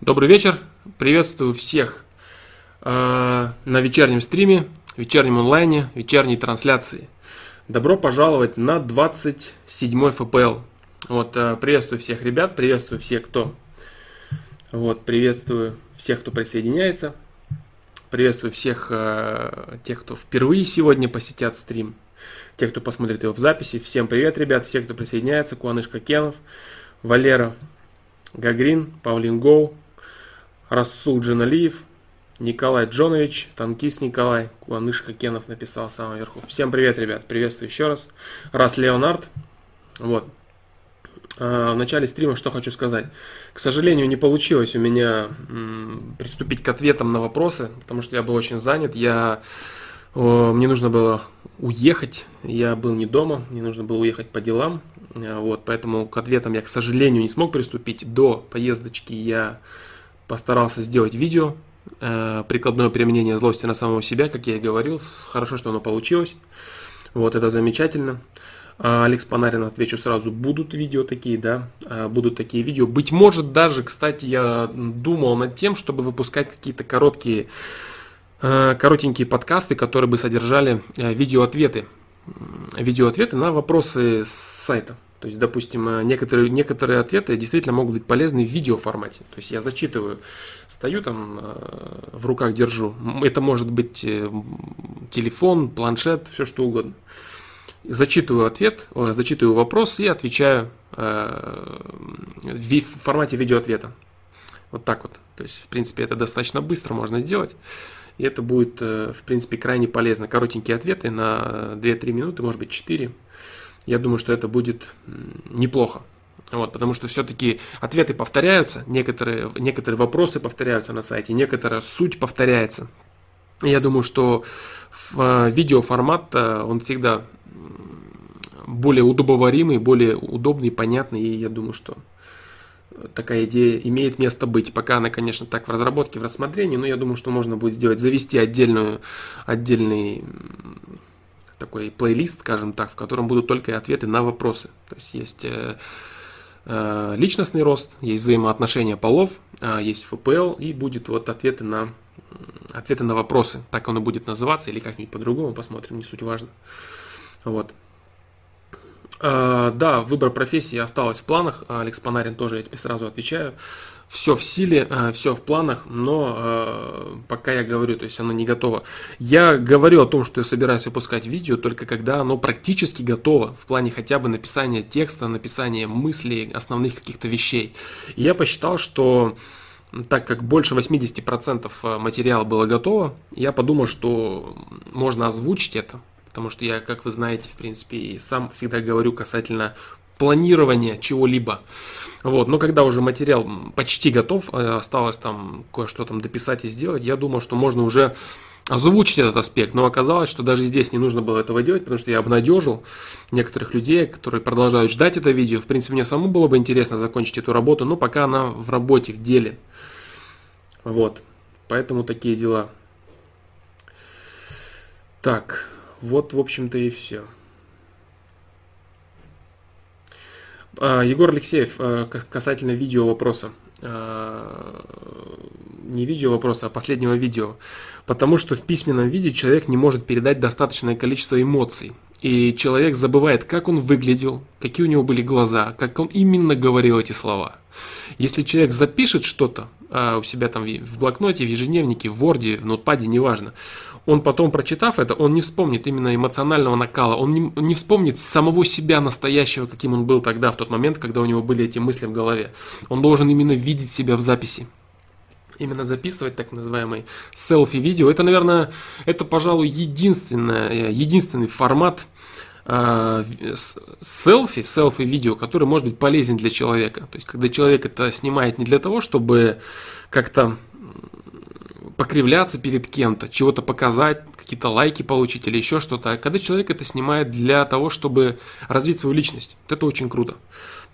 Добрый вечер, приветствую всех э, на вечернем стриме, вечернем онлайне, вечерней трансляции. Добро пожаловать на 27 ФПЛ. Вот, э, приветствую всех ребят, приветствую всех, кто вот, приветствую всех, кто присоединяется. Приветствую всех э, тех, кто впервые сегодня посетят стрим. Тех, кто посмотрит его в записи. Всем привет, ребят. Все, кто присоединяется. Куаныш Кенов, Валера Гагрин, Павлин Гоу, Расул Джаналиев, Николай Джонович, танкист Николай, Куанышка Кенов написал самого верху. Всем привет, ребят, приветствую еще раз. Раз Леонард. Вот. А, в начале стрима что хочу сказать. К сожалению, не получилось у меня приступить к ответам на вопросы, потому что я был очень занят. Я, мне нужно было уехать, я был не дома, мне нужно было уехать по делам. А, вот, поэтому к ответам я, к сожалению, не смог приступить. До поездочки я постарался сделать видео, э, прикладное применение злости на самого себя, как я и говорил. Хорошо, что оно получилось. Вот, это замечательно. А, Алекс Панарин, отвечу сразу, будут видео такие, да, а, будут такие видео. Быть может, даже, кстати, я думал над тем, чтобы выпускать какие-то короткие, э, коротенькие подкасты, которые бы содержали э, видеоответы. Видеоответы на вопросы с сайта. То есть, допустим, э, некоторые, некоторые ответы действительно могут быть полезны в видеоформате. То есть я зачитываю, стою там, э, в руках держу. Это может быть э, телефон, планшет, все что угодно. Зачитываю ответ, зачитываю вопрос и отвечаю в формате видеоответа. Вот так вот. То есть, в принципе, это достаточно быстро можно сделать. И это будет, в принципе, крайне полезно. Коротенькие ответы на 2-3 минуты, может быть, 4 я думаю, что это будет неплохо. Вот, потому что все-таки ответы повторяются, некоторые, некоторые вопросы повторяются на сайте, некоторая суть повторяется. Я думаю, что э, видеоформат э, он всегда более удобоваримый, более удобный, понятный, и я думаю, что такая идея имеет место быть. Пока она, конечно, так в разработке, в рассмотрении, но я думаю, что можно будет сделать, завести отдельную, отдельный такой плейлист, скажем так, в котором будут только ответы на вопросы. То есть есть э, э, личностный рост, есть взаимоотношения полов, э, есть ФПЛ и будет вот ответы на ответы на вопросы. Так оно будет называться или как-нибудь по-другому, посмотрим, не суть важно. Вот. Да, выбор профессии осталось в планах. Алекс Панарин тоже, я тебе сразу отвечаю все в силе, э, все в планах, но э, пока я говорю, то есть оно не готово. Я говорю о том, что я собираюсь выпускать видео только когда оно практически готово, в плане хотя бы написания текста, написания мыслей, основных каких-то вещей. Я посчитал, что так как больше 80% э, материала было готово, я подумал, что можно озвучить это, потому что я, как вы знаете, в принципе, сам всегда говорю касательно планирования чего-либо. Вот, но когда уже материал почти готов, э, осталось там кое-что там дописать и сделать, я думал, что можно уже озвучить этот аспект, но оказалось, что даже здесь не нужно было этого делать, потому что я обнадежил некоторых людей, которые продолжают ждать это видео. В принципе, мне самому было бы интересно закончить эту работу, но пока она в работе, в деле. Вот, поэтому такие дела. Так, вот, в общем-то, и все. А, Егор Алексеев, э, касательно видео вопроса. А, не видео вопроса, а последнего видео. Потому что в письменном виде человек не может передать достаточное количество эмоций. И человек забывает, как он выглядел, какие у него были глаза, как он именно говорил эти слова. Если человек запишет что-то а, у себя там в блокноте, в ежедневнике, в Word, в ноутпаде, неважно, он потом, прочитав это, он не вспомнит именно эмоционального накала, он не, не вспомнит самого себя настоящего, каким он был тогда, в тот момент, когда у него были эти мысли в голове. Он должен именно видеть себя в записи. Именно записывать так называемый селфи-видео. Это, наверное, это, пожалуй, единственный, единственный формат э, селфи, селфи-видео, который может быть полезен для человека. То есть, когда человек это снимает не для того, чтобы как-то покривляться перед кем-то, чего-то показать, какие-то лайки получить или еще что-то. А когда человек это снимает для того, чтобы развить свою личность, вот это очень круто.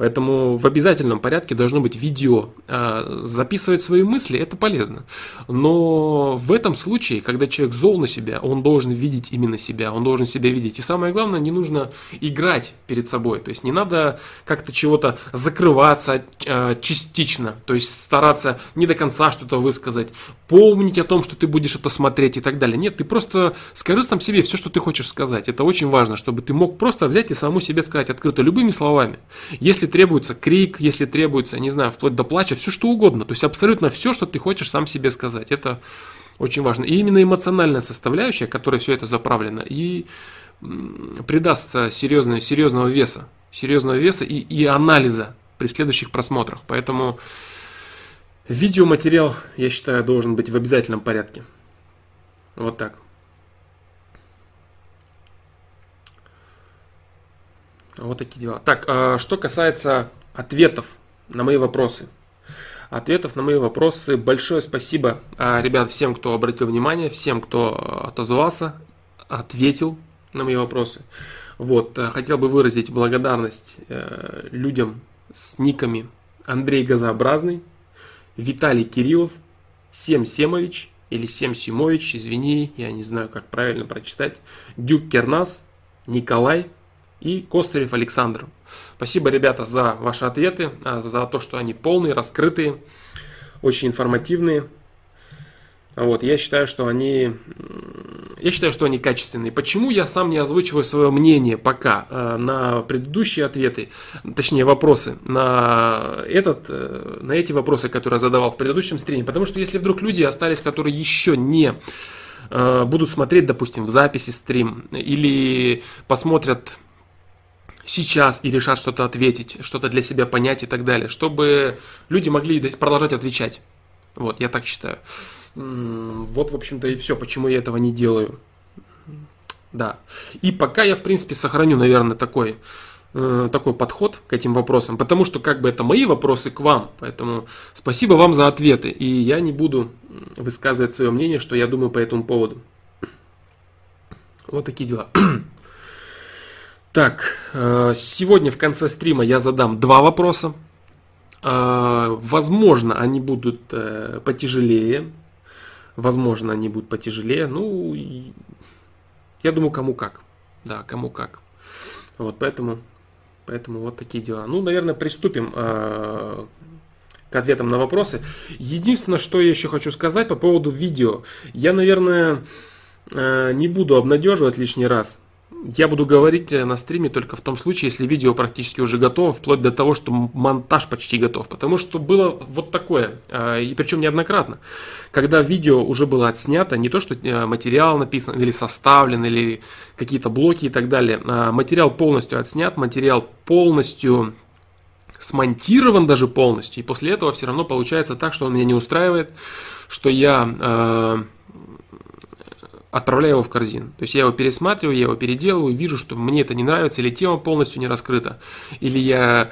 Поэтому в обязательном порядке должно быть видео. А, записывать свои мысли – это полезно. Но в этом случае, когда человек зол на себя, он должен видеть именно себя, он должен себя видеть. И самое главное, не нужно играть перед собой. То есть не надо как-то чего-то закрываться а, частично, то есть стараться не до конца что-то высказать, помнить о том, что ты будешь это смотреть и так далее. Нет, ты просто скажи сам себе все, что ты хочешь сказать. Это очень важно, чтобы ты мог просто взять и самому себе сказать открыто любыми словами. Если требуется крик, если требуется, не знаю, вплоть до плача, все что угодно. То есть абсолютно все, что ты хочешь сам себе сказать. Это очень важно. И именно эмоциональная составляющая, которая все это заправлено, и придаст серьезного, серьезного веса, серьезного веса и, и анализа при следующих просмотрах. Поэтому видеоматериал, я считаю, должен быть в обязательном порядке. Вот так. Вот такие дела. Так, а что касается ответов на мои вопросы. Ответов на мои вопросы. Большое спасибо, а, ребят, всем, кто обратил внимание, всем, кто отозвался, ответил на мои вопросы. Вот, э, хотел бы выразить благодарность э, людям с никами Андрей Газообразный, Виталий Кириллов, Сем Семович или Сем Симович, извини, я не знаю, как правильно прочитать, Дюк Кернас, Николай, и Костырев Александр. Спасибо, ребята, за ваши ответы, а, за то, что они полные, раскрытые, очень информативные. Вот, я считаю, что они, я считаю, что они качественные. Почему я сам не озвучиваю свое мнение пока а, на предыдущие ответы, точнее вопросы, на, этот, э, на эти вопросы, которые я задавал в предыдущем стриме? Потому что если вдруг люди остались, которые еще не э, будут смотреть, допустим, в записи стрим или посмотрят сейчас и решат что-то ответить, что-то для себя понять и так далее, чтобы люди могли продолжать отвечать. Вот, я так считаю. Вот, в общем-то, и все, почему я этого не делаю. Да. И пока я, в принципе, сохраню, наверное, такой, э, такой подход к этим вопросам, потому что как бы это мои вопросы к вам, поэтому спасибо вам за ответы, и я не буду высказывать свое мнение, что я думаю по этому поводу. Вот такие дела. Так, э, сегодня в конце стрима я задам два вопроса. Э, возможно, они будут э, потяжелее. Возможно, они будут потяжелее. Ну, я думаю, кому как. Да, кому как. Вот, поэтому, поэтому вот такие дела. Ну, наверное, приступим к ответам на вопросы. Единственное, что я еще хочу сказать по поводу видео. Я, наверное, не буду обнадеживать лишний раз я буду говорить э, на стриме только в том случае, если видео практически уже готово, вплоть до того, что монтаж почти готов. Потому что было вот такое, э, и причем неоднократно, когда видео уже было отснято, не то, что э, материал написан или составлен, или какие-то блоки и так далее, материал полностью отснят, материал полностью смонтирован даже полностью, и после этого все равно получается так, что он меня не устраивает, что я отправляю его в корзину. То есть я его пересматриваю, я его переделываю, вижу, что мне это не нравится, или тема полностью не раскрыта, или я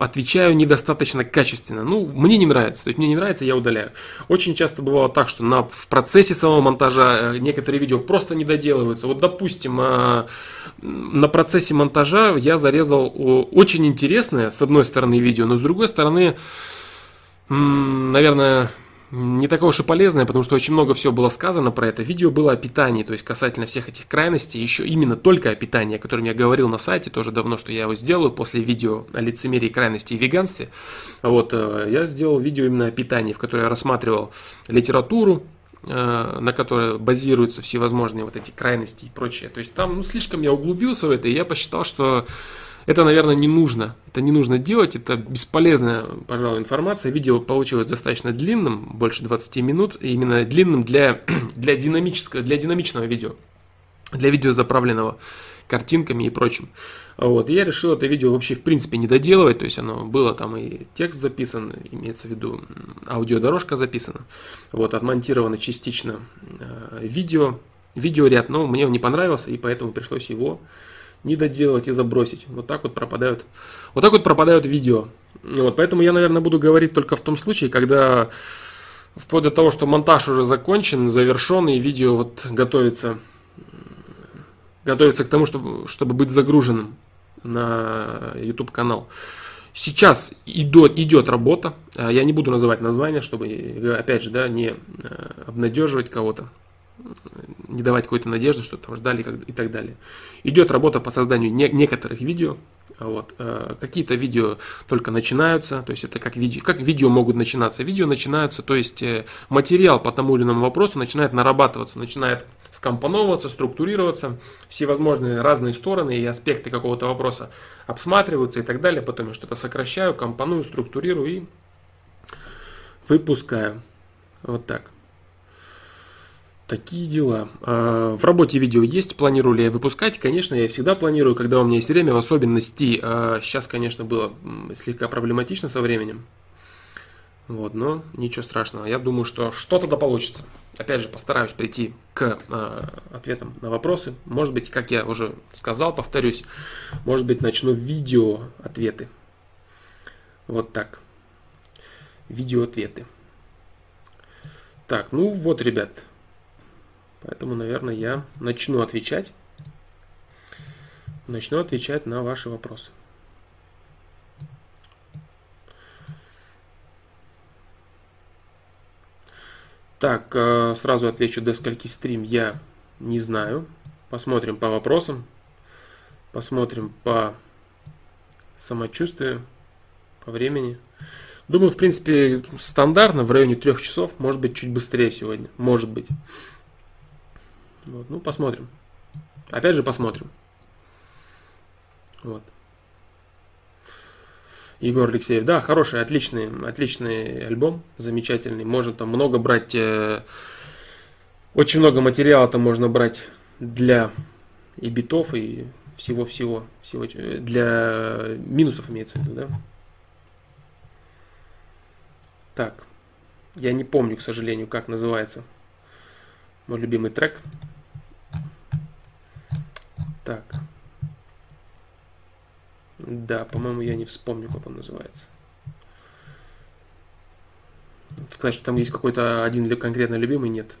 отвечаю недостаточно качественно. Ну, мне не нравится. То есть мне не нравится, я удаляю. Очень часто бывало так, что на, в процессе самого монтажа э, некоторые видео просто не доделываются. Вот, допустим, э, на процессе монтажа я зарезал очень интересное, с одной стороны, видео, но с другой стороны, наверное, не такое уж и полезное, потому что очень много всего было сказано про это. Видео было о питании, то есть касательно всех этих крайностей, еще именно только о питании, о котором я говорил на сайте, тоже давно, что я его сделаю после видео о лицемерии крайности и веганстве. Вот, э, я сделал видео именно о питании, в котором я рассматривал литературу, э, на которой базируются всевозможные вот эти крайности и прочее. То есть там ну, слишком я углубился в это, и я посчитал, что это, наверное, не нужно. Это не нужно делать, это бесполезная, пожалуй, информация. Видео получилось достаточно длинным, больше 20 минут, и именно длинным для, для, динамического, для динамичного видео, для видео заправленного картинками и прочим. Вот. И я решил это видео вообще в принципе не доделывать, то есть оно было там и текст записан, имеется в виду аудиодорожка записана, вот, отмонтировано частично э, видео, видеоряд, но мне он не понравился, и поэтому пришлось его не доделать и забросить. Вот так вот пропадают, вот так вот пропадают видео. Вот, поэтому я, наверное, буду говорить только в том случае, когда вплоть до того, что монтаж уже закончен, завершен, и видео вот готовится, готовится к тому, чтобы, чтобы быть загруженным на YouTube канал. Сейчас идет, идет работа, я не буду называть название, чтобы, опять же, да, не обнадеживать кого-то не давать какой-то надежды, что там ждали и так далее. Идет работа по созданию не, некоторых видео. Вот. Э, какие-то видео только начинаются, то есть это как видео, как видео могут начинаться. Видео начинаются, то есть э, материал по тому или иному вопросу начинает нарабатываться, начинает скомпоновываться, структурироваться, всевозможные разные стороны и аспекты какого-то вопроса обсматриваются и так далее. Потом я что-то сокращаю, компоную, структурирую и выпускаю. Вот так. Такие дела. А, в работе видео есть, планирую ли я выпускать? Конечно, я всегда планирую, когда у меня есть время, в особенности. Сейчас, а, конечно, было слегка проблематично со временем. Вот, но ничего страшного. Я думаю, что что-то да получится. Опять же, постараюсь прийти к э, ответам на вопросы. Может быть, как я уже сказал, повторюсь, может быть, начну видео ответы. Вот так. Видео ответы. Так, ну вот, ребят, Поэтому, наверное, я начну отвечать. Начну отвечать на ваши вопросы. Так, э, сразу отвечу, до скольки стрим я не знаю. Посмотрим по вопросам. Посмотрим по самочувствию, по времени. Думаю, в принципе, стандартно в районе трех часов, может быть, чуть быстрее сегодня. Может быть. Вот, ну, посмотрим. Опять же, посмотрим. Вот. Егор Алексеев, да, хороший, отличный, отличный альбом, замечательный. Можно там много брать, э, очень много материала там можно брать для и битов, и всего-всего, всего, для минусов имеется в виду, да? Так, я не помню, к сожалению, как называется мой любимый трек. Так. Да, по-моему, я не вспомню, как он называется. Сказать, что там есть какой-то один конкретно любимый, нет.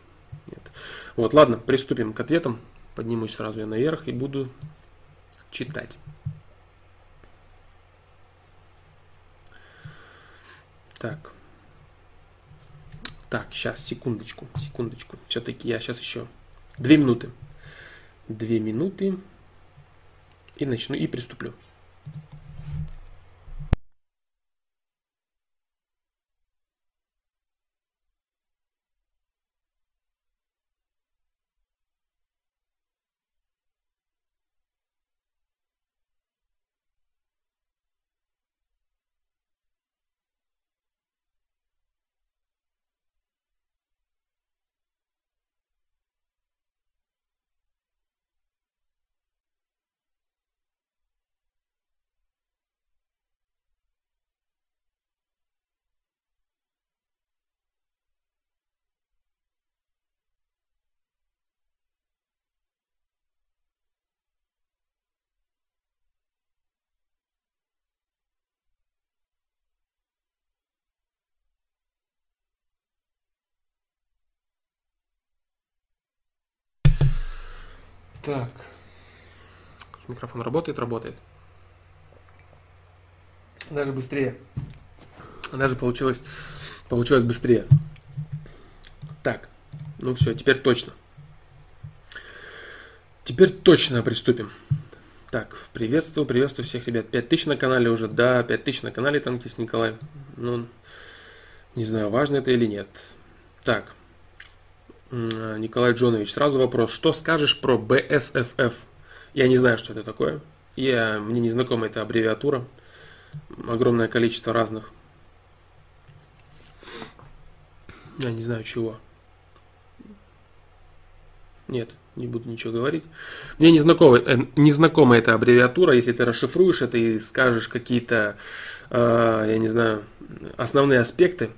нет. Вот, ладно, приступим к ответам. Поднимусь сразу я наверх и буду читать. Так. Так, сейчас, секундочку, секундочку. Все-таки я сейчас еще две минуты. Две минуты и начну и приступлю. Так. Микрофон работает, работает. Даже быстрее. Даже получилось, получилось быстрее. Так, ну все, теперь точно. Теперь точно приступим. Так, приветствую, приветствую всех ребят. 5000 на канале уже, да, 5000 на канале Танкист Николай. Ну, не знаю, важно это или нет. Так, Николай Джонович, сразу вопрос. Что скажешь про BSFF? Я не знаю, что это такое. Я, мне не знакома эта аббревиатура. Огромное количество разных. Я не знаю чего. Нет, не буду ничего говорить. Мне не знакома, э, не знакома эта аббревиатура. Если ты расшифруешь это и скажешь какие-то, э, я не знаю, основные аспекты,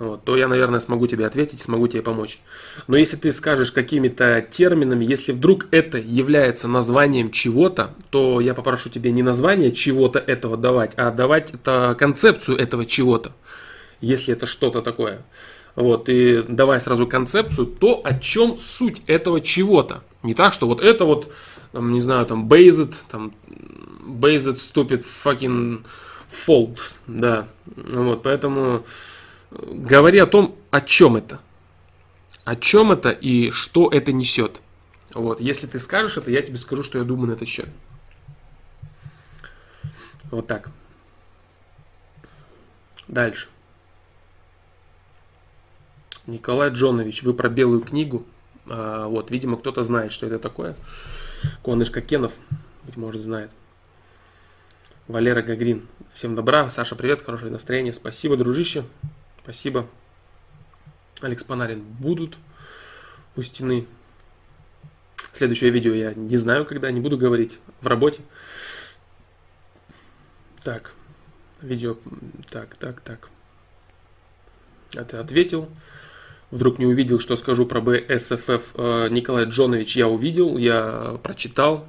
вот, то я, наверное, смогу тебе ответить, смогу тебе помочь. Но если ты скажешь какими-то терминами, если вдруг это является названием чего-то, то я попрошу тебе не название чего-то этого давать, а давать это концепцию этого чего-то, если это что-то такое. Вот, и давай сразу концепцию, то о чем суть этого чего-то. Не так, что вот это вот, там, не знаю, там, based, там, based stupid fucking false, да. Вот, поэтому говори о том, о чем это. О чем это и что это несет. Вот, если ты скажешь это, я тебе скажу, что я думаю на этот счет. Вот так. Дальше. Николай Джонович, вы про белую книгу. А, вот, видимо, кто-то знает, что это такое. Конышка Кенов, быть может, знает. Валера Гагрин. Всем добра. Саша, привет, хорошее настроение. Спасибо, дружище. Спасибо. Алекс Панарин. Будут у стены. Следующее видео я не знаю, когда, не буду говорить. В работе. Так. Видео. Так, так, так. А ты ответил. Вдруг не увидел, что скажу про БСФФ э, Николай Джонович. Я увидел, я прочитал.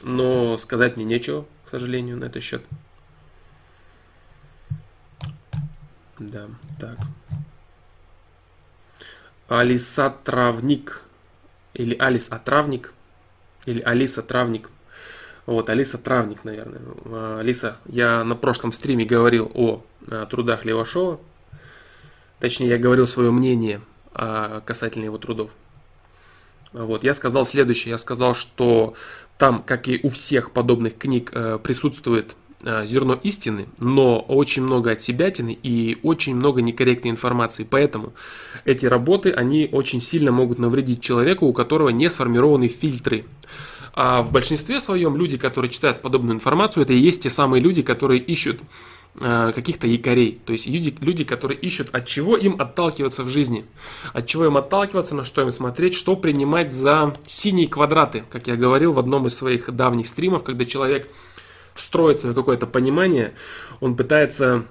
Но сказать мне нечего к сожалению, на этот счет. Да, так. Алиса Травник. Или Алис Отравник. Или Алиса Травник. Вот, Алиса Травник, наверное. Алиса, я на прошлом стриме говорил о, о трудах Левашова. Точнее, я говорил свое мнение касательно его трудов. Вот, я сказал следующее. Я сказал, что там, как и у всех подобных книг, э, присутствует зерно истины, но очень много от себятины и очень много некорректной информации. Поэтому эти работы, они очень сильно могут навредить человеку, у которого не сформированы фильтры. А в большинстве своем люди, которые читают подобную информацию, это и есть те самые люди, которые ищут Э, каких-то якорей. То есть люди, люди, которые ищут, от чего им отталкиваться в жизни. От чего им отталкиваться, на что им смотреть, что принимать за синие квадраты. Как я говорил в одном из своих давних стримов, когда человек строит свое какое-то понимание, он пытается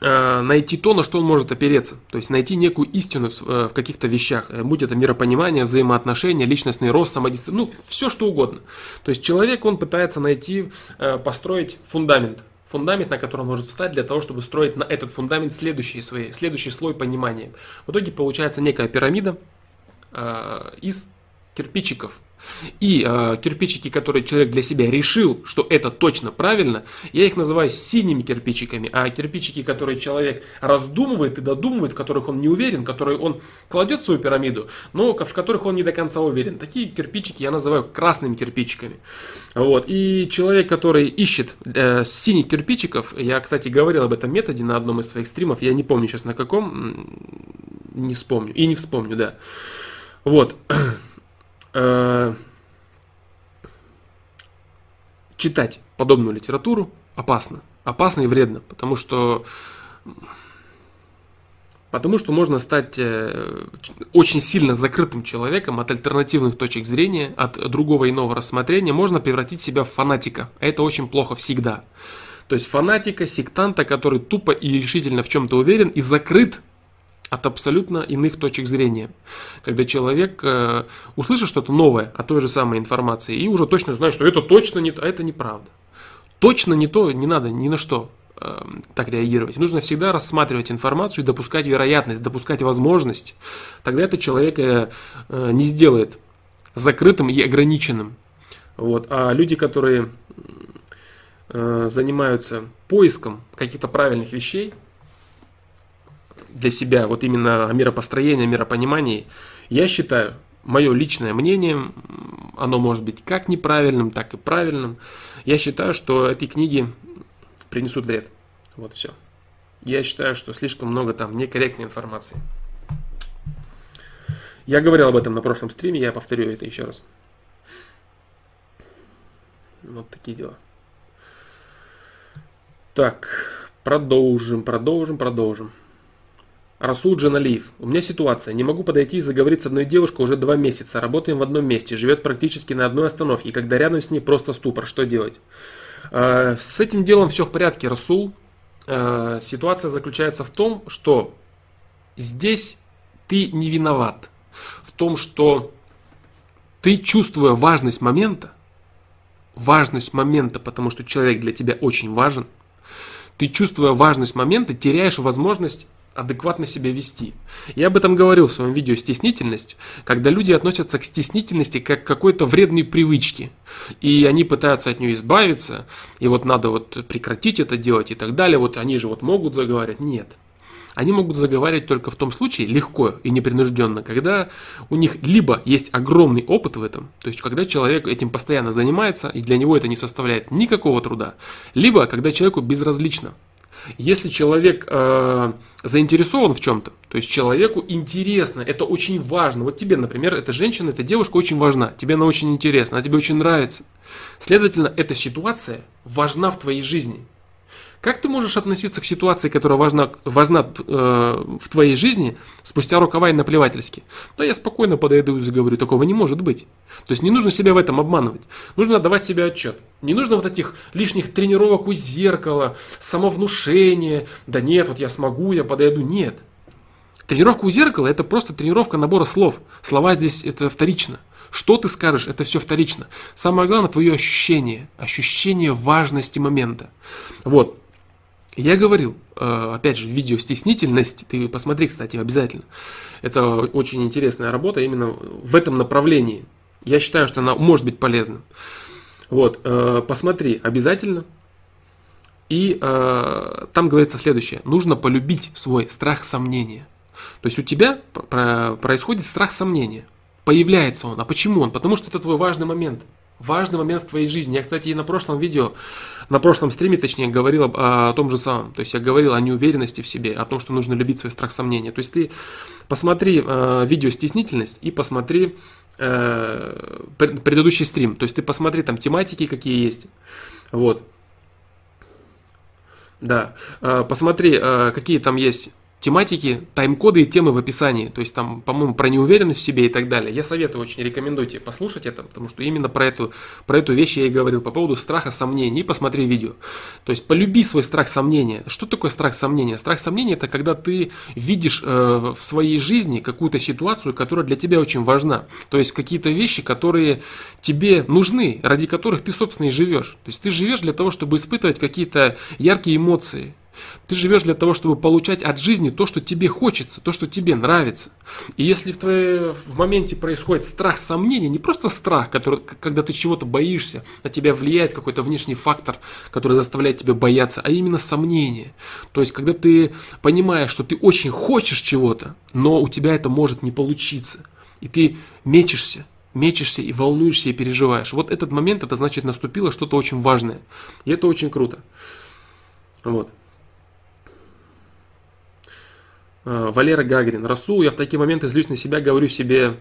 э, найти то, на что он может опереться. То есть найти некую истину в, э, каких-то вещах. Будь это миропонимание, взаимоотношения, личностный рост, самодисциплина, ну, все что угодно. То есть человек, он пытается найти, построить фундамент фундамент, на котором может встать для того, чтобы строить на этот фундамент следующий, свои, следующий слой понимания. В итоге получается некая пирамида э, из кирпичиков. И э, кирпичики, которые человек для себя решил, что это точно правильно, я их называю синими кирпичиками. А кирпичики, которые человек раздумывает и додумывает, в которых он не уверен, которые он кладет в свою пирамиду, но в которых он не до конца уверен. Такие кирпичики я называю красными кирпичиками. Вот. И человек, который ищет э, синих кирпичиков, я, кстати, говорил об этом методе на одном из своих стримов, я не помню сейчас на каком, не вспомню, и не вспомню, да. Вот. Э, читать подобную литературу опасно. Опасно и вредно, потому что Потому что можно стать э, очень сильно закрытым человеком от альтернативных точек зрения, от другого иного рассмотрения. Можно превратить себя в фанатика. Это очень плохо всегда. То есть фанатика, сектанта, который тупо и решительно в чем-то уверен и закрыт от абсолютно иных точек зрения. Когда человек э, услышит что-то новое о той же самой информации и уже точно знает, что это точно не то, а это неправда. Точно не то, не надо ни на что э, так реагировать. Нужно всегда рассматривать информацию и допускать вероятность, допускать возможность. Тогда это человека э, не сделает закрытым и ограниченным. Вот. А люди, которые э, занимаются поиском каких-то правильных вещей, для себя, вот именно о миропостроении, о миропонимании, я считаю, мое личное мнение, оно может быть как неправильным, так и правильным. Я считаю, что эти книги принесут вред. Вот все. Я считаю, что слишком много там некорректной информации. Я говорил об этом на прошлом стриме, я повторю это еще раз. Вот такие дела. Так, продолжим, продолжим, продолжим. Расул Джаналиев. У меня ситуация. Не могу подойти и заговорить с одной девушкой уже два месяца. Работаем в одном месте. Живет практически на одной остановке. И когда рядом с ней просто ступор. Что делать? А, с этим делом все в порядке, Расул. А, ситуация заключается в том, что здесь ты не виноват. В том, что ты, чувствуя важность момента, важность момента, потому что человек для тебя очень важен, ты, чувствуя важность момента, теряешь возможность адекватно себя вести. Я об этом говорил в своем видео «Стеснительность», когда люди относятся к стеснительности как к какой-то вредной привычке. И они пытаются от нее избавиться, и вот надо вот прекратить это делать и так далее. Вот они же вот могут заговаривать. Нет. Они могут заговаривать только в том случае, легко и непринужденно, когда у них либо есть огромный опыт в этом, то есть когда человек этим постоянно занимается, и для него это не составляет никакого труда, либо когда человеку безразлично. Если человек э, заинтересован в чем-то, то есть человеку интересно, это очень важно. Вот тебе, например, эта женщина, эта девушка очень важна, тебе она очень интересна, она тебе очень нравится. Следовательно, эта ситуация важна в твоей жизни. Как ты можешь относиться к ситуации, которая важна, важна э, в твоей жизни, спустя рукава и наплевательски? Да я спокойно подойду и заговорю, такого не может быть. То есть не нужно себя в этом обманывать. Нужно отдавать себе отчет. Не нужно вот этих лишних тренировок у зеркала, самовнушения. Да нет, вот я смогу, я подойду. Нет. Тренировка у зеркала это просто тренировка набора слов. Слова здесь это вторично. Что ты скажешь, это все вторично. Самое главное твое ощущение, ощущение важности момента. Вот. Я говорил, э, опять же, видео «Стеснительность», ты посмотри, кстати, обязательно. Это очень интересная работа именно в этом направлении. Я считаю, что она может быть полезна. Вот, э, посмотри обязательно. И э, там говорится следующее. Нужно полюбить свой страх сомнения. То есть у тебя происходит страх сомнения. Появляется он. А почему он? Потому что это твой важный момент важный момент в твоей жизни. Я, кстати, и на прошлом видео, на прошлом стриме, точнее, говорил об, о, том же самом. То есть я говорил о неуверенности в себе, о том, что нужно любить свой страх сомнения. То есть ты посмотри э, видео «Стеснительность» и посмотри э, предыдущий стрим. То есть ты посмотри там тематики, какие есть. Вот. Да. Э, посмотри, э, какие там есть тематики, тайм-коды и темы в описании. То есть там, по-моему, про неуверенность в себе и так далее. Я советую, очень рекомендую тебе послушать это, потому что именно про эту, про эту вещь я и говорил по поводу страха сомнений. Посмотри видео. То есть полюби свой страх сомнения. Что такое страх сомнения? Страх сомнения это когда ты видишь э, в своей жизни какую-то ситуацию, которая для тебя очень важна. То есть какие-то вещи, которые тебе нужны, ради которых ты, собственно, и живешь. То есть ты живешь для того, чтобы испытывать какие-то яркие эмоции, ты живешь для того, чтобы получать от жизни то, что тебе хочется, то, что тебе нравится. И если в, твоей, в моменте происходит страх, сомнение, не просто страх, который, когда ты чего-то боишься, на тебя влияет какой-то внешний фактор, который заставляет тебя бояться, а именно сомнение. То есть, когда ты понимаешь, что ты очень хочешь чего-то, но у тебя это может не получиться, и ты мечешься, мечешься и волнуешься и переживаешь. Вот этот момент, это значит наступило что-то очень важное. И это очень круто. Вот. Э, Валера Гагарин. Расул, я в такие моменты злюсь на себя, говорю себе,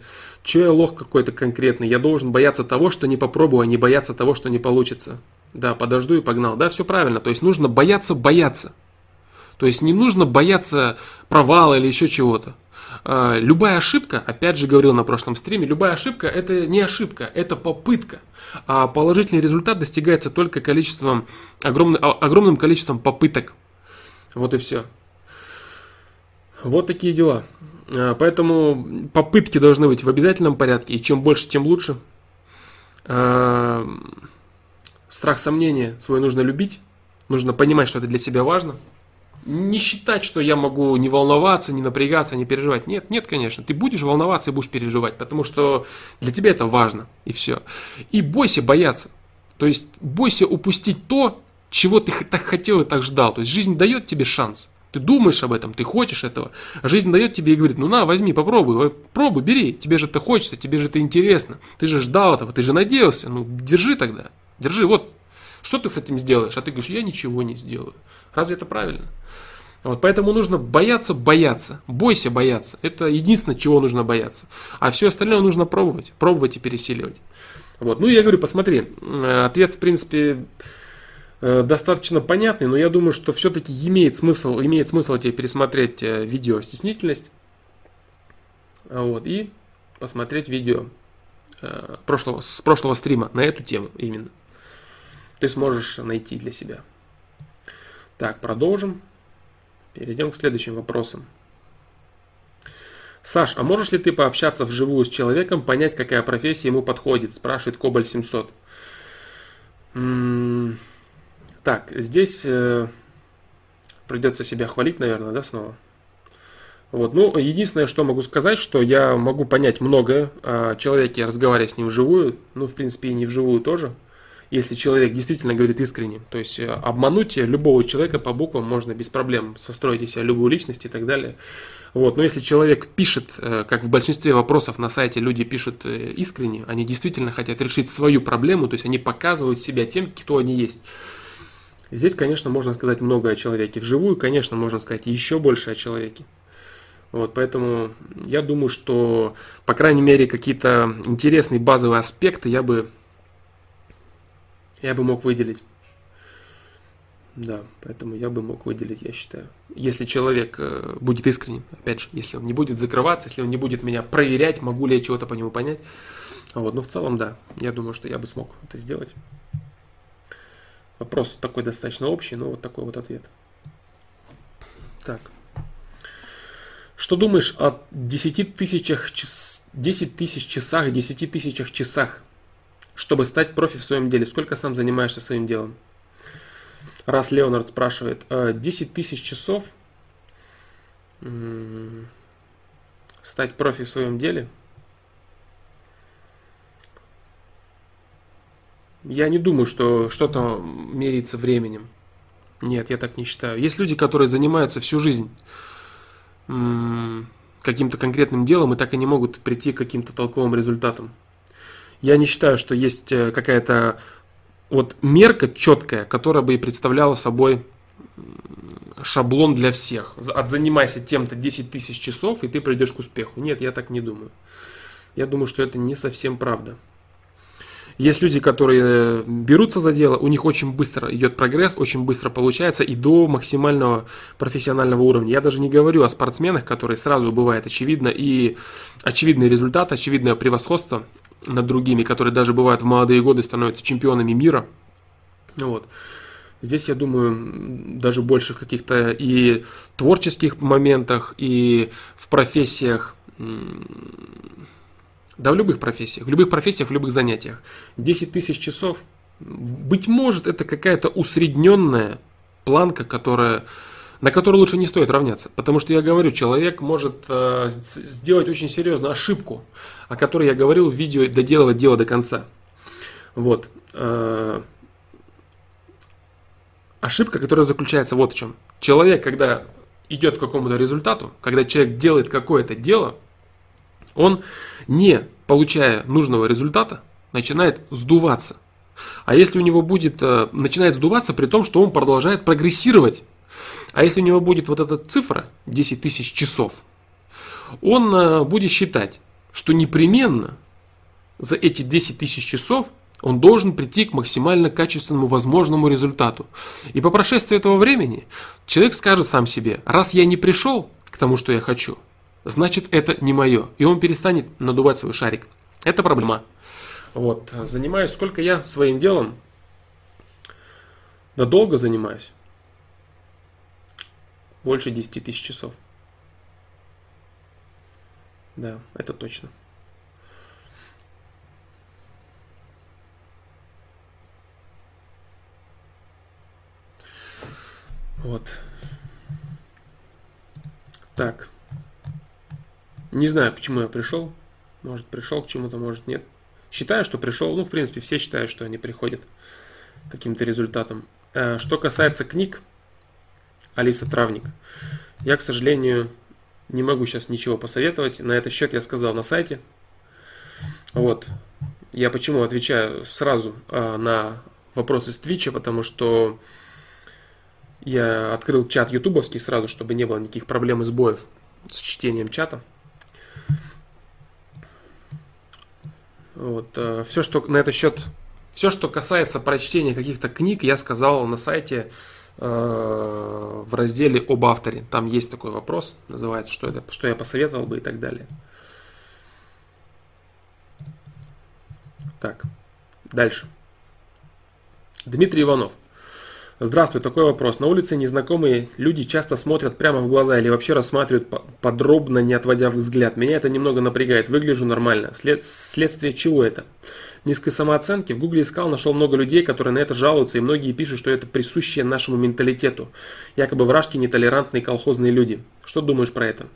че я лох какой-то конкретный, я должен бояться того, что не попробую, а не бояться того, что не получится. Да, подожду и погнал. Да, все правильно. То есть нужно бояться бояться. То есть не нужно бояться провала или еще чего-то. Э, любая ошибка, опять же говорил на прошлом стриме, любая ошибка это не ошибка, это попытка. А положительный результат достигается только количеством, огромным, огромным количеством попыток. Вот и все. Вот такие дела. А, поэтому попытки должны быть в обязательном порядке, и чем больше, тем лучше. А, страх сомнения свой нужно любить, нужно понимать, что это для себя важно. Не считать, что я могу не волноваться, не напрягаться, не переживать. Нет, нет, конечно. Ты будешь волноваться и будешь переживать, потому что для тебя это важно, и все. И бойся бояться. То есть бойся упустить то, чего ты так хотел и так ждал. То есть жизнь дает тебе шанс. Ты думаешь об этом, ты хочешь этого. А жизнь дает тебе и говорит, ну на, возьми, попробуй, пробуй, бери. Тебе же это хочется, тебе же это интересно. Ты же ждал этого, ты же надеялся. Ну, держи тогда. Держи, вот. Что ты с этим сделаешь? А ты говоришь, я ничего не сделаю. Разве это правильно? Вот, поэтому нужно бояться, бояться. Бойся бояться. Это единственное, чего нужно бояться. А все остальное нужно пробовать. Пробовать и пересиливать. Вот. Ну, я говорю, посмотри. Ответ, в принципе, Э, достаточно понятный, но я думаю, что все-таки имеет смысл, имеет смысл тебе пересмотреть э, видео «Стеснительность» вот, и посмотреть видео э, прошлого, с прошлого стрима на эту тему именно. Ты сможешь найти для себя. Так, продолжим. Перейдем к следующим вопросам. Саш, а можешь ли ты пообщаться вживую с человеком, понять, какая профессия ему подходит? Спрашивает Кобаль 700. М -м так, здесь э, придется себя хвалить, наверное, да, снова. Вот. Ну, единственное, что могу сказать, что я могу понять многое о человеке, разговаривая с ним вживую, ну, в принципе, и не вживую тоже, если человек действительно говорит искренне. То есть э, обмануть любого человека по буквам можно без проблем, состроить из себя любую личность и так далее. Вот. Но если человек пишет, э, как в большинстве вопросов на сайте люди пишут э, искренне, они действительно хотят решить свою проблему, то есть они показывают себя тем, кто они есть. Здесь, конечно, можно сказать много о человеке. Вживую, конечно, можно сказать еще больше о человеке. Вот, поэтому я думаю, что, по крайней мере, какие-то интересные базовые аспекты я бы, я бы мог выделить. Да, поэтому я бы мог выделить, я считаю. Если человек э, будет искренним, опять же, если он не будет закрываться, если он не будет меня проверять, могу ли я чего-то по нему понять. Вот, но в целом, да, я думаю, что я бы смог это сделать. Вопрос такой достаточно общий, но вот такой вот ответ. Так. Что думаешь о 10 тысячах, 10 тысяч часах, 10 тысячах часах, чтобы стать профи в своем деле? Сколько сам занимаешься своим делом? Раз Леонард спрашивает, 10 «А тысяч часов стать профи в своем деле? Я не думаю, что что-то меряется временем. Нет, я так не считаю. Есть люди, которые занимаются всю жизнь каким-то конкретным делом и так и не могут прийти к каким-то толковым результатам. Я не считаю, что есть э, какая-то вот мерка четкая, которая бы и представляла собой шаблон для всех. Отзанимайся тем-то 10 тысяч часов, и ты придешь к успеху. Нет, я так не думаю. Я думаю, что это не совсем правда. Есть люди, которые э, берутся за дело, у них очень быстро идет прогресс, очень быстро получается и до максимального профессионального уровня. Я даже не говорю о спортсменах, которые сразу бывает очевидно и очевидный результат, очевидное превосходство над другими, которые даже бывают в молодые годы становятся чемпионами мира. Вот. Здесь, я думаю, даже больше в каких-то и творческих моментах, и в профессиях да, в любых профессиях, в любых профессиях, в любых занятиях. 10 тысяч часов, быть может, это какая-то усредненная планка, которая, на которую лучше не стоит равняться. Потому что я говорю, человек может э, сделать очень серьезную ошибку, о которой я говорил в видео «Доделывать дело до конца». Вот. Э, ошибка, которая заключается вот в чем. Человек, когда идет к какому-то результату, когда человек делает какое-то дело – он, не получая нужного результата, начинает сдуваться. А если у него будет, э, начинает сдуваться при том, что он продолжает прогрессировать, а если у него будет вот эта цифра 10 тысяч часов, он э, будет считать, что непременно за эти 10 тысяч часов он должен прийти к максимально качественному возможному результату. И по прошествии этого времени человек скажет сам себе, раз я не пришел к тому, что я хочу – значит это не мое. И он перестанет надувать свой шарик. Это проблема. Вот. Занимаюсь сколько я своим делом? Да долго занимаюсь. Больше 10 тысяч часов. Да, это точно. Вот. Так. Не знаю, почему я пришел. Может, пришел к чему-то, может, нет. Считаю, что пришел. Ну, в принципе, все считают, что они приходят к каким-то результатам. Э, что касается книг, Алиса Травник, я, к сожалению, не могу сейчас ничего посоветовать. На этот счет я сказал на сайте. Вот. Я почему отвечаю сразу э, на вопросы с Твича, потому что я открыл чат ютубовский сразу, чтобы не было никаких проблем и сбоев с чтением чата. Вот, э, все, что на этот счет, все, что касается прочтения каких-то книг, я сказал на сайте э, в разделе об авторе. Там есть такой вопрос, называется, что, это, что я посоветовал бы и так далее. Так, дальше. Дмитрий Иванов. Здравствуй, такой вопрос. На улице незнакомые люди часто смотрят прямо в глаза или вообще рассматривают подробно, не отводя взгляд. Меня это немного напрягает. Выгляжу нормально. След... Следствие чего это? Низкой самооценки. В гугле искал, нашел много людей, которые на это жалуются, и многие пишут, что это присущее нашему менталитету. Якобы вражки, нетолерантные колхозные люди. Что думаешь про это?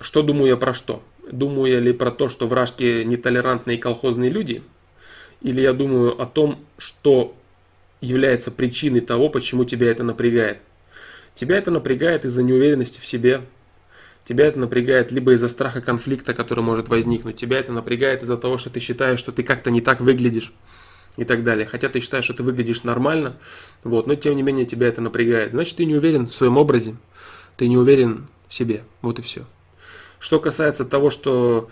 Что думаю я про что? Думаю я ли про то, что вражки нетолерантные колхозные люди? Или я думаю о том, что является причиной того, почему тебя это напрягает? Тебя это напрягает из-за неуверенности в себе. Тебя это напрягает либо из-за страха конфликта, который может возникнуть. Тебя это напрягает из-за того, что ты считаешь, что ты как-то не так выглядишь и так далее. Хотя ты считаешь, что ты выглядишь нормально, вот, но тем не менее тебя это напрягает. Значит, ты не уверен в своем образе, ты не уверен в себе. Вот и все. Что касается того, что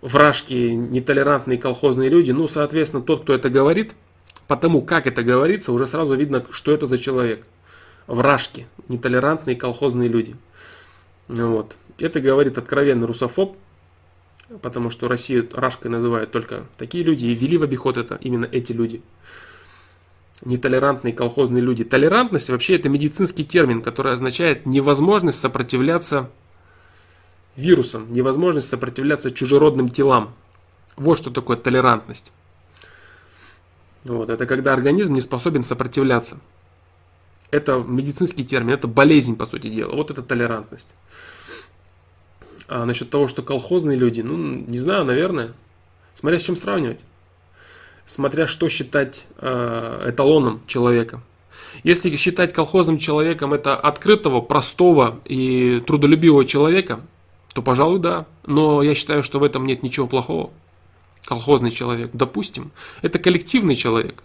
вражки, нетолерантные колхозные люди, ну, соответственно, тот, кто это говорит, потому как это говорится, уже сразу видно, что это за человек вражки, нетолерантные колхозные люди. Вот. Это говорит откровенный русофоб, потому что Россию рашкой называют только такие люди, и ввели в обиход это именно эти люди. Нетолерантные колхозные люди. Толерантность вообще это медицинский термин, который означает невозможность сопротивляться вирусам, невозможность сопротивляться чужеродным телам. Вот что такое толерантность. Вот, это когда организм не способен сопротивляться. Это медицинский термин, это болезнь, по сути дела. Вот это толерантность. А насчет того, что колхозные люди, ну, не знаю, наверное. Смотря с чем сравнивать. Смотря что считать э, эталоном человека. Если считать колхозным человеком это открытого, простого и трудолюбивого человека, то, пожалуй, да. Но я считаю, что в этом нет ничего плохого колхозный человек, допустим, это коллективный человек.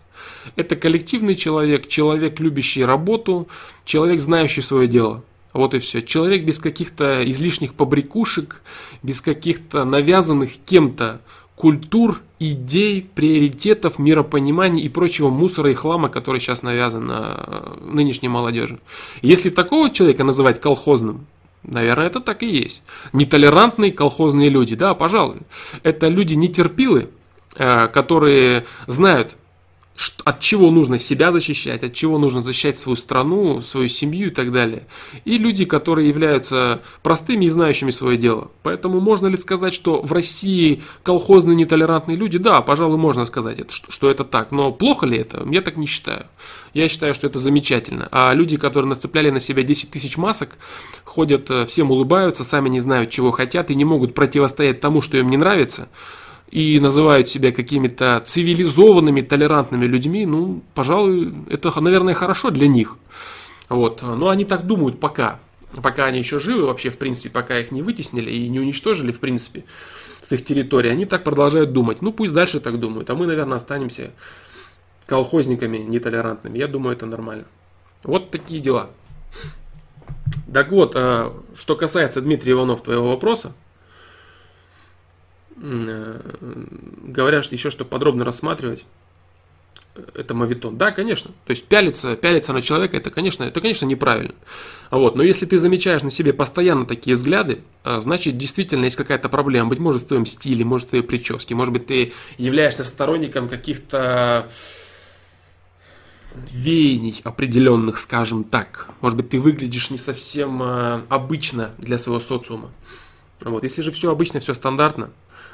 Это коллективный человек, человек, любящий работу, человек, знающий свое дело. Вот и все. Человек без каких-то излишних побрякушек, без каких-то навязанных кем-то культур, идей, приоритетов, миропонимания и прочего мусора и хлама, который сейчас навязан на нынешней молодежи. Если такого человека называть колхозным, Наверное, это так и есть. Нетолерантные колхозные люди, да, пожалуй. Это люди нетерпилы, э, которые знают, от чего нужно себя защищать, от чего нужно защищать свою страну, свою семью и так далее. И люди, которые являются простыми и знающими свое дело. Поэтому можно ли сказать, что в России колхозные нетолерантные люди? Да, пожалуй, можно сказать, что это так. Но плохо ли это? Я так не считаю. Я считаю, что это замечательно. А люди, которые нацепляли на себя 10 тысяч масок, ходят, э, всем улыбаются, сами не знают, чего хотят и не могут противостоять тому, что им не нравится – и называют себя какими-то цивилизованными, толерантными людьми, ну, пожалуй, это, наверное, хорошо для них. Вот. Но они так думают пока. Пока они еще живы, вообще, в принципе, пока их не вытеснили и не уничтожили, в принципе, с их территории, они так продолжают думать. Ну, пусть дальше так думают, а мы, наверное, останемся колхозниками нетолерантными. Я думаю, это нормально. Вот такие дела. Так вот, а, что касается Дмитрия Иванов, твоего вопроса, Э, говорят еще, что подробно рассматривать э, это мавитон. Да, конечно. То есть пялиться, пялиться на человека, это, конечно, это, конечно, неправильно. Вот. Но если ты замечаешь на себе постоянно такие взгляды, э, значит, действительно есть какая-то проблема. Быть может, в твоем стиле, может, в твоей прическе, может быть, ты являешься сторонником каких-то веяний определенных, скажем так. Может быть, ты выглядишь не совсем обычно для своего социума. Вот. Если же все обычно, все стандартно,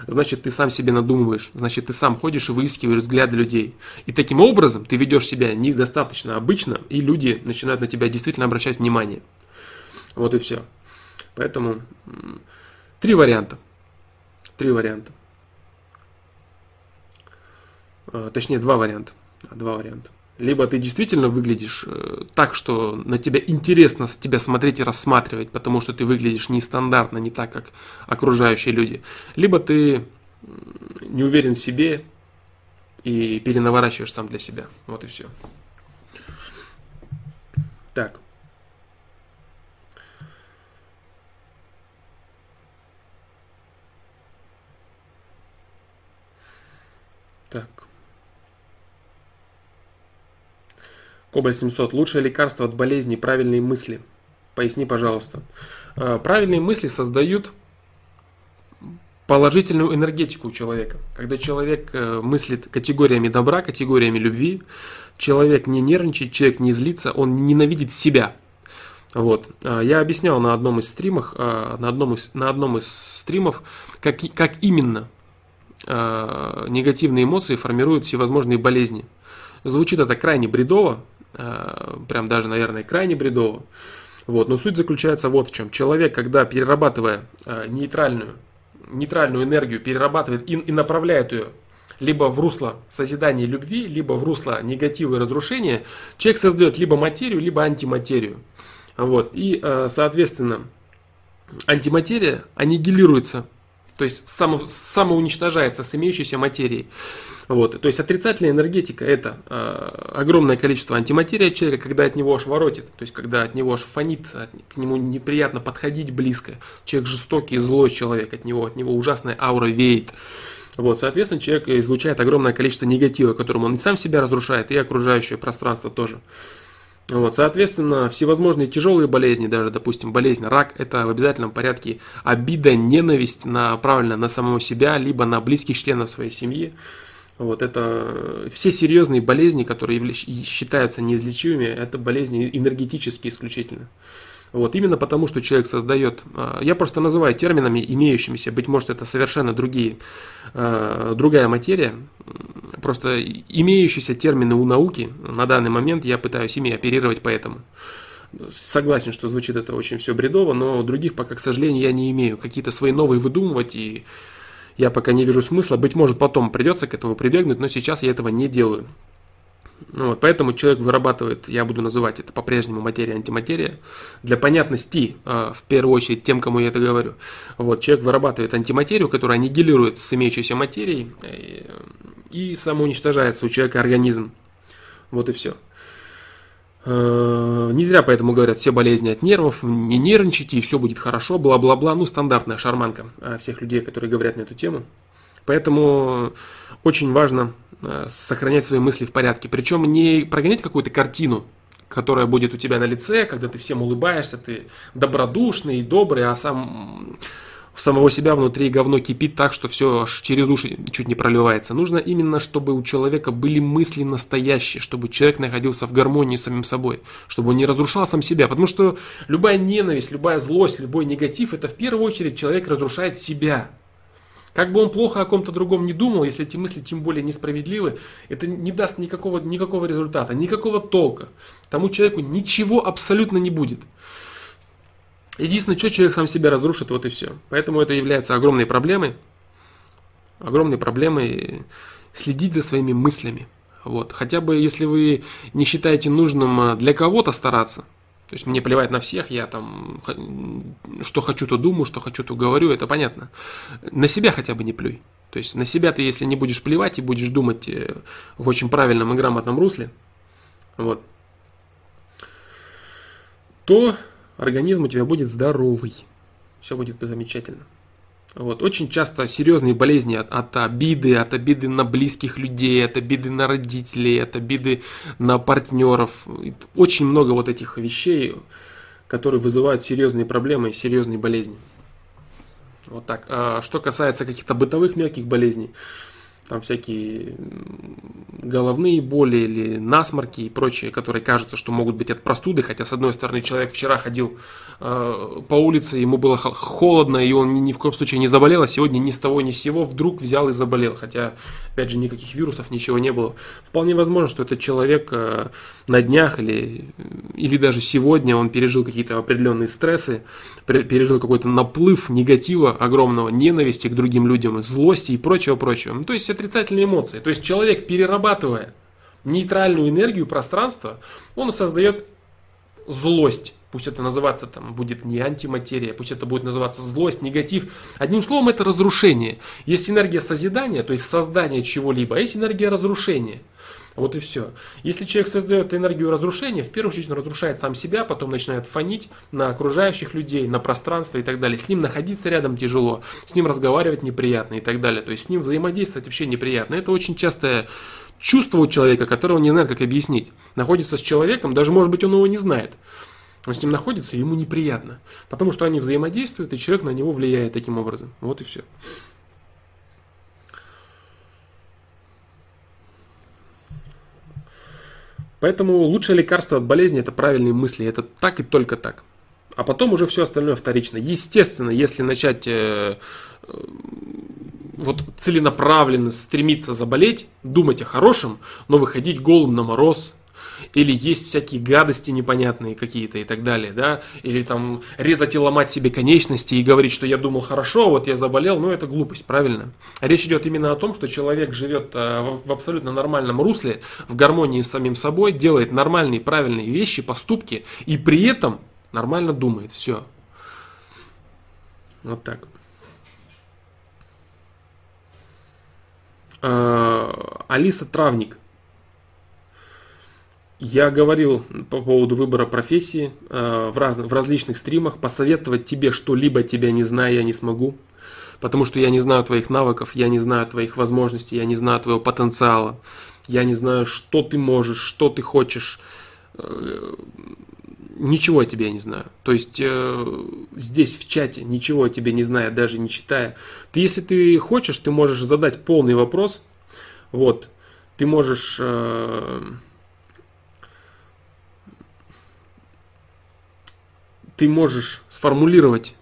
значит ты сам себе надумываешь, значит ты сам ходишь и выискиваешь взгляды людей. И таким образом ты ведешь себя недостаточно обычно, и люди начинают на тебя действительно обращать внимание. Вот и все. Поэтому три варианта. Три варианта. А, точнее, два варианта. Два варианта. Либо ты действительно выглядишь э, так, что на тебя интересно тебя смотреть и рассматривать, потому что ты выглядишь нестандартно, не так, как окружающие люди. Либо ты не уверен в себе и перенаворачиваешь сам для себя. Вот и все. Так. Так. Кобаль 700. Лучшее лекарство от болезни – правильные мысли. Поясни, пожалуйста. Э, правильные мысли создают положительную энергетику у человека. Когда человек э, мыслит категориями добра, категориями любви, человек не нервничает, человек не злится, он ненавидит себя. Вот. Э, я объяснял на одном из стримов, на одном из, на одном из стримов, как, как именно негативные эмоции формируют всевозможные болезни. Звучит это крайне бредово, прям даже, наверное, крайне бредово. Вот. Но суть заключается вот в чем. Человек, когда перерабатывая э, нейтральную, нейтральную энергию, перерабатывает и, и направляет ее либо в русло созидания любви, либо в русло негатива и разрушения, человек создает либо материю, либо антиматерию. Вот. И, э, соответственно, антиматерия аннигилируется, то есть само, самоуничтожается с имеющейся материей. Вот. То есть отрицательная энергетика это э, огромное количество антиматерии от человека, когда от него аж воротит, то есть когда от него аж фонит, от, к нему неприятно подходить близко. Человек жестокий, злой человек, от него, от него ужасная аура веет. Вот, соответственно, человек излучает огромное количество негатива, которым он и сам себя разрушает, и окружающее пространство тоже. Вот, соответственно, всевозможные тяжелые болезни, даже, допустим, болезнь рак, это в обязательном порядке обида, ненависть направлена на самого себя, либо на близких членов своей семьи. Вот это все серьезные болезни, которые считаются неизлечимыми, это болезни энергетические исключительно. Вот, именно потому, что человек создает, а, я просто называю терминами имеющимися, быть может это совершенно другие, а, другая материя, просто имеющиеся термины у науки, на данный момент я пытаюсь ими оперировать поэтому. Согласен, что звучит это очень все бредово, но других пока, к сожалению, я не имею. Какие-то свои новые выдумывать, и я пока не вижу смысла. Быть может, потом придется к этому прибегнуть, но сейчас я этого не делаю. Ну вот, поэтому человек вырабатывает, я буду называть это по-прежнему материя, антиматерия, для понятности, э, в первую очередь, тем, кому я это говорю. Вот, человек вырабатывает антиматерию, которая аннигилирует с имеющейся материей, э, и самоуничтожается у человека организм. Вот и все. Э, не зря поэтому говорят, все болезни от нервов, не нервничайте, и все будет хорошо, бла-бла-бла. Ну, стандартная шарманка всех людей, которые говорят на эту тему. Поэтому очень важно Э, сохранять свои мысли в порядке. Причем не прогонять какую-то картину, которая будет у тебя на лице, когда ты всем улыбаешься, ты добродушный и добрый, а сам самого себя внутри говно кипит так, что все аж через уши чуть не проливается. Нужно именно, чтобы у человека были мысли настоящие, чтобы человек находился в гармонии с самим собой, чтобы он не разрушал сам себя. Потому что любая ненависть, любая злость, любой негатив, это в первую очередь человек разрушает себя. Как бы он плохо о ком-то другом не думал, если эти мысли тем более несправедливы, это не даст никакого, никакого результата, никакого толка. Тому человеку ничего абсолютно не будет. Единственное, что человек сам себя разрушит, вот и все. Поэтому это является огромной проблемой. Огромной проблемой следить за своими мыслями. Вот. Хотя бы если вы не считаете нужным а, для кого-то стараться, то есть мне плевать на всех, я там что хочу, то думаю, что хочу, то говорю, это понятно. На себя хотя бы не плюй. То есть на себя ты, если не будешь плевать и будешь думать э, в очень правильном и грамотном русле, вот, то организм у тебя будет здоровый. Все будет замечательно. Вот. Очень часто серьезные болезни от, от обиды, от обиды на близких людей, от обиды на родителей, от обиды на партнеров. Очень много вот этих вещей, которые вызывают серьезные проблемы и серьезные болезни. Вот так. А что касается каких-то бытовых мелких болезней, там всякие головные боли или насморки и прочие, которые кажутся, что могут быть от простуды, хотя с одной стороны человек вчера ходил э, по улице, ему было холодно, и он ни, ни в коем случае не заболел, а сегодня ни с того ни с сего вдруг взял и заболел, хотя, опять же, никаких вирусов, ничего не было. Вполне возможно, что этот человек э, на днях или, или даже сегодня он пережил какие-то определенные стрессы, пережил какой-то наплыв негатива огромного, ненависти к другим людям, злости и прочего-прочего. Ну, то есть отрицательные эмоции. То есть человек, перерабатывая нейтральную энергию пространства, он создает злость. Пусть это называться там будет не антиматерия, пусть это будет называться злость, негатив. Одним словом, это разрушение. Есть энергия созидания, то есть создание чего-либо, а есть энергия разрушения. Вот и все. Если человек создает энергию разрушения, в первую очередь он разрушает сам себя, потом начинает фонить на окружающих людей, на пространство и так далее. С ним находиться рядом тяжело, с ним разговаривать неприятно и так далее. То есть с ним взаимодействовать вообще неприятно. Это очень частое чувство у человека, которое он не знает, как объяснить. Находится с человеком, даже может быть он его не знает. Он с ним находится, ему неприятно. Потому что они взаимодействуют, и человек на него влияет таким образом. Вот и все. Поэтому лучшее лекарство от болезни это правильные мысли. Это так и только так. А потом уже все остальное вторично. Естественно, если начать э, э, вот целенаправленно стремиться заболеть, думать о хорошем, но выходить голым на мороз, или есть всякие гадости непонятные какие-то и так далее, да, или там резать и ломать себе конечности и говорить, что я думал хорошо, а вот я заболел, ну это глупость, правильно? Речь идет именно о том, что человек живет э, в абсолютно нормальном русле, в гармонии с самим собой, делает нормальные, правильные вещи, поступки и при этом нормально думает, все. Вот так. А, Алиса Травник. Я говорил по поводу выбора профессии э, в, раз, в различных стримах. Посоветовать тебе что-либо тебя не знаю, я не смогу. Потому что я не знаю твоих навыков, я не знаю твоих возможностей, я не знаю твоего потенциала. Я не знаю, что ты можешь, что ты хочешь. Э, ничего о тебе я не знаю. То есть э, здесь в чате ничего о тебе не знаю, даже не читая. Ты, если ты хочешь, ты можешь задать полный вопрос. Вот. Ты можешь... Э, ты можешь сформулировать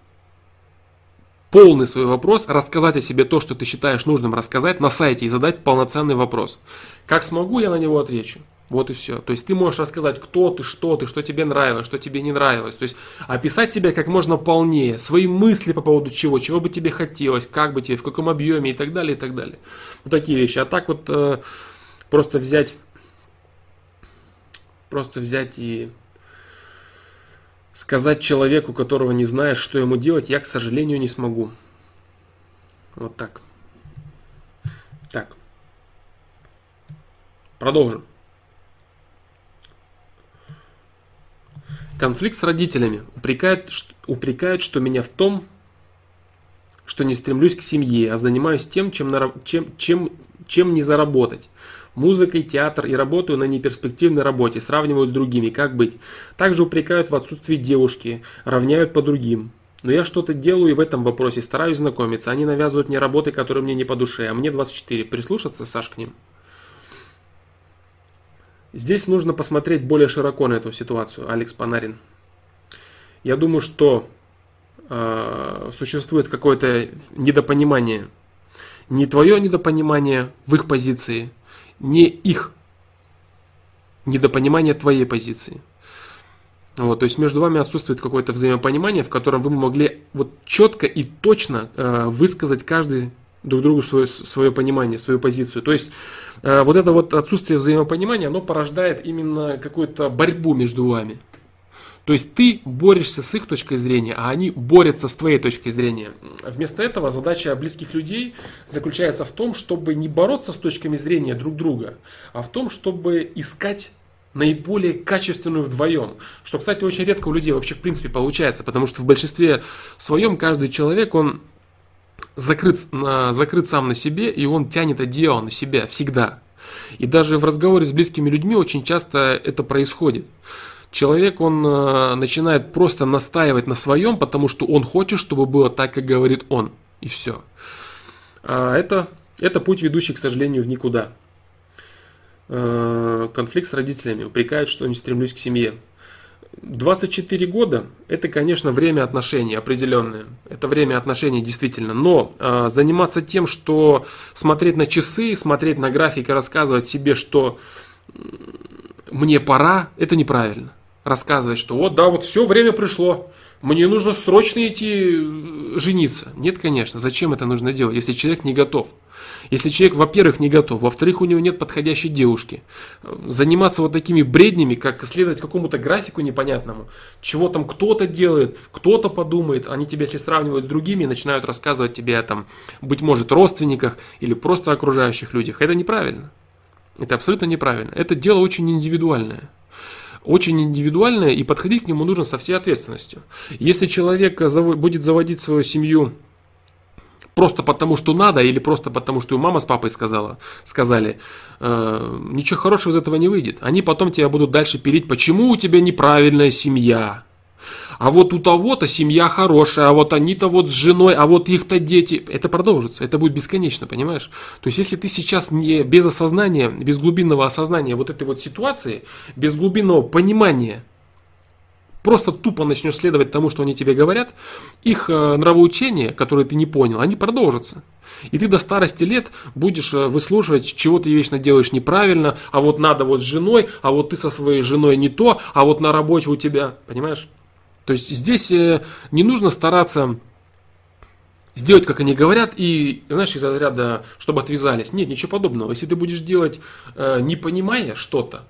полный свой вопрос, рассказать о себе то, что ты считаешь нужным рассказать на сайте и задать полноценный вопрос. Как смогу, я на него отвечу. Вот и все. То есть ты можешь рассказать, кто ты, что ты, что тебе нравилось, что тебе не нравилось. То есть описать себя как можно полнее, свои мысли по поводу чего, чего бы тебе хотелось, как бы тебе, в каком объеме и так далее, и так далее. Вот такие вещи. А так вот э, просто взять, просто взять и сказать человеку, которого не знаешь, что ему делать, я, к сожалению, не смогу. Вот так. Так. Продолжим. Конфликт с родителями. Упрекают, упрекают, что меня в том, что не стремлюсь к семье, а занимаюсь тем, чем, чем, чем, чем не заработать. Музыкой, театр и работаю на неперспективной работе, сравнивают с другими, как быть. Также упрекают в отсутствии девушки, равняют по другим. Но я что-то делаю и в этом вопросе, стараюсь знакомиться. Они навязывают мне работы, которые мне не по душе, а мне 24. Прислушаться, Саш, к ним? Здесь нужно посмотреть более широко на эту ситуацию, Алекс Панарин. Я думаю, что э, существует какое-то недопонимание. Не твое недопонимание в их позиции, не их недопонимание твоей позиции. Вот, то есть между вами отсутствует какое-то взаимопонимание, в котором вы могли вот четко и точно э, высказать каждый друг другу свое, свое понимание, свою позицию. То есть э, вот это вот отсутствие взаимопонимания, оно порождает именно какую-то борьбу между вами. То есть ты борешься с их точкой зрения, а они борются с твоей точкой зрения. Вместо этого задача близких людей заключается в том, чтобы не бороться с точками зрения друг друга, а в том, чтобы искать наиболее качественную вдвоем. Что, кстати, очень редко у людей вообще в принципе получается, потому что в большинстве своем каждый человек, он закрыт, закрыт сам на себе, и он тянет одеяло на себя всегда. И даже в разговоре с близкими людьми очень часто это происходит. Человек, он э, начинает просто настаивать на своем, потому что он хочет, чтобы было так, как говорит он. И все. А это, это путь, ведущий, к сожалению, в никуда. Э, конфликт с родителями. Упрекают, что не стремлюсь к семье. 24 года – это, конечно, время отношений определенное. Это время отношений действительно. Но э, заниматься тем, что смотреть на часы, смотреть на график и рассказывать себе, что мне пора, это неправильно. Рассказывать, что вот, да, вот все, время пришло, мне нужно срочно идти э, жениться. Нет, конечно, зачем это нужно делать, если человек не готов? Если человек, во-первых, не готов, во-вторых, у него нет подходящей девушки, заниматься вот такими бреднями, как следовать какому-то графику непонятному, чего там кто-то делает, кто-то подумает, они тебя, если сравнивают с другими, начинают рассказывать тебе о, там, быть может, родственниках или просто окружающих людях. Это неправильно. Это абсолютно неправильно. Это дело очень индивидуальное очень индивидуальное, и подходить к нему нужно со всей ответственностью. Если человек будет заводить свою семью просто потому, что надо, или просто потому, что мама с папой сказала, сказали, э, ничего хорошего из этого не выйдет. Они потом тебя будут дальше пилить, почему у тебя неправильная семья. А вот у того-то семья хорошая, а вот они-то вот с женой, а вот их-то дети. Это продолжится, это будет бесконечно, понимаешь? То есть, если ты сейчас не без осознания, без глубинного осознания вот этой вот ситуации, без глубинного понимания просто тупо начнешь следовать тому, что они тебе говорят, их э, нравоучения, которые ты не понял, они продолжатся. И ты до старости лет будешь э, выслушивать, чего ты вечно делаешь неправильно, а вот надо вот с женой, а вот ты со своей женой не то, а вот на работе у тебя, понимаешь? То есть здесь э, не нужно стараться сделать, как они говорят, и, знаешь, из ряда, чтобы отвязались. Нет, ничего подобного. Если ты будешь делать, э, не понимая что-то,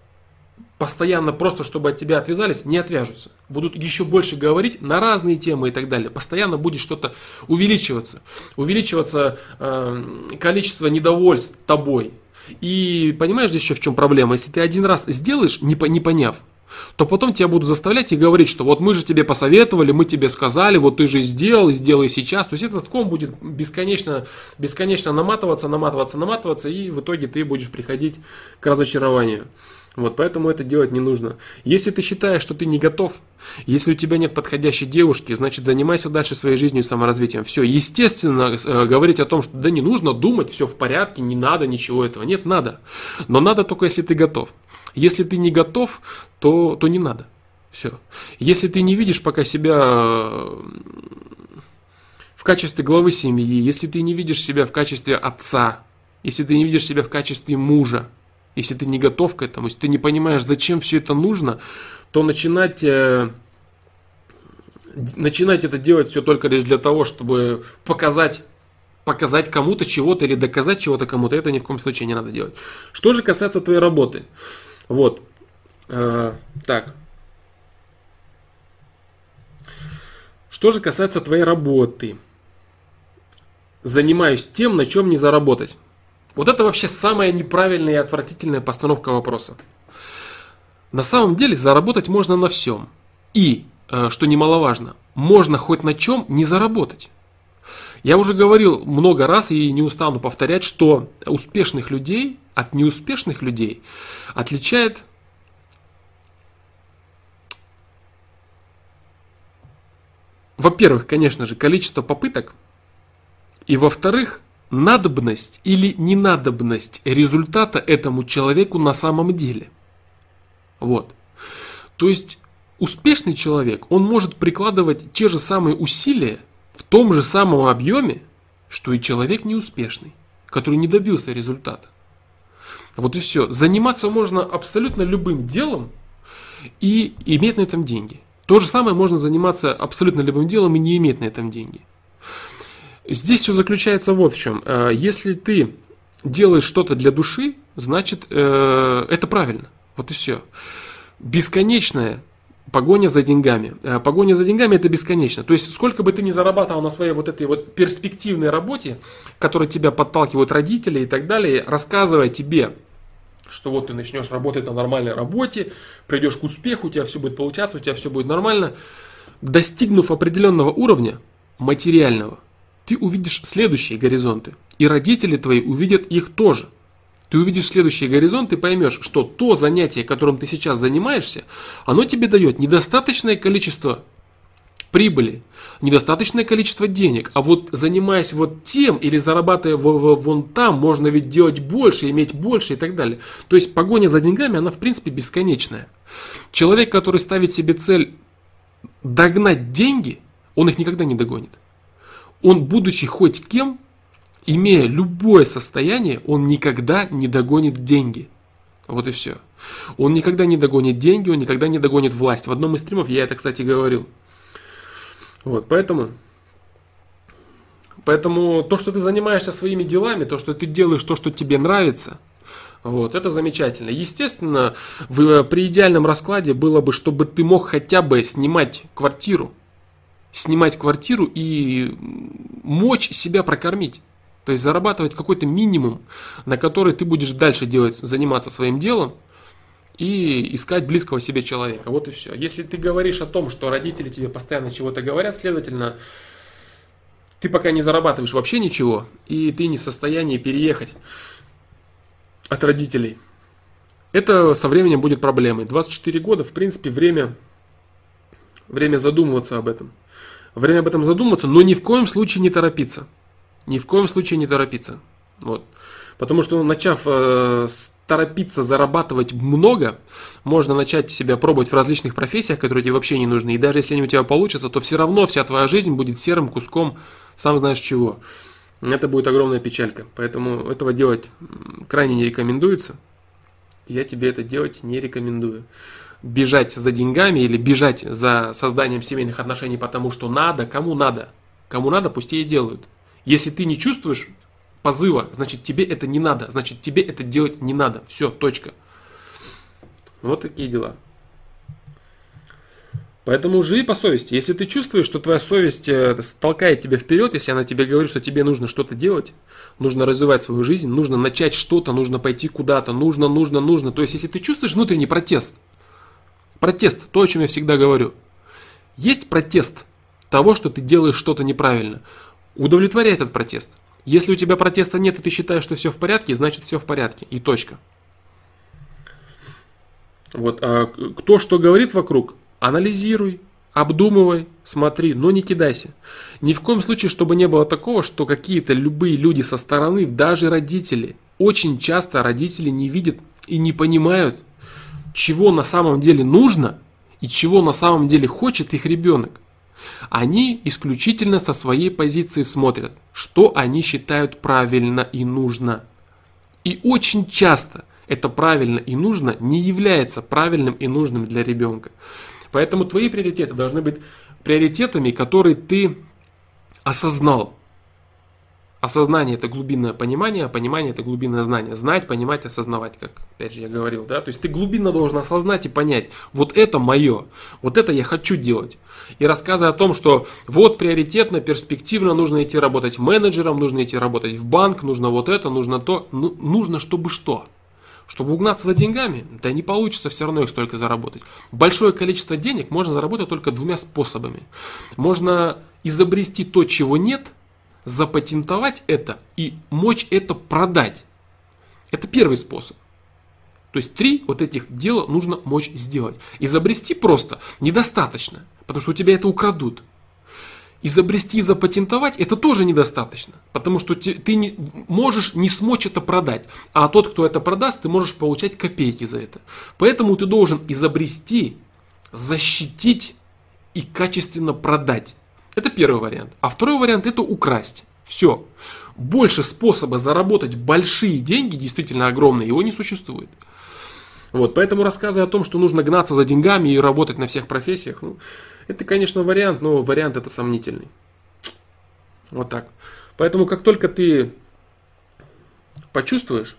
постоянно просто, чтобы от тебя отвязались, не отвяжутся. Будут еще больше говорить на разные темы и так далее. Постоянно будет что-то увеличиваться. Увеличиваться э, количество недовольств тобой. И понимаешь здесь еще в чем проблема? Если ты один раз сделаешь, не поняв, то потом тебя будут заставлять и говорить, что вот мы же тебе посоветовали, мы тебе сказали, вот ты же сделал и сделай сейчас. То есть этот ком будет бесконечно, бесконечно наматываться, наматываться, наматываться, и в итоге ты будешь приходить к разочарованию. Вот, поэтому это делать не нужно. Если ты считаешь, что ты не готов, если у тебя нет подходящей девушки, значит занимайся дальше своей жизнью и саморазвитием. Все, естественно, э, говорить о том, что да не нужно думать, все в порядке, не надо ничего этого. Нет, надо. Но надо только, если ты готов. Если ты не готов, то, то не надо. Все. Если ты не видишь пока себя э, в качестве главы семьи, если ты не видишь себя в качестве отца, если ты не видишь себя в качестве мужа, если ты не готов к этому, если ты не понимаешь, зачем все это нужно, то начинать, э, начинать это делать все только лишь для того, чтобы показать показать кому-то чего-то или доказать чего-то кому-то, это ни в коем случае не надо делать. Что же касается твоей работы, вот, э, так. Что же касается твоей работы, занимаюсь тем, на чем не заработать. Вот это вообще самая неправильная и отвратительная постановка вопроса. На самом деле заработать можно на всем. И, э, что немаловажно, можно хоть на чем не заработать. Я уже говорил много раз и не устану повторять, что успешных людей от неуспешных людей отличает во-первых, конечно же, количество попыток, и во-вторых, надобность или ненадобность результата этому человеку на самом деле. Вот. То есть успешный человек, он может прикладывать те же самые усилия в том же самом объеме, что и человек неуспешный, который не добился результата. Вот и все. Заниматься можно абсолютно любым делом и иметь на этом деньги. То же самое можно заниматься абсолютно любым делом и не иметь на этом деньги. Здесь все заключается вот в чем. Э, если ты делаешь что-то для души, значит э, это правильно. Вот и все. Бесконечная погоня за деньгами. Э, погоня за деньгами это бесконечно. То есть сколько бы ты ни зарабатывал на своей вот этой вот перспективной работе, которой тебя подталкивают родители и так далее, рассказывая тебе что вот ты начнешь работать на нормальной работе, придешь к успеху, у тебя все будет получаться, у тебя все будет нормально. Достигнув определенного уровня материального, ты увидишь следующие горизонты. И родители твои увидят их тоже. Ты увидишь следующие горизонты и поймешь, что то занятие, которым ты сейчас занимаешься, оно тебе дает недостаточное количество прибыли, недостаточное количество денег. А вот занимаясь вот тем или зарабатывая вон там, можно ведь делать больше, иметь больше и так далее. То есть погоня за деньгами, она в принципе бесконечная. Человек, который ставит себе цель догнать деньги, он их никогда не догонит. Он, будучи хоть кем, имея любое состояние, он никогда не догонит деньги. Вот и все. Он никогда не догонит деньги, он никогда не догонит власть. В одном из стримов я это, кстати, говорил. Вот, поэтому, поэтому то, что ты занимаешься своими делами, то, что ты делаешь то, что тебе нравится, вот, это замечательно. Естественно, в, при идеальном раскладе было бы, чтобы ты мог хотя бы снимать квартиру. Снимать квартиру и мочь себя прокормить. То есть зарабатывать какой-то минимум, на который ты будешь дальше делать, заниматься своим делом и искать близкого себе человека. Вот и все. Если ты говоришь о том, что родители тебе постоянно чего-то говорят, следовательно, ты пока не зарабатываешь вообще ничего, и ты не в состоянии переехать от родителей. Это со временем будет проблемой. 24 года, в принципе, время, время задумываться об этом. Время об этом задуматься, но ни в коем случае не торопиться. Ни в коем случае не торопиться. Вот. Потому что, начав э, торопиться зарабатывать много, можно начать себя пробовать в различных профессиях, которые тебе вообще не нужны. И даже если они у тебя получатся, то все равно вся твоя жизнь будет серым куском, сам знаешь чего. Это будет огромная печалька. Поэтому этого делать крайне не рекомендуется. Я тебе это делать не рекомендую. Бежать за деньгами или бежать за созданием семейных отношений, потому что надо, кому надо. Кому надо, пусть и делают. Если ты не чувствуешь позыва, значит тебе это не надо, значит тебе это делать не надо. Все, точка. Вот такие дела. Поэтому живи по совести. Если ты чувствуешь, что твоя совесть э, толкает тебя вперед, если она тебе говорит, что тебе нужно что-то делать, нужно развивать свою жизнь, нужно начать что-то, нужно пойти куда-то, нужно, нужно, нужно. То есть, если ты чувствуешь внутренний протест, протест, то, о чем я всегда говорю, есть протест того, что ты делаешь что-то неправильно. Удовлетворяй этот протест. Если у тебя протеста нет, и ты считаешь, что все в порядке, значит все в порядке. И точка. Вот, а кто что говорит вокруг, анализируй, обдумывай, смотри, но не кидайся. Ни в коем случае, чтобы не было такого, что какие-то любые люди со стороны, даже родители, очень часто родители не видят и не понимают, чего на самом деле нужно и чего на самом деле хочет их ребенок. Они исключительно со своей позиции смотрят, что они считают правильно и нужно. И очень часто это правильно и нужно не является правильным и нужным для ребенка. Поэтому твои приоритеты должны быть приоритетами, которые ты осознал. Осознание – это глубинное понимание, а понимание – это глубинное знание. Знать, понимать, осознавать, как, опять же, я говорил. Да? То есть ты глубинно должен осознать и понять, вот это мое, вот это я хочу делать. И рассказы о том, что вот приоритетно, перспективно нужно идти работать менеджером, нужно идти работать в банк, нужно вот это, нужно то, ну, нужно чтобы что? Чтобы угнаться за деньгами, да не получится все равно их столько заработать. Большое количество денег можно заработать только двумя способами. Можно изобрести то, чего нет – запатентовать это и мочь это продать. Это первый способ. То есть три вот этих дела нужно мочь сделать. Изобрести просто недостаточно, потому что у тебя это украдут. Изобрести и запатентовать это тоже недостаточно, потому что ты не, можешь не смочь это продать, а тот, кто это продаст, ты можешь получать копейки за это. Поэтому ты должен изобрести, защитить и качественно продать. Это первый вариант. А второй вариант это украсть. Все. Больше способа заработать большие деньги, действительно огромные, его не существует. Вот, поэтому рассказы о том, что нужно гнаться за деньгами и работать на всех профессиях, ну, это, конечно, вариант, но вариант это сомнительный. Вот так. Поэтому, как только ты почувствуешь,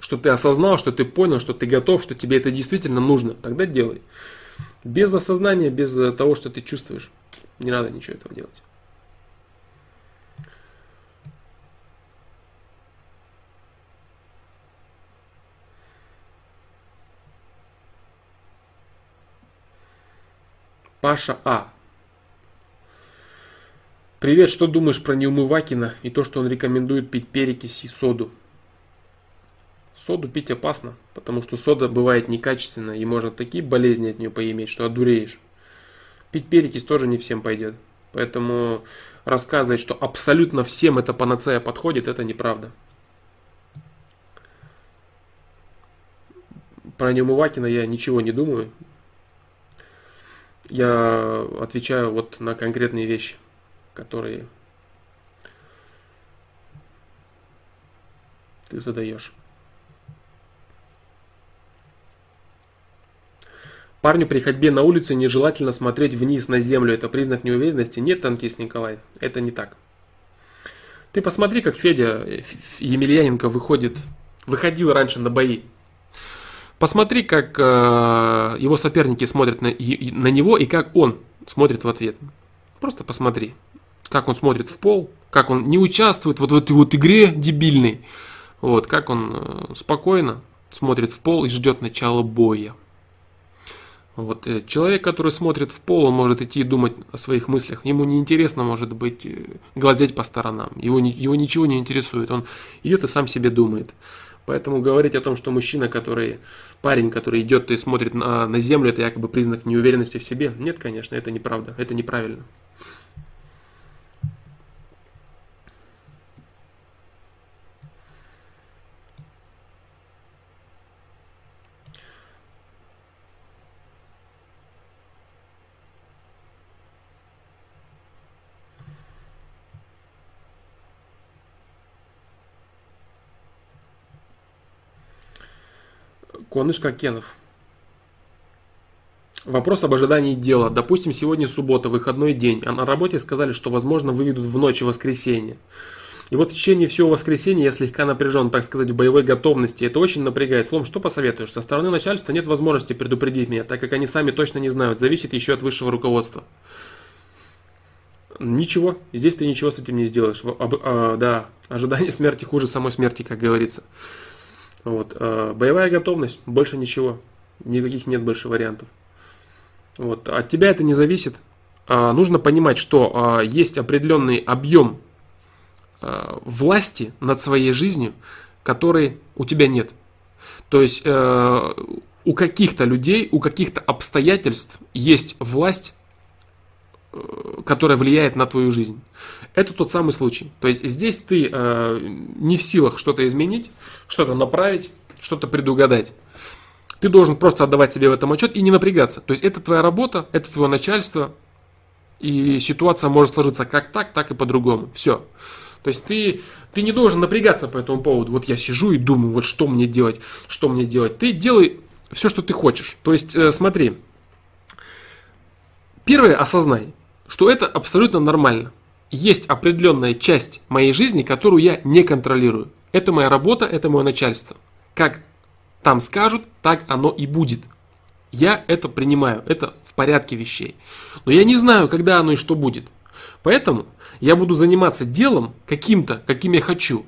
что ты осознал, что ты понял, что ты готов, что тебе это действительно нужно, тогда делай. Без осознания, без того, что ты чувствуешь. Не надо ничего этого делать. Паша А. Привет, что думаешь про Неумывакина и то, что он рекомендует пить перекись и соду? Соду пить опасно, потому что сода бывает некачественная и можно такие болезни от нее поиметь, что одуреешь. Пить перекись тоже не всем пойдет. Поэтому рассказывать, что абсолютно всем это панацея подходит, это неправда. Про Неумывакина я ничего не думаю. Я отвечаю вот на конкретные вещи, которые ты задаешь. Парню при ходьбе на улице нежелательно смотреть вниз на землю. Это признак неуверенности? Нет, танкист Николай, это не так. Ты посмотри, как Федя Емельяненко выходит, выходил раньше на бои. Посмотри, как э, его соперники смотрят на, и, на него и как он смотрит в ответ. Просто посмотри, как он смотрит в пол, как он не участвует вот в этой вот игре дебильной. Вот, как он э, спокойно смотрит в пол и ждет начала боя. Вот, э, человек, который смотрит в пол, он может идти и думать о своих мыслях. Ему не интересно, может быть, э, глазеть по сторонам. Его, его ничего не интересует. Он идет и сам себе думает. Поэтому говорить о том, что мужчина, который, парень, который идет и смотрит на, на землю, это якобы признак неуверенности в себе. Нет, конечно, это неправда. Это неправильно. Конышка Кенов. Вопрос об ожидании дела. Допустим, сегодня суббота, выходной день, а на работе сказали, что, возможно, выведут в ночь воскресенье. И вот в течение всего воскресенья я слегка напряжен, так сказать, в боевой готовности. Это очень напрягает. Словом, что посоветуешь? Со стороны начальства нет возможности предупредить меня, так как они сами точно не знают. Зависит еще от высшего руководства. Ничего, здесь ты ничего с этим не сделаешь. Об, а, да, ожидание смерти хуже самой смерти, как говорится. Вот, а, боевая готовность, больше ничего. Никаких нет больше вариантов. Вот. От тебя это не зависит. А, нужно понимать, что а, есть определенный объем власти над своей жизнью, который у тебя нет. То есть э, у каких-то людей, у каких-то обстоятельств есть власть, э, которая влияет на твою жизнь. Это тот самый случай. То есть здесь ты э, не в силах что-то изменить, что-то направить, что-то предугадать. Ты должен просто отдавать себе в этом отчет и не напрягаться. То есть это твоя работа, это твое начальство, и ситуация может сложиться как так, так и по-другому. Все. То есть ты, ты не должен напрягаться по этому поводу. Вот я сижу и думаю, вот что мне делать, что мне делать. Ты делай все, что ты хочешь. То есть э, смотри. Первое, осознай, что это абсолютно нормально. Есть определенная часть моей жизни, которую я не контролирую. Это моя работа, это мое начальство. Как там скажут, так оно и будет. Я это принимаю, это в порядке вещей. Но я не знаю, когда оно и что будет. Поэтому я буду заниматься делом каким-то, каким я хочу.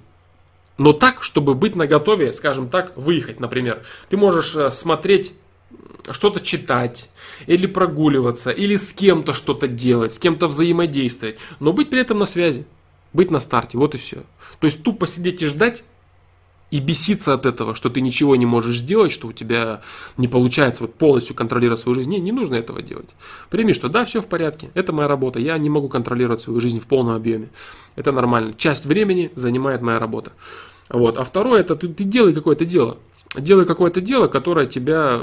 Но так, чтобы быть наготове, скажем так, выехать, например. Ты можешь э, смотреть что-то читать, или прогуливаться, или с кем-то что-то делать, с кем-то взаимодействовать, но быть при этом на связи, быть на старте, вот и все. То есть тупо сидеть и ждать, и беситься от этого, что ты ничего не можешь сделать, что у тебя не получается вот полностью контролировать свою жизнь. Не, не нужно этого делать. Прими, что да, все в порядке, это моя работа, я не могу контролировать свою жизнь в полном объеме. Это нормально. Часть времени занимает моя работа. Вот. А второе, это ты, ты делай какое-то дело делай какое-то дело, которое тебя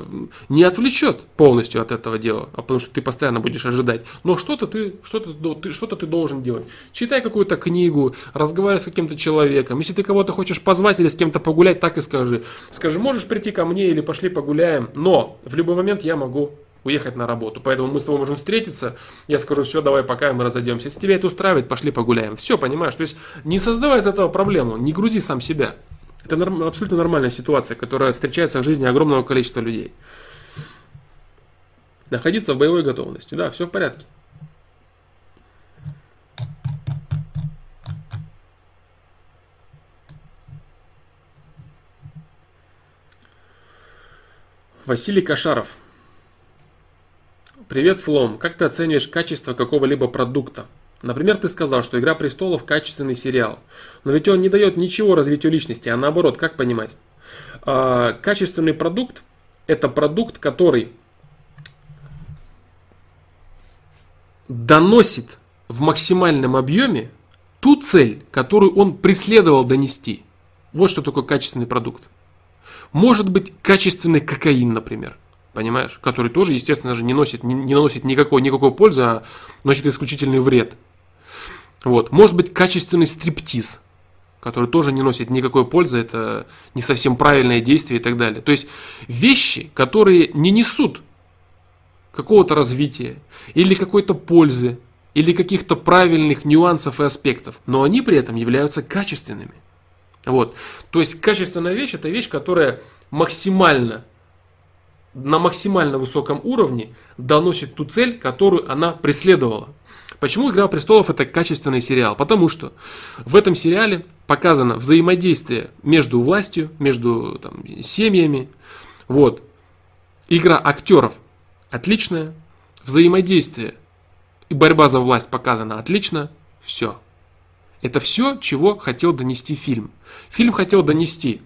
не отвлечет полностью от этого дела, а потому что ты постоянно будешь ожидать. Но что-то ты, что-то ты, что-то ты должен делать. Читай какую-то книгу, разговаривай с каким-то человеком. Если ты кого-то хочешь позвать или с кем-то погулять, так и скажи. Скажи, можешь прийти ко мне или пошли погуляем, но в любой момент я могу уехать на работу. Поэтому мы с тобой можем встретиться. Я скажу, все, давай пока, мы разойдемся. Если тебя это устраивает, пошли погуляем. Все, понимаешь? То есть не создавай из этого проблему, не грузи сам себя. Это норм, абсолютно нормальная ситуация, которая встречается в жизни огромного количества людей. Находиться в боевой готовности. Да, все в порядке. Василий Кашаров. Привет, Флом. Как ты оцениваешь качество какого-либо продукта? Например, ты сказал, что «Игра престолов» качественный сериал. Но ведь он не дает ничего развитию личности, а наоборот, как понимать? А, качественный продукт – это продукт, который доносит в максимальном объеме ту цель, которую он преследовал донести. Вот что такое качественный продукт. Может быть качественный кокаин, например. Понимаешь? Который тоже, естественно же, не, носит, не, не наносит никакой, никакой пользы, а носит исключительный вред. Вот. Может быть качественный стриптиз, который тоже не носит никакой пользы, это не совсем правильное действие и так далее. То есть вещи, которые не несут какого-то развития или какой-то пользы, или каких-то правильных нюансов и аспектов, но они при этом являются качественными. Вот. То есть качественная вещь это вещь, которая максимально на максимально высоком уровне доносит ту цель, которую она преследовала. Почему «Игра престолов» это качественный сериал? Потому что в этом сериале показано взаимодействие между властью, между там, семьями. Вот. Игра актеров отличная, взаимодействие и борьба за власть показана отлично. Все. Это все, чего хотел донести фильм. Фильм хотел донести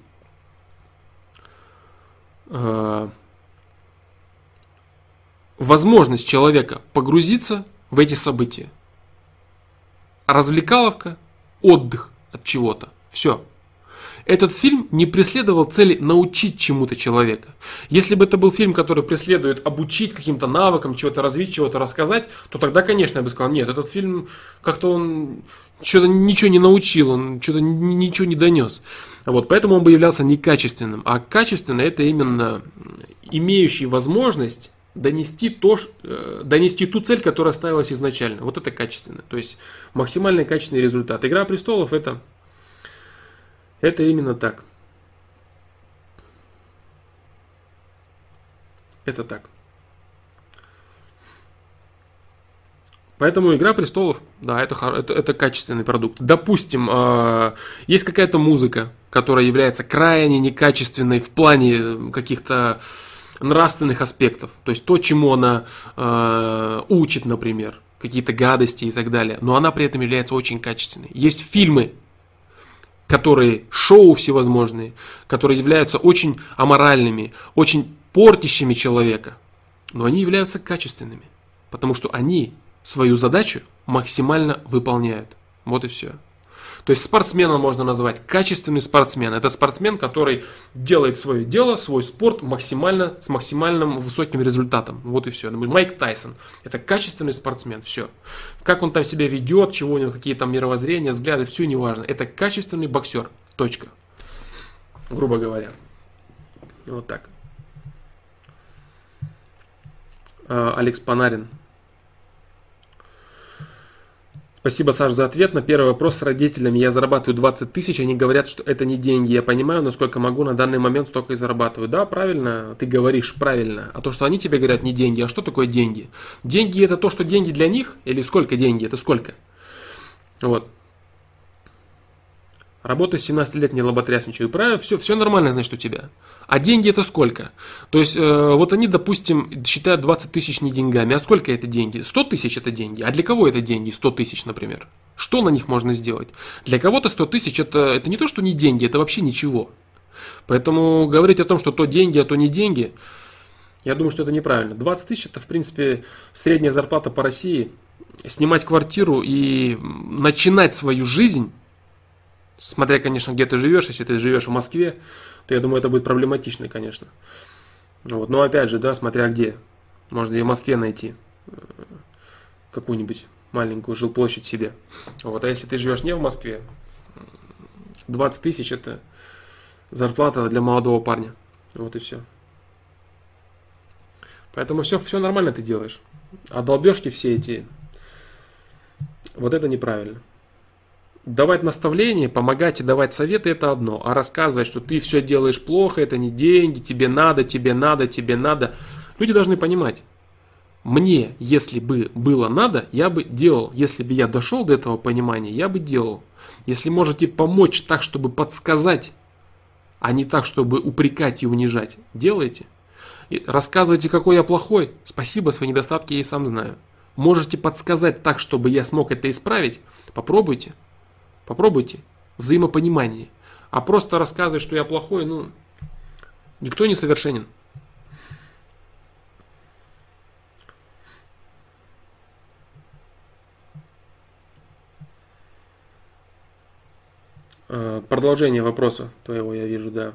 э, возможность человека погрузиться в эти события. Развлекаловка, отдых от чего-то. Все. Этот фильм не преследовал цели научить чему-то человека. Если бы это был фильм, который преследует обучить каким-то навыкам, чего-то развить, чего-то рассказать, то тогда, конечно, я бы сказал, нет, этот фильм как-то он что-то ничего не научил, он что-то ничего не донес. Вот, поэтому он бы являлся некачественным. А качественный это именно имеющий возможность донести, то, э, донести ту цель, которая ставилась изначально. Вот это качественно. То есть максимально качественный результат. Игра престолов это, это именно так. Это так. Поэтому Игра престолов, да, это, это, это качественный продукт. Допустим, э, есть какая-то музыка, которая является крайне некачественной в плане каких-то нравственных аспектов. То есть то, чему она э, учит, например, какие-то гадости и так далее. Но она при этом является очень качественной. Есть фильмы, которые шоу всевозможные, которые являются очень аморальными, очень портящими человека. Но они являются качественными. Потому что они свою задачу максимально выполняют. Вот и все. То есть спортсмена можно назвать качественный спортсмен. Это спортсмен, который делает свое дело, свой спорт максимально, с максимальным высоким результатом. Вот и все. Майк Тайсон. Это качественный спортсмен. Все. Как он там себя ведет, чего у него, какие там мировоззрения, взгляды, все не важно. Это качественный боксер. Точка. Грубо говоря. Вот так. А, Алекс Панарин. Спасибо, Саш, за ответ. На первый вопрос с родителями. Я зарабатываю 20 тысяч, они говорят, что это не деньги. Я понимаю, насколько могу на данный момент столько и зарабатываю. Да, правильно, ты говоришь правильно. А то, что они тебе говорят не деньги, а что такое деньги? Деньги это то, что деньги для них? Или сколько деньги? Это сколько? Вот. Работаю с 17 лет, не лоботрясничаю. Правильно, все, все нормально, значит, у тебя. А деньги это сколько? То есть, э, вот они, допустим, считают 20 тысяч не деньгами. А сколько это деньги? 100 тысяч это деньги. А для кого это деньги? 100 тысяч, например. Что на них можно сделать? Для кого-то 100 тысяч это, это не то, что не деньги, это вообще ничего. Поэтому говорить о том, что то деньги, а то не деньги, я думаю, что это неправильно. 20 тысяч это, в принципе, средняя зарплата по России. Снимать квартиру и начинать свою жизнь, смотря, конечно, где ты живешь, если ты живешь в Москве, то я думаю, это будет проблематично, конечно. Вот. Но опять же, да, смотря где. Можно и в Москве найти э, какую-нибудь маленькую жилплощадь себе. Вот. А если ты живешь не в Москве, 20 тысяч это зарплата для молодого парня. Вот и все. Поэтому все, все нормально ты делаешь. А долбежки все эти, вот это неправильно давать наставления, помогать и давать советы это одно, а рассказывать, что ты все делаешь плохо, это не деньги, тебе надо, тебе надо, тебе надо. Люди должны понимать, мне, если бы было надо, я бы делал. Если бы я дошел до этого понимания, я бы делал. Если можете помочь так, чтобы подсказать, а не так, чтобы упрекать и унижать, делайте. Рассказывайте, какой я плохой. Спасибо, свои недостатки я и сам знаю. Можете подсказать так, чтобы я смог это исправить. Попробуйте. Попробуйте. Взаимопонимание. А просто рассказывать, что я плохой, ну, никто не совершенен. А, продолжение вопроса твоего я вижу, да.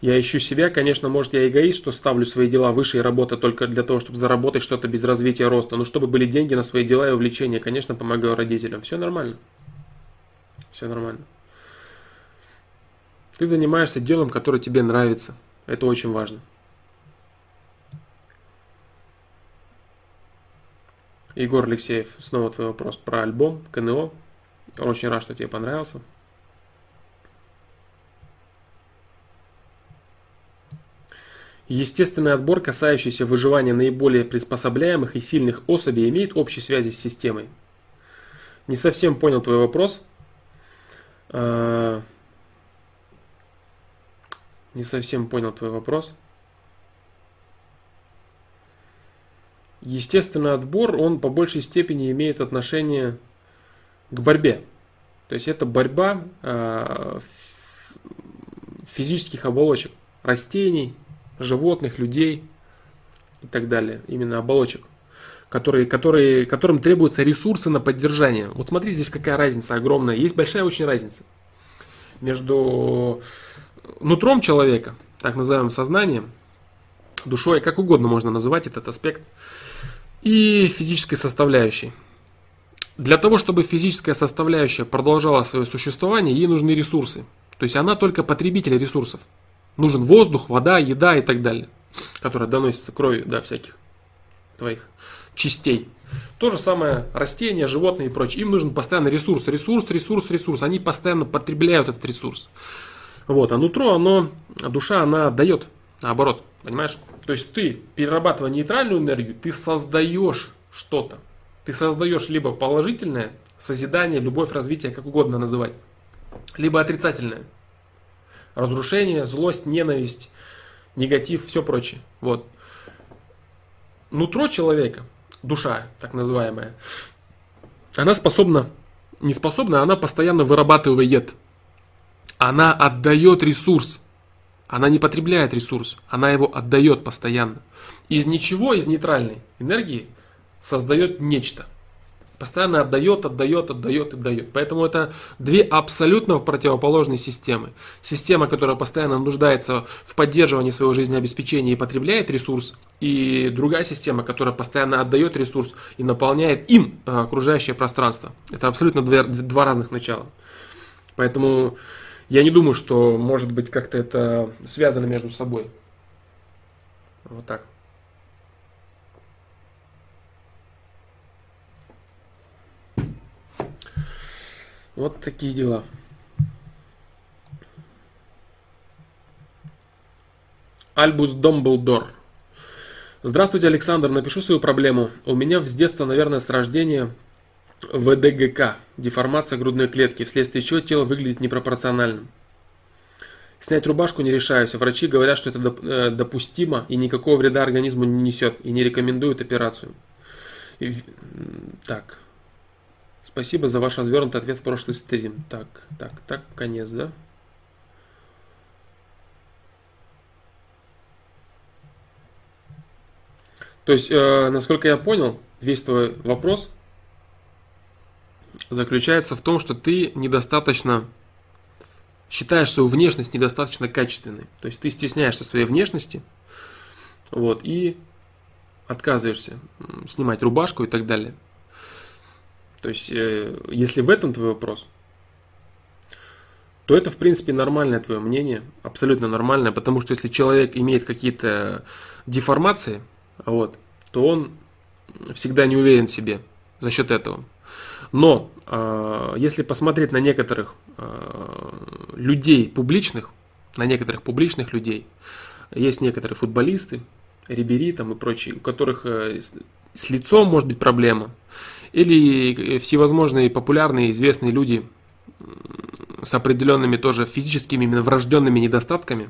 Я ищу себя, конечно, может, я эгоист, что ставлю свои дела выше и работа только для того, чтобы заработать что-то без развития роста. Но чтобы были деньги на свои дела и увлечения, конечно, помогаю родителям. Все нормально. Все нормально. Ты занимаешься делом, которое тебе нравится. Это очень важно. Егор Алексеев, снова твой вопрос про альбом КНО. Очень рад, что тебе понравился. Естественный отбор, касающийся выживания наиболее приспособляемых и сильных особей, имеет общие связи с системой. Не совсем понял твой вопрос. А, не совсем понял твой вопрос. Естественный отбор, он по большей степени имеет отношение к борьбе. То есть это борьба а, физических оболочек растений, животных, людей и так далее. Именно оболочек которые, которые, которым требуются ресурсы на поддержание. Вот смотри, здесь какая разница огромная. Есть большая очень разница между нутром человека, так называемым сознанием, душой, как угодно можно называть этот аспект, и физической составляющей. Для того, чтобы физическая составляющая продолжала свое существование, ей нужны ресурсы. То есть она только потребитель ресурсов. Нужен воздух, вода, еда и так далее, которая доносится кровью до всяких твоих частей. То же самое растения, животные и прочее. Им нужен постоянно ресурс, ресурс, ресурс, ресурс. Они постоянно потребляют этот ресурс. Вот, а нутро, оно, душа, она дает, наоборот, понимаешь? То есть ты, перерабатывая нейтральную энергию, ты создаешь что-то. Ты создаешь либо положительное созидание, любовь, развитие, как угодно называть, либо отрицательное. Разрушение, злость, ненависть, негатив, все прочее. Вот. Нутро человека, душа так называемая, она способна, не способна, она постоянно вырабатывает. Она отдает ресурс. Она не потребляет ресурс, она его отдает постоянно. Из ничего, из нейтральной энергии создает нечто. Постоянно отдает, отдает, отдает, отдает. Поэтому это две абсолютно противоположные системы. Система, которая постоянно нуждается в поддерживании своего жизнеобеспечения и потребляет ресурс, и другая система, которая постоянно отдает ресурс и наполняет им э, окружающее пространство. Это абсолютно две, два разных начала. Поэтому я не думаю, что может быть как-то это связано между собой. Вот так. Вот такие дела. Альбус Домблдор. Здравствуйте, Александр. Напишу свою проблему. У меня с детства, наверное, с рождения ВДГК. Деформация грудной клетки, вследствие чего тело выглядит непропорциональным. Снять рубашку не решаюсь. Врачи говорят, что это э, допустимо и никакого вреда организму не несет. И не рекомендуют операцию. И... Так. Спасибо за ваш развернутый ответ в прошлый стрим. Так, так, так, конец, да? То есть, э, насколько я понял, весь твой вопрос заключается в том, что ты недостаточно считаешь свою внешность недостаточно качественной. То есть ты стесняешься своей внешности, вот, и отказываешься снимать рубашку и так далее. То есть, э, если в этом твой вопрос, то это, в принципе, нормальное твое мнение, абсолютно нормальное, потому что если человек имеет какие-то деформации, вот, то он всегда не уверен в себе за счет этого. Но э, если посмотреть на некоторых э, людей публичных, на некоторых публичных людей, есть некоторые футболисты, рибери там и прочие, у которых э, с лицом может быть проблема, или всевозможные популярные известные люди с определенными тоже физическими, именно врожденными недостатками,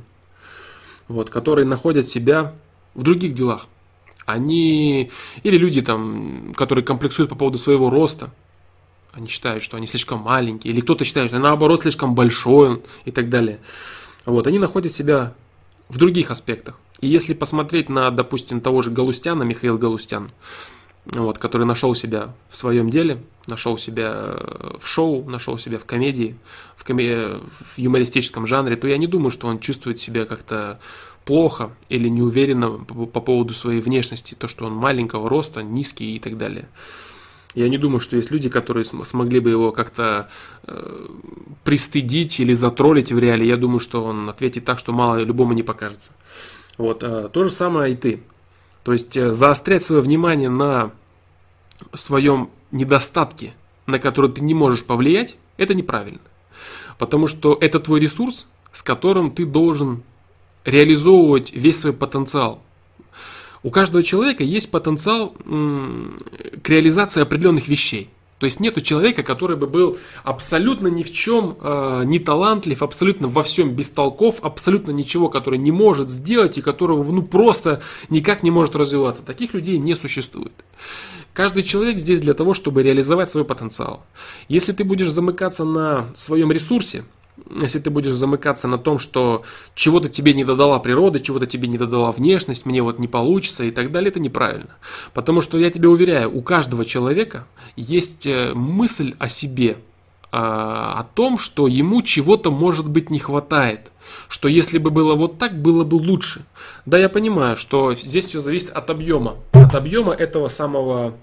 вот, которые находят себя в других делах. Они, или люди там, которые комплексуют по поводу своего роста, они считают, что они слишком маленькие, или кто-то считает, что наоборот слишком большой и так далее. Вот, они находят себя в других аспектах. И если посмотреть на, допустим, того же Галустяна, Михаил Галустян, вот, который нашел себя в своем деле, нашел себя э, в шоу, нашел себя в комедии, в, коме... в юмористическом жанре, то я не думаю, что он чувствует себя как-то плохо или неуверенно по, по поводу своей внешности, то, что он маленького роста, низкий и так далее. Я не думаю, что есть люди, которые смогли бы его как-то э, пристыдить или затроллить в реале. Я думаю, что он ответит так, что мало любому не покажется. Вот, э, то же самое и ты. То есть э, заострять свое внимание на своем недостатке, на который ты не можешь повлиять, это неправильно. Потому что это твой ресурс, с которым ты должен реализовывать весь свой потенциал. У каждого человека есть потенциал к реализации определенных вещей. То есть нету человека, который бы был абсолютно ни в чем э, не талантлив, абсолютно во всем бестолков, абсолютно ничего, который не может сделать и которого ну, просто никак не может развиваться. Таких людей не существует. Каждый человек здесь для того, чтобы реализовать свой потенциал. Если ты будешь замыкаться на своем ресурсе, если ты будешь замыкаться на том, что чего-то тебе не додала природа, чего-то тебе не додала внешность, мне вот не получится и так далее, это неправильно. Потому что я тебе уверяю, у каждого человека есть э, мысль о себе, а, о том, что ему чего-то может быть не хватает, что если бы было вот так, было бы лучше. Да, я понимаю, что здесь все зависит от объема, от объема этого самого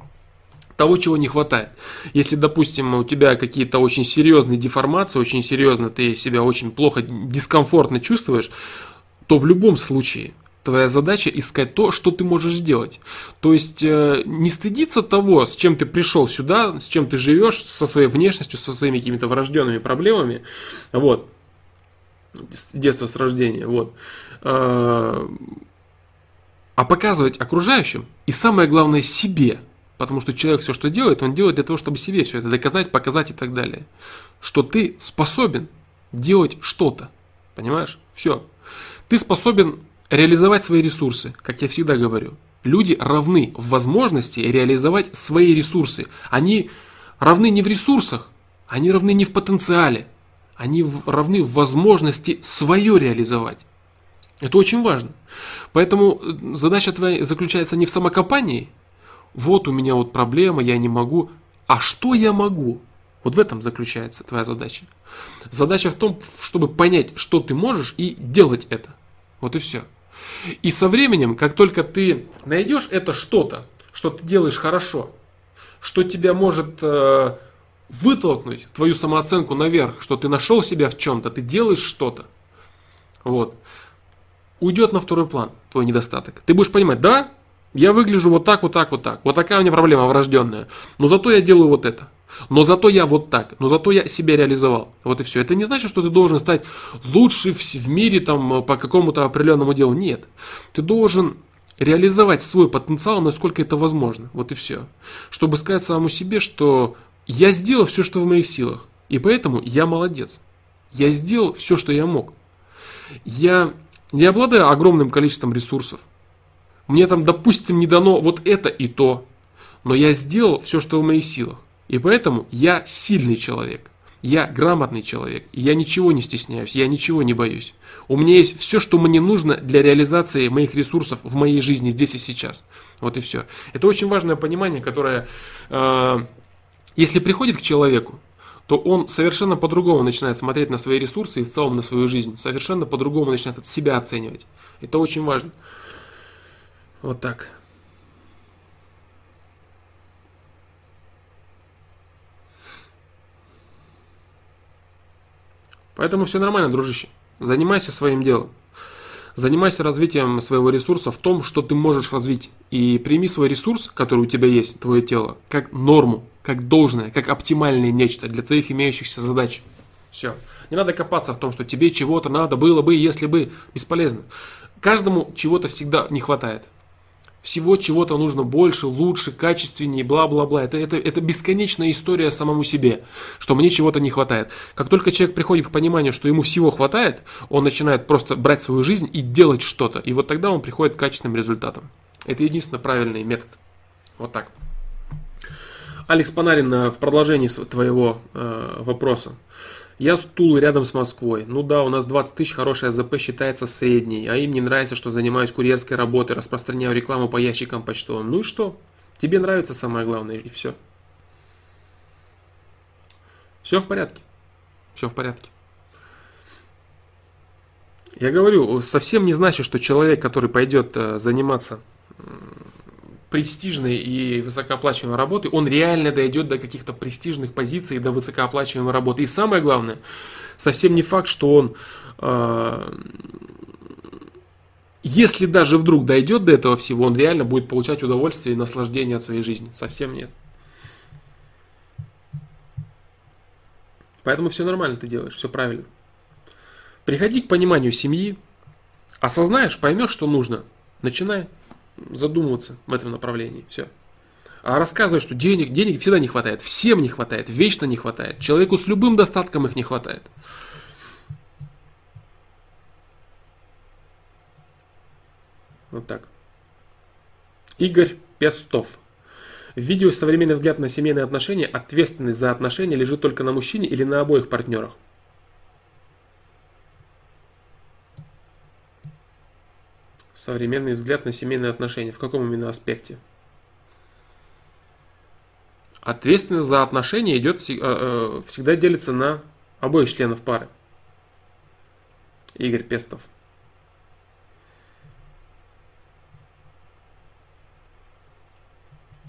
того, чего не хватает. Если, допустим, у тебя какие-то очень серьезные деформации, очень серьезно ты себя очень плохо, дискомфортно чувствуешь, то в любом случае твоя задача искать то, что ты можешь сделать. То есть э, не стыдиться того, с чем ты пришел сюда, с чем ты живешь, со своей внешностью, со своими какими-то врожденными проблемами. Вот. С детства, с рождения. Вот. Э, а показывать окружающим и самое главное себе – Потому что человек все, что делает, он делает для того, чтобы себе все это доказать, показать и так далее. Что ты способен делать что-то. Понимаешь? Все. Ты способен реализовать свои ресурсы, как я всегда говорю. Люди равны в возможности реализовать свои ресурсы. Они равны не в ресурсах, они равны не в потенциале. Они равны в возможности свое реализовать. Это очень важно. Поэтому э, задача твоя заключается не в самокопании, вот у меня вот проблема, я не могу. А что я могу? Вот в этом заключается твоя задача. Задача в том, чтобы понять, что ты можешь и делать это. Вот и все. И со временем, как только ты найдешь это что-то, что ты делаешь хорошо, что тебя может э, вытолкнуть твою самооценку наверх, что ты нашел себя в чем-то, ты делаешь что-то, вот, уйдет на второй план твой недостаток. Ты будешь понимать, да, я выгляжу вот так, вот так, вот так. Вот такая у меня проблема врожденная. Но зато я делаю вот это. Но зато я вот так. Но зато я себя реализовал. Вот и все. Это не значит, что ты должен стать лучший в мире там, по какому-то определенному делу. Нет. Ты должен реализовать свой потенциал, насколько это возможно. Вот и все. Чтобы сказать самому себе, что я сделал все, что в моих силах. И поэтому я молодец. Я сделал все, что я мог. Я не обладаю огромным количеством ресурсов. Мне там, допустим, не дано вот это и то, но я сделал все, что в моих силах. И поэтому я сильный человек. Я грамотный человек. Я ничего не стесняюсь, я ничего не боюсь. У меня есть все, что мне нужно для реализации моих ресурсов в моей жизни здесь и сейчас. Вот и все. Это очень важное понимание, которое, э, если приходит к человеку, то он совершенно по-другому начинает смотреть на свои ресурсы и в целом на свою жизнь. Совершенно по-другому начинает от себя оценивать. Это очень важно. Вот так. Поэтому все нормально, дружище. Занимайся своим делом. Занимайся развитием своего ресурса в том, что ты можешь развить. И прими свой ресурс, который у тебя есть, твое тело, как норму, как должное, как оптимальное нечто для твоих имеющихся задач. Все. Не надо копаться в том, что тебе чего-то надо было бы, если бы. Бесполезно. Каждому чего-то всегда не хватает всего чего-то нужно больше, лучше, качественнее, бла-бла-бла. Это, это, это бесконечная история самому себе, что мне чего-то не хватает. Как только человек приходит к пониманию, что ему всего хватает, он начинает просто брать свою жизнь и делать что-то. И вот тогда он приходит к качественным результатам. Это единственно правильный метод. Вот так. Алекс Панарин э, в продолжении твоего э, вопроса. Я стул рядом с Москвой. Ну да, у нас 20 тысяч, хорошая ЗП считается средней. А им не нравится, что занимаюсь курьерской работой, распространяю рекламу по ящикам почтовым. Ну и что? Тебе нравится самое главное, и все. Все в порядке. Все в порядке. Я говорю, совсем не значит, что человек, который пойдет э, заниматься престижной и высокооплачиваемой работы, он реально дойдет до каких-то престижных позиций, до высокооплачиваемой работы. И самое главное, совсем не факт, что он, э, если даже вдруг дойдет до этого всего, он реально будет получать удовольствие и наслаждение от своей жизни. Совсем нет. Поэтому все нормально ты делаешь, все правильно. Приходи к пониманию семьи, осознаешь, поймешь, что нужно, начинай задумываться в этом направлении. Все. А рассказывать, что денег, денег всегда не хватает, всем не хватает, вечно не хватает. Человеку с любым достатком их не хватает. Вот так. Игорь Пестов. В видео современный взгляд на семейные отношения, ответственность за отношения лежит только на мужчине или на обоих партнерах. Современный взгляд на семейные отношения. В каком именно аспекте? Ответственность за отношения идет, э, э, всегда делится на обоих членов пары. Игорь Пестов.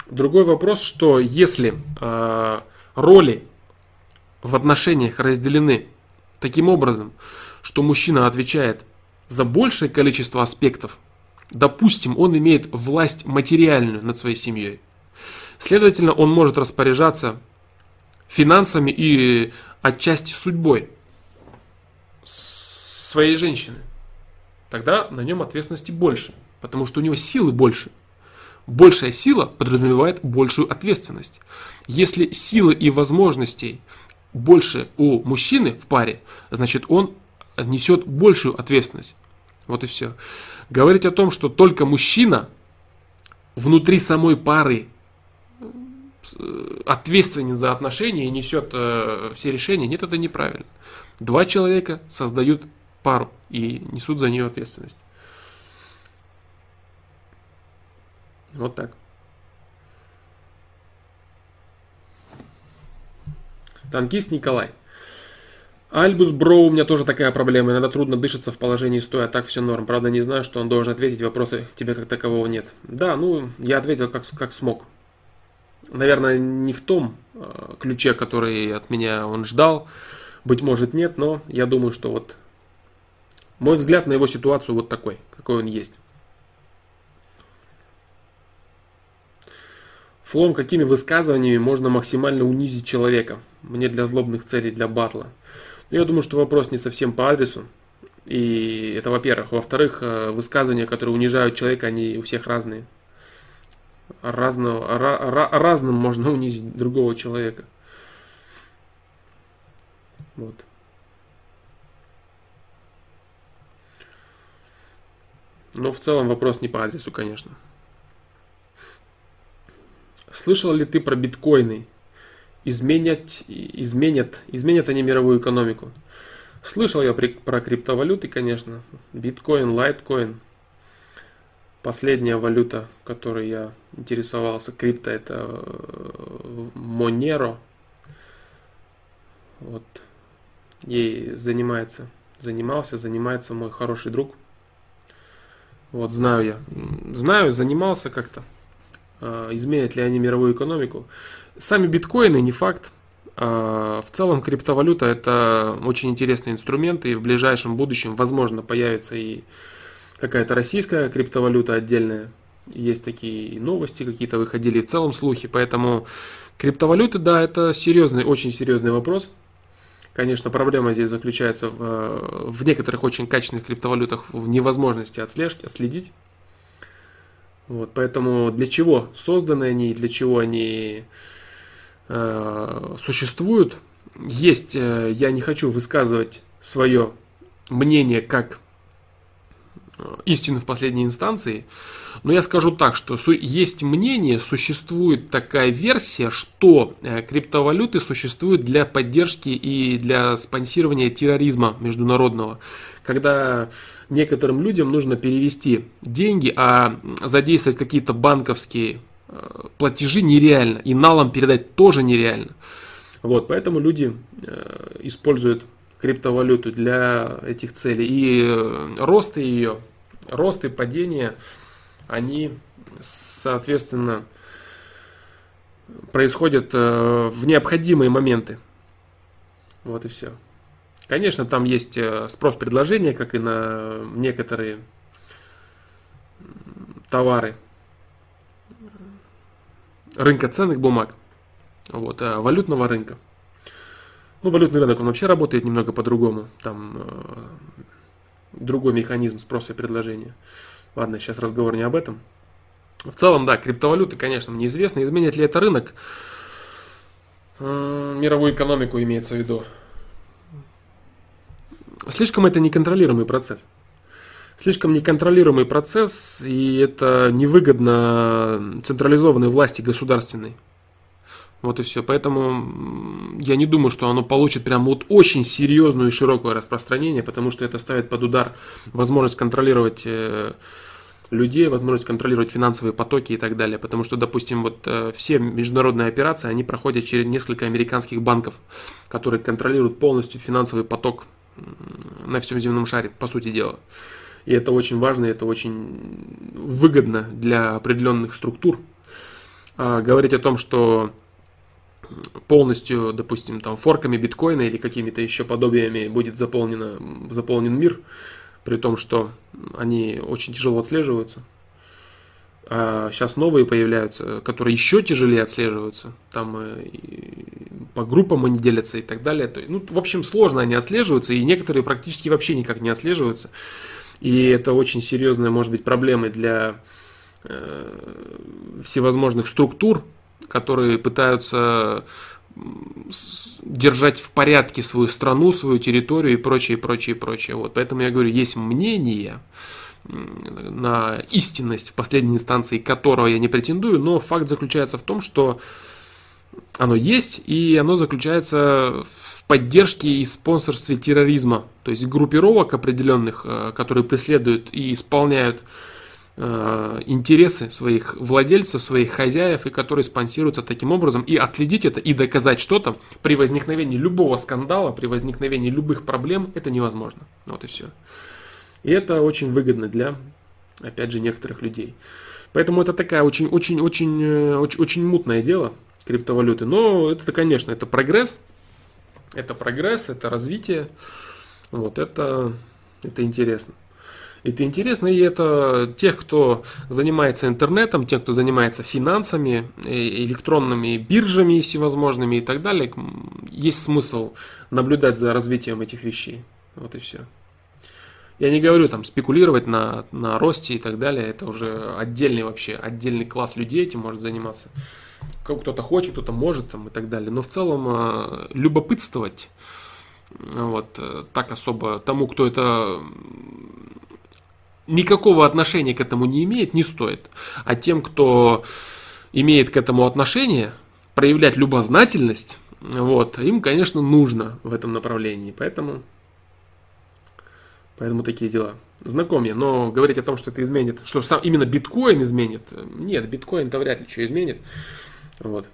Другой вопрос, что если э, роли в отношениях разделены таким образом, что мужчина отвечает за большее количество аспектов, допустим, он имеет власть материальную над своей семьей, следовательно, он может распоряжаться финансами и отчасти судьбой своей женщины, тогда на нем ответственности больше, потому что у него силы больше. Большая сила подразумевает большую ответственность. Если силы и возможностей больше у мужчины в паре, значит он несет большую ответственность. Вот и все. Говорить о том, что только мужчина внутри самой пары э, ответственен за отношения и несет э, все решения, нет, это неправильно. Два человека создают пару и несут за нее ответственность. Вот так. Танкист Николай. Альбус Бро, у меня тоже такая проблема. Иногда трудно дышаться в положении стоя, а так все норм. Правда, не знаю, что он должен ответить, вопросы тебе как такового нет. Да, ну, я ответил как, как смог. Наверное, не в том э, ключе, который от меня он ждал. Быть может, нет, но я думаю, что вот мой взгляд на его ситуацию вот такой, какой он есть. Флом, какими высказываниями можно максимально унизить человека? Мне для злобных целей, для батла. Ну, я думаю, что вопрос не совсем по адресу. И это во-первых. Во-вторых, э, высказывания, которые унижают человека, они у всех разные. Разного, ra- разным можно унизить другого человека. Вот. Но в целом вопрос не по адресу, конечно. Слышал ли ты про биткоины? Изменять, изменят, изменят они мировую экономику. Слышал я про криптовалюты, конечно. Биткоин, лайткоин. Последняя валюта, которой я интересовался, крипто, это Monero. Вот. Ей занимается, занимался, занимается мой хороший друг. Вот, знаю я. Знаю, занимался как-то. А, изменят ли они мировую экономику. Сами биткоины не факт. А, в целом криптовалюта это очень интересный инструмент, и в ближайшем будущем, возможно, появится и какая-то российская криптовалюта отдельная. Есть такие новости какие-то выходили, в целом слухи. Поэтому криптовалюты, да, это серьезный, очень серьезный вопрос. Конечно, проблема здесь заключается в, в некоторых очень качественных криптовалютах в невозможности отслежки, отследить. Вот, поэтому для чего созданы они, для чего они существуют. Есть, э, я не хочу высказывать свое мнение как э, истину в последней инстанции, но я скажу так, что есть мнение, существует такая версия, что э, криптовалюты существуют для поддержки и для спонсирования терроризма международного когда некоторым людям нужно перевести деньги, а задействовать какие-то банковские э, платежи нереально. И налом передать тоже нереально. Вот, поэтому люди э, используют криптовалюту для этих целей. И э, росты ее, рост и падение, они, соответственно, происходят в необходимые моменты. Вот и все. Конечно, там есть э, спрос-предложение, как и на некоторые товары рынка ценных бумаг, вот, а валютного рынка. Ну, валютный рынок, он вообще работает немного по-другому. Там э, другой механизм спроса и предложения. Ладно, сейчас разговор не об этом. В целом, да, криптовалюты, конечно, неизвестно. Изменит ли это рынок? Э, мировую экономику имеется в виду. Слишком это неконтролируемый процесс. Слишком неконтролируемый процесс, и это невыгодно централизованной власти государственной. Вот и все. Поэтому я не думаю, что оно получит прям вот очень серьезную и широкое распространение, потому что это ставит под удар возможность контролировать э, людей, возможность контролировать финансовые потоки и так далее. Потому что, допустим, вот э, все международные операции, они проходят через несколько американских банков, которые контролируют полностью финансовый поток на всем земном шаре, по сути дела. И это очень важно, это очень выгодно для определенных структур. а, говорить о том, что полностью, допустим, там форками биткоина или какими-то еще подобиями будет заполнено, заполнен мир, при том, что они очень тяжело отслеживаются. А сейчас новые появляются, которые еще тяжелее отслеживаются. Там э, по группам они делятся и так далее. Ну, в общем, сложно они отслеживаются, и некоторые практически вообще никак не отслеживаются. И это очень серьезная, может быть, проблемой для э, всевозможных структур, которые пытаются держать в порядке свою страну, свою территорию и прочее, прочее, прочее. Вот. Поэтому я говорю, есть мнение на истинность в последней инстанции, которого я не претендую, но факт заключается в том, что оно есть, и оно заключается в поддержке и спонсорстве терроризма, то есть группировок определенных, э, которые преследуют и исполняют Э, интересы своих владельцев, своих хозяев, и которые спонсируются таким образом, и отследить это, и доказать что-то при возникновении любого скандала, при возникновении любых проблем, это невозможно. Вот и все. И это очень выгодно для, опять же, некоторых людей. Поэтому это такая очень, очень, очень, э, очень, очень мутное дело криптовалюты. Но это, конечно, это прогресс. Это прогресс, это развитие. Вот это, это интересно. Это интересно, и это тех, кто занимается интернетом, тех, кто занимается финансами, электронными биржами всевозможными и так далее, есть смысл наблюдать за развитием этих вещей. Вот и все. Я не говорю там спекулировать на, на росте и так далее, это уже отдельный вообще, отдельный класс людей этим может заниматься. Кто-то хочет, кто-то может там и так далее. Но в целом а, любопытствовать вот, э, так особо тому, кто это никакого отношения к этому не имеет, не стоит. А тем, кто имеет к этому отношение, проявлять любознательность, вот, им, конечно, нужно в этом направлении. Поэтому, поэтому такие дела. Знаком я, но говорить о том, что это изменит, что сам именно биткоин изменит, нет, биткоин-то вряд ли что изменит. Вот.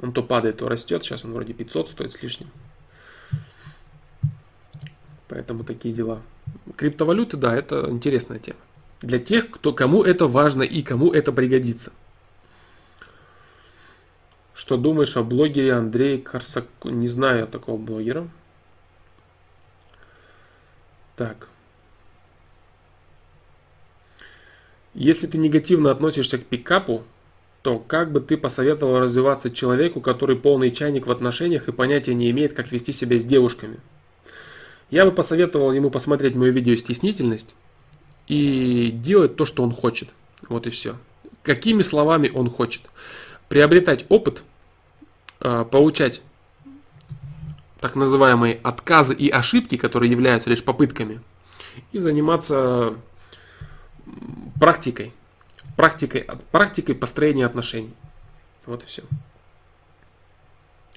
Он то падает, то растет. Сейчас он вроде 500 стоит с лишним. Поэтому такие дела. Криптовалюты, да, это интересная тема. Для тех, кто, кому это важно и кому это пригодится. Что думаешь о блогере Андрее Корсаку? Не знаю такого блогера. Так. Если ты негативно относишься к пикапу, то как бы ты посоветовал развиваться человеку, который полный чайник в отношениях и понятия не имеет, как вести себя с девушками? Я бы посоветовал ему посмотреть мое видео «Стеснительность» и делать то, что он хочет. Вот и все. Какими словами он хочет. Приобретать опыт, а, получать так называемые отказы и ошибки, которые являются лишь попытками, и заниматься практикой. Практикой, практикой построения отношений. Вот и все.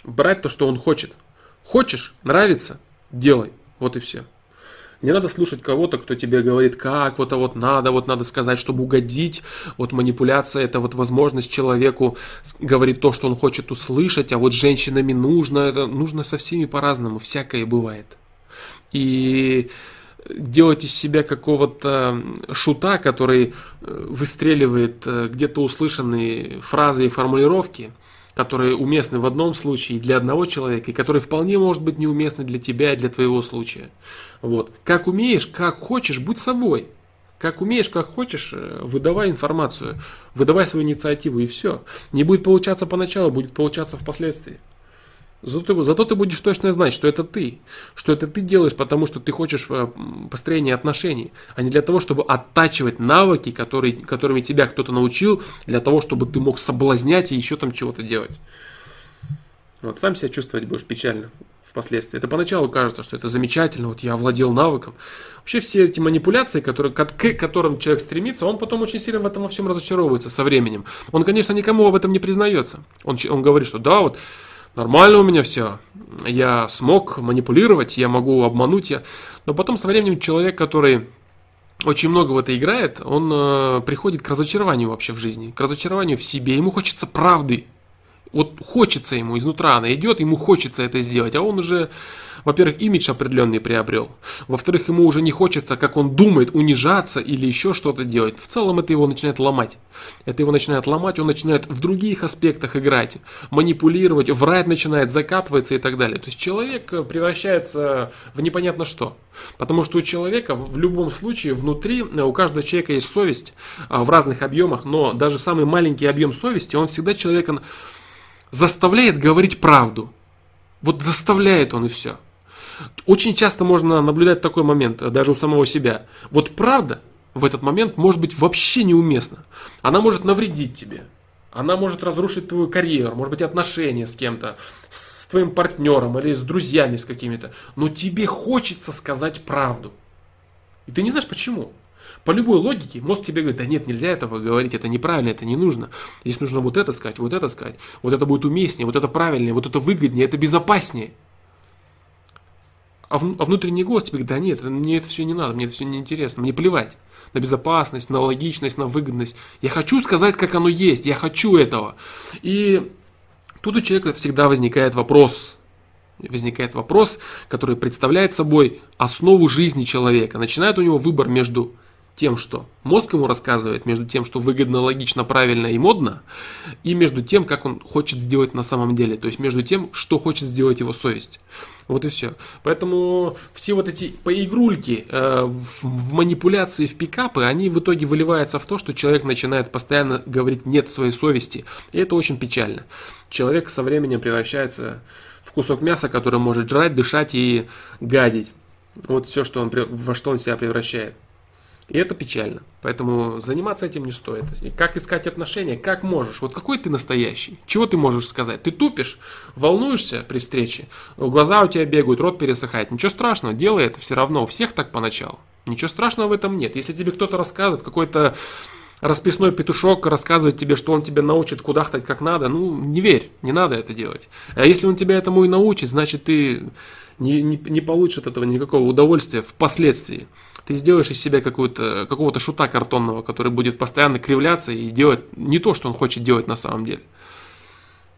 Брать то, что он хочет. Хочешь, нравится, делай. Вот и все. Не надо слушать кого-то, кто тебе говорит, как вот, а вот надо, вот надо сказать, чтобы угодить. Вот манипуляция это вот возможность человеку говорить то, что он хочет услышать, а вот женщинами нужно, это нужно со всеми по-разному, всякое бывает. И делать из себя какого-то шута, который э, выстреливает э, где-то услышанные фразы и формулировки – которые уместны в одном случае для одного человека, и которые вполне может быть неуместны для тебя и для твоего случая. Вот. Как умеешь, как хочешь, будь собой. Как умеешь, как хочешь, э, выдавай информацию, выдавай свою инициативу и все. Не будет получаться поначалу, будет получаться впоследствии. Зато, зато ты будешь точно знать, что это ты. Что это ты делаешь, потому что ты хочешь э, построения отношений, а не для того, чтобы оттачивать навыки, которые, которыми тебя кто-то научил, для того, чтобы ты мог соблазнять и еще там чего-то делать. Вот сам себя чувствовать будешь печально впоследствии. Это поначалу кажется, что это замечательно, вот я овладел навыком. Вообще все эти манипуляции, которые, к которым человек стремится, он потом очень сильно в этом во всем разочаровывается со временем. Он, конечно, никому об этом не признается. Он, он говорит, что да, вот нормально у меня все, я смог манипулировать, я могу обмануть, я... но потом со временем человек, который очень много в это играет, он э, приходит к разочарованию вообще в жизни, к разочарованию в себе, ему хочется правды, Вот хочется ему, изнутра она идет, ему хочется это сделать, а он уже во-первых, имидж определенный приобрел. Во-вторых, ему уже не хочется, как он думает, унижаться или еще что-то делать. В целом это его начинает ломать. Это его начинает ломать, он начинает в других аспектах играть, манипулировать, врать начинает, закапывается и так далее. То есть человек превращается в непонятно что. Потому что у человека в любом случае внутри, у каждого человека есть совесть а, в разных объемах, но даже самый маленький объем совести, он всегда человека заставляет говорить правду. Вот заставляет он и все. Очень часто можно наблюдать такой момент, э, даже у самого себя. Вот правда в этот момент может быть вообще неуместна. Она может навредить тебе. Она может разрушить твою карьеру, может быть отношения с кем-то, с твоим партнером или с друзьями с какими-то. Но тебе хочется сказать правду. И ты не знаешь почему. По любой логике мозг тебе говорит, да нет, нельзя этого говорить, это неправильно, это не нужно. Здесь нужно вот это сказать, вот это сказать, вот это будет уместнее, вот это правильнее, вот это выгоднее, это безопаснее. А, а внутренний голос тебе говорит, да нет, мне это все не надо, мне это все не интересно, мне плевать на безопасность, на логичность, на выгодность. Я хочу сказать, как оно есть, я хочу этого. И тут у человека всегда возникает вопрос, возникает вопрос, который представляет собой основу жизни человека. Начинает у него выбор между тем, что мозг ему рассказывает, между тем, что выгодно, логично, правильно и модно, и между тем, как он хочет сделать на самом деле, то есть между тем, что хочет сделать его совесть. Вот и все. Поэтому все вот эти поигрульки э, в, в манипуляции, в пикапы, они в итоге выливаются в то, что человек начинает постоянно говорить нет своей совести. И это очень печально. Человек со временем превращается в кусок мяса, который может жрать, дышать и гадить. Вот все, что он, во что он себя превращает. И это печально. Поэтому заниматься этим не стоит. И как искать отношения? Как можешь? Вот какой ты настоящий? Чего ты можешь сказать? Ты тупишь? Волнуешься при встрече? Глаза у тебя бегают, рот пересыхает. Ничего страшного, делай это все равно. У всех так поначалу. Ничего страшного в этом нет. Если тебе кто-то рассказывает, какой-то расписной петушок рассказывает тебе, что он тебя научит кудахтать как надо, ну, не верь, не надо это делать. А если он тебя этому и научит, значит, ты не, не, не получишь от этого никакого удовольствия впоследствии ты сделаешь из себя какого-то какого шута картонного, который будет постоянно кривляться и делать не то, что он хочет делать на самом деле.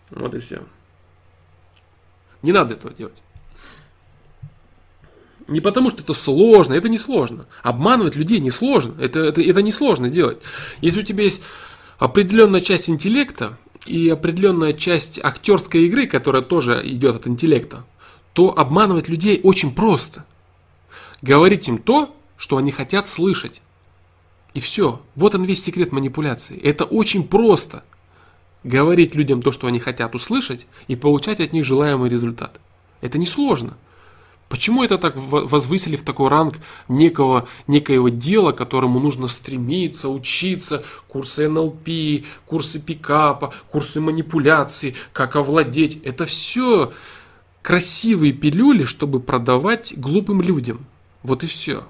Вот и все. Не надо этого делать. Не потому, что это сложно, это не сложно. Обманывать людей не сложно, это, это, это не сложно делать. Если у тебя есть определенная часть интеллекта и определенная часть актерской игры, которая тоже идет от интеллекта, то обманывать людей очень просто. Говорить им то, что они хотят слышать. И все. Вот он весь секрет манипуляции. Это очень просто. Говорить людям то, что они хотят услышать, и получать от них желаемый результат. Это несложно. Почему это так возвысили в такой ранг некого, некоего дела, которому нужно стремиться, учиться, курсы НЛП, курсы пикапа, курсы манипуляции, как овладеть. Это все красивые пилюли, чтобы продавать глупым людям. Вот и все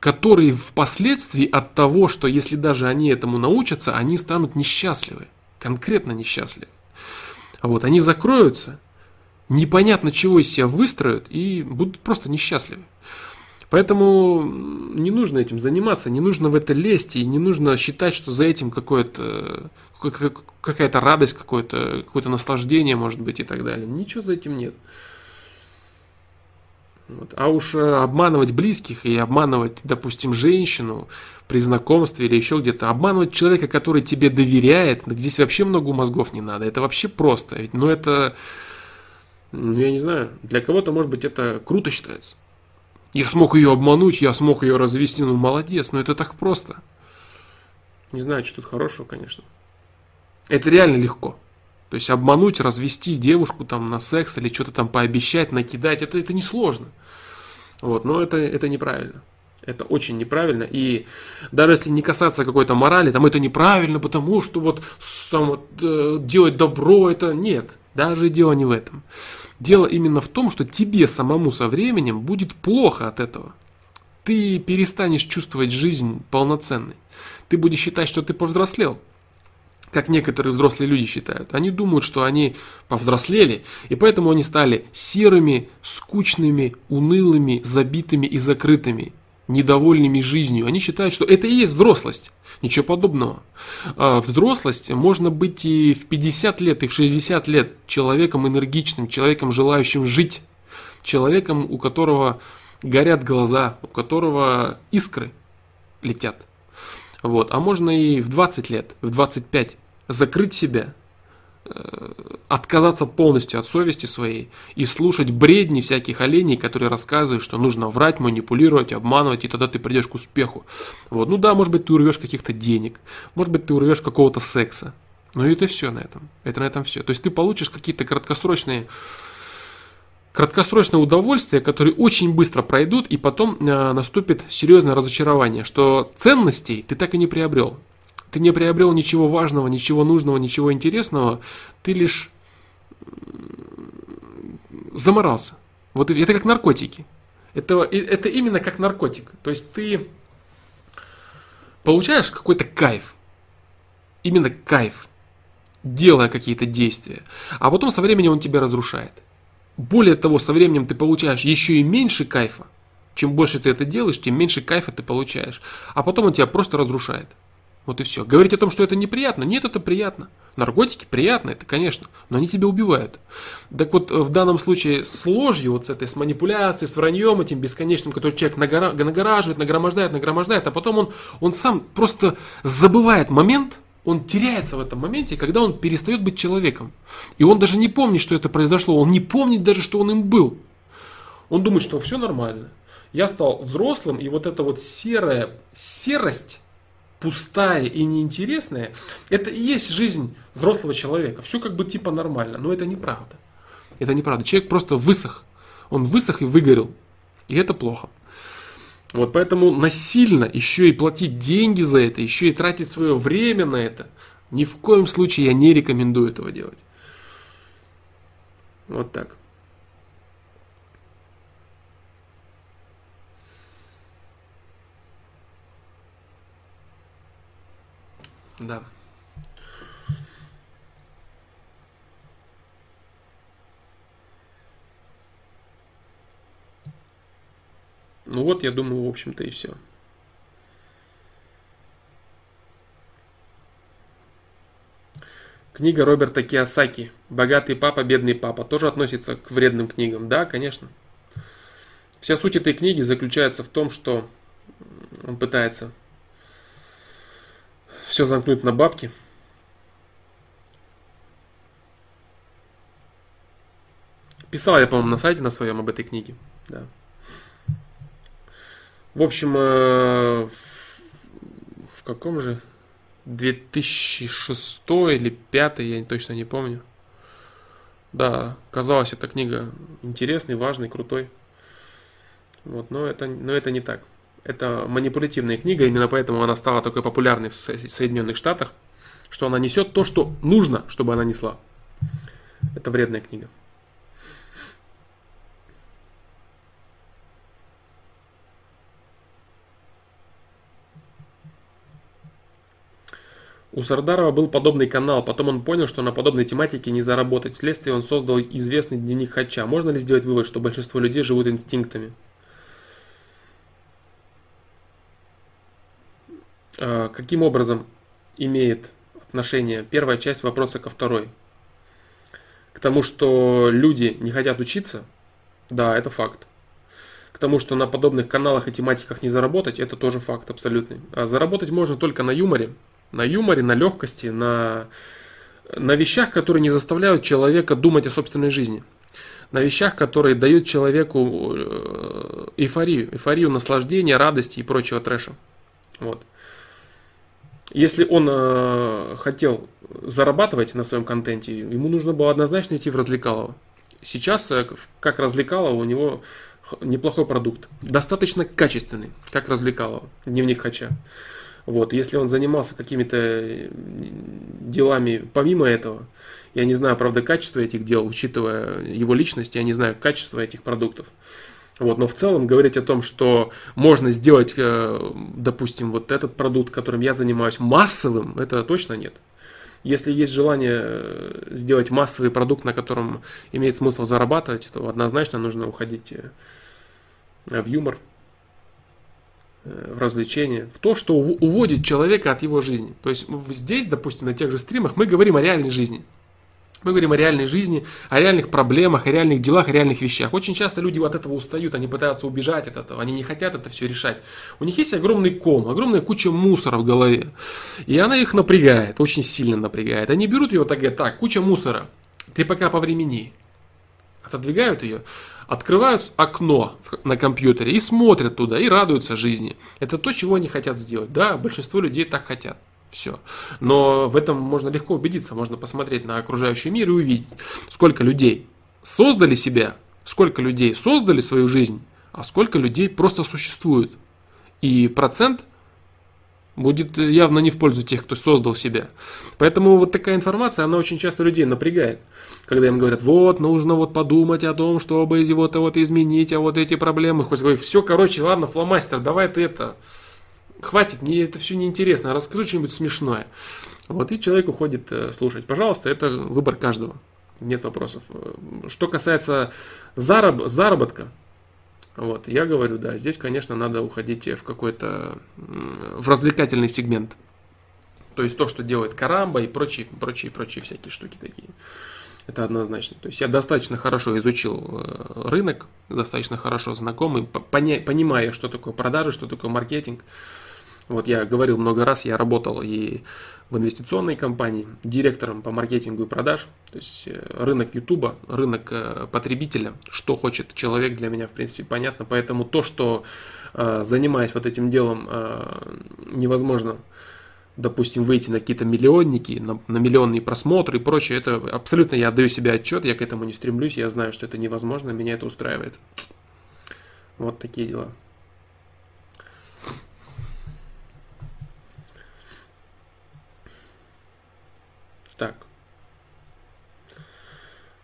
которые впоследствии от того, что если даже они этому научатся, они станут несчастливы, конкретно несчастливы. Вот, они закроются, непонятно чего из себя выстроят и будут просто несчастливы. Поэтому не нужно этим заниматься, не нужно в это лезть, и не нужно считать, что за этим какое-то какая-то радость, какое-то какое наслаждение, может быть, и так далее. Ничего за этим нет. Вот. А уж э, обманывать близких и обманывать, допустим, женщину при знакомстве или еще где-то, обманывать человека, который тебе доверяет, здесь вообще много мозгов не надо. Это вообще просто. Ведь, ну это, я не знаю, для кого-то, может быть, это круто считается. Я смог ее обмануть, я смог ее развести, ну молодец, но это так просто. Не знаю, что тут хорошего, конечно. Это реально легко. То есть обмануть, развести девушку там на секс или что-то там пообещать, накидать, это, это несложно. Вот, но это, это неправильно. Это очень неправильно. И даже если не касаться какой-то морали, там это неправильно, потому что вот, там, вот э, делать добро, это нет. Даже дело не в этом. Дело именно в том, что тебе самому со временем будет плохо от этого. Ты перестанешь чувствовать жизнь полноценной. Ты будешь считать, что ты повзрослел как некоторые взрослые люди считают. Они думают, что они повзрослели, и поэтому они стали серыми, скучными, унылыми, забитыми и закрытыми. недовольными жизнью. Они считают, что это и есть взрослость. Ничего подобного. А взрослость можно быть и в 50 лет, и в 60 лет человеком энергичным, человеком, желающим жить, человеком, у которого горят глаза, у которого искры летят. Вот. А можно и в 20 лет, в 25 закрыть себя, отказаться полностью от совести своей и слушать бредни всяких оленей, которые рассказывают, что нужно врать, манипулировать, обманывать, и тогда ты придешь к успеху. Вот. Ну да, может быть, ты урвешь каких-то денег, может быть, ты урвешь какого-то секса. Но это все на этом. Это на этом все. То есть ты получишь какие-то краткосрочные краткосрочное удовольствие, которые очень быстро пройдут, и потом э, наступит серьезное разочарование, что ценностей ты так и не приобрел ты не приобрел ничего важного, ничего нужного, ничего интересного, ты лишь заморался. Вот это как наркотики. Это, это именно как наркотик. То есть ты получаешь какой-то кайф. Именно кайф, делая какие-то действия. А потом со временем он тебя разрушает. Более того, со временем ты получаешь еще и меньше кайфа. Чем больше ты это делаешь, тем меньше кайфа ты получаешь. А потом он тебя просто разрушает. Вот и все. Говорить о том, что это неприятно, нет, это приятно. Наркотики приятно, это конечно, но они тебя убивают. Так вот, в данном случае с ложью, вот с этой, с манипуляцией, с враньем этим бесконечным, который человек нагора, нагораживает, нагромождает, нагромождает, а потом он, он сам просто забывает момент, он теряется в этом моменте, когда он перестает быть человеком. И он даже не помнит, что это произошло, он не помнит даже, что он им был. Он думает, что все нормально. Я стал взрослым, и вот эта вот серая серость, пустая и неинтересная, это и есть жизнь взрослого человека. Все как бы типа нормально, но это неправда. Это неправда. Человек просто высох. Он высох и выгорел. И это плохо. Вот поэтому насильно еще и платить деньги за это, еще и тратить свое время на это, ни в коем случае я не рекомендую этого делать. Вот так. Да. Ну вот, я думаю, в общем-то и все. Книга Роберта Киосаки «Богатый папа, бедный папа» тоже относится к вредным книгам. Да, конечно. Вся суть этой книги заключается в том, что он пытается все замкнуть на бабки. Писал я, по-моему, на сайте на своем об этой книге. Да. В общем, э, в каком же 2006 или 2005, я точно не помню. Да, казалось, эта книга интересной, важной, крутой. Вот, но это, но это не так. Это манипулятивная книга, именно поэтому она стала такой популярной в Соединенных Штатах, что она несет то, что нужно, чтобы она несла. Это вредная книга. У Сардарова был подобный канал, потом он понял, что на подобной тематике не заработать. Вследствие он создал известный дневник Хача. Можно ли сделать вывод, что большинство людей живут инстинктами? Каким образом имеет отношение первая часть вопроса ко второй? К тому, что люди не хотят учиться, да, это факт. К тому, что на подобных каналах и тематиках не заработать, это тоже факт абсолютный. А заработать можно только на юморе. На юморе, на легкости, на, на вещах, которые не заставляют человека думать о собственной жизни. На вещах, которые дают человеку э, эйфорию, эйфорию наслаждения, радости и прочего трэша. Вот. Если он э, хотел зарабатывать на своем контенте, ему нужно было однозначно идти в развлекалово. Сейчас, э, как развлекалово, у него неплохой продукт. Достаточно качественный, как развлекалово. Дневник Хача. Вот, если он занимался какими-то э, делами помимо этого, я не знаю, правда, качество этих дел, учитывая его личность, я не знаю качество этих продуктов. Вот, но в целом говорить о том, что можно сделать, э, допустим, вот этот продукт, которым я занимаюсь, массовым, это точно нет. Если есть желание э, сделать массовый продукт, на котором имеет смысл зарабатывать, то однозначно нужно уходить э, в юмор. в развлечения, в то, что уводит человека от его жизни. То есть здесь, допустим, на тех же стримах мы говорим о реальной жизни. Мы говорим о реальной жизни, о реальных проблемах, о реальных делах, о реальных вещах. Очень часто люди от этого устают, они пытаются убежать от этого, они не хотят это все решать. У них есть огромный ком, огромная куча мусора в голове. И она их напрягает, очень сильно напрягает. Они берут ее так, говорят, так, куча мусора, ты пока по времени. Отодвигают ее, открывают окно на компьютере и смотрят туда, и радуются жизни. Это то, чего они хотят сделать. Да, большинство людей так хотят. Все. Но в этом можно легко убедиться. Можно посмотреть на окружающий мир и увидеть, сколько людей создали себя, сколько людей создали свою жизнь, а сколько людей просто существуют. И процент будет явно не в пользу тех, кто создал себя. Поэтому вот такая информация, она очень часто людей напрягает. Когда им говорят, вот, нужно вот подумать о том, чтобы вот, вот изменить, а вот эти проблемы. Хоть говорит, все, короче, ладно, фломастер, давай ты это хватит, мне это все неинтересно, расскажи что-нибудь смешное. Вот, и человек уходит э, слушать. Пожалуйста, это выбор каждого. Нет вопросов. Что касается зараб- заработка, вот, я говорю, да, здесь, конечно, надо уходить в какой-то, в развлекательный сегмент. То есть то, что делает Карамба и прочие, прочие, прочие всякие штуки такие. Это однозначно. То есть я достаточно хорошо изучил э, рынок, достаточно хорошо знакомый, понимая, что такое продажи, что такое маркетинг. Вот я говорил много раз, я работал и в инвестиционной компании, директором по маркетингу и продаж. То есть э, рынок Ютуба, рынок э, потребителя, что хочет человек, для меня в принципе понятно. Поэтому то, что э, занимаясь вот этим делом, невозможно допустим, выйти на какие-то миллионники, на, на миллионные просмотры и прочее, это абсолютно я отдаю себе отчет, я к этому не стремлюсь, я знаю, что это невозможно, меня это устраивает. Вот такие дела. Так.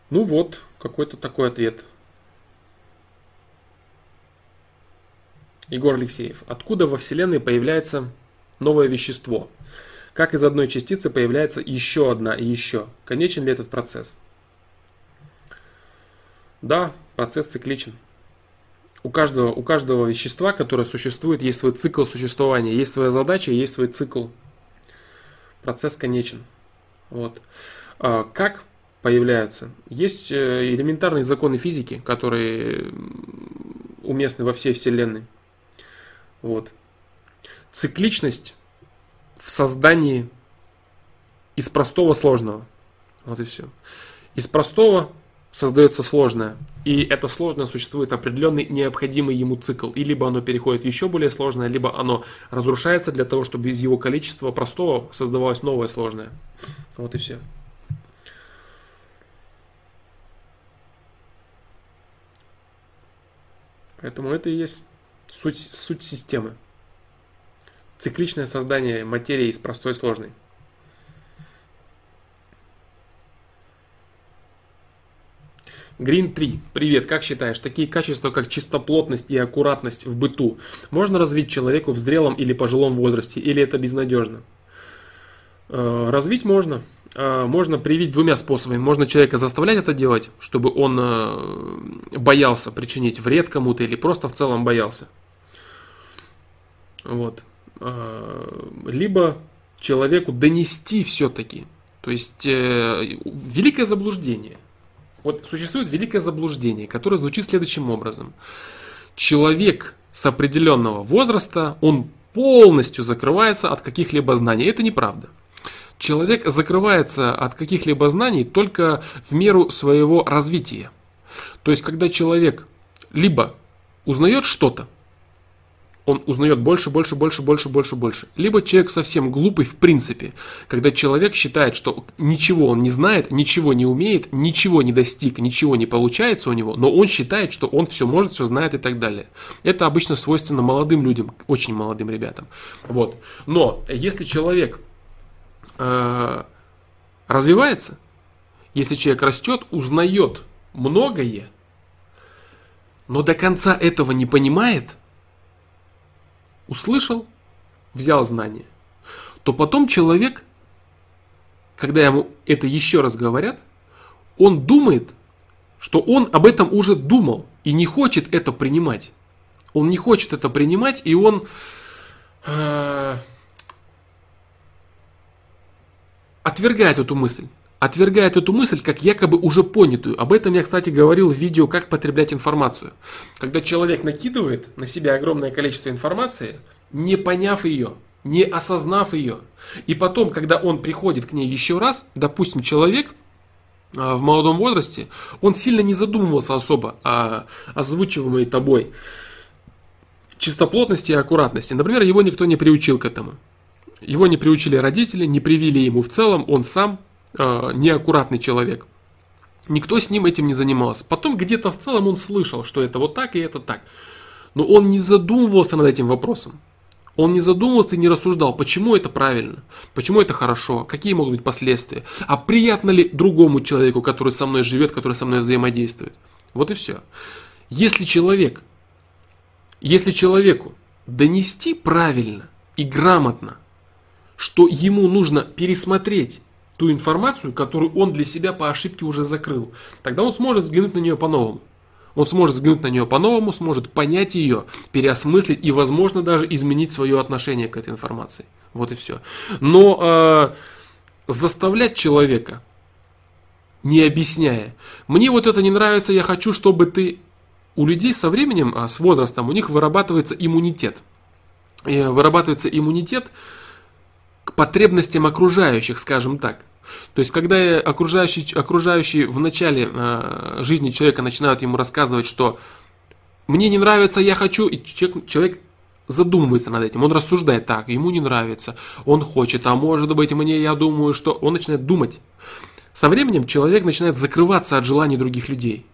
Ну вот, какой-то такой ответ. Егор Алексеев. Откуда во Вселенной появляется новое вещество? Как из одной частицы появляется еще одна и еще? Конечен ли этот процесс? Да, процесс цикличен. У каждого, у каждого вещества, которое существует, есть свой цикл существования, есть своя задача, есть свой цикл. Процесс конечен. Вот. А как появляются? Есть э, элементарные законы физики, которые уместны во всей Вселенной. Вот. Цикличность в создании из простого сложного. Вот и все. Из простого создается сложное. И это сложное существует определенный необходимый ему цикл. И либо оно переходит в еще более сложное, либо оно разрушается для того, чтобы из его количества простого создавалось новое сложное. Вот и все. Поэтому это и есть суть, суть системы. Цикличное создание материи из простой сложной. Green 3. Привет, как считаешь, такие качества, как чистоплотность и аккуратность в быту, можно развить человеку в зрелом или пожилом возрасте, или это безнадежно? Э, развить можно. Э, можно привить двумя способами. Можно человека заставлять это делать, чтобы он э, боялся причинить вред кому-то или просто в целом боялся. Вот. Либо человеку донести все-таки. То есть великое заблуждение – вот существует великое заблуждение, которое звучит следующим образом. Человек с определенного возраста, он полностью закрывается от каких-либо знаний. Это неправда. Человек закрывается от каких-либо знаний только в меру своего развития. То есть, когда человек либо узнает что-то, он узнает больше, больше, больше, больше, больше, больше. Либо человек совсем глупый в принципе, когда человек считает, что ничего он не знает, ничего не умеет, ничего не достиг, ничего не получается у него, но он считает, что он все может, все знает и так далее. Это обычно свойственно молодым людям, очень молодым ребятам. Вот. Но если человек э, развивается, если человек растет, узнает многое, но до конца этого не понимает – услышал, взял знание, то потом человек, когда ему это еще раз говорят, он думает, что он об этом уже думал и не хочет это принимать. Он не хочет это принимать, и он э, отвергает эту мысль. Отвергает эту мысль как якобы уже понятую. Об этом я, кстати, говорил в видео «Как потреблять информацию». Когда человек накидывает на себя огромное количество информации, не поняв ее, не осознав ее. И потом, когда он приходит к ней еще раз, допустим, человек а, в молодом возрасте, он сильно не задумывался особо о озвучиваемой тобой чистоплотности и аккуратности. Например, его никто не приучил к этому. Его не приучили родители, не привили ему в целом, он сам э, неаккуратный человек. Никто с ним этим не занимался. Потом где-то в целом он слышал, что это вот так и это так. Но он не задумывался над этим вопросом. Он не задумывался и не рассуждал, почему это правильно, почему это хорошо, какие могут быть последствия, а приятно ли другому человеку, который со мной живет, который со мной взаимодействует. Вот и все. Если человек, если человеку донести правильно и грамотно, что ему нужно пересмотреть ту информацию, которую он для себя по ошибке уже закрыл, тогда он сможет взглянуть на нее по-новому. Он сможет взглянуть на нее по-новому, сможет понять ее, переосмыслить и, возможно, даже изменить свое отношение к этой информации. Вот и все. Но э, заставлять человека, не объясняя, мне вот это не нравится, я хочу, чтобы ты... У людей со временем, а, с возрастом, у них вырабатывается иммунитет. И вырабатывается иммунитет потребностям окружающих, скажем так. То есть, когда окружающие, окружающие в начале э, жизни человека начинают ему рассказывать, что мне не нравится, я хочу, и человек, человек задумывается над этим, он рассуждает так, ему не нравится, он хочет, а может быть мне, я думаю, что он начинает думать. Со временем человек начинает закрываться от желаний других людей.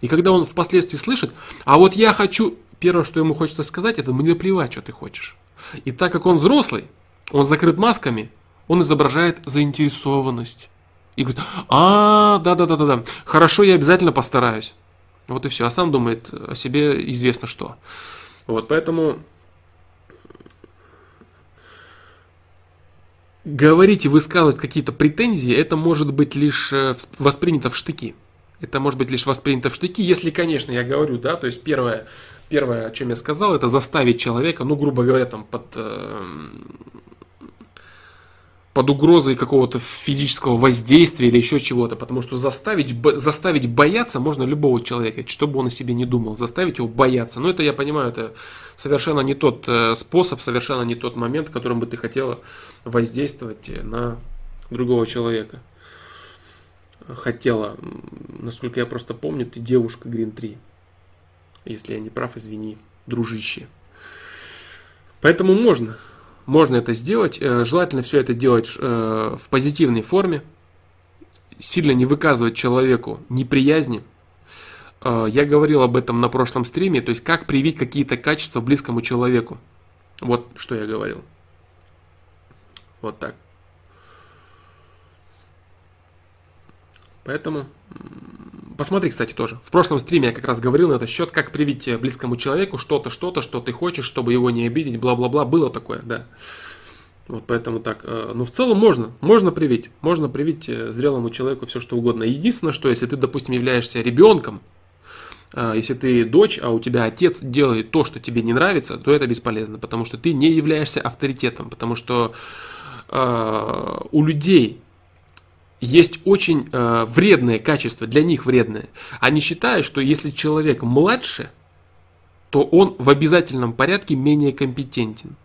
И когда он впоследствии слышит, а вот я хочу, первое, что ему хочется сказать, это мне плевать, что ты хочешь. И так как он взрослый, он закрыт масками, он изображает заинтересованность. И говорит, а, да-да-да-да, хорошо, я обязательно постараюсь. Вот и все. А сам думает о себе известно что. Вот, поэтому говорить и высказывать какие-то претензии, это может быть лишь э, воспринято в штыки. Это может быть лишь воспринято в штыки, если, конечно, я говорю, да, то есть первое, первое, о чем я сказал, это заставить человека, ну, грубо говоря, там, под э, под угрозой какого-то физического воздействия или еще чего-то, потому что заставить, заставить бояться можно любого человека, что бы он о себе не думал, заставить его бояться. Но это, я понимаю, это совершенно не тот э, способ, совершенно не тот момент, которым бы ты хотела воздействовать на другого человека. Хотела, насколько я просто помню, ты девушка Green 3. Если я не прав, извини, дружище. Поэтому можно, можно это сделать. Э, желательно все это делать э, в позитивной форме. Сильно не выказывать человеку неприязни. Э, я говорил об этом на прошлом стриме. То есть, как привить какие-то качества близкому человеку. Вот что я говорил. Вот так. Поэтому посмотри, кстати, тоже. В прошлом стриме я как раз говорил на этот счет, как привить близкому человеку что-то, что-то, что ты хочешь, чтобы его не обидеть, бла-бла-бла. Было такое, да. Вот поэтому так. Э, но в целом можно, можно привить. Можно привить э, зрелому человеку все, что угодно. Единственное, что если ты, допустим, являешься ребенком, э, если ты дочь, а у тебя отец делает то, что тебе не нравится, то это бесполезно, потому что ты не являешься авторитетом, потому что у людей есть очень э, вредное качество, для них вредное. Они считают, что если человек младше, то он в обязательном порядке менее компетентен.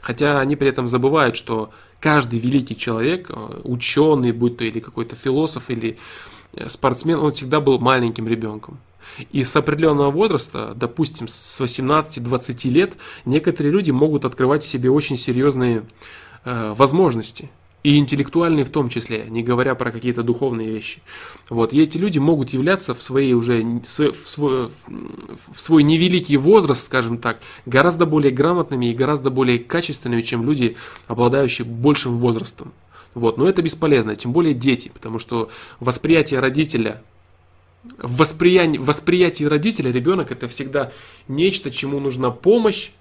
Хотя они при этом забывают, что каждый великий человек, э, ученый, будь то или какой-то философ, или э, спортсмен, он всегда был маленьким ребенком. И с определенного возраста, допустим, с 18-20 лет, некоторые люди могут открывать в себе очень серьезные э, возможности и интеллектуальные в том числе, не говоря про какие-то духовные вещи. Вот. И эти люди могут являться в своей уже в свой, в свой невеликий возраст, скажем так, гораздо более грамотными и гораздо более качественными, чем люди, обладающие большим возрастом. Вот. Но это бесполезно, тем более дети, потому что восприятие родителя в восприятии, восприятии родителя ребенок это всегда нечто, чему нужна помощь,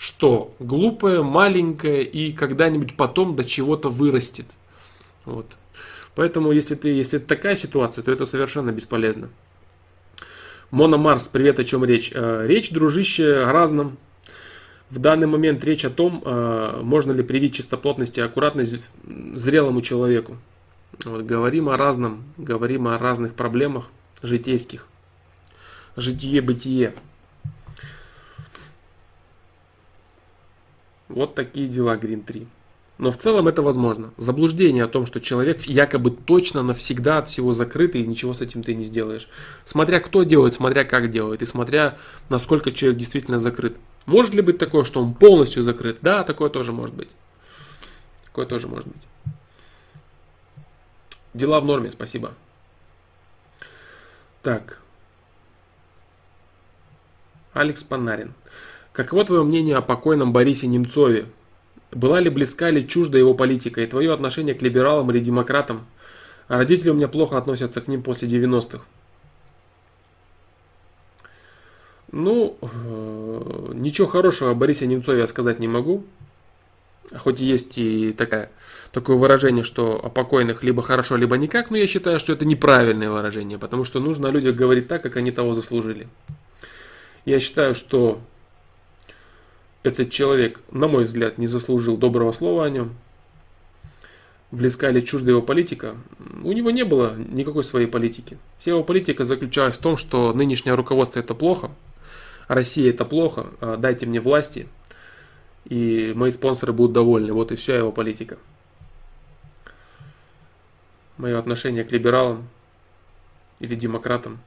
что глупое, маленькое и когда-нибудь потом до чего-то вырастет. Вот. Поэтому, если, ты, если это такая ситуация, то это совершенно бесполезно. Мономарс, привет, о чем речь? Э, речь, дружище, о разном. В данный момент речь о том, э, можно ли привить чистоплотность и аккуратность зрелому человеку. Вот, говорим о разном, говорим о разных проблемах житейских. Житие-бытие. Вот такие дела, Green 3. Но в целом это возможно. Заблуждение о том, что человек якобы точно навсегда от всего закрыт, и ничего с этим ты не сделаешь. Смотря кто делает, смотря как делает, и смотря насколько человек действительно закрыт. Может ли быть такое, что он полностью закрыт? Да, такое тоже может быть. Такое тоже может быть. Дела в норме, спасибо. Так. Алекс Панарин. Каково твое мнение о покойном Борисе Немцове? Была ли близка или чужда его политика и твое отношение к либералам или демократам? А родители у меня плохо относятся к ним после 90-х. Ну, э, ничего хорошего о Борисе Немцове я сказать не могу. Хоть есть и такая, такое выражение, что о покойных либо хорошо, либо никак, но я считаю, что это неправильное выражение, потому что нужно о людях говорить так, как они того заслужили. Я считаю, что этот человек, на мой взгляд, не заслужил доброго слова о нем. Близка или чужда его политика? У него не было никакой своей политики. Вся его политика заключалась в том, что нынешнее руководство это плохо, Россия это плохо, а дайте мне власти, и мои спонсоры будут довольны. Вот и вся его политика. Мое отношение к либералам или демократам.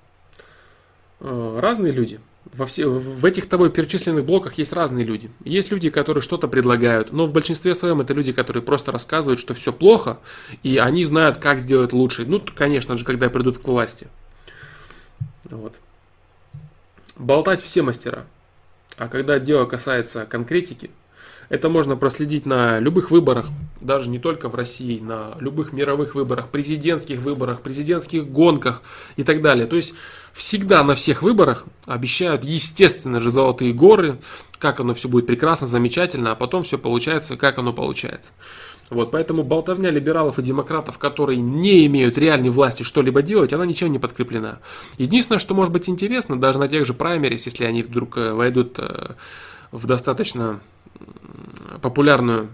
Э, разные люди – во все, в этих тобой перечисленных блоках есть разные люди. Есть люди, которые что-то предлагают, но в большинстве своем это люди, которые просто рассказывают, что все плохо, и они знают, как сделать лучше. Ну, конечно же, когда придут к власти. Вот. Болтать все мастера. А когда дело касается конкретики, это можно проследить на любых выборах, даже не только в России, на любых мировых выборах, президентских выборах, президентских гонках и так далее. То есть всегда на всех выборах обещают, естественно же, золотые горы, как оно все будет прекрасно, замечательно, а потом все получается, как оно получается. Вот, поэтому болтовня либералов и демократов, которые не имеют реальной власти что-либо делать, она ничем не подкреплена. Единственное, что может быть интересно, даже на тех же праймерис, если они вдруг э, войдут э, в достаточно популярную,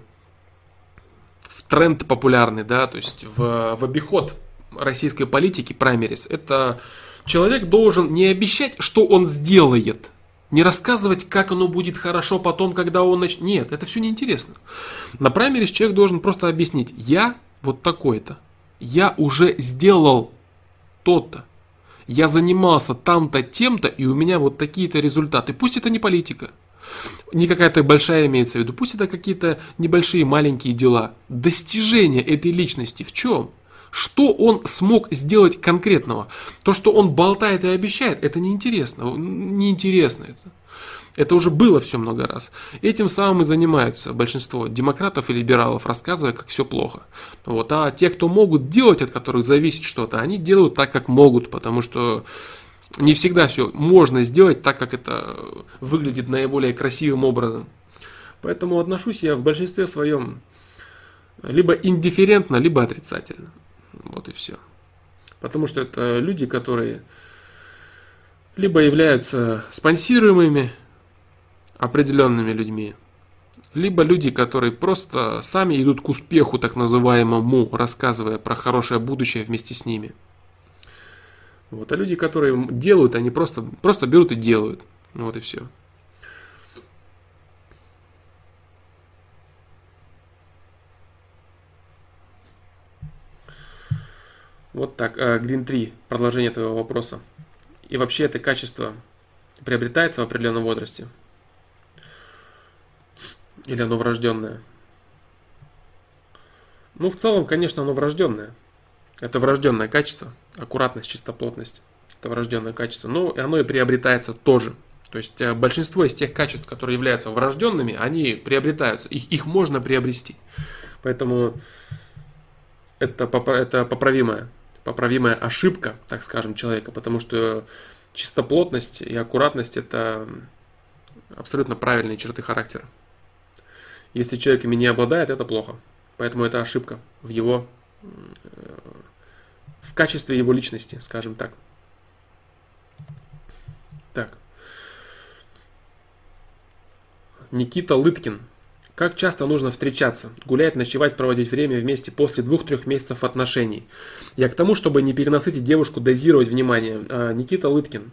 в тренд популярный, да, то есть в, в обиход российской политики праймерис, это человек должен не обещать, что он сделает, не рассказывать, как оно будет хорошо потом, когда он начнет. Нет, это все неинтересно. На праймерис человек должен просто объяснить, я вот такой-то, я уже сделал то-то, я занимался там-то, тем-то, и у меня вот такие-то результаты. Пусть это не политика, не какая-то большая имеется в виду, пусть это какие-то небольшие маленькие дела. Достижение этой личности в чем? Что он смог сделать конкретного? То, что он болтает и обещает, это неинтересно. Неинтересно это. Это уже было все много раз. Этим самым и занимаются большинство демократов и либералов, рассказывая, как все плохо. Вот. А те, кто могут делать, от которых зависит что-то, они делают так, как могут, потому что не всегда все можно сделать так, как это выглядит наиболее красивым образом. Поэтому отношусь я в большинстве своем либо индифферентно, либо отрицательно. Вот и все. Потому что это люди, которые либо являются спонсируемыми определенными людьми, либо люди, которые просто сами идут к успеху, так называемому, рассказывая про хорошее будущее вместе с ними. Вот. А люди, которые делают, они просто, просто берут и делают. Вот и все. Вот так. Green 3. Продолжение твоего вопроса. И вообще это качество приобретается в определенном возрасте? Или оно врожденное? Ну, в целом, конечно, оно врожденное. Это врожденное качество, аккуратность, чистоплотность. Это врожденное качество. Но оно и приобретается тоже. То есть э, большинство из тех качеств, которые являются врожденными, они приобретаются. Их, их можно приобрести. Поэтому это, это поправимая, поправимая ошибка, так скажем, человека. Потому что чистоплотность и аккуратность это абсолютно правильные черты характера. Если человек ими не обладает, это плохо. Поэтому это ошибка в его в качестве его личности, скажем так. Так. Никита Лыткин. Как часто нужно встречаться, гулять, ночевать, проводить время вместе после двух-трех месяцев отношений? Я к тому, чтобы не перенасытить девушку, дозировать внимание. А, Никита Лыткин.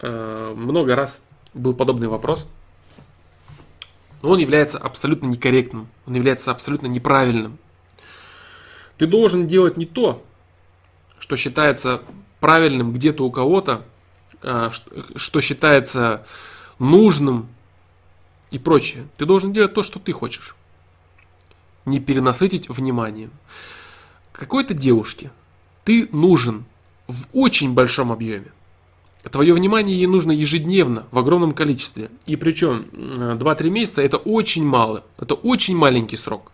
А, много раз был подобный вопрос. Но он является абсолютно некорректным. Он является абсолютно неправильным. Ты должен делать не то, что считается правильным где-то у кого-то, а, что считается нужным и прочее. Ты должен делать то, что ты хочешь. Не перенасытить вниманием. Какой-то девушке ты нужен в очень большом объеме. Твое внимание ей нужно ежедневно, в огромном количестве. И причем 2-3 месяца это очень мало. Это очень маленький срок.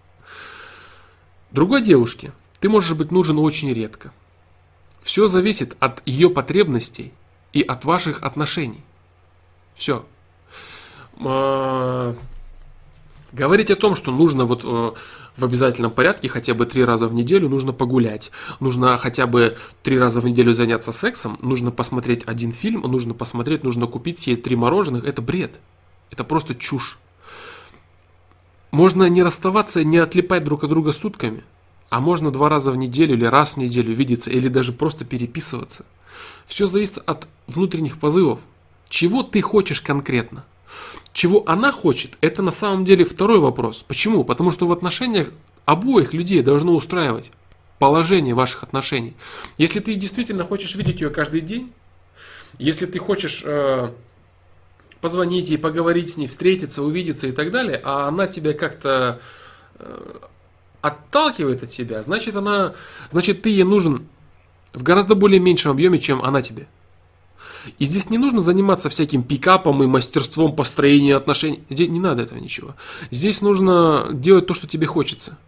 Другой девушке ты можешь быть нужен очень редко. Все зависит от ее потребностей и от ваших отношений. Все. А, говорить о том, что нужно вот э, в обязательном порядке хотя бы три раза в неделю нужно погулять, нужно хотя бы три раза в неделю заняться сексом, нужно посмотреть один фильм, нужно посмотреть, нужно купить, съесть три мороженых, это бред. Это просто чушь. Можно не расставаться, не отлипать друг от друга сутками, а можно два раза в неделю или раз в неделю видеться, или даже просто переписываться. Все зависит от внутренних позывов. Чего ты хочешь конкретно? Чего она хочет, это на самом деле второй вопрос. Почему? Потому что в отношениях обоих людей должно устраивать положение ваших отношений. Если ты действительно хочешь видеть ее каждый день, если ты хочешь э, позвонить ей, поговорить с ней, встретиться, увидеться и так далее, а она тебя как-то э, отталкивает от себя, значит она, значит ты ей нужен в гораздо более меньшем объеме, чем она тебе. И здесь не нужно заниматься всяким пикапом и мастерством построения отношений. Здесь не надо этого ничего. Здесь нужно делать то, что тебе хочется.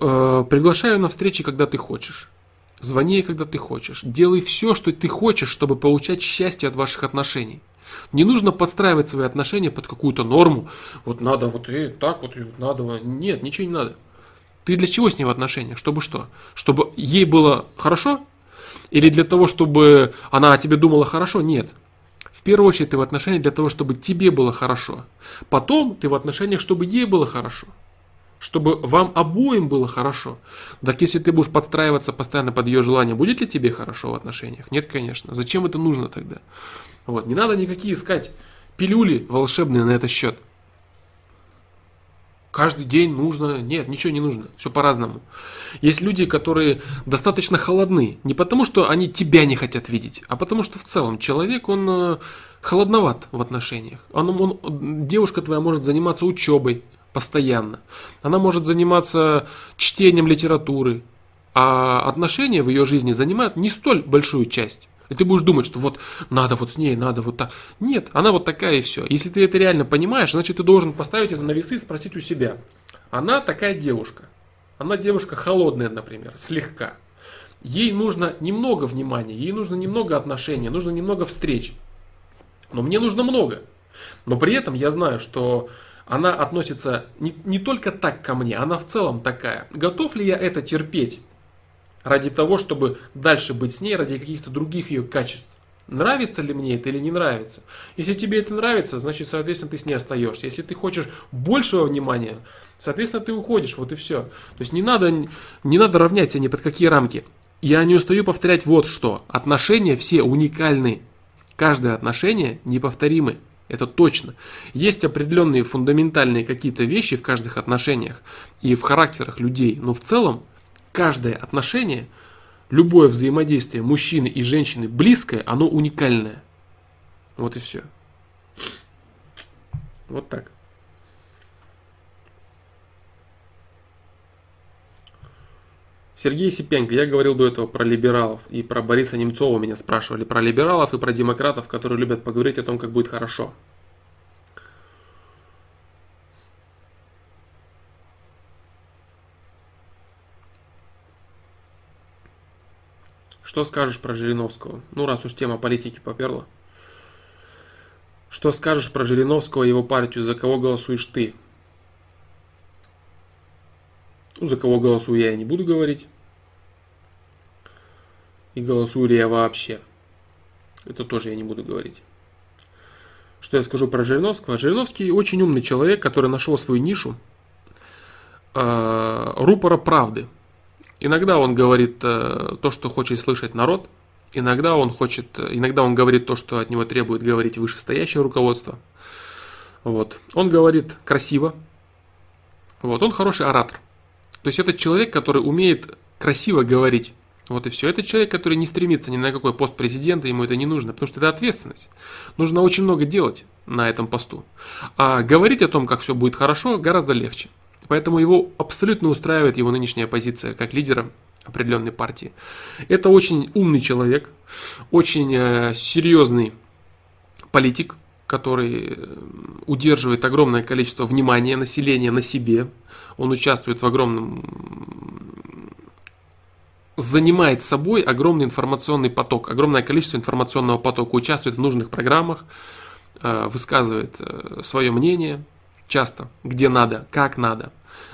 Э, приглашаю на встречи, когда ты хочешь. Звони, когда ты хочешь. Делай все, что ты хочешь, чтобы получать счастье от ваших отношений. Не нужно подстраивать свои отношения под какую-то норму. Вот надо вот и так вот, и надо. Нет, ничего не надо. Ты для чего с ней в отношениях? Чтобы что? Чтобы ей было хорошо? Или для того, чтобы она о тебе думала хорошо? Нет. В первую очередь ты в отношениях для того, чтобы тебе было хорошо. Потом ты в отношениях, чтобы ей было хорошо. Чтобы вам обоим было хорошо. Так если ты будешь подстраиваться постоянно под ее желание, будет ли тебе хорошо в отношениях? Нет, конечно. Зачем это нужно тогда? Вот. Не надо никакие искать пилюли волшебные на этот счет каждый день нужно. Нет, ничего не нужно. Все по-разному. Есть люди, которые достаточно холодны. Не потому, что они тебя не хотят видеть, а потому, что в целом человек, он э, холодноват в отношениях. Он, он, девушка твоя может заниматься учебой постоянно. Она может заниматься чтением литературы. А отношения в ее жизни занимают не столь большую часть. И ты будешь думать, что вот надо вот с ней, надо вот так. Нет, она вот такая и все. Если ты это реально понимаешь, значит ты должен поставить это на весы и спросить у себя. Она такая девушка. Она девушка холодная, например, слегка. Ей нужно немного внимания, ей нужно немного отношения, нужно немного встреч. Но мне нужно много. Но при этом я знаю, что она относится не, не только так ко мне, она в целом такая. Готов ли я это терпеть? ради того, чтобы дальше быть с ней, ради каких-то других ее качеств. Нравится ли мне это или не нравится? Если тебе это нравится, значит, соответственно, ты с ней остаешься. Если ты хочешь большего внимания, соответственно, ты уходишь, вот и все. То есть не надо, не надо равнять себя ни под какие рамки. Я не устаю повторять вот что. Отношения все уникальны. Каждое отношение неповторимы. Это точно. Есть определенные фундаментальные какие-то вещи в каждых отношениях и в характерах людей. Но в целом каждое отношение, любое взаимодействие мужчины и женщины близкое, оно уникальное. Вот и все. Вот так. Сергей Сипенко, я говорил до этого про либералов и про Бориса Немцова меня спрашивали, про либералов и про демократов, которые любят поговорить о том, как будет хорошо. Что скажешь про Жириновского? Ну, раз уж тема политики поперла. Что скажешь про Жириновского и его партию? За кого голосуешь ты? Ну, за кого голосую я, я не буду говорить. И голосую ли я вообще. Это тоже я не буду говорить. Что я скажу про Жириновского? Жириновский очень умный человек, который нашел свою нишу э, рупора правды. Иногда он говорит э, то, что хочет слышать народ, иногда он хочет, иногда он говорит то, что от него требует говорить вышестоящее руководство. Вот. Он говорит красиво. Вот. Он хороший оратор. То есть это человек, который умеет красиво говорить. Вот и все. Это человек, который не стремится ни на какой пост президента, ему это не нужно, потому что это ответственность. Нужно очень много делать на этом посту. А говорить о том, как все будет хорошо, гораздо легче. Поэтому его абсолютно устраивает его нынешняя позиция как лидера определенной партии. Это очень умный человек, очень э, серьезный политик, который э, удерживает огромное количество внимания населения на себе. Он участвует в огромном занимает собой огромный информационный поток, огромное количество информационного потока, участвует в нужных программах, э, высказывает э, свое мнение, часто, где надо, как надо,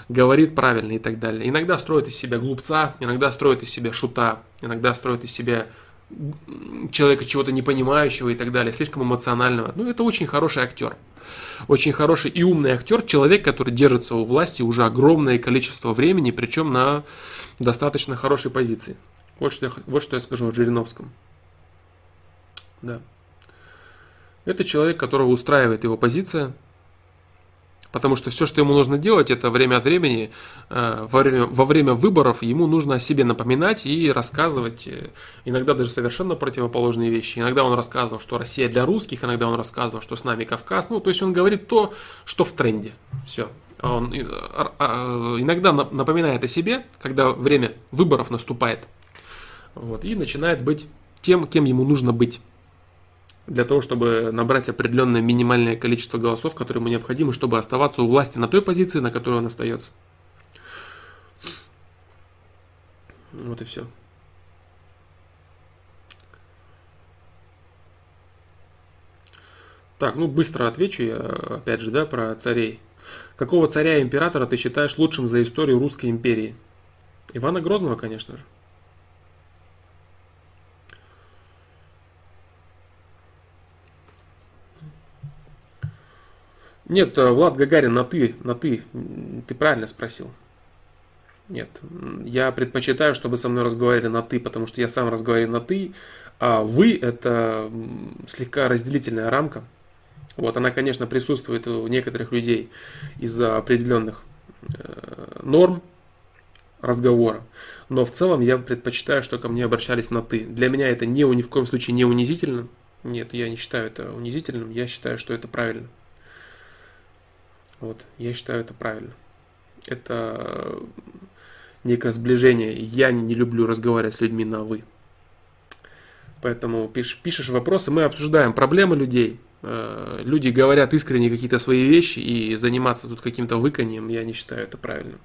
говорит правильно и так далее. Иногда строит из себя глупца, иногда строит из себя шута, иногда строит из себя человека чего-то не понимающего и так далее, слишком эмоционального. Ну, это очень хороший актер. Очень хороший и умный актер, человек, который держится у власти уже огромное количество времени, причем на достаточно хорошей позиции. Вот что я, вот что я скажу о Жириновском. Да. Это человек, которого устраивает его позиция, Потому что все, что ему нужно делать, это время от времени, э, во время, во время выборов, ему нужно о себе напоминать и рассказывать, э, иногда даже совершенно противоположные вещи. Иногда он рассказывал, что Россия для русских, иногда он рассказывал, что с нами Кавказ. Ну, то есть он говорит то, что в тренде. Все. Он э, а, иногда напоминает о себе, когда время выборов наступает. Вот, и начинает быть тем, кем ему нужно быть для того, чтобы набрать определенное минимальное количество голосов, которые ему необходимы, чтобы оставаться у власти на той позиции, на которой он остается. Вот и все. Так, ну быстро отвечу я, опять же, да, про царей. Какого царя-императора ты считаешь лучшим за историю Русской империи? Ивана Грозного, конечно же. Нет, э, Влад Гагарин, на ты, на ты. Ты правильно спросил. Нет, я предпочитаю, чтобы со мной разговаривали на ты, потому что я сам разговариваю на ты, а вы это слегка разделительная рамка. Вот она, конечно, присутствует у некоторых людей из-за определенных э, норм разговора. Но в целом я предпочитаю, что ко мне обращались на ты. Для меня это не, ни в коем случае не унизительно. Нет, я не считаю это унизительным, я считаю, что это правильно. Вот, я считаю это правильно. Это некое сближение. Я не люблю разговаривать с людьми на «вы». Поэтому пишешь, пишешь вопросы, мы обсуждаем проблемы людей. Э, люди говорят искренне какие-то свои вещи, и заниматься тут каким-то выканием, я не считаю это правильным.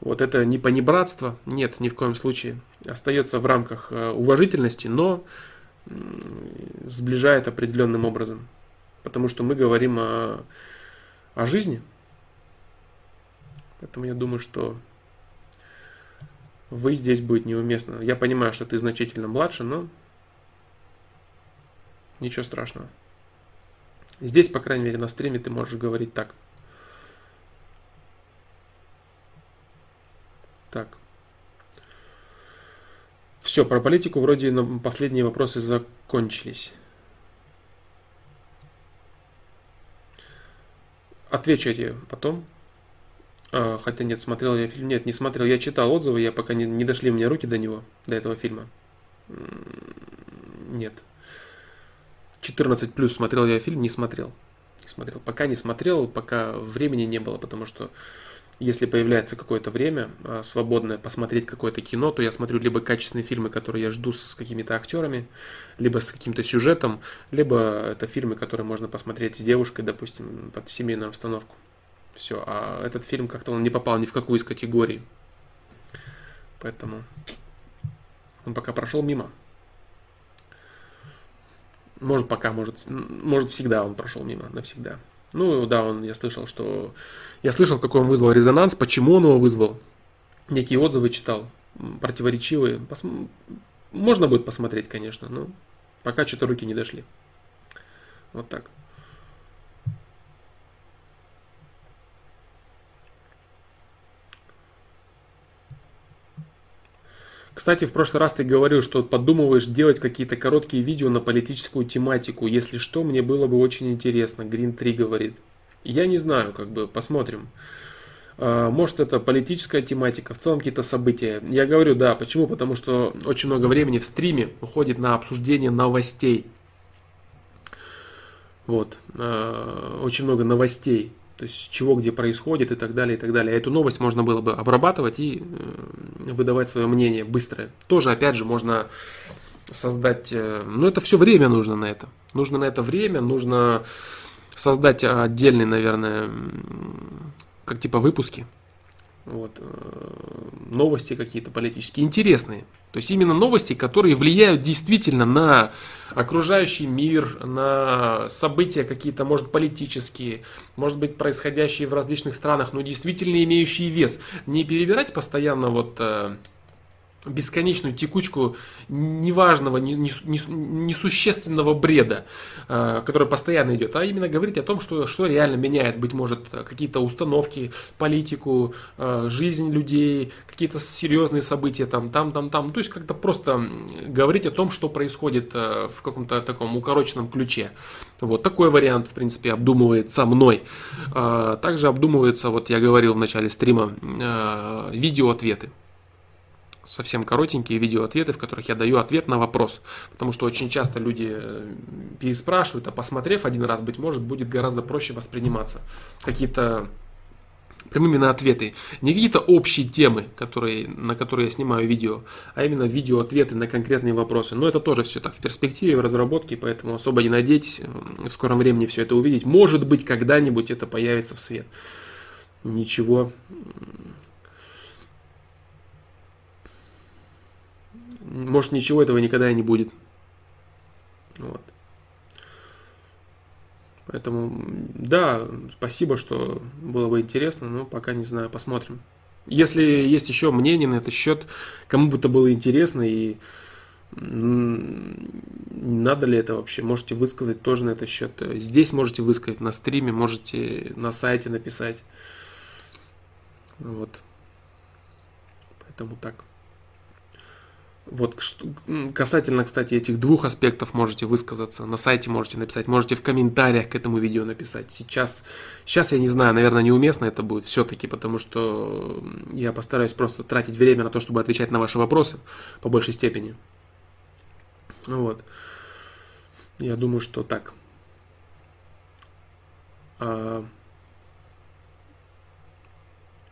Вот это не понебратство, нет, ни в коем случае. Остается в рамках э, уважительности, но сближает определенным образом. Потому что мы говорим о о жизни. Поэтому я думаю, что вы здесь будет неуместно. Я понимаю, что ты значительно младше, но ничего страшного. Здесь, по крайней мере, на стриме ты можешь говорить так. Так. Все, про политику вроде последние вопросы закончились. Отвечу я тебе потом. А, хотя нет, смотрел я фильм. Нет, не смотрел. Я читал отзывы, я пока не, не дошли мне руки до него, до этого фильма. Нет. 14 плюс смотрел я фильм, не смотрел. Не смотрел. Пока не смотрел, пока времени не было, потому что если появляется какое-то время а, свободное посмотреть какое-то кино, то я смотрю либо качественные фильмы, которые я жду с какими-то актерами, либо с каким-то сюжетом, либо это фильмы, которые можно посмотреть с девушкой, допустим, под семейную обстановку. Все, а этот фильм как-то он не попал ни в какую из категорий. Поэтому он пока прошел мимо. Может пока, может, может всегда он прошел мимо, навсегда. Ну да, он, я слышал, что... Я слышал, какой он вызвал резонанс, почему он его вызвал. Некие отзывы читал, противоречивые. Пос... Можно будет посмотреть, конечно, но Пока что-то руки не дошли. Вот так. Кстати, в прошлый раз ты говорил, что подумываешь делать какие-то короткие видео на политическую тематику. Если что, мне было бы очень интересно. Green 3 говорит. Я не знаю, как бы, посмотрим. А, может, это политическая тематика, в целом какие-то события. Я говорю, да, почему? Потому что очень много времени в стриме уходит на обсуждение новостей. Вот, а, очень много новостей то есть чего где происходит и так далее, и так далее. Эту новость можно было бы обрабатывать и э, выдавать свое мнение быстрое. Тоже, опять же, можно создать, э, ну это все время нужно на это. Нужно на это время, нужно создать отдельные, наверное, как типа выпуски, вот, э, новости какие-то политические, интересные. То есть именно новости, которые влияют действительно на окружающий мир, на события какие-то, может, политические, может быть, происходящие в различных странах, но действительно имеющие вес. Не перебирать постоянно вот э, бесконечную текучку неважного, несущественного бреда, э, который постоянно идет, а именно говорить о том, что, что реально меняет, быть может, какие-то установки, политику, э, жизнь людей, какие-то серьезные события там, там, там, там. То есть как-то просто говорить о том, что происходит э, в каком-то таком укороченном ключе. Вот такой вариант, в принципе, обдумывается мной. Также обдумывается, вот я говорил в начале стрима, видео-ответы совсем коротенькие видеоответы, в которых я даю ответ на вопрос. Потому что очень часто люди э, переспрашивают, а посмотрев один раз, быть может, будет гораздо проще восприниматься. Какие-то прям именно ответы. Не какие-то общие темы, которые, на которые я снимаю видео, а именно видео-ответы на конкретные вопросы. Но это тоже все так в перспективе, в разработке, поэтому особо не надейтесь. В скором времени все это увидеть. Может быть, когда-нибудь это появится в свет. Ничего может ничего этого никогда и не будет. Вот. Поэтому, да, спасибо, что было бы интересно, но пока не знаю, посмотрим. Если есть еще мнение на этот счет, кому бы это было интересно и надо ли это вообще, можете высказать тоже на этот счет. Здесь можете высказать, на стриме, можете на сайте написать. Вот. Поэтому так. Вот касательно, кстати, этих двух аспектов можете высказаться. На сайте можете написать, можете в комментариях к этому видео написать. Сейчас, сейчас я не знаю, наверное, неуместно это будет все-таки, потому что я постараюсь просто тратить время на то, чтобы отвечать на ваши вопросы по большей степени. Вот. Я думаю, что так. А...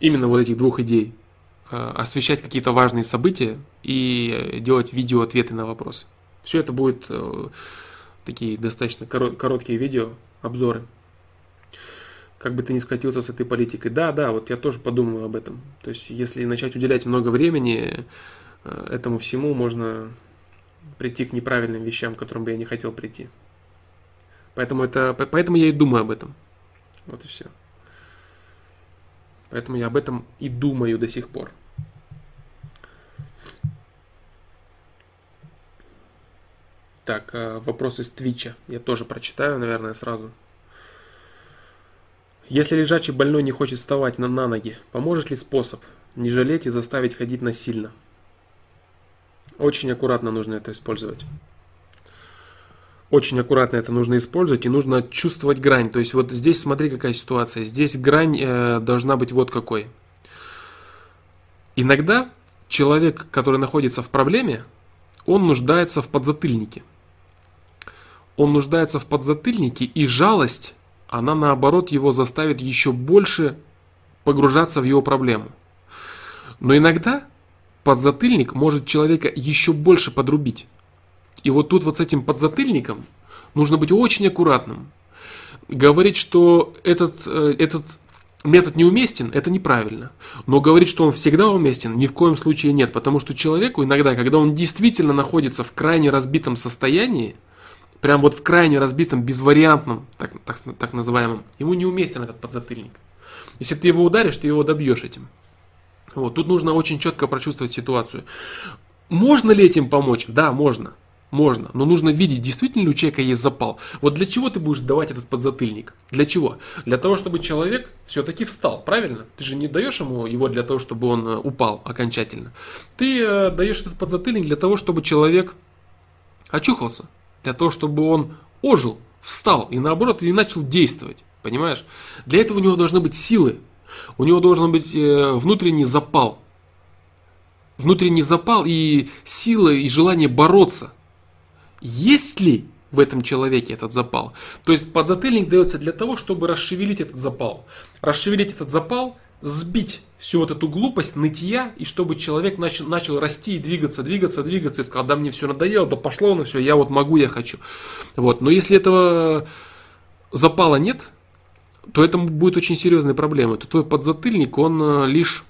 Именно вот этих двух идей освещать какие-то важные события и делать видео-ответы на вопросы. Все это будет э, такие достаточно короткие видео, обзоры. Как бы ты ни скатился с этой политикой. Да, да, вот я тоже подумаю об этом. То есть, если начать уделять много времени э, этому всему, можно прийти к неправильным вещам, к которым бы я не хотел прийти. Поэтому, это, поэтому я и думаю об этом. Вот и все. Поэтому я об этом и думаю до сих пор. Так, э, вопрос из Твича. Я тоже прочитаю, наверное, сразу. Если лежачий больной не хочет вставать на, на ноги, поможет ли способ не жалеть и заставить ходить насильно? Очень аккуратно нужно это использовать. Очень аккуратно это нужно использовать и нужно чувствовать грань. То есть вот здесь смотри какая ситуация. Здесь грань э, должна быть вот какой. Иногда человек, который находится в проблеме, он нуждается в подзатыльнике. Он нуждается в подзатыльнике, и жалость, она наоборот его заставит еще больше погружаться в его проблему. Но иногда подзатыльник может человека еще больше подрубить. И вот тут вот с этим подзатыльником нужно быть очень аккуратным. Говорить, что этот, э, этот метод неуместен, это неправильно. Но говорить, что он всегда уместен, ни в коем случае нет. Потому что человеку иногда, когда он действительно находится в крайне разбитом состоянии, прям вот в крайне разбитом, безвариантном, так, так, так называемом, ему неуместен этот подзатыльник. Если ты его ударишь, ты его добьешь этим. Вот, тут нужно очень четко прочувствовать ситуацию. Можно ли этим помочь? Да, можно. можно, но нужно видеть, действительно ли у человека есть запал. Вот для чего ты будешь давать этот подзатыльник? Для чего? Для того, чтобы человек все-таки встал, правильно? Ты же не даешь ему его для того, чтобы он э, упал окончательно. Ты э, даешь этот подзатыльник для того, чтобы человек очухался, для того, чтобы он ожил, встал и наоборот и начал действовать. Понимаешь? Для этого у него должны быть силы, у него должен быть э, внутренний запал. Внутренний запал и сила и желание бороться – есть ли в этом человеке этот запал. То есть подзатыльник дается для того, чтобы расшевелить этот запал. Расшевелить этот запал, сбить всю вот эту глупость, нытья, и чтобы человек начал, начал расти и двигаться, двигаться, двигаться, и сказал, да мне все надоело, да пошло на все, я вот могу, я хочу. Вот. Но если этого запала нет, то это будет очень серьезной проблемой. То твой подзатыльник, он э, лишь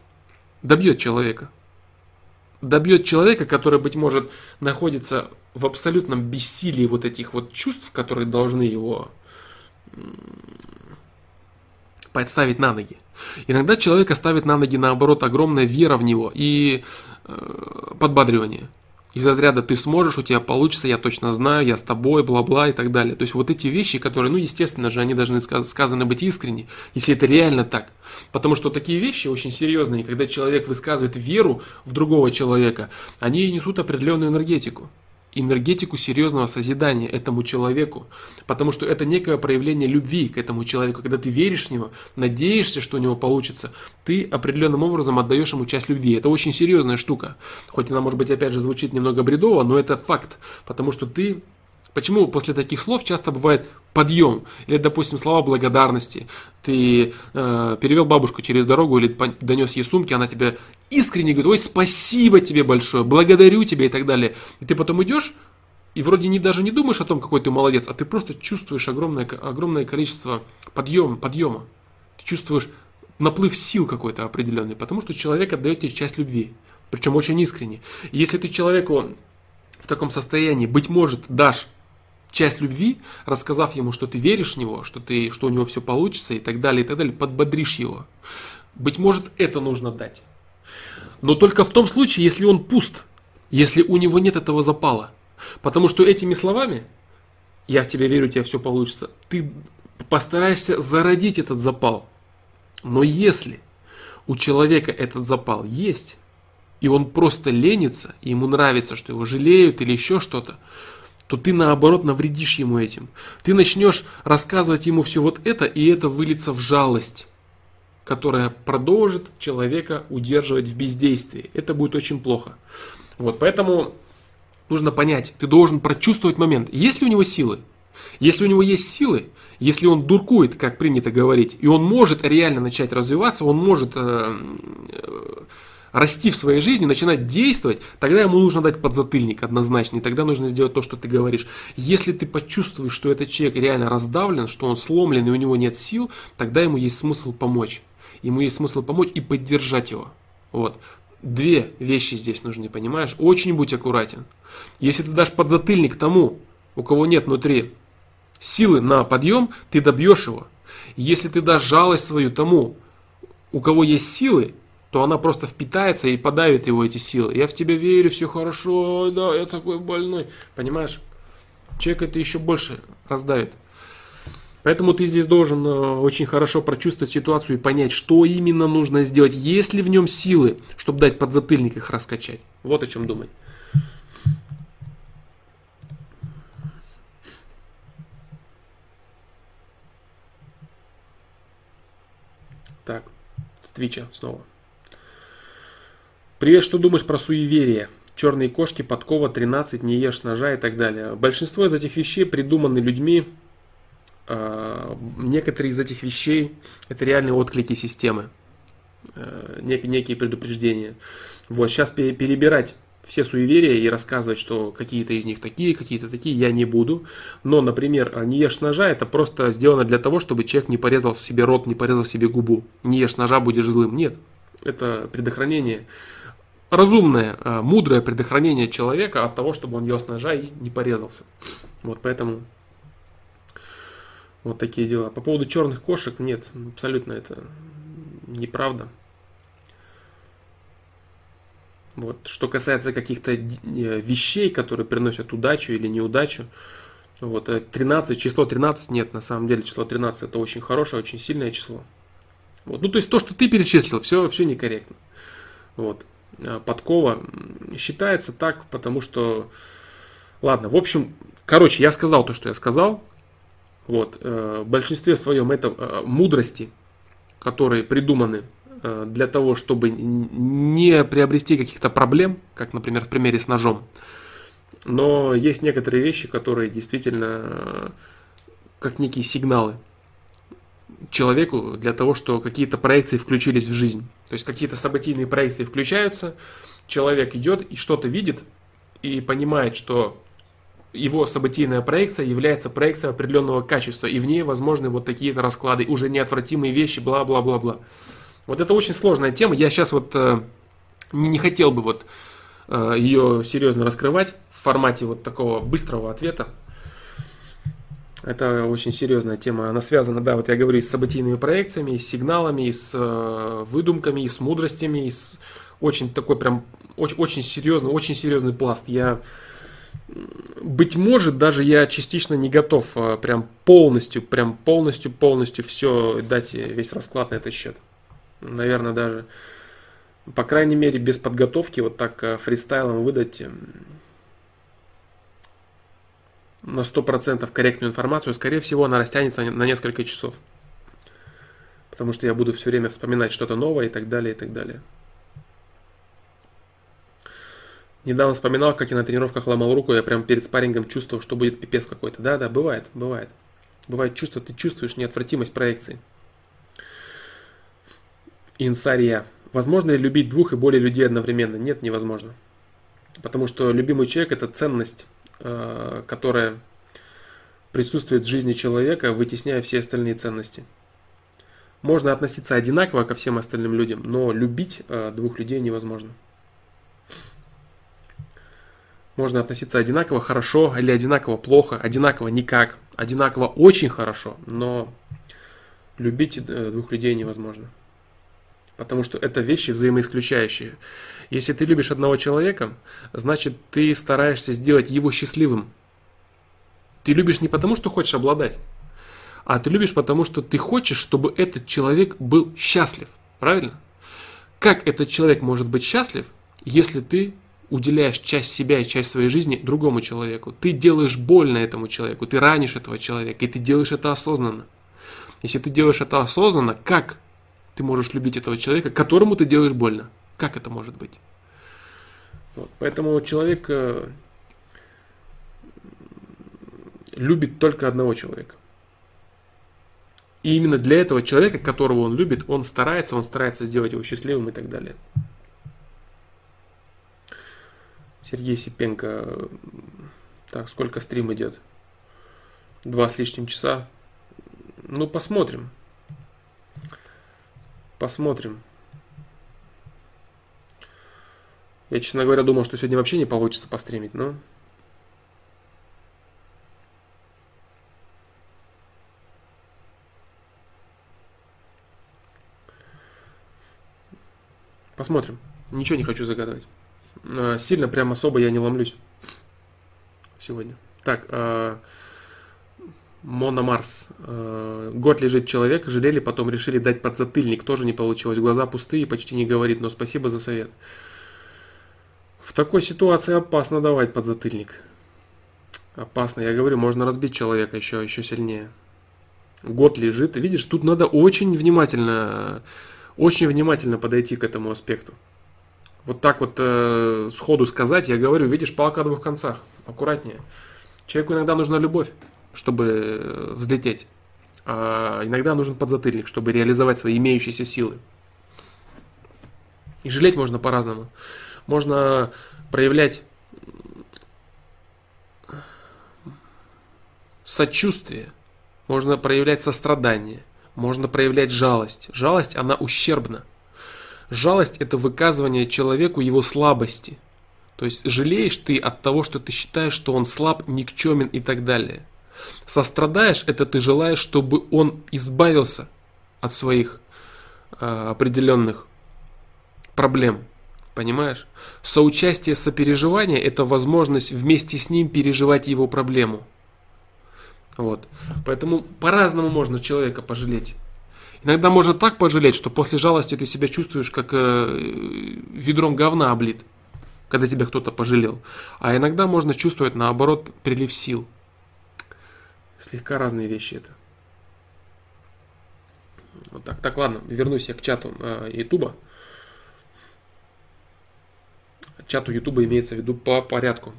добьет человека добьет человека, который, быть может, находится в абсолютном бессилии вот этих вот чувств, которые должны его подставить на ноги. Иногда человека ставит на ноги, наоборот, огромная вера в него и э, подбадривание из разряда «ты сможешь, у тебя получится, я точно знаю, я с тобой, бла-бла» и так далее. То есть вот эти вещи, которые, ну, естественно же, они должны сказаны быть искренне, если это реально так. Потому что такие вещи очень серьезные, когда человек высказывает веру в другого человека, они несут определенную энергетику энергетику серьезного созидания этому человеку. Потому что это некое проявление любви к этому человеку. Когда ты веришь в него, надеешься, что у него получится, ты определенным образом отдаешь ему часть любви. Это очень серьезная штука. Хоть она, может быть, опять же, звучит немного бредово, но это факт. Потому что ты Почему после таких слов часто бывает подъем? Или, допустим, слова благодарности. Ты э, перевел бабушку через дорогу или донес ей сумки, она тебе искренне говорит, ой, спасибо тебе большое, благодарю тебя и так далее. И ты потом идешь, и вроде не, даже не думаешь о том, какой ты молодец, а ты просто чувствуешь огромное, огромное количество подъема, подъема. Ты чувствуешь наплыв сил какой-то определенный, потому что человек отдает тебе часть любви, причем очень искренне. Если ты человеку в таком состоянии, быть может, дашь часть любви, рассказав ему, что ты веришь в него, что, ты, что у него все получится и так далее, и так далее, подбодришь его. Быть может, это нужно дать. Но только в том случае, если он пуст, если у него нет этого запала. Потому что этими словами, я в тебя верю, у тебя все получится, ты постараешься зародить этот запал. Но если у человека этот запал есть, и он просто ленится, и ему нравится, что его жалеют или еще что-то, то ты наоборот навредишь ему этим. Ты начнешь рассказывать ему все вот это, и это выльется в жалость, которая продолжит человека удерживать в бездействии. Это будет очень плохо. Вот, поэтому нужно понять, ты должен прочувствовать момент, есть ли у него силы. Если у него есть силы, если он дуркует, как принято говорить, и он может реально начать развиваться, он может э, расти в своей жизни, начинать действовать, тогда ему нужно дать подзатыльник однозначно, и тогда нужно сделать то, что ты говоришь. Если ты почувствуешь, что этот человек реально раздавлен, что он сломлен и у него нет сил, тогда ему есть смысл помочь. Ему есть смысл помочь и поддержать его. Вот. Две вещи здесь нужны, понимаешь? Очень будь аккуратен. Если ты дашь подзатыльник тому, у кого нет внутри силы на подъем, ты добьешь его. Если ты дашь жалость свою тому, у кого есть силы, то она просто впитается и подавит его эти силы. Я в тебя верю, все хорошо, да, я такой больной. Понимаешь? Человек это еще больше раздавит. Поэтому ты здесь должен э, очень хорошо прочувствовать ситуацию и понять, что именно нужно сделать, есть ли в нем силы, чтобы дать подзатыльник их раскачать. Вот о чем думай. Так, с Твича снова. Привет, что думаешь про суеверие? Черные кошки, подкова, 13, не ешь ножа и так далее. Большинство из этих вещей придуманы людьми. А, некоторые из этих вещей это реальные отклики системы. А, некие предупреждения. Вот, сейчас перебирать все суеверия и рассказывать, что какие-то из них такие, какие-то такие, я не буду. Но, например, не ешь ножа, это просто сделано для того, чтобы человек не порезал себе рот, не порезал себе губу. Не ешь ножа, будешь злым. Нет, это предохранение разумное, э, мудрое предохранение человека от того, чтобы он ел с ножа и не порезался. Вот поэтому вот такие дела. По поводу черных кошек, нет, абсолютно это неправда. Вот. Что касается каких-то вещей, которые приносят удачу или неудачу, вот, 13, число 13 нет, на самом деле число 13 это очень хорошее, очень сильное число. Вот. Ну, то есть то, что ты перечислил, все, все некорректно. Вот. А подкова считается так, потому что... Ладно, в общем, короче, я сказал то, что я сказал. Вот. Э, в большинстве своем это э, мудрости, которые придуманы э, для того, чтобы не приобрести каких-то проблем, как, например, в примере с ножом. Но есть некоторые вещи, которые действительно как некие сигналы человеку для того, что какие-то проекции включились в жизнь. То есть какие-то событийные проекции включаются, человек идет и что-то видит и понимает, что его событийная проекция является проекцией определенного качества, и в ней возможны вот такие-то расклады, уже неотвратимые вещи, бла-бла-бла-бла. Вот это очень сложная тема. Я сейчас вот э, не, хотел бы вот э, ее серьезно раскрывать в формате вот такого быстрого ответа. Это очень серьезная тема. Она связана, да, вот я говорю, и с событийными проекциями, и с сигналами, и с э, выдумками, и с мудростями, и с очень такой прям, очень, очень серьезный, очень серьезный пласт. Я, быть может, даже я частично не готов э, прям полностью, прям полностью, полностью все дать весь расклад на этот счет. Наверное, даже, по крайней мере, без подготовки вот так э, фристайлом выдать на 100% корректную информацию, скорее всего, она растянется на несколько часов. Потому что я буду все время вспоминать что-то новое и так далее, и так далее. Недавно вспоминал, как я на тренировках ломал руку, я прям перед спаррингом чувствовал, что будет пипец какой-то. Да, да, бывает, бывает. Бывает чувство, ты чувствуешь неотвратимость проекции. Инсария. Возможно ли любить двух и более людей одновременно? Нет, невозможно. Потому что любимый человек это ценность которая присутствует в жизни человека, вытесняя все остальные ценности. Можно относиться одинаково ко всем остальным людям, но любить э, двух людей невозможно. Можно относиться одинаково хорошо или одинаково плохо, одинаково никак, одинаково очень хорошо, но любить э, двух людей невозможно. Потому что это вещи взаимоисключающие. Если ты любишь одного человека, значит ты стараешься сделать его счастливым. Ты любишь не потому, что хочешь обладать, а ты любишь потому, что ты хочешь, чтобы этот человек был счастлив. Правильно? Как этот человек может быть счастлив, если ты уделяешь часть себя и часть своей жизни другому человеку? Ты делаешь больно этому человеку, ты ранишь этого человека, и ты делаешь это осознанно. Если ты делаешь это осознанно, как ты можешь любить этого человека, которому ты делаешь больно? Как это может быть? Вот. Поэтому человек э, любит только одного человека. И именно для этого человека, которого он любит, он старается, он старается сделать его счастливым и так далее. Сергей Сипенко. Так, сколько стрим идет? Два с лишним часа. Ну, посмотрим. Посмотрим. Я, честно говоря, думал, что сегодня вообще не получится постримить, но... Посмотрим. Ничего не хочу загадывать. А, сильно прям особо я не ломлюсь сегодня. Так, Мона Марс. Э, год лежит человек, жалели, потом решили дать подзатыльник. Тоже не получилось. Глаза пустые, почти не говорит, но спасибо за совет. В такой ситуации опасно давать подзатыльник. Опасно, я говорю, можно разбить человека еще, еще сильнее. Год лежит. Видишь, тут надо очень внимательно, очень внимательно подойти к этому аспекту. Вот так вот э, сходу сказать, я говорю, видишь, палка о двух концах. Аккуратнее. Человеку иногда нужна любовь, чтобы э, взлететь. А иногда нужен подзатыльник, чтобы реализовать свои имеющиеся силы. И жалеть можно по-разному можно проявлять сочувствие, можно проявлять сострадание, можно проявлять жалость. Жалость, она ущербна. Жалость – это выказывание человеку его слабости. То есть жалеешь ты от того, что ты считаешь, что он слаб, никчемен и так далее. Сострадаешь – это ты желаешь, чтобы он избавился от своих э, определенных проблем Понимаешь? Соучастие, сопереживание – это возможность вместе с ним переживать его проблему. Вот. Поэтому по-разному можно человека пожалеть. Иногда можно так пожалеть, что после жалости ты себя чувствуешь как э, ведром говна облит, когда тебя кто-то пожалел. А иногда можно чувствовать, наоборот, прилив сил. Слегка разные вещи это. Вот так. Так, ладно, вернусь я к чату э. Чату Ютуба имеется в виду по порядку.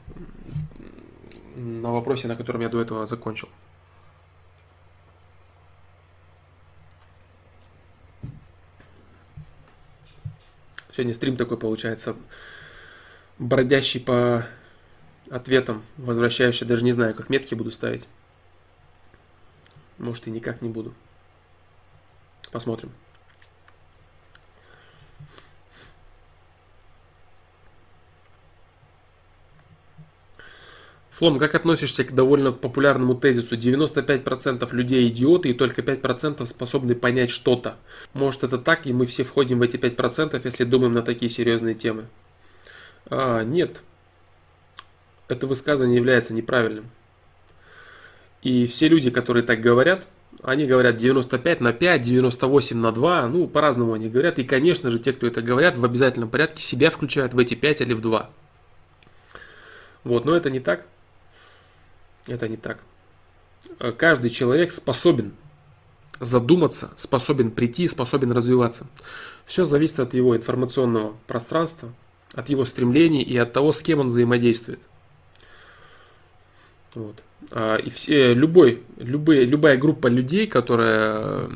На вопросе, на котором я до этого закончил. Сегодня стрим такой получается, бродящий по ответам, возвращающий, даже не знаю, как метки буду ставить. Может и никак не буду. Посмотрим. Флом, как относишься к довольно популярному тезису? 95% людей идиоты и только 5% способны понять что-то. Может это так, и мы все входим в эти 5%, если думаем на такие серьезные темы? А, нет. Это высказывание является неправильным. И все люди, которые так говорят, они говорят 95 на 5, 98 на 2, ну, по-разному они говорят. И, конечно же, те, кто это говорят, в обязательном порядке себя включают в эти 5 или в 2. Вот, но это не так. Это не так. Э, каждый человек способен задуматься, способен прийти, способен развиваться. Все зависит от его информационного пространства, от его стремлений и от того, с кем он взаимодействует. Вот. А, и все, любой, любые, любая группа людей, которая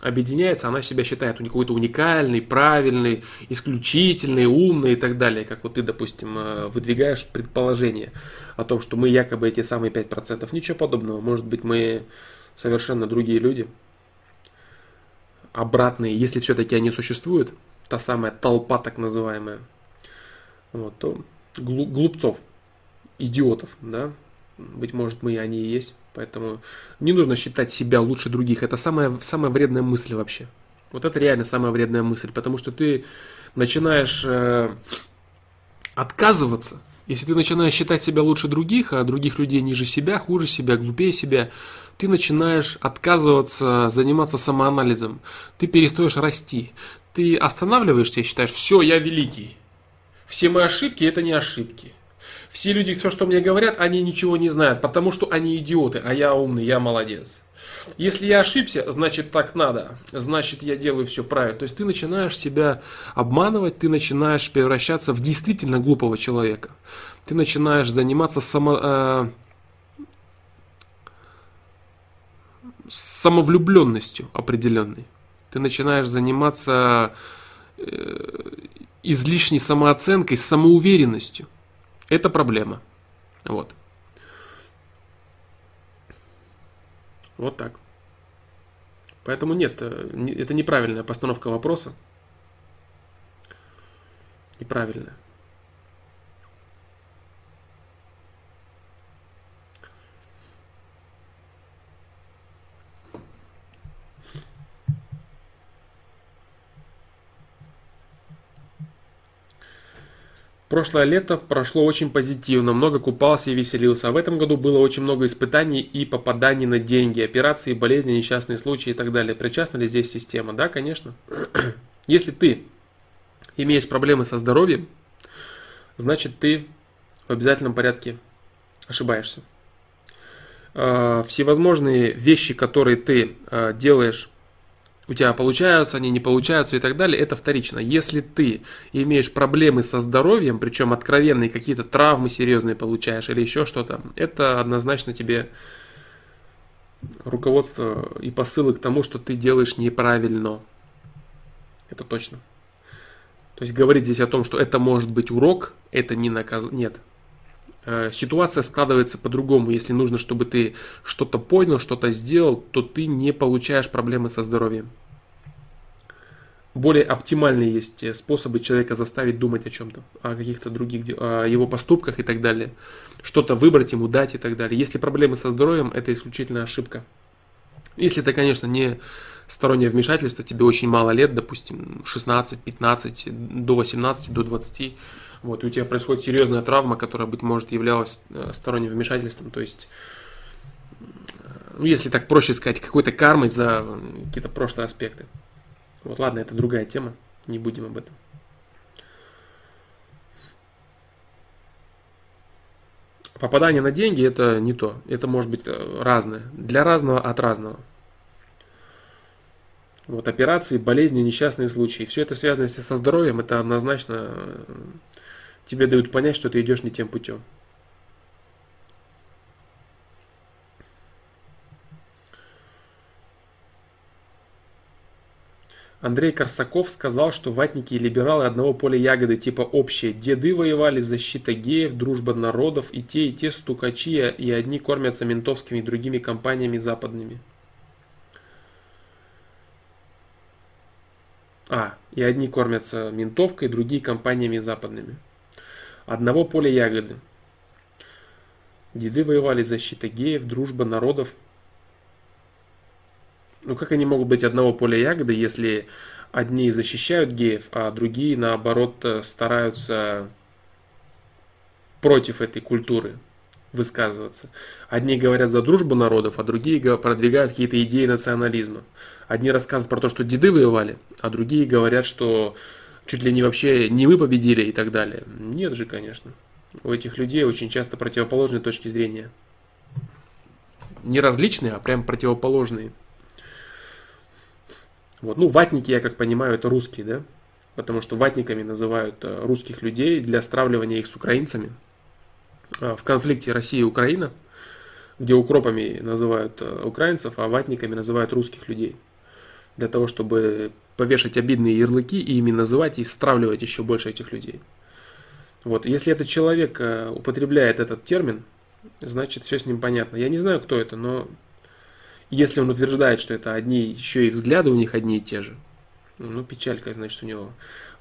объединяется, она себя считает какой-то уникальный, правильный, исключительный, умный и так далее. Как вот ты, допустим, э, выдвигаешь предположение о том, что мы якобы эти самые 5%. Ничего подобного. Может быть, мы совершенно другие люди. Обратные, если все-таки они существуют, та самая толпа так называемая, вот, то глупцов, идиотов, да, быть может, мы и они и есть. Поэтому не нужно считать себя лучше других. Это самая, самая вредная мысль вообще. Вот это реально самая вредная мысль. Потому что ты начинаешь э, отказываться. Если ты начинаешь считать себя лучше других, а других людей ниже себя, хуже себя, глупее себя, ты начинаешь отказываться заниматься самоанализом. Ты перестаешь расти. Ты останавливаешься и считаешь, все, я великий. Все мои ошибки это не ошибки. Все люди, все, что мне говорят, они ничего не знают, потому что они идиоты, а я умный, я молодец. Если я ошибся, значит так надо, значит я делаю все правильно. То есть ты начинаешь себя обманывать, ты начинаешь превращаться в действительно глупого человека. Ты начинаешь заниматься само, э, самовлюбленностью определенной. Ты начинаешь заниматься э, излишней самооценкой, самоуверенностью. Это проблема. Вот. Вот так. Поэтому нет, э, это неправильная постановка вопроса. Неправильная. Прошлое лето прошло очень позитивно, много купался и веселился. А в этом году было очень много испытаний и попаданий на деньги, операции, болезни, несчастные случаи и так далее. Причастна ли здесь система? Да, конечно. Если ты имеешь проблемы со здоровьем, значит ты в обязательном порядке ошибаешься. А, всевозможные вещи, которые ты а, делаешь у тебя получаются, они не получаются и так далее, это вторично. Если ты имеешь проблемы со здоровьем, причем откровенные какие-то травмы серьезные получаешь или еще что-то, это однозначно тебе руководство и посылы к тому, что ты делаешь неправильно. Это точно. То есть говорить здесь о том, что это может быть урок, это не наказ... Нет. Э, ситуация складывается по-другому. Если нужно, чтобы ты что-то понял, что-то сделал, то ты не получаешь проблемы со здоровьем более оптимальные есть э, способы человека заставить думать о чем-то, о каких-то других, о его поступках и так далее. Что-то выбрать ему, дать и так далее. Если проблемы со здоровьем, это исключительно ошибка. Если это, конечно, не стороннее вмешательство, тебе очень мало лет, допустим, 16, 15, до 18, до 20, вот, и у тебя происходит серьезная травма, которая, быть может, являлась э, сторонним вмешательством, то есть, ну, если так проще сказать, какой-то кармой за какие-то прошлые аспекты. Вот, ладно, это другая тема, не будем об этом. Попадание на деньги это не то. Это может быть э, разное. Для разного от разного. Вот операции, болезни, несчастные случаи. Все это связано если со здоровьем, это однозначно э, тебе дают понять, что ты идешь не тем путем. Андрей Корсаков сказал, что ватники и либералы одного поля ягоды типа общие. Деды воевали, защита геев, дружба народов, и те, и те стукачи, и одни кормятся ментовскими и другими компаниями западными. А, и одни кормятся ментовкой, другие компаниями западными. Одного поля ягоды. Деды воевали защита геев, дружба народов. Ну как они могут быть одного поля ягоды, если одни защищают геев, а другие наоборот стараются против этой культуры высказываться. Одни говорят за дружбу народов, а другие продвигают какие-то идеи национализма. Одни рассказывают про то, что деды воевали, а другие говорят, что чуть ли не вообще не мы победили и так далее. Нет же, конечно. У этих людей очень часто противоположные точки зрения. Не различные, а прям противоположные. Вот. Ну, ватники, я как понимаю, это русские, да? Потому что ватниками называют э, русских людей для стравливания их с украинцами. А, в конфликте Россия и Украина, где укропами называют э, украинцев, а ватниками называют русских людей для того, чтобы повешать обидные ярлыки и ими называть и стравливать еще больше этих людей. Вот. Если этот человек э, употребляет этот термин, значит все с ним понятно. Я не знаю, кто это, но если он утверждает, что это одни, еще и взгляды у них одни и те же, ну, печалька, значит, у него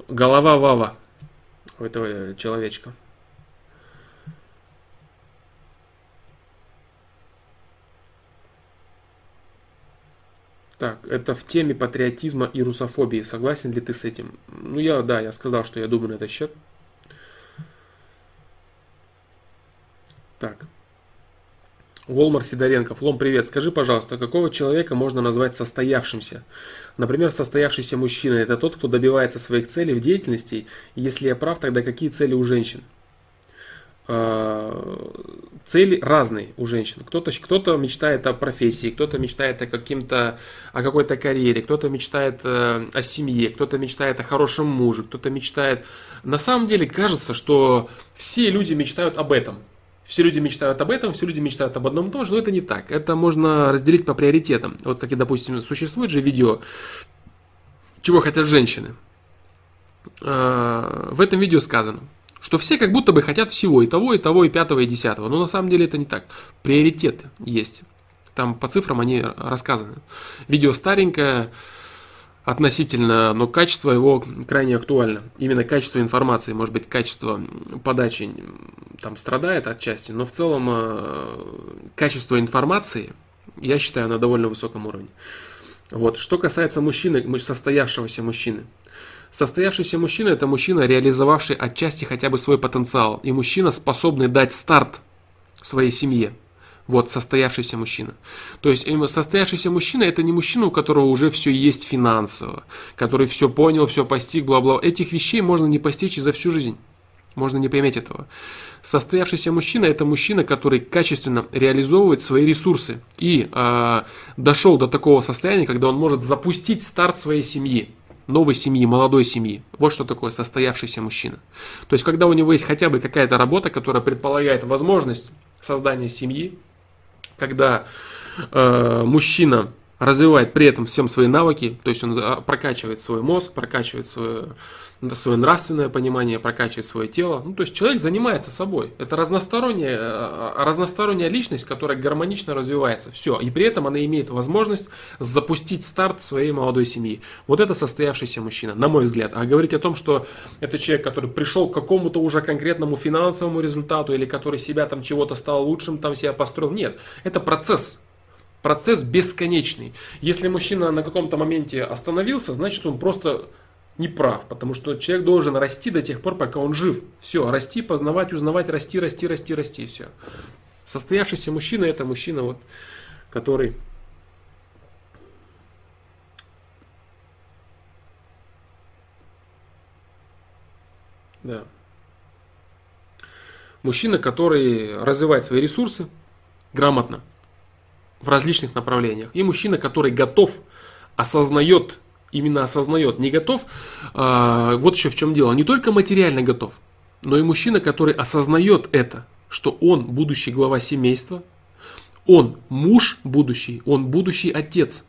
голова вава у этого человечка. Так, это в теме патриотизма и русофобии. Согласен ли ты с этим? Ну, я, да, я сказал, что я думаю на этот счет. Так. Волмар Сидоренко. Флом, привет. Скажи, пожалуйста, какого человека можно назвать состоявшимся? Например, состоявшийся мужчина – это тот, кто добивается своих целей в деятельности. Если я прав, тогда какие цели у женщин? Э, цели разные у женщин. Кто-то кто мечтает о профессии, кто-то мечтает о каким-то о какой-то карьере, кто-то мечтает э, о семье, кто-то мечтает о хорошем муже, кто-то мечтает. На самом деле кажется, что все люди мечтают об этом. Все люди мечтают об этом, все люди мечтают об одном и том же, но это не так. Это можно разделить по приоритетам. Вот как и, допустим, существует же видео, чего хотят женщины. Э, в этом видео сказано, что все как будто бы хотят всего, и того, и того, и пятого, и десятого. Но на самом деле это не так. Приоритеты есть. Там по цифрам они рассказаны. Видео старенькое относительно, но качество его крайне актуально. Именно качество информации, может быть, качество подачи там страдает отчасти, но в целом э, качество информации, я считаю, на довольно высоком уровне. Вот. Что касается мужчины, состоявшегося мужчины – Состоявшийся мужчина – это мужчина, реализовавший отчасти хотя бы свой потенциал. И мужчина, способный дать старт своей семье. Вот состоявшийся мужчина. То есть состоявшийся мужчина это не мужчина, у которого уже все есть финансово, который все понял, все постиг, бла-бла. Этих вещей можно не постичь за всю жизнь. Можно не поиметь этого. Состоявшийся мужчина это мужчина, который качественно реализовывает свои ресурсы и э, дошел до такого состояния, когда он может запустить старт своей семьи новой семьи, молодой семьи. Вот что такое состоявшийся мужчина. То есть, когда у него есть хотя бы какая-то работа, которая предполагает возможность создания семьи, когда э, мужчина развивает при этом всем свои навыки, то есть он прокачивает свой мозг, прокачивает свое свое нравственное понимание, прокачивает свое тело. Ну, то есть человек занимается собой. Это разносторонняя, э, разносторонняя личность, которая гармонично развивается. Все. И при этом она имеет возможность запустить старт своей молодой семьи. Вот это состоявшийся мужчина, на мой взгляд. А говорить о том, что это человек, который пришел к какому-то уже конкретному финансовому результату или который себя там чего-то стал лучшим, там себя построил. Нет. Это процесс процесс бесконечный. Если мужчина на каком-то моменте остановился, значит он просто не прав, потому что человек должен расти до тех пор, пока он жив. Все, расти, познавать, узнавать, расти, расти, расти, расти, все. Состоявшийся мужчина это мужчина, вот, который Да. Мужчина, который развивает свои ресурсы грамотно в различных направлениях. И мужчина, который готов, осознает, именно осознает, не готов. А, вот еще в чем дело. Не только материально готов, но и мужчина, который осознает это, что он будущий глава семейства, он муж будущий, он будущий отец.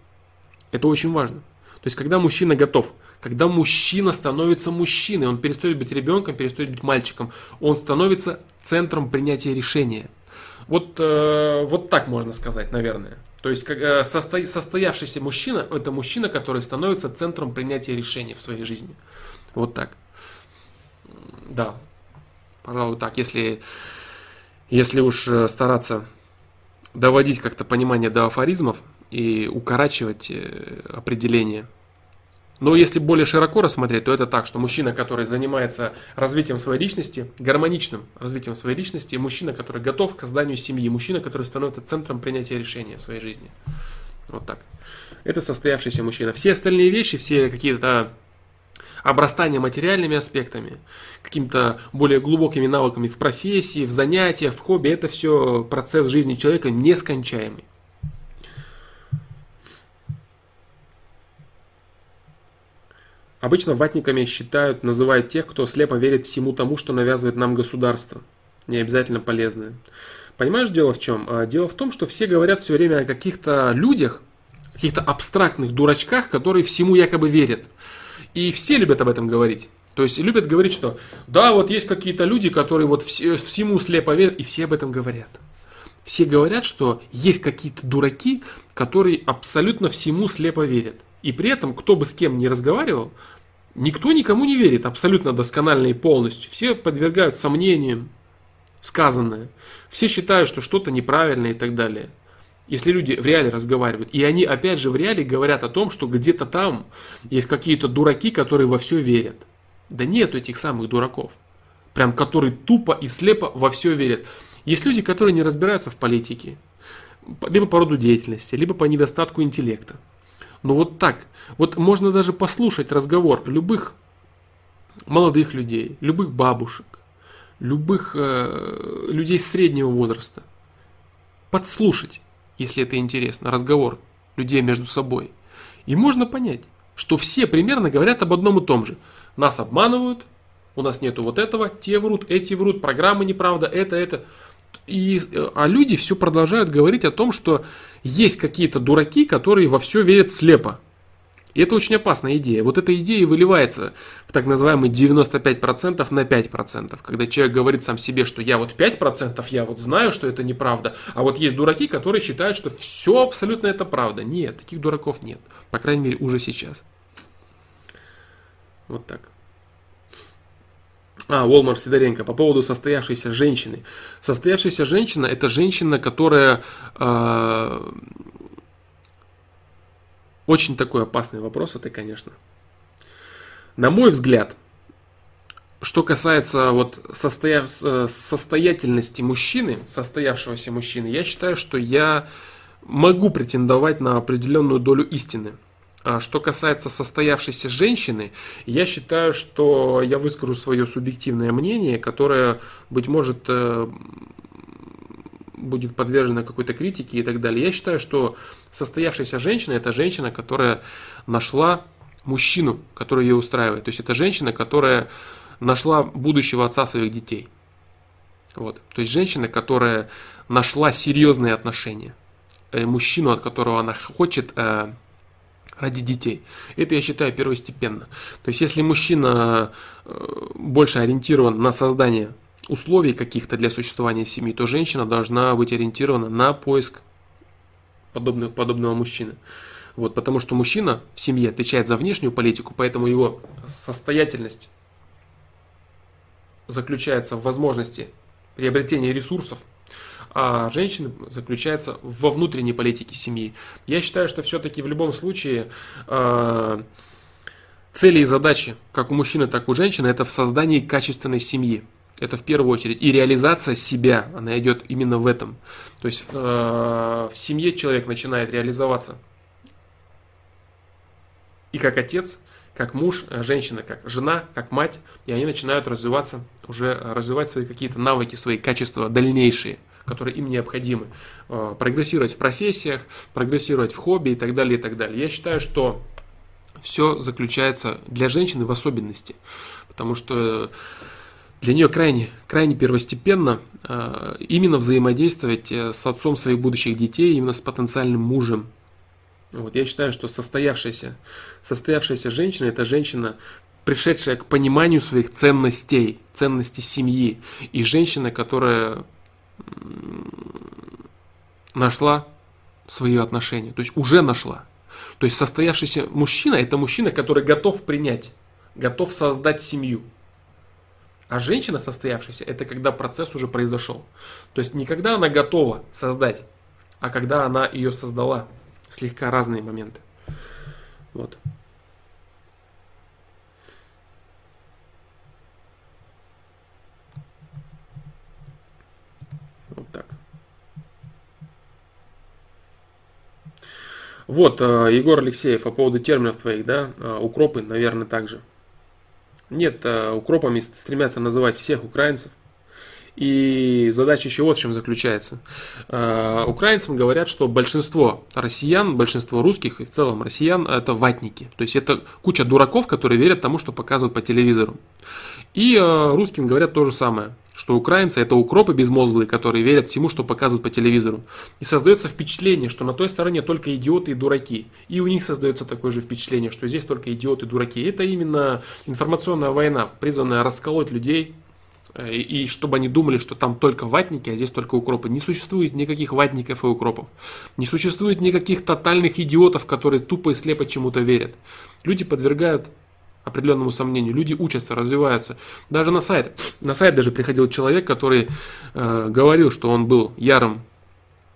Это очень важно. То есть, когда мужчина готов – когда мужчина становится мужчиной, он перестает быть ребенком, перестает быть мальчиком, он становится центром принятия решения. Вот, э, вот так можно сказать, наверное. То есть э, состо, состоявшийся мужчина – это мужчина, который становится центром принятия решений в своей жизни. Вот так. Да, пожалуй, так. Если, если уж э, стараться доводить как-то понимание до афоризмов и укорачивать э, определение – но если более широко рассмотреть, то это так, что мужчина, который занимается развитием своей личности, гармоничным развитием своей личности, мужчина, который готов к созданию семьи, мужчина, который становится центром принятия решения в своей жизни. Вот так. Это состоявшийся мужчина. Все остальные вещи, все какие-то обрастания материальными аспектами, какими-то более глубокими навыками в профессии, в занятиях, в хобби, это все процесс жизни человека нескончаемый. Обычно ватниками считают, называют тех, кто слепо верит всему тому, что навязывает нам государство. Не обязательно полезное. Понимаешь, дело в чем? А, дело в том, что все говорят все время о каких-то людях, каких-то абстрактных дурачках, которые всему якобы верят. И все любят об этом говорить. То есть любят говорить, что да, вот есть какие-то люди, которые вот всему слепо верят, и все об этом говорят. Все говорят, что есть какие-то дураки, которые абсолютно всему слепо верят. И при этом, кто бы с кем ни разговаривал, никто никому не верит абсолютно досконально и полностью. Все подвергают сомнениям сказанное. Все считают, что что-то неправильно и так далее. Если люди в реале разговаривают, и они опять же в реале говорят о том, что где-то там есть какие-то дураки, которые во все верят. Да нет этих самых дураков. Прям которые тупо и слепо во все верят. Есть люди, которые не разбираются в политике. Либо по роду деятельности, либо по недостатку интеллекта. Но вот так. Вот можно даже послушать разговор любых молодых людей, любых бабушек, любых э, людей среднего возраста. Подслушать, если это интересно, разговор людей между собой. И можно понять, что все примерно говорят об одном и том же. Нас обманывают, у нас нету вот этого, те врут, эти врут, программы неправда, это, это. И, а люди все продолжают говорить о том, что есть какие-то дураки, которые во все верят слепо. И это очень опасная идея. Вот эта идея выливается в так называемый 95% на 5%. Когда человек говорит сам себе, что я вот 5%, я вот знаю, что это неправда. А вот есть дураки, которые считают, что все абсолютно это правда. Нет, таких дураков нет. По крайней мере, уже сейчас. Вот так. А, Волмар Сидоренко, по поводу состоявшейся женщины. Состоявшаяся женщина – это женщина, которая… Э, очень такой опасный вопрос это, конечно. На мой взгляд, что касается вот состоя... состоятельности мужчины, состоявшегося мужчины, я считаю, что я могу претендовать на определенную долю истины – что касается состоявшейся женщины, я считаю, что я выскажу свое субъективное мнение, которое, быть может, э, будет подвержено какой-то критике и так далее. Я считаю, что состоявшаяся женщина – это женщина, которая нашла мужчину, который ее устраивает. То есть это женщина, которая нашла будущего отца своих детей. Вот. То есть женщина, которая нашла серьезные отношения. Э, мужчину, от которого она хочет э, ради детей. Это я считаю первостепенно. То есть если мужчина э, больше ориентирован на создание условий каких-то для существования семьи, то женщина должна быть ориентирована на поиск подобного, подобного мужчины. Вот, потому что мужчина в семье отвечает за внешнюю политику, поэтому его состоятельность заключается в возможности приобретения ресурсов, а женщины заключается во внутренней политике семьи. Я считаю, что все-таки в любом случае э, цели и задачи, как у мужчины, так и у женщины, это в создании качественной семьи. Это в первую очередь. И реализация себя, она идет именно в этом. То есть э, в семье человек начинает реализоваться и как отец, как муж, э, женщина, как жена, как мать, и они начинают развиваться, уже развивать свои какие-то навыки, свои качества дальнейшие, которые им необходимы. Э, прогрессировать в профессиях, прогрессировать в хобби и так далее, и так далее. Я считаю, что все заключается для женщины в особенности, потому что для нее крайне, крайне первостепенно э, именно взаимодействовать с отцом своих будущих детей, именно с потенциальным мужем, вот, я считаю, что состоявшаяся, состоявшаяся женщина – это женщина, пришедшая к пониманию своих ценностей, ценностей семьи. И женщина, которая нашла свои отношения, то есть уже нашла. То есть состоявшийся мужчина – это мужчина, который готов принять, готов создать семью. А женщина состоявшаяся – это когда процесс уже произошел. То есть не когда она готова создать, а когда она ее создала – слегка разные моменты. Вот так. Вот, э, Егор Алексеев, по поводу терминов твоих, да, э, укропы, наверное, также. Нет, э, укропами стремятся называть всех украинцев, и задача еще вот в чем заключается. Украинцам говорят, что большинство россиян, большинство русских и в целом россиян это ватники. То есть это куча дураков, которые верят тому, что показывают по телевизору. И русским говорят то же самое что украинцы это укропы безмозглые, которые верят всему, что показывают по телевизору. И создается впечатление, что на той стороне только идиоты и дураки. И у них создается такое же впечатление, что здесь только идиоты и дураки. Это именно информационная война, призванная расколоть людей, Э, и чтобы они думали, что там только ватники, а здесь только укропы. Не существует никаких ватников и укропов. Не существует никаких тотальных идиотов, которые тупо и слепо чему-то верят. Люди подвергают определенному сомнению. Люди учатся, развиваются. Даже на сайт. На сайт даже приходил человек, который э, говорил, что он был ярым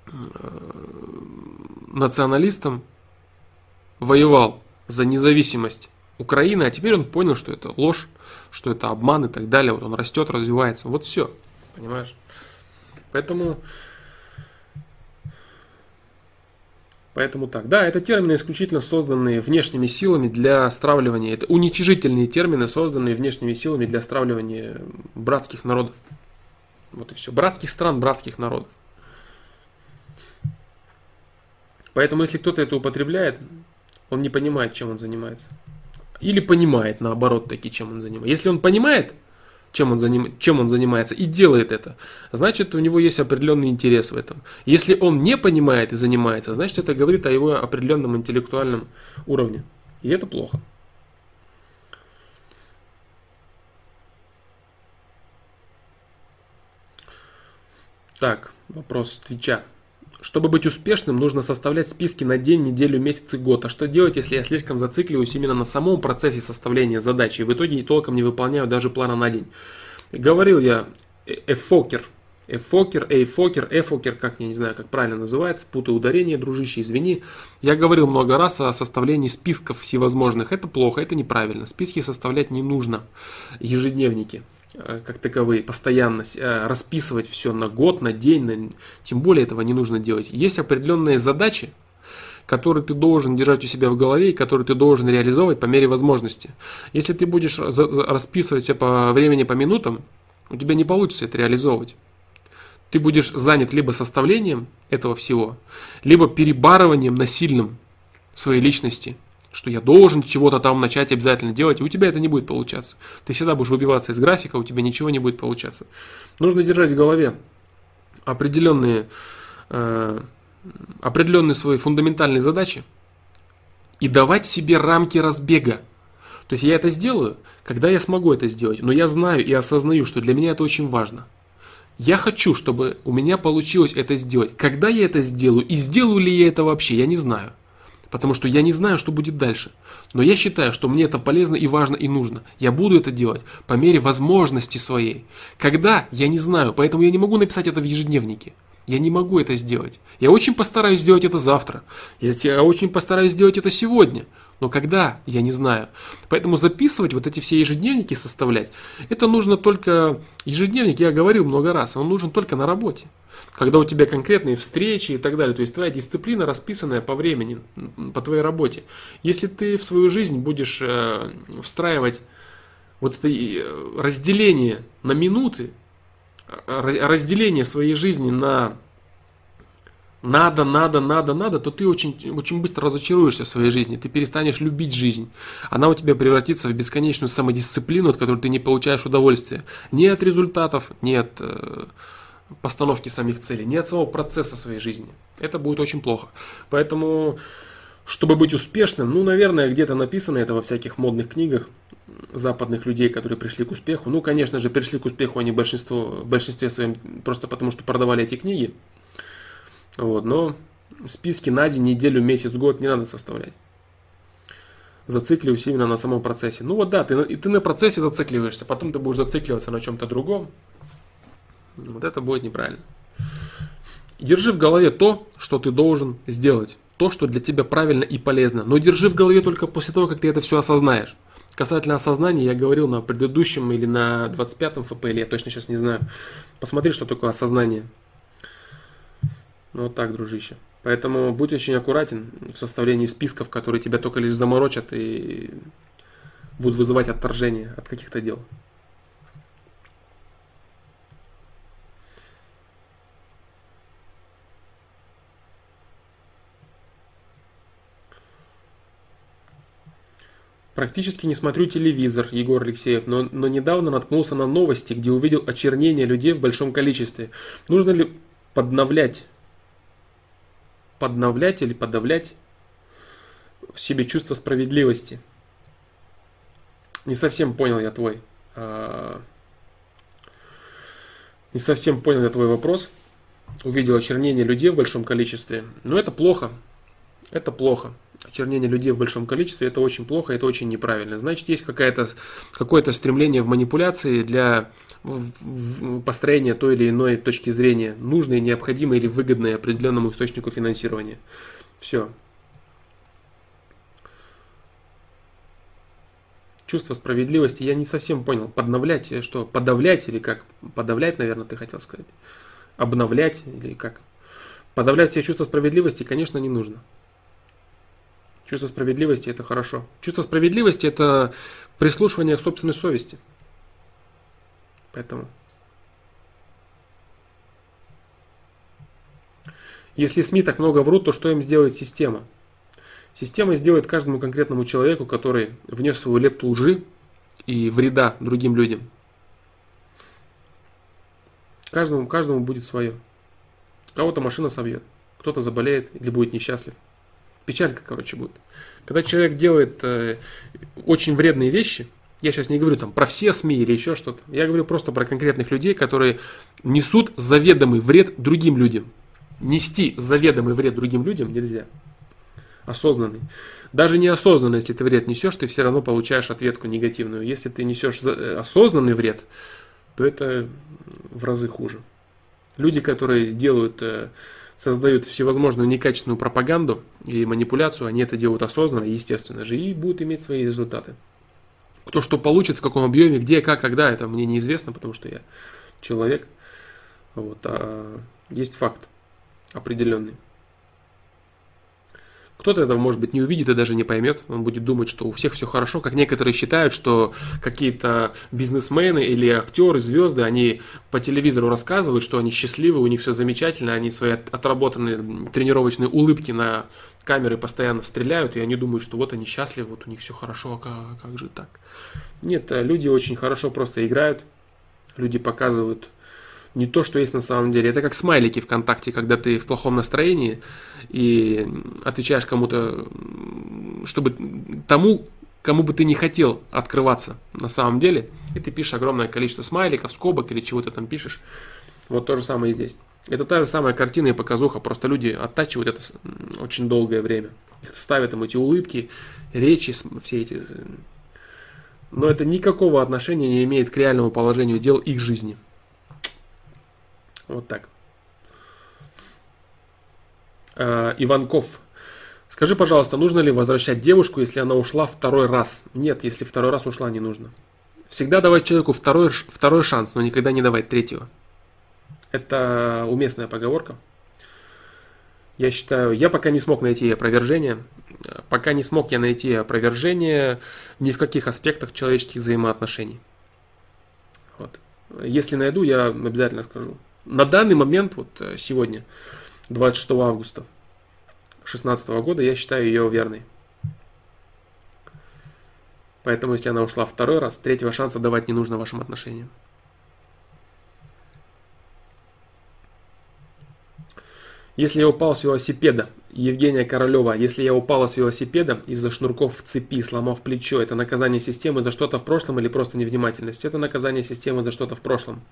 э, националистом, воевал за независимость Украины, а теперь он понял, что это ложь, что это обман и так далее. Вот он растет, развивается. Вот все. Понимаешь? Поэтому... Поэтому так. Да, это термины исключительно созданные внешними силами для стравливания. Это уничижительные термины, созданные внешними силами для стравливания братских народов. Вот и все. Братских стран, братских народов. Поэтому, если кто-то это употребляет, он не понимает, чем он занимается. Или понимает, наоборот, таки, чем он занимается. Если он понимает, чем он, заним... чем он занимается и делает это, значит у него есть определенный интерес в этом. Если он не понимает и занимается, значит это говорит о его определенном интеллектуальном уровне. И это плохо. Так, вопрос Твича. Чтобы быть успешным, нужно составлять списки на день, неделю, месяц и год. А что делать, если я слишком зацикливаюсь именно на самом процессе составления задачи и в итоге толком не выполняю даже плана на день? Говорил я, эфокер, эфокер, эйфокер, эфокер, как я не знаю, как правильно называется, путаю ударение, дружище, извини. Я говорил много раз о составлении списков всевозможных. Это плохо, это неправильно. Списки составлять не нужно. Ежедневники. Э, как таковые, постоянно э, расписывать все на год, на день, на... тем более этого не нужно делать. Есть определенные задачи, которые ты должен держать у себя в голове и которые ты должен реализовывать по мере возможности. Если ты будешь расписывать все по времени, по минутам, у тебя не получится это реализовывать. Ты будешь занят либо составлением этого всего, либо перебарыванием насильным своей личности – что я должен чего-то там начать обязательно делать, и у тебя это не будет получаться. Ты всегда будешь выбиваться из графика, у тебя ничего не будет получаться. Нужно держать в голове определенные, э, определенные свои фундаментальные задачи и давать себе рамки разбега. То есть я это сделаю, когда я смогу это сделать, но я знаю и осознаю, что для меня это очень важно. Я хочу, чтобы у меня получилось это сделать. Когда я это сделаю и сделаю ли я это вообще, я не знаю потому что я не знаю, что будет дальше. Но я считаю, что мне это полезно и важно и нужно. Я буду это делать по мере возможности своей. Когда, я не знаю, поэтому я не могу написать это в ежедневнике. Я не могу это сделать. Я очень постараюсь сделать это завтра. Я очень постараюсь сделать это сегодня. Но когда, я не знаю. Поэтому записывать вот эти все ежедневники, составлять, это нужно только... Ежедневник, я говорил много раз, он нужен только на работе. Когда у тебя конкретные встречи и так далее. То есть твоя дисциплина расписанная по времени, по твоей работе. Если ты в свою жизнь будешь э, встраивать вот это э, разделение на минуты, разделение своей жизни на надо, надо, надо, надо, то ты очень, очень быстро разочаруешься в своей жизни, ты перестанешь любить жизнь. Она у тебя превратится в бесконечную самодисциплину, от которой ты не получаешь удовольствия. Ни от результатов, ни от э, постановки самих целей, ни от самого процесса своей жизни. Это будет очень плохо. Поэтому, чтобы быть успешным, ну, наверное, где-то написано это во всяких модных книгах западных людей, которые пришли к успеху. Ну, конечно же, пришли к успеху они большинство, в большинстве своем просто потому, что продавали эти книги. Вот, но списки на день, неделю, месяц, год не надо составлять. Зацикливайся именно на самом процессе. Ну вот да, ты, и ты на процессе зацикливаешься, потом ты будешь зацикливаться на чем-то другом. Вот это будет неправильно. Держи в голове то, что ты должен сделать. То, что для тебя правильно и полезно. Но держи в голове только после того, как ты это все осознаешь. Касательно осознания, я говорил на предыдущем или на 25-м ФПЛ, я точно сейчас не знаю. Посмотри, что такое осознание. Ну, вот так, дружище. Поэтому будь очень аккуратен в составлении списков, которые тебя только лишь заморочат и будут вызывать отторжение от каких-то дел. Практически не смотрю телевизор, Егор Алексеев, но, но недавно наткнулся на новости, где увидел очернение людей в большом количестве. Нужно ли подновлять подновлять или подавлять в себе чувство справедливости. Не совсем понял я твой. А, не совсем понял я твой вопрос. Увидел очернение людей в большом количестве. Но это плохо. Это плохо. Очернение людей в большом количестве это очень плохо, это очень неправильно. Значит, есть какое-то какое стремление в манипуляции для построения той или иной точки зрения, нужной, необходимой или выгодной определенному источнику финансирования. Все. Чувство справедливости я не совсем понял. Подновлять, э, что? Подавлять или как? Подавлять, наверное, ты хотел сказать. Обновлять или как? Подавлять все чувства справедливости, конечно, не нужно. Чувство справедливости это хорошо. Чувство справедливости это прислушивание к собственной совести. Поэтому. Если СМИ так много врут, то что им сделает система? Система сделает каждому конкретному человеку, который внес свою лепту лжи и вреда другим людям. Каждому, каждому будет свое. Кого-то машина собьет, кто-то заболеет или будет несчастлив. Печалька, короче, будет. Когда человек делает э, очень вредные вещи, я сейчас не говорю там про все СМИ или еще что-то, я говорю просто про конкретных людей, которые несут заведомый вред другим людям. Нести заведомый вред другим людям нельзя. Осознанный. Даже неосознанно, если ты вред несешь, ты все равно получаешь ответку негативную. Если ты несешь э, осознанный вред, то это в разы хуже. Люди, которые делают э, создают всевозможную некачественную пропаганду и манипуляцию, они это делают осознанно, естественно же, и будут иметь свои результаты. Кто что получит, в каком объеме, где, как, когда, это мне неизвестно, потому что я человек. Вот, а есть факт определенный. Кто-то этого, может быть, не увидит и даже не поймет. Он будет думать, что у всех все хорошо, как некоторые считают, что какие-то бизнесмены или актеры, звезды, они по телевизору рассказывают, что они счастливы, у них все замечательно, они свои отработанные тренировочные улыбки на камеры постоянно стреляют, и они думают, что вот они счастливы, вот у них все хорошо, а как, как же так? Нет, люди очень хорошо просто играют, люди показывают не то, что есть на самом деле. Это как смайлики ВКонтакте, когда ты в плохом настроении и отвечаешь кому-то, чтобы тому, кому бы ты не хотел открываться на самом деле, и ты пишешь огромное количество смайликов, скобок или чего то там пишешь. Вот то же самое и здесь. Это та же самая картина и показуха, просто люди оттачивают это очень долгое время. Их ставят там эти улыбки, речи, все эти... Но это никакого отношения не имеет к реальному положению дел их жизни. Вот так. Э, Иванков. Скажи, пожалуйста, нужно ли возвращать девушку, если она ушла второй раз? Нет, если второй раз ушла, не нужно. Всегда давать человеку второй, второй шанс, но никогда не давать третьего. Это уместная поговорка. Я считаю, я пока не смог найти опровержение. Пока не смог я найти опровержение ни в каких аспектах человеческих взаимоотношений. Вот. Если найду, я обязательно скажу. На данный момент, вот э, сегодня, 26 августа 2016 года, я считаю ее верной. Поэтому, если она ушла второй раз, третьего шанса давать не нужно вашим отношениям. Если я упал с велосипеда, Евгения Королева, если я упала с велосипеда из-за шнурков в цепи, сломав плечо, это наказание системы за что-то в прошлом или просто невнимательность? Это наказание системы за что-то в прошлом.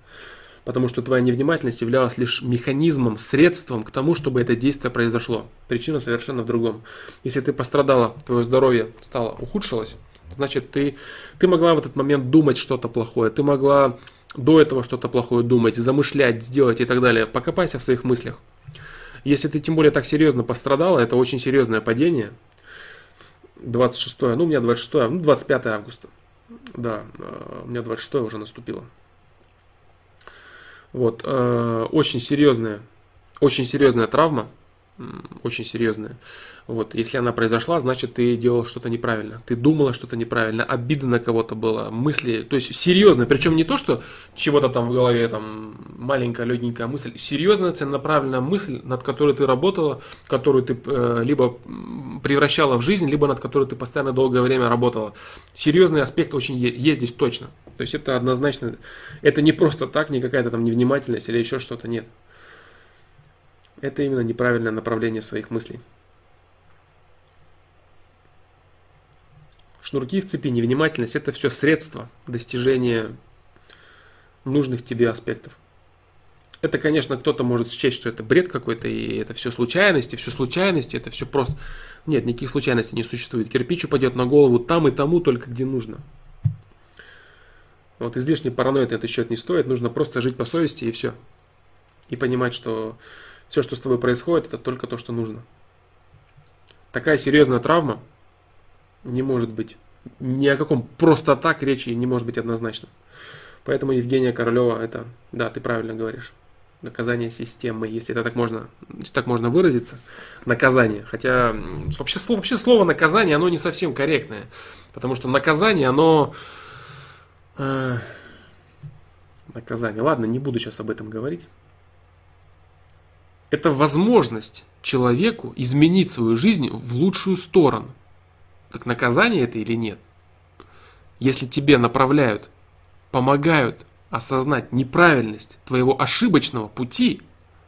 Потому что твоя невнимательность являлась лишь механизмом, средством к тому, чтобы это действие произошло. Причина совершенно в другом. Если ты пострадала, твое здоровье стало, ухудшилось, значит ты, ты могла в этот момент думать что-то плохое, ты могла до этого что-то плохое думать, замышлять, сделать и так далее. Покопайся в своих мыслях. Если ты тем более так серьезно пострадала, это очень серьезное падение. 26, ну у меня 26, ну 25 августа. Да, э, у меня 26 уже наступило. Вот, э, очень серьезная, очень серьезная травма очень серьезная. Вот, если она произошла, значит ты делал что-то неправильно. Ты думала что-то неправильно, обида на кого-то была, мысли, то есть серьезно, причем не то, что чего-то там в голове, там маленькая легенькая мысль, серьезная целенаправленная мысль, над которой ты работала, которую ты э, либо превращала в жизнь, либо над которой ты постоянно долгое время работала. Серьезный аспект очень есть здесь точно. То есть это однозначно, это не просто так, не какая-то там невнимательность или еще что-то, нет. Это именно неправильное направление своих мыслей. Шнурки в цепи, невнимательность – это все средства достижения нужных тебе аспектов. Это, конечно, кто-то может счесть, что это бред какой-то, и это все случайности, все случайности, это все просто. Нет, никаких случайностей не существует. Кирпич упадет на голову там и тому, только где нужно. Вот излишне паранойя на этот счет не стоит, нужно просто жить по совести и все. И понимать, что все, что с тобой происходит, это только то, что нужно. Такая серьезная травма не может быть. Ни о каком просто так речи не может быть однозначно. Поэтому Евгения Королева, это, да, ты правильно говоришь, наказание системы, если это так можно, если так можно выразиться, наказание. Хотя вообще, вообще слово наказание, оно не совсем корректное, потому что наказание, оно... Э, наказание. Ладно, не буду сейчас об этом говорить это возможность человеку изменить свою жизнь в лучшую сторону. Так наказание это или нет? Если тебе направляют, помогают осознать неправильность твоего ошибочного пути,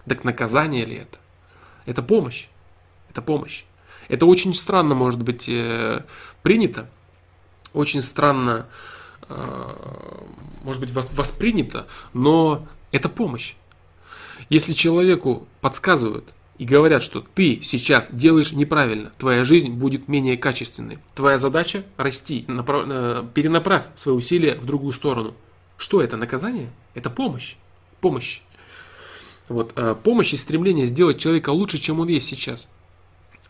так наказание ли это? Это помощь. Это помощь. Это очень странно может быть э, принято, очень странно э, может быть воспринято, но это помощь. Если человеку подсказывают и говорят, что ты сейчас делаешь неправильно, твоя жизнь будет менее качественной, твоя задача расти, направ... Э, перенаправь свои усилия в другую сторону. Что это, наказание? Это помощь. Помощь. Вот, э, помощь и стремление сделать человека лучше, чем он есть сейчас.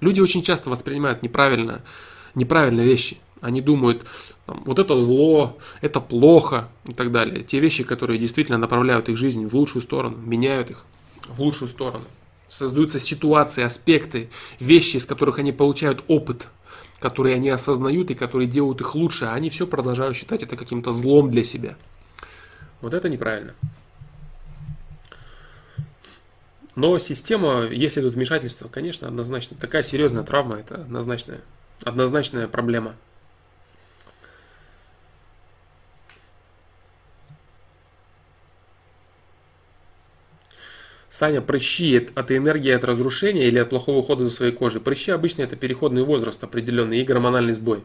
Люди очень часто воспринимают неправильно, неправильно вещи. Они думают, вот это зло, это плохо и так далее. Те вещи, которые действительно направляют их жизнь в лучшую сторону, меняют их в лучшую сторону. Создаются ситуации, аспекты, вещи, из которых они получают опыт, которые они осознают и которые делают их лучше, а они все продолжают считать это каким-то злом для себя. Вот это неправильно. Но система, если идут вмешательства, конечно, однозначно. Такая серьезная травма, это однозначная, однозначная проблема. Саня, прыщи – это энергия от разрушения или от плохого ухода за своей кожей? Прыщи обычно это переходный возраст определенный и гормональный сбой.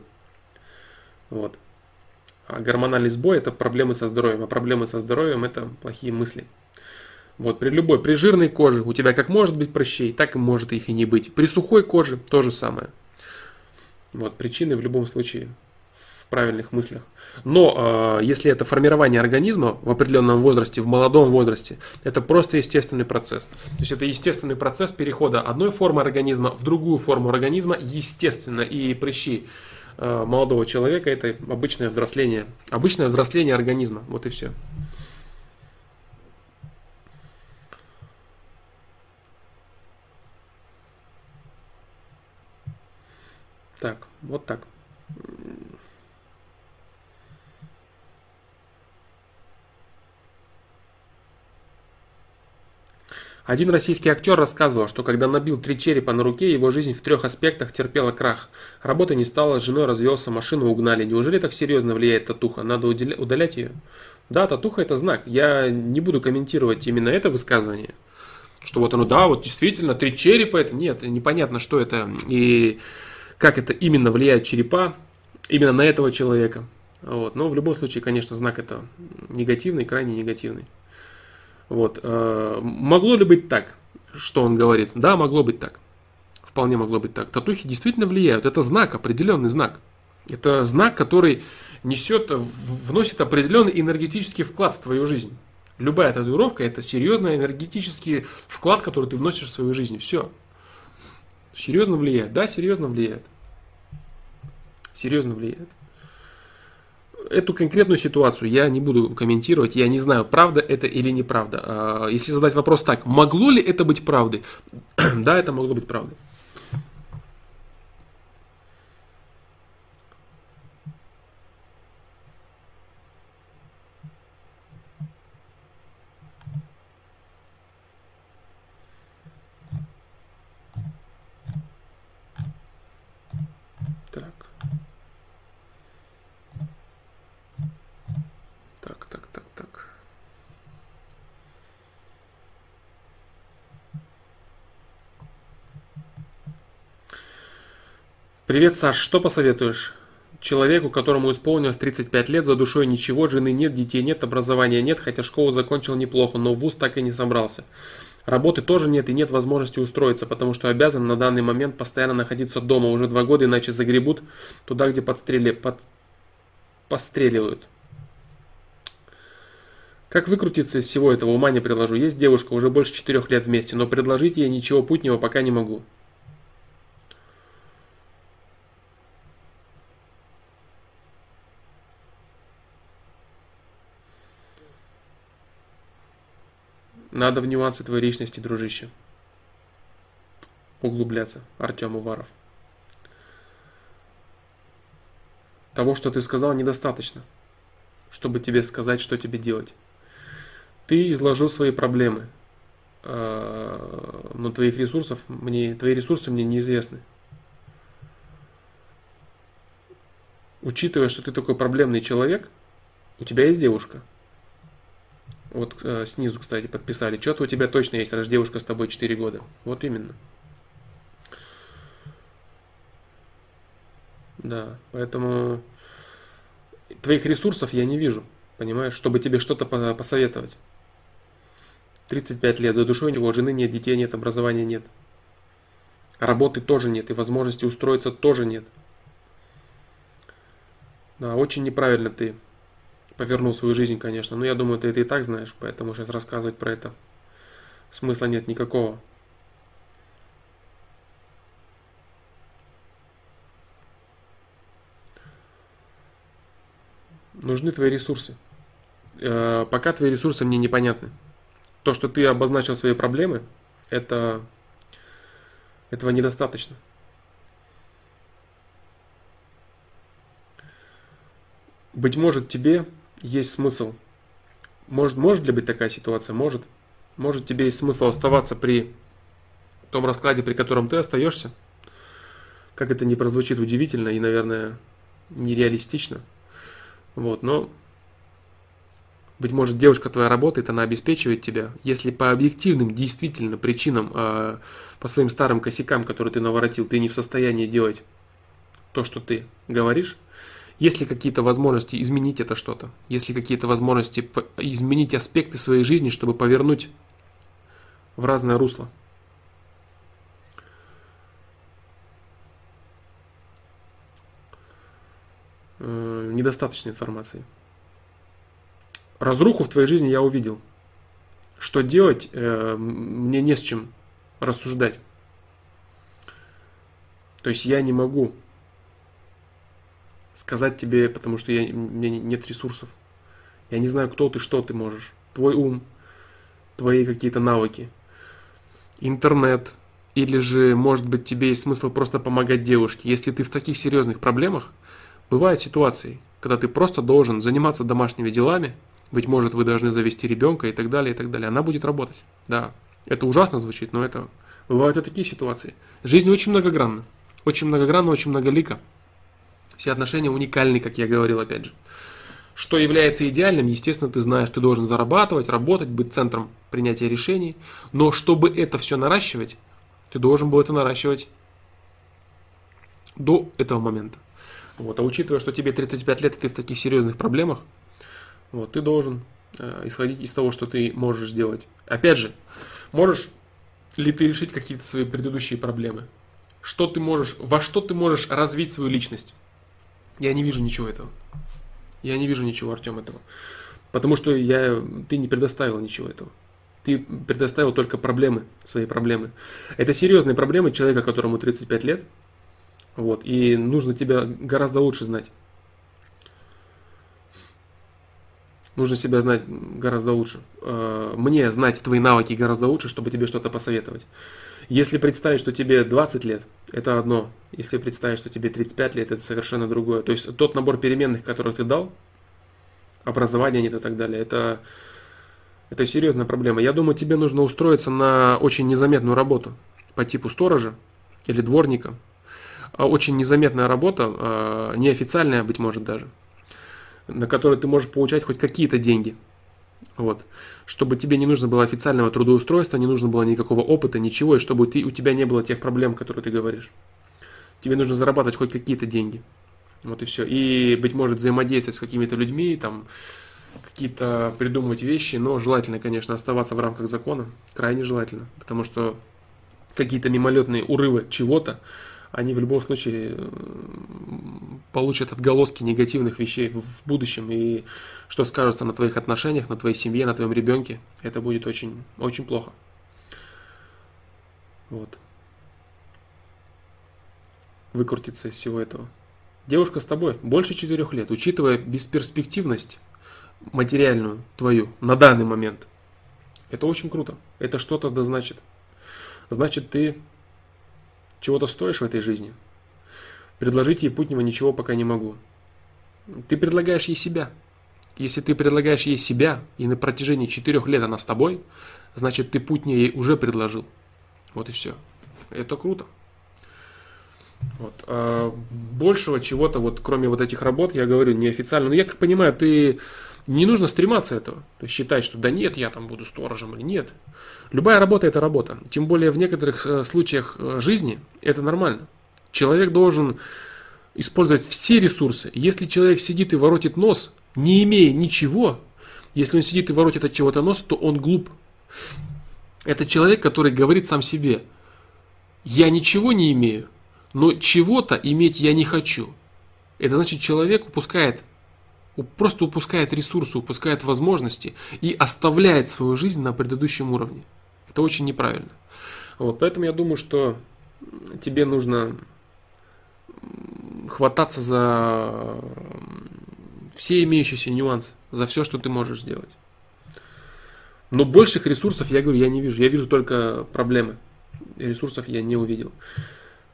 Вот. А гормональный сбой – это проблемы со здоровьем, а проблемы со здоровьем – это плохие мысли. Вот, при любой, при жирной коже у тебя как может быть прыщей, так и может их и не быть. При сухой коже то же самое. Вот, причины в любом случае в правильных мыслях. Но э, если это формирование организма в определенном возрасте, в молодом возрасте, это просто естественный процесс. То есть это естественный процесс перехода одной формы организма в другую форму организма, естественно, и прыщи э, молодого человека это обычное взросление, обычное взросление организма, вот и все. Так, вот так. Один российский актер рассказывал, что когда набил три черепа на руке, его жизнь в трех аспектах терпела крах. Работы не стало, с женой развелся, машину угнали. Неужели так серьезно влияет татуха? Надо удалять ее? Да, татуха это знак. Я не буду комментировать именно это высказывание. Что вот оно, да, вот действительно, три черепа, это нет, непонятно, что это и как это именно влияет черепа, именно на этого человека. Вот. Но в любом случае, конечно, знак это негативный, крайне негативный. Вот. Э, могло ли быть так, что он говорит? Да, могло быть так. Вполне могло быть так. Татухи действительно влияют. Это знак, определенный знак. Это знак, который несет, вносит определенный энергетический вклад в твою жизнь. Любая татуировка это серьезный энергетический вклад, который ты вносишь в свою жизнь. Все. Серьезно влияет? Да, серьезно влияет. Серьезно влияет эту конкретную ситуацию я не буду комментировать, я не знаю, правда это или неправда. А, если задать вопрос так, могло ли это быть правдой? да, это могло быть правдой. Привет, Саш, что посоветуешь? Человеку, которому исполнилось 35 лет, за душой ничего, жены нет, детей нет, образования нет, хотя школу закончил неплохо, но в ВУЗ так и не собрался. Работы тоже нет и нет возможности устроиться, потому что обязан на данный момент постоянно находиться дома уже два года, иначе загребут туда, где подстрели... под... постреливают. Как выкрутиться из всего этого, ума не приложу. Есть девушка, уже больше четырех лет вместе, но предложить ей ничего путнего пока не могу. Надо в нюансы твоей личности, дружище. Углубляться. Артем Уваров. Того, что ты сказал, недостаточно, чтобы тебе сказать, что тебе делать. Ты изложил свои проблемы, а, но твоих ресурсов мне, твои ресурсы мне неизвестны. Учитывая, что ты такой проблемный человек, у тебя есть девушка – вот э, снизу, кстати, подписали. Что-то у тебя точно есть, раз девушка с тобой 4 года. Вот именно. Да, поэтому твоих ресурсов я не вижу, понимаешь, чтобы тебе что-то посоветовать. 35 лет, за душой него жены нет, детей нет, образования нет. Работы тоже нет, и возможности устроиться тоже нет. Да, очень неправильно ты повернул свою жизнь, конечно. Но я думаю, ты это и так знаешь, поэтому сейчас рассказывать про это смысла нет никакого. Нужны твои ресурсы. Э, пока твои ресурсы мне непонятны. То, что ты обозначил свои проблемы, это этого недостаточно. Быть может, тебе есть смысл. Может, может ли быть такая ситуация? Может. Может тебе есть смысл оставаться при том раскладе, при котором ты остаешься. Как это не прозвучит удивительно и, наверное, нереалистично. Вот, но быть может, девушка твоя работает, она обеспечивает тебя. Если по объективным, действительно причинам, э, по своим старым косякам, которые ты наворотил, ты не в состоянии делать то, что ты говоришь, есть ли какие-то возможности изменить это что-то? Есть ли какие-то возможности изменить аспекты своей жизни, чтобы повернуть в разное русло? Э, недостаточно информации. Разруху в твоей жизни я увидел. Что делать, э, мне не с чем рассуждать. То есть я не могу сказать тебе, потому что я, у меня нет ресурсов. Я не знаю, кто ты, что ты можешь. Твой ум, твои какие-то навыки, интернет, или же, может быть, тебе есть смысл просто помогать девушке. Если ты в таких серьезных проблемах, бывают ситуации, когда ты просто должен заниматься домашними делами, быть может, вы должны завести ребенка и так далее, и так далее. Она будет работать. Да, это ужасно звучит, но это бывают и такие ситуации. Жизнь очень многогранна. Очень многогранна, очень многолика. Все отношения уникальны, как я говорил опять же. Что является идеальным, естественно, ты знаешь, ты должен зарабатывать, работать, быть центром принятия решений. Но чтобы это все наращивать, ты должен был это наращивать до этого момента. Вот. А учитывая, что тебе 35 лет, и ты в таких серьезных проблемах, вот, ты должен э, исходить из того, что ты можешь сделать. Опять же, можешь ли ты решить какие-то свои предыдущие проблемы? Что ты можешь, во что ты можешь развить свою личность? Я не вижу ничего этого. Я не вижу ничего, Артем, этого. Потому что я, ты не предоставил ничего этого. Ты предоставил только проблемы, свои проблемы. Это серьезные проблемы человека, которому 35 лет. Вот, и нужно тебя гораздо лучше знать. Нужно себя знать гораздо лучше. Э, мне знать твои навыки гораздо лучше, чтобы тебе что-то посоветовать. Если представить, что тебе 20 лет, это одно. Если представить, что тебе 35 лет, это совершенно другое. То есть тот набор переменных, который ты дал, образование нет и так далее, это, это серьезная проблема. Я думаю, тебе нужно устроиться на очень незаметную работу по типу сторожа или дворника. А очень незаметная работа, э, неофициальная, быть может, даже – на который ты можешь получать хоть какие-то деньги. Вот. Чтобы тебе не нужно было официального трудоустройства, не нужно было никакого опыта, ничего, и чтобы ты, у тебя не было тех проблем, которые ты говоришь. Тебе нужно зарабатывать хоть какие-то деньги. Вот и все. И, быть может, взаимодействовать с какими-то людьми, там, какие-то придумывать вещи, но желательно, конечно, оставаться в рамках закона, крайне желательно, потому что какие-то мимолетные урывы чего-то, они в любом случае э, получат отголоски негативных вещей в будущем. И что скажется на твоих отношениях, на твоей семье, на твоем ребенке, это будет очень, очень плохо. Вот. Выкрутиться из всего этого. Девушка с тобой больше четырех лет, учитывая бесперспективность материальную твою на данный момент. Это очень круто. Это что-то да значит. Значит, ты чего-то стоишь в этой жизни. Предложить ей Путнева ничего пока не могу. Ты предлагаешь ей себя. Если ты предлагаешь ей себя, и на протяжении четырех лет она с тобой, значит ты Путня ей уже предложил. Вот и все. Это круто. Вот. А большего чего-то, вот, кроме вот этих работ, я говорю неофициально. Но я как понимаю, ты не нужно стрематься этого. То есть считать, что да нет, я там буду сторожем или нет. Любая работа это работа. Тем более в некоторых э, случаях э, жизни это нормально. Человек должен использовать все ресурсы. Если человек сидит и воротит нос, не имея ничего, если он сидит и воротит от чего-то нос, то он глуп. Это человек, который говорит сам себе, я ничего не имею, но чего-то иметь я не хочу. Это значит, человек упускает просто упускает ресурсы, упускает возможности и оставляет свою жизнь на предыдущем уровне. Это очень неправильно. Вот, поэтому я думаю, что тебе нужно хвататься за все имеющиеся нюансы, за все, что ты можешь сделать. Но больших ресурсов, я говорю, я не вижу. Я вижу только проблемы. Ресурсов я не увидел.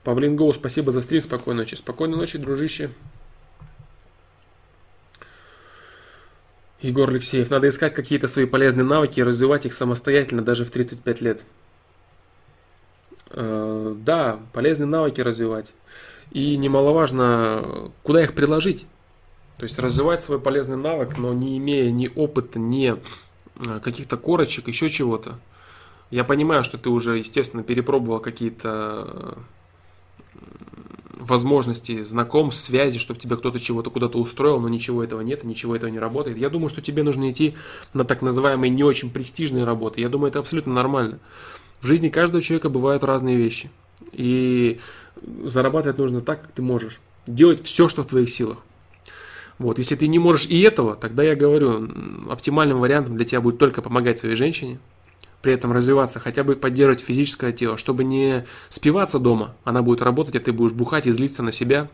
Павлин Гоу, спасибо за стрим, спокойной ночи. Спокойной ночи, дружище. Егор Алексеев, надо искать какие-то свои полезные навыки и развивать их самостоятельно даже в 35 лет. Э, да, полезные навыки развивать. И немаловажно, куда их приложить. То есть развивать свой полезный навык, но не имея ни опыта, ни э, каких-то корочек, еще чего-то. Я понимаю, что ты уже, естественно, перепробовал какие-то возможности, знакомств, связи, чтобы тебе кто-то чего-то куда-то устроил, но ничего этого нет, ничего этого не работает. Я думаю, что тебе нужно идти на так называемые не очень престижные работы. Я думаю, это абсолютно нормально. В жизни каждого человека бывают разные вещи. И зарабатывать нужно так, как ты можешь. Делать все, что в твоих силах. Вот, если ты не можешь и этого, тогда я говорю, оптимальным вариантом для тебя будет только помогать своей женщине, при этом развиваться, хотя бы поддерживать физическое тело, чтобы не спиваться дома, она будет работать, а ты будешь бухать и злиться на себя,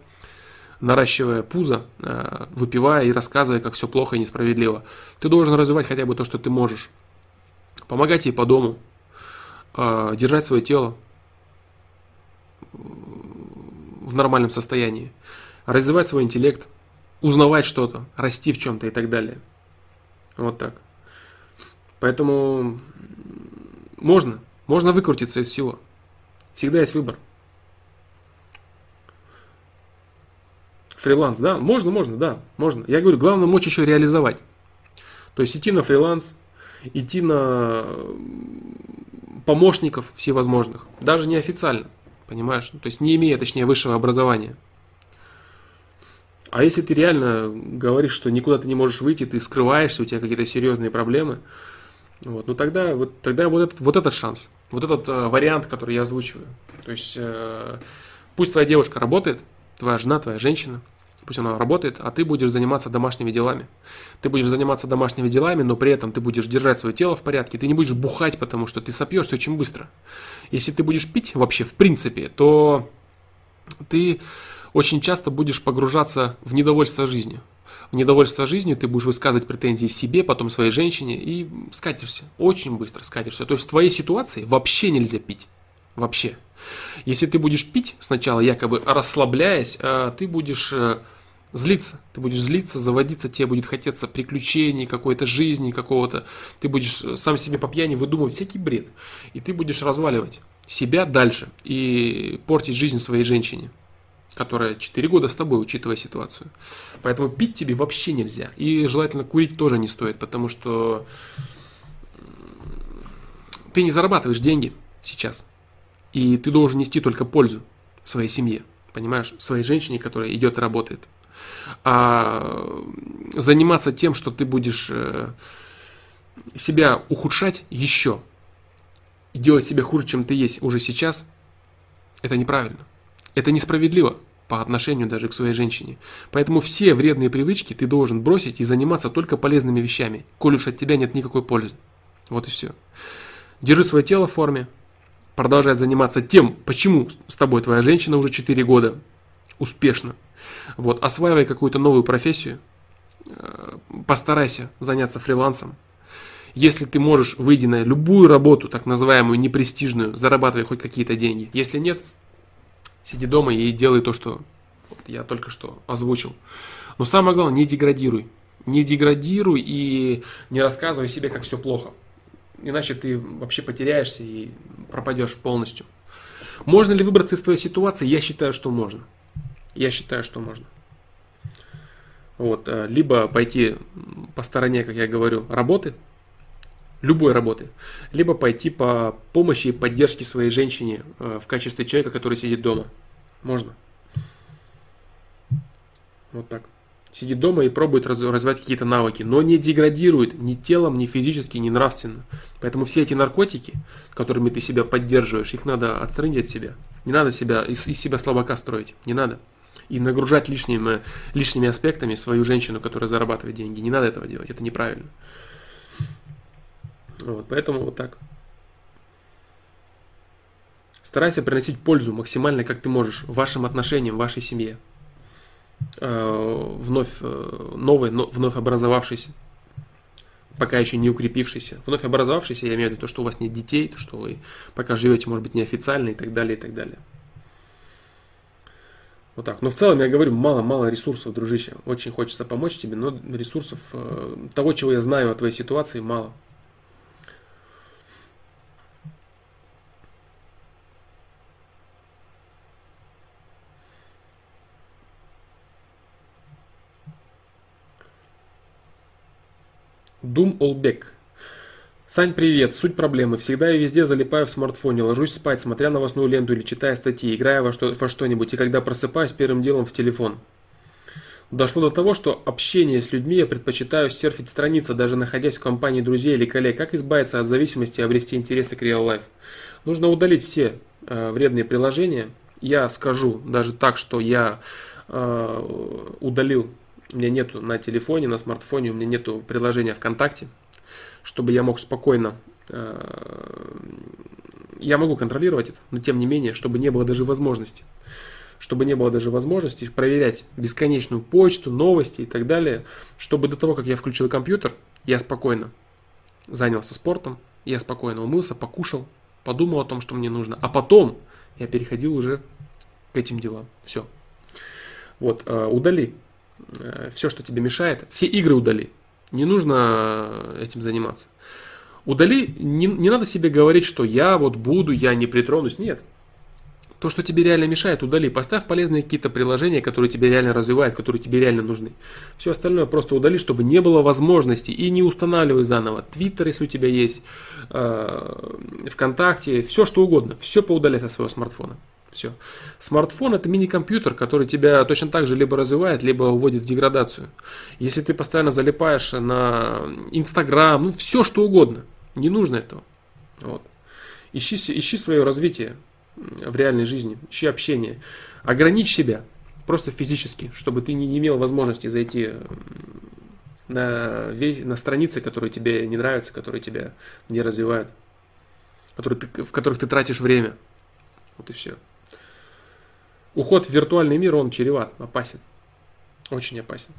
наращивая пузо, э, выпивая и рассказывая, как все плохо и несправедливо. Ты должен развивать хотя бы то, что ты можешь. Помогать ей по дому, э, держать свое тело в нормальном состоянии, развивать свой интеллект, узнавать что-то, расти в чем-то и так далее. Вот так. Поэтому можно, можно выкрутиться из всего. Всегда есть выбор. Фриланс, да, можно, можно, да, можно. Я говорю, главное мочь еще реализовать. То есть идти на фриланс, идти на помощников всевозможных, даже неофициально, понимаешь? То есть не имея, точнее, высшего образования. А если ты реально говоришь, что никуда ты не можешь выйти, ты скрываешься, у тебя какие-то серьезные проблемы, вот, ну тогда, вот, тогда вот, этот, вот этот шанс, вот этот э, вариант, который я озвучиваю. То есть э, пусть твоя девушка работает, твоя жена, твоя женщина, пусть она работает, а ты будешь заниматься домашними делами. Ты будешь заниматься домашними делами, но при этом ты будешь держать свое тело в порядке, ты не будешь бухать, потому что ты сопьешься очень быстро. Если ты будешь пить вообще в принципе, то ты очень часто будешь погружаться в недовольство жизнью. Недовольство жизнью ты будешь высказывать претензии себе, потом своей женщине и скатишься. Очень быстро скатишься. То есть в твоей ситуации вообще нельзя пить. Вообще. Если ты будешь пить сначала, якобы расслабляясь, а ты будешь э, злиться. Ты будешь злиться, заводиться, тебе будет хотеться приключений, какой-то жизни какого-то. Ты будешь э, сам себе по пьяни выдумывать всякий бред. И ты будешь разваливать себя дальше и портить жизнь своей женщине которая 4 года с тобой, учитывая ситуацию. Поэтому пить тебе вообще нельзя. И желательно курить тоже не стоит, потому что ты не зарабатываешь деньги сейчас. И ты должен нести только пользу своей семье, понимаешь, своей женщине, которая идет и работает. А заниматься тем, что ты будешь э, себя ухудшать еще, делать себя хуже, чем ты есть уже сейчас, это неправильно. Это несправедливо по отношению даже к своей женщине. Поэтому все вредные привычки ты должен бросить и заниматься только полезными вещами, коль уж от тебя нет никакой пользы. Вот и все. Держи свое тело в форме, продолжай заниматься тем, почему с тобой твоя женщина уже 4 года успешно. Вот, осваивай какую-то новую профессию, э, постарайся заняться фрилансом. Если ты можешь, выйди на любую работу, так называемую непрестижную, зарабатывай хоть какие-то деньги. Если нет, Сиди дома и делай то, что я только что озвучил. Но самое главное, не деградируй. Не деградируй и не рассказывай себе, как все плохо. Иначе ты вообще потеряешься и пропадешь полностью. Можно ли выбраться из твоей ситуации? Я считаю, что можно. Я считаю, что можно. Вот, э, либо пойти по стороне, как я говорю, работы, любой работы, либо пойти по помощи и поддержке своей женщине э, в качестве человека, который сидит дома. Можно. Вот так. Сидит дома и пробует развивать какие-то навыки, но не деградирует ни телом, ни физически, ни нравственно. Поэтому все эти наркотики, которыми ты себя поддерживаешь, их надо отстранить от себя. Не надо себя, из, из себя слабака строить. Не надо. И нагружать лишними, лишними аспектами свою женщину, которая зарабатывает деньги. Не надо этого делать. Это неправильно. Вот, поэтому вот так. Старайся приносить пользу максимально, как ты можешь, вашим отношениям, вашей семье. Э, вновь э, новой, вновь образовавшейся, пока еще не укрепившейся. Вновь образовавшейся, я имею в виду то, что у вас нет детей, то, что вы пока живете, может быть, неофициально и так далее, и так далее. Вот так. Но в целом, я говорю, мало-мало ресурсов, дружище. Очень хочется помочь тебе, но ресурсов, э, того, чего я знаю о твоей ситуации, мало. Дум Олбек. Сань, привет. Суть проблемы. Всегда и везде залипаю в смартфоне, ложусь спать, смотря новостную ленту или читая статьи, играя во, что, во что-нибудь, и когда просыпаюсь, первым делом в телефон. Дошло до того, что общение с людьми я предпочитаю серфить страницы, даже находясь в компании друзей или коллег. Как избавиться от зависимости и обрести интересы к real life? Нужно удалить все э, вредные приложения. Я скажу даже так, что я э, удалил у меня нету на телефоне, на смартфоне, у меня нету приложения ВКонтакте, чтобы я мог спокойно э, я могу контролировать это, но тем не менее, чтобы не было даже возможности. Чтобы не было даже возможности проверять бесконечную почту, новости и так далее. Чтобы до того, как я включил компьютер, я спокойно занялся спортом, я спокойно умылся, покушал, подумал о том, что мне нужно. А потом я переходил уже к этим делам. Все. Вот, э, удали все, что тебе мешает. Все игры удали. Не нужно этим заниматься. Удали, не, не надо себе говорить, что я вот буду, я не притронусь. Нет. То, что тебе реально мешает, удали. Поставь полезные какие-то приложения, которые тебе реально развивают, которые тебе реально нужны. Все остальное просто удали, чтобы не было возможности. И не устанавливай заново. Твиттер, если у тебя есть, э, ВКонтакте, все что угодно. Все поудаляй со своего смартфона. Все. Смартфон это мини-компьютер, который тебя точно так же либо развивает, либо уводит в деградацию. Если ты постоянно залипаешь на Инстаграм, ну все что угодно, не нужно этого. Вот. Ищи, ищи свое развитие в реальной жизни, ищи общение. Ограничь себя просто физически, чтобы ты не имел возможности зайти на, на страницы, которые тебе не нравятся, которые тебя не развивают, которые ты, в которых ты тратишь время. Вот и все уход в виртуальный мир, он чреват, опасен. Очень опасен.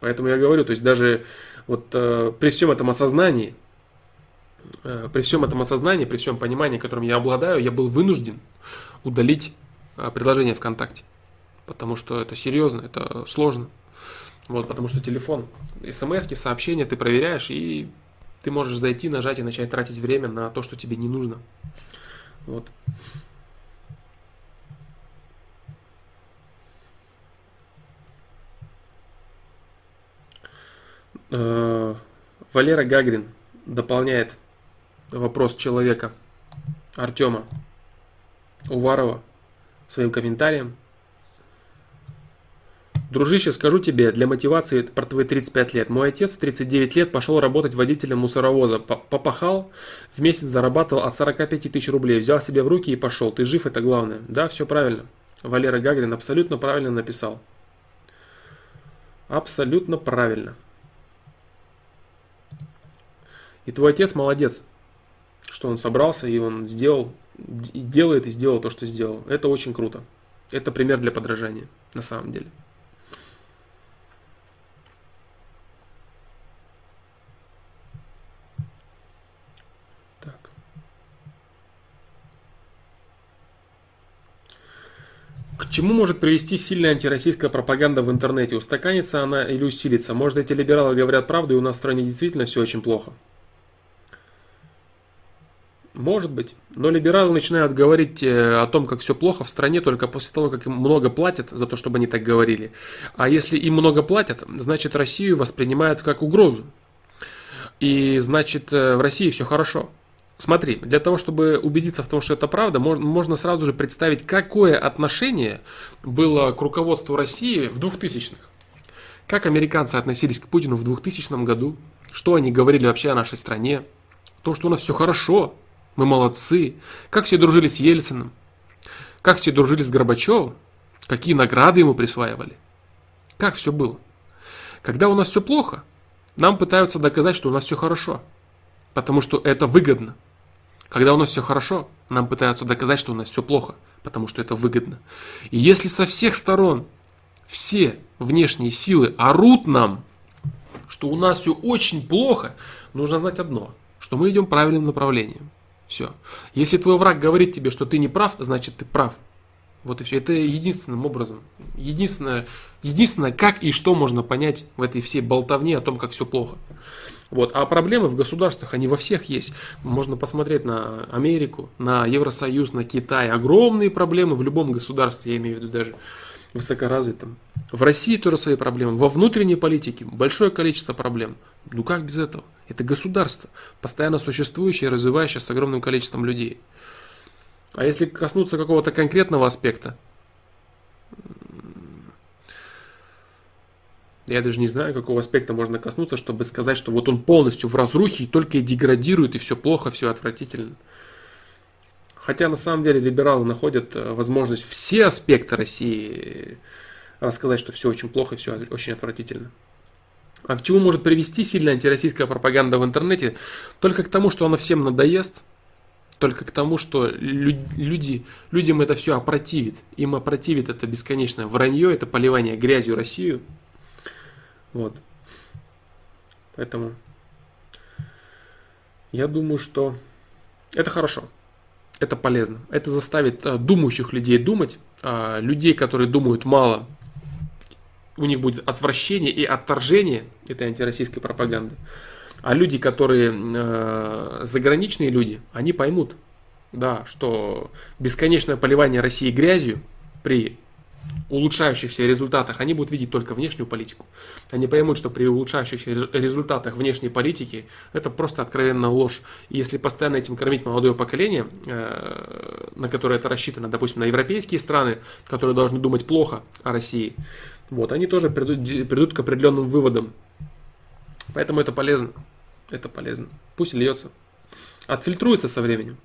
Поэтому я говорю, то есть даже вот э, при всем этом осознании, э, при всем этом осознании, при всем понимании, которым я обладаю, я был вынужден удалить э, предложение ВКонтакте. Потому что это серьезно, это сложно. Вот, потому что телефон, смс сообщения ты проверяешь, и ты можешь зайти, нажать и начать тратить время на то, что тебе не нужно. Вот. Валера Гагрин дополняет вопрос человека Артема Уварова своим комментарием. Дружище, скажу тебе, для мотивации про твои 35 лет. Мой отец в 39 лет пошел работать водителем мусоровоза. Попахал, в месяц зарабатывал от 45 тысяч рублей. Взял себе в руки и пошел. Ты жив, это главное. Да, все правильно. Валера Гагрин абсолютно правильно написал. Абсолютно правильно. И твой отец молодец, что он собрался и он сделал, делает и сделал то, что сделал. Это очень круто. Это пример для подражания, на самом деле. Так. К чему может привести сильная антироссийская пропаганда в интернете? Устаканится она или усилится? Может, эти либералы говорят правду, и у нас в стране действительно все очень плохо? Может быть. Но либералы начинают говорить э, о том, как все плохо в стране только после того, как им много платят за то, чтобы они так говорили. А если им много платят, значит Россию воспринимают как угрозу. И значит э, в России все хорошо. Смотри, для того, чтобы убедиться в том, что это правда, можно сразу же представить, какое отношение было к руководству России в 2000-х. Как американцы относились к Путину в 2000 году, что они говорили вообще о нашей стране, то, что у нас все хорошо, мы молодцы. Как все дружили с Ельциным. Как все дружили с Горбачевым. Какие награды ему присваивали. Как все было. Когда у нас все плохо, нам пытаются доказать, что у нас все хорошо. Потому что это выгодно. Когда у нас все хорошо, нам пытаются доказать, что у нас все плохо. Потому что это выгодно. И если со всех сторон все внешние силы орут нам, что у нас все очень плохо, нужно знать одно, что мы идем правильным направлением. Все. Если твой враг говорит тебе, что ты не прав, значит ты прав. Вот и все. Это единственным образом. Единственное, единственное, как и что можно понять в этой всей болтовне о том, как все плохо. Вот. А проблемы в государствах, они во всех есть. Можно посмотреть на Америку, на Евросоюз, на Китай. Огромные проблемы в любом государстве, я имею в виду даже высокоразвитом. В России тоже свои проблемы. Во внутренней политике большое количество проблем. Ну как без этого? Это государство, постоянно существующее и развивающее с огромным количеством людей. А если коснуться какого-то конкретного аспекта, я даже не знаю, какого аспекта можно коснуться, чтобы сказать, что вот он полностью в разрухе и только и деградирует, и все плохо, все отвратительно. Хотя на самом деле либералы находят э, возможность все аспекты России рассказать, что все очень плохо, все очень отвратительно. А к чему может привести сильная антироссийская пропаганда в интернете? Только к тому, что она всем надоест, только к тому, что люди, людям это все опротивит. Им опротивит это бесконечное вранье, это поливание грязью Россию. Вот. Поэтому я думаю, что это хорошо. Это полезно. Это заставит а, думающих людей думать. А, людей, которые думают мало, у них будет отвращение и отторжение этой антироссийской пропаганды. А люди, которые э, заграничные люди, они поймут, да, что бесконечное поливание России грязью при улучшающихся результатах, они будут видеть только внешнюю политику. Они поймут, что при улучшающихся результатах внешней политики это просто откровенная ложь. И если постоянно этим кормить молодое поколение, э, на которое это рассчитано, допустим, на европейские страны, которые должны думать плохо о России, вот, они тоже придут, придут к определенным выводам. Поэтому это полезно. Это полезно. Пусть льется. Отфильтруется со временем.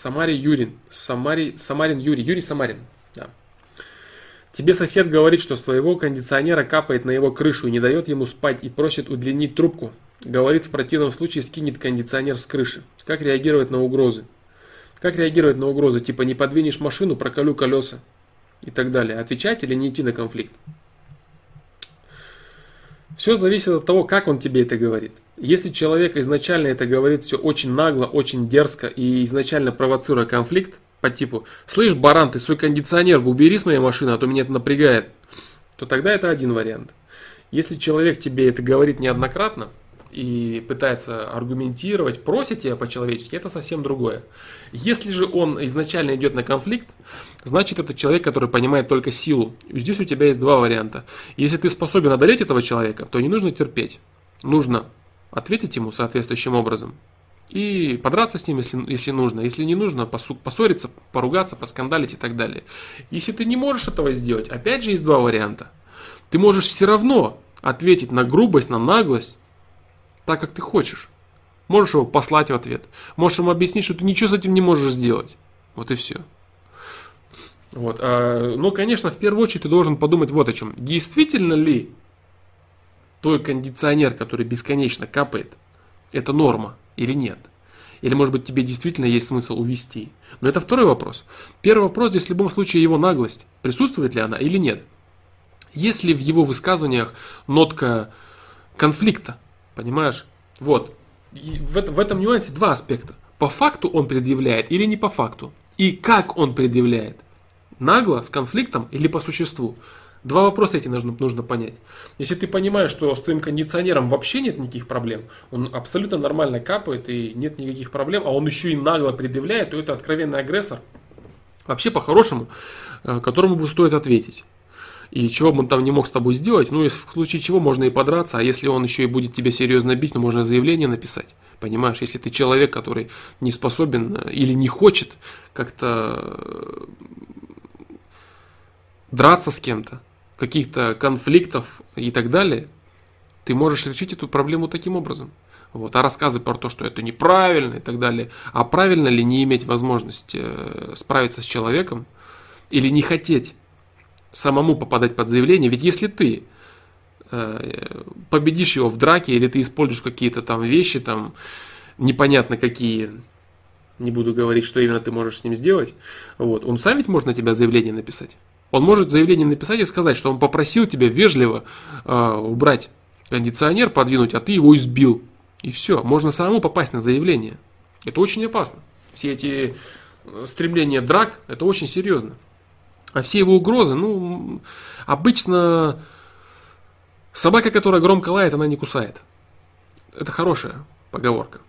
Самарий Юрин. Самарий, Самарин Юрий. Юрий Самарин. Да. Тебе сосед говорит, что с твоего кондиционера капает на его крышу и не дает ему спать и просит удлинить трубку. Говорит, в противном случае скинет кондиционер с крыши. Как реагировать на угрозы? Как реагировать на угрозы? Типа не подвинешь машину, проколю колеса и так далее. Отвечать или не идти на конфликт? Все зависит от того, как он тебе это говорит. Если человек изначально это говорит все очень нагло, очень дерзко и изначально провоцируя конфликт, по типу «Слышь, баран, ты свой кондиционер убери с моей машины, а то меня это напрягает», то тогда это один вариант. Если человек тебе это говорит неоднократно и пытается аргументировать, просит тебя по-человечески, это совсем другое. Если же он изначально идет на конфликт, значит это человек, который понимает только силу. Здесь у тебя есть два варианта. Если ты способен одолеть этого человека, то не нужно терпеть. Нужно ответить ему соответствующим образом и подраться с ним, если, если нужно. Если не нужно, поссориться, поругаться, поскандалить и так далее. Если ты не можешь этого сделать, опять же есть два варианта. Ты можешь все равно ответить на грубость, на наглость, так как ты хочешь. Можешь его послать в ответ. Можешь ему объяснить, что ты ничего с этим не можешь сделать. Вот и все. Вот. А, ну, конечно, в первую очередь ты должен подумать вот о чем. Действительно ли твой кондиционер, который бесконечно капает, это норма или нет? Или, может быть, тебе действительно есть смысл увести? Но это второй вопрос. Первый вопрос здесь в любом случае его наглость. Присутствует ли она или нет? Есть ли в его высказываниях нотка конфликта? Понимаешь? Вот. в, в этом нюансе два аспекта. По факту он предъявляет или не по факту? И как он предъявляет? Нагло, с конфликтом или по существу? Два вопроса эти нужно, нужно понять. Если ты понимаешь, что с твоим кондиционером вообще нет никаких проблем, он абсолютно нормально капает и нет никаких проблем, а он еще и нагло предъявляет, то это откровенный агрессор. Вообще по-хорошему, э, которому бы стоит ответить. И чего бы он там не мог с тобой сделать, ну, в случае чего можно и подраться, а если он еще и будет тебя серьезно бить, ну, можно заявление написать. Понимаешь, если ты человек, который не способен э, или не хочет как-то э, драться с кем-то, каких-то конфликтов и так далее, ты можешь решить эту проблему таким образом. Вот. А рассказы про то, что это неправильно и так далее. А правильно ли не иметь возможности э, справиться с человеком или не хотеть самому попадать под заявление? Ведь если ты э, победишь его в драке или ты используешь какие-то там вещи, там непонятно какие, не буду говорить, что именно ты можешь с ним сделать, вот, он сам ведь может на тебя заявление написать. Он может заявление написать и сказать, что он попросил тебя вежливо э, убрать кондиционер, подвинуть, а ты его избил. И все, можно самому попасть на заявление. Это очень опасно. Все эти э, стремления драк, это очень серьезно. А все его угрозы, ну, обычно собака, которая громко лает, она не кусает. Это хорошая поговорка.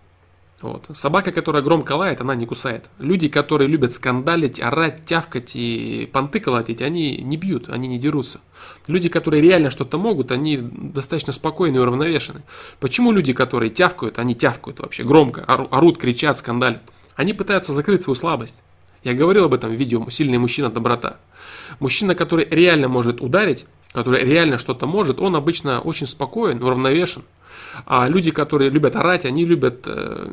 Вот. Собака, которая громко лает, она не кусает. Люди, которые любят скандалить, орать, тявкать и понты колотить, они не бьют, они не дерутся. Люди, которые реально что-то могут, они достаточно спокойны и уравновешены. Почему люди, которые тявкают, они тявкают вообще громко, орут, кричат, скандалят? Они пытаются закрыть свою слабость. Я говорил об этом в видео «Сильный мужчина, доброта». Мужчина, который реально может ударить, который реально что-то может, он обычно очень спокоен, уравновешен. А люди, которые любят орать, они любят э,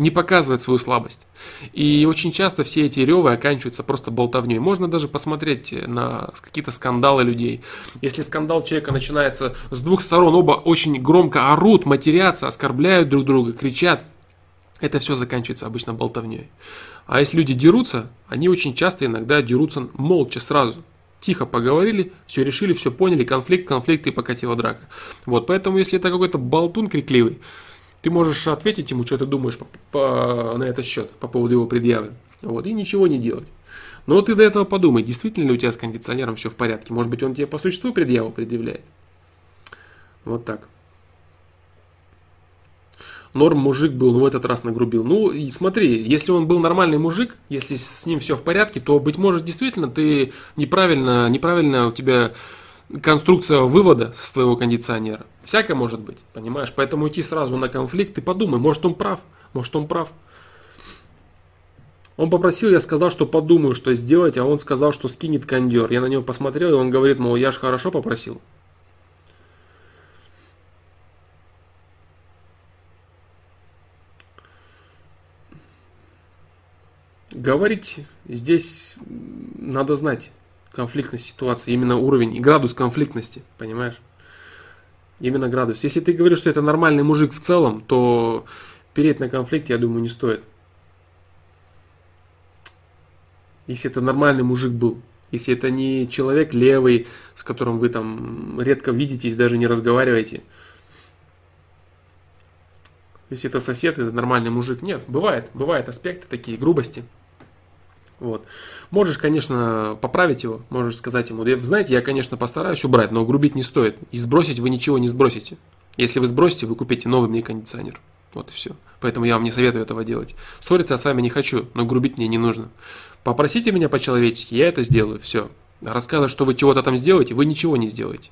не показывать свою слабость. И очень часто все эти ревы оканчиваются просто болтовней. Можно даже посмотреть на какие-то скандалы людей. Если скандал человека начинается с двух сторон, оба очень громко орут, матерятся, оскорбляют друг друга, кричат, это все заканчивается обычно болтовней. А если люди дерутся, они очень часто иногда дерутся молча сразу. Тихо поговорили, все решили, все поняли, конфликт, конфликт и покатила драка. Вот, поэтому если это какой-то болтун крикливый, ты можешь ответить ему, что ты думаешь по, по, на этот счет, по поводу его предъявы. Вот, и ничего не делать. Но ты до этого подумай, действительно ли у тебя с кондиционером все в порядке. Может быть, он тебе по существу предъяву предъявляет. Вот так. Норм мужик был, ну в этот раз нагрубил. Ну и смотри, если он был нормальный мужик, если с ним все в порядке, то, быть может, действительно ты неправильно, неправильно у тебя конструкция вывода с твоего кондиционера. Всякое может быть, понимаешь? Поэтому идти сразу на конфликт, ты подумай, может он прав, может он прав. Он попросил, я сказал, что подумаю, что сделать, а он сказал, что скинет кондер. Я на него посмотрел, и он говорит, мол, я же хорошо попросил. Говорить здесь надо знать конфликтность ситуации, именно уровень и градус конфликтности, понимаешь? Именно градус. Если ты говоришь, что это нормальный мужик в целом, то переть на конфликт, я думаю, не стоит. Если это нормальный мужик был. Если это не человек левый, с которым вы там редко видитесь, даже не разговариваете. Если это сосед, это нормальный мужик. Нет, бывает, бывают аспекты такие, грубости. Вот. Можешь, конечно, поправить его, можешь сказать ему, знаете, я, конечно, постараюсь убрать, но грубить не стоит. И сбросить вы ничего не сбросите. Если вы сбросите, вы купите новый мне кондиционер. Вот и все. Поэтому я вам не советую этого делать. Ссориться я с вами не хочу, но грубить мне не нужно. Попросите меня по-человечески, я это сделаю, все. Рассказывать, что вы чего-то там сделаете, вы ничего не сделаете.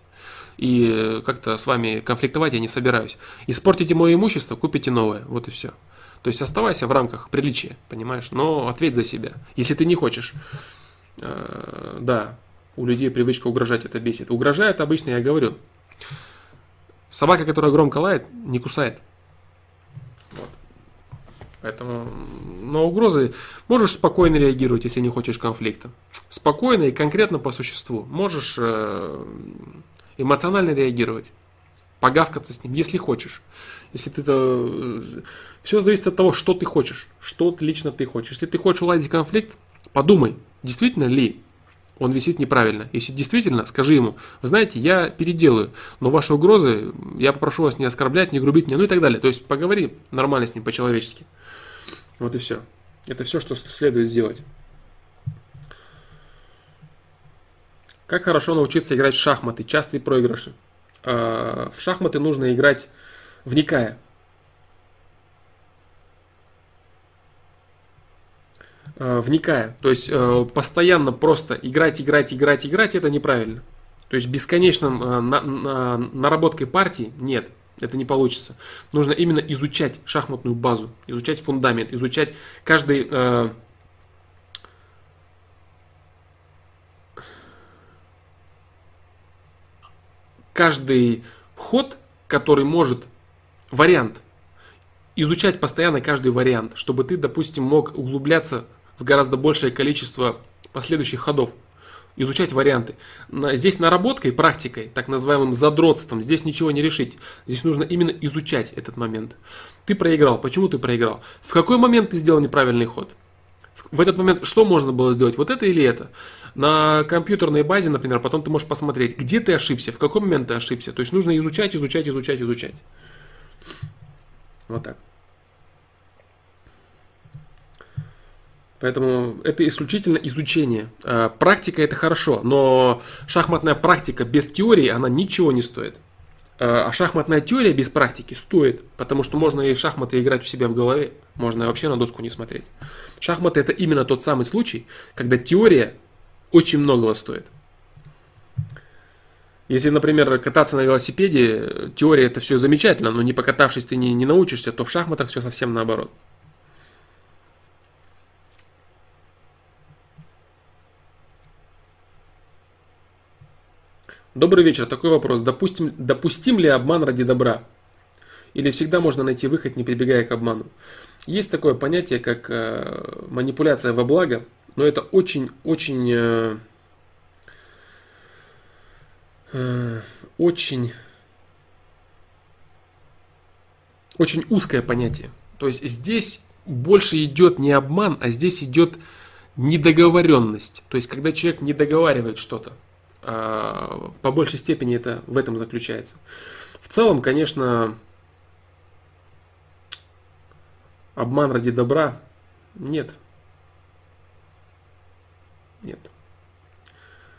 И э, как-то с вами конфликтовать я не собираюсь. Испортите мое имущество, купите новое. Вот и все. То есть оставайся в рамках приличия, понимаешь, но ответь за себя. Если ты не хочешь, э, да, у людей привычка угрожать, это бесит. Угрожает обычно, я говорю, собака, которая громко лает, не кусает. Вот. Поэтому на угрозы можешь спокойно реагировать, если не хочешь конфликта. Спокойно и конкретно по существу. Можешь э, эмоционально реагировать погавкаться с ним, если хочешь. Если ты это... Все зависит от того, что ты хочешь, что лично ты хочешь. Если ты хочешь уладить конфликт, подумай, действительно ли он висит неправильно. Если действительно, скажи ему, вы знаете, я переделаю, но ваши угрозы, я попрошу вас не оскорблять, не грубить мне, ну и так далее. То есть поговори нормально с ним, по-человечески. Вот и все. Это все, что следует сделать. Как хорошо научиться играть в шахматы, частые проигрыши. Э, в шахматы нужно играть вникая. Э, вникая. То есть э, постоянно просто играть, играть, играть, играть, это неправильно. То есть бесконечным наработкой партии нет, это не получится. Нужно именно изучать шахматную базу, изучать фундамент, изучать каждый каждый ход, который может, вариант, изучать постоянно каждый вариант, чтобы ты, допустим, мог углубляться в гораздо большее количество последующих ходов, изучать варианты. Здесь наработкой, практикой, так называемым задротством, здесь ничего не решить. Здесь нужно именно изучать этот момент. Ты проиграл. Почему ты проиграл? В какой момент ты сделал неправильный ход? В этот момент что можно было сделать? Вот это или это? На компьютерной базе, например, потом ты можешь посмотреть, где ты ошибся, в какой момент ты ошибся. То есть нужно изучать, изучать, изучать, изучать. Вот так. Поэтому это исключительно изучение. А, практика это хорошо, но шахматная практика без теории, она ничего не стоит. А, а шахматная теория без практики стоит, потому что можно и в шахматы играть у себя в голове, можно вообще на доску не смотреть. Шахматы это именно тот самый случай, когда теория очень многого стоит. Если, например, кататься на велосипеде, теория это все замечательно, но не покатавшись ты не, не научишься, то в шахматах все совсем наоборот. Добрый вечер. Такой вопрос. Допустим, допустим ли обман ради добра? Или всегда можно найти выход, не прибегая к обману? Есть такое понятие, как э, манипуляция во благо, но это очень-очень э, э, очень очень узкое понятие. То есть здесь больше идет не обман, а здесь идет недоговоренность. То есть когда человек не договаривает что-то. А, по большей степени это в этом заключается. В целом, конечно, обман ради добра нет. Нет.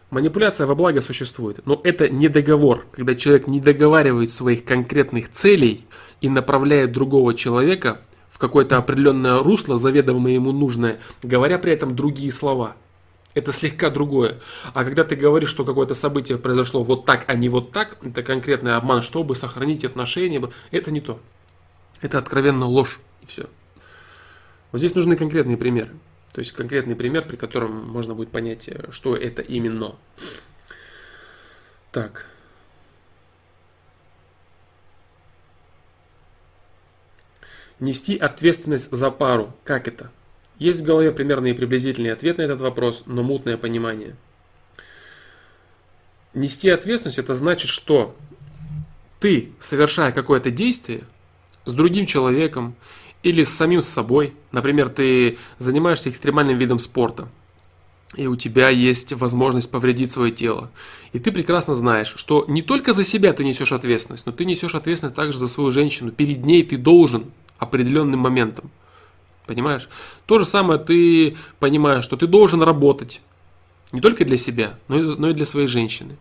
Манипуляция во благо существует, но это не договор, когда человек не договаривает своих конкретных целей и направляет другого человека в какое-то определенное русло, заведомо ему нужное, говоря при этом другие слова. Это слегка другое. А когда ты говоришь, что какое-то событие произошло вот так, а не вот так, это конкретный обман, чтобы сохранить отношения, это не то. Это откровенно ложь и все. Вот здесь нужны конкретные примеры. То есть конкретный пример, при котором можно будет понять, э, что это именно. Так. Нести ответственность за пару. Как это? Есть в голове примерный и приблизительный ответ на этот вопрос, но мутное понимание. Нести ответственность это значит, что ты, совершая какое-то действие с другим человеком или с самим собой, например, ты занимаешься экстремальным видом спорта, и у тебя есть возможность повредить свое тело. И ты прекрасно знаешь, что не только за себя ты несешь ответственность, но ты несешь ответственность также за свою женщину. Перед ней ты должен определенным моментом. Понимаешь? То же самое ты понимаешь, что ты должен работать. Не только для себя, но и, для своей женщины.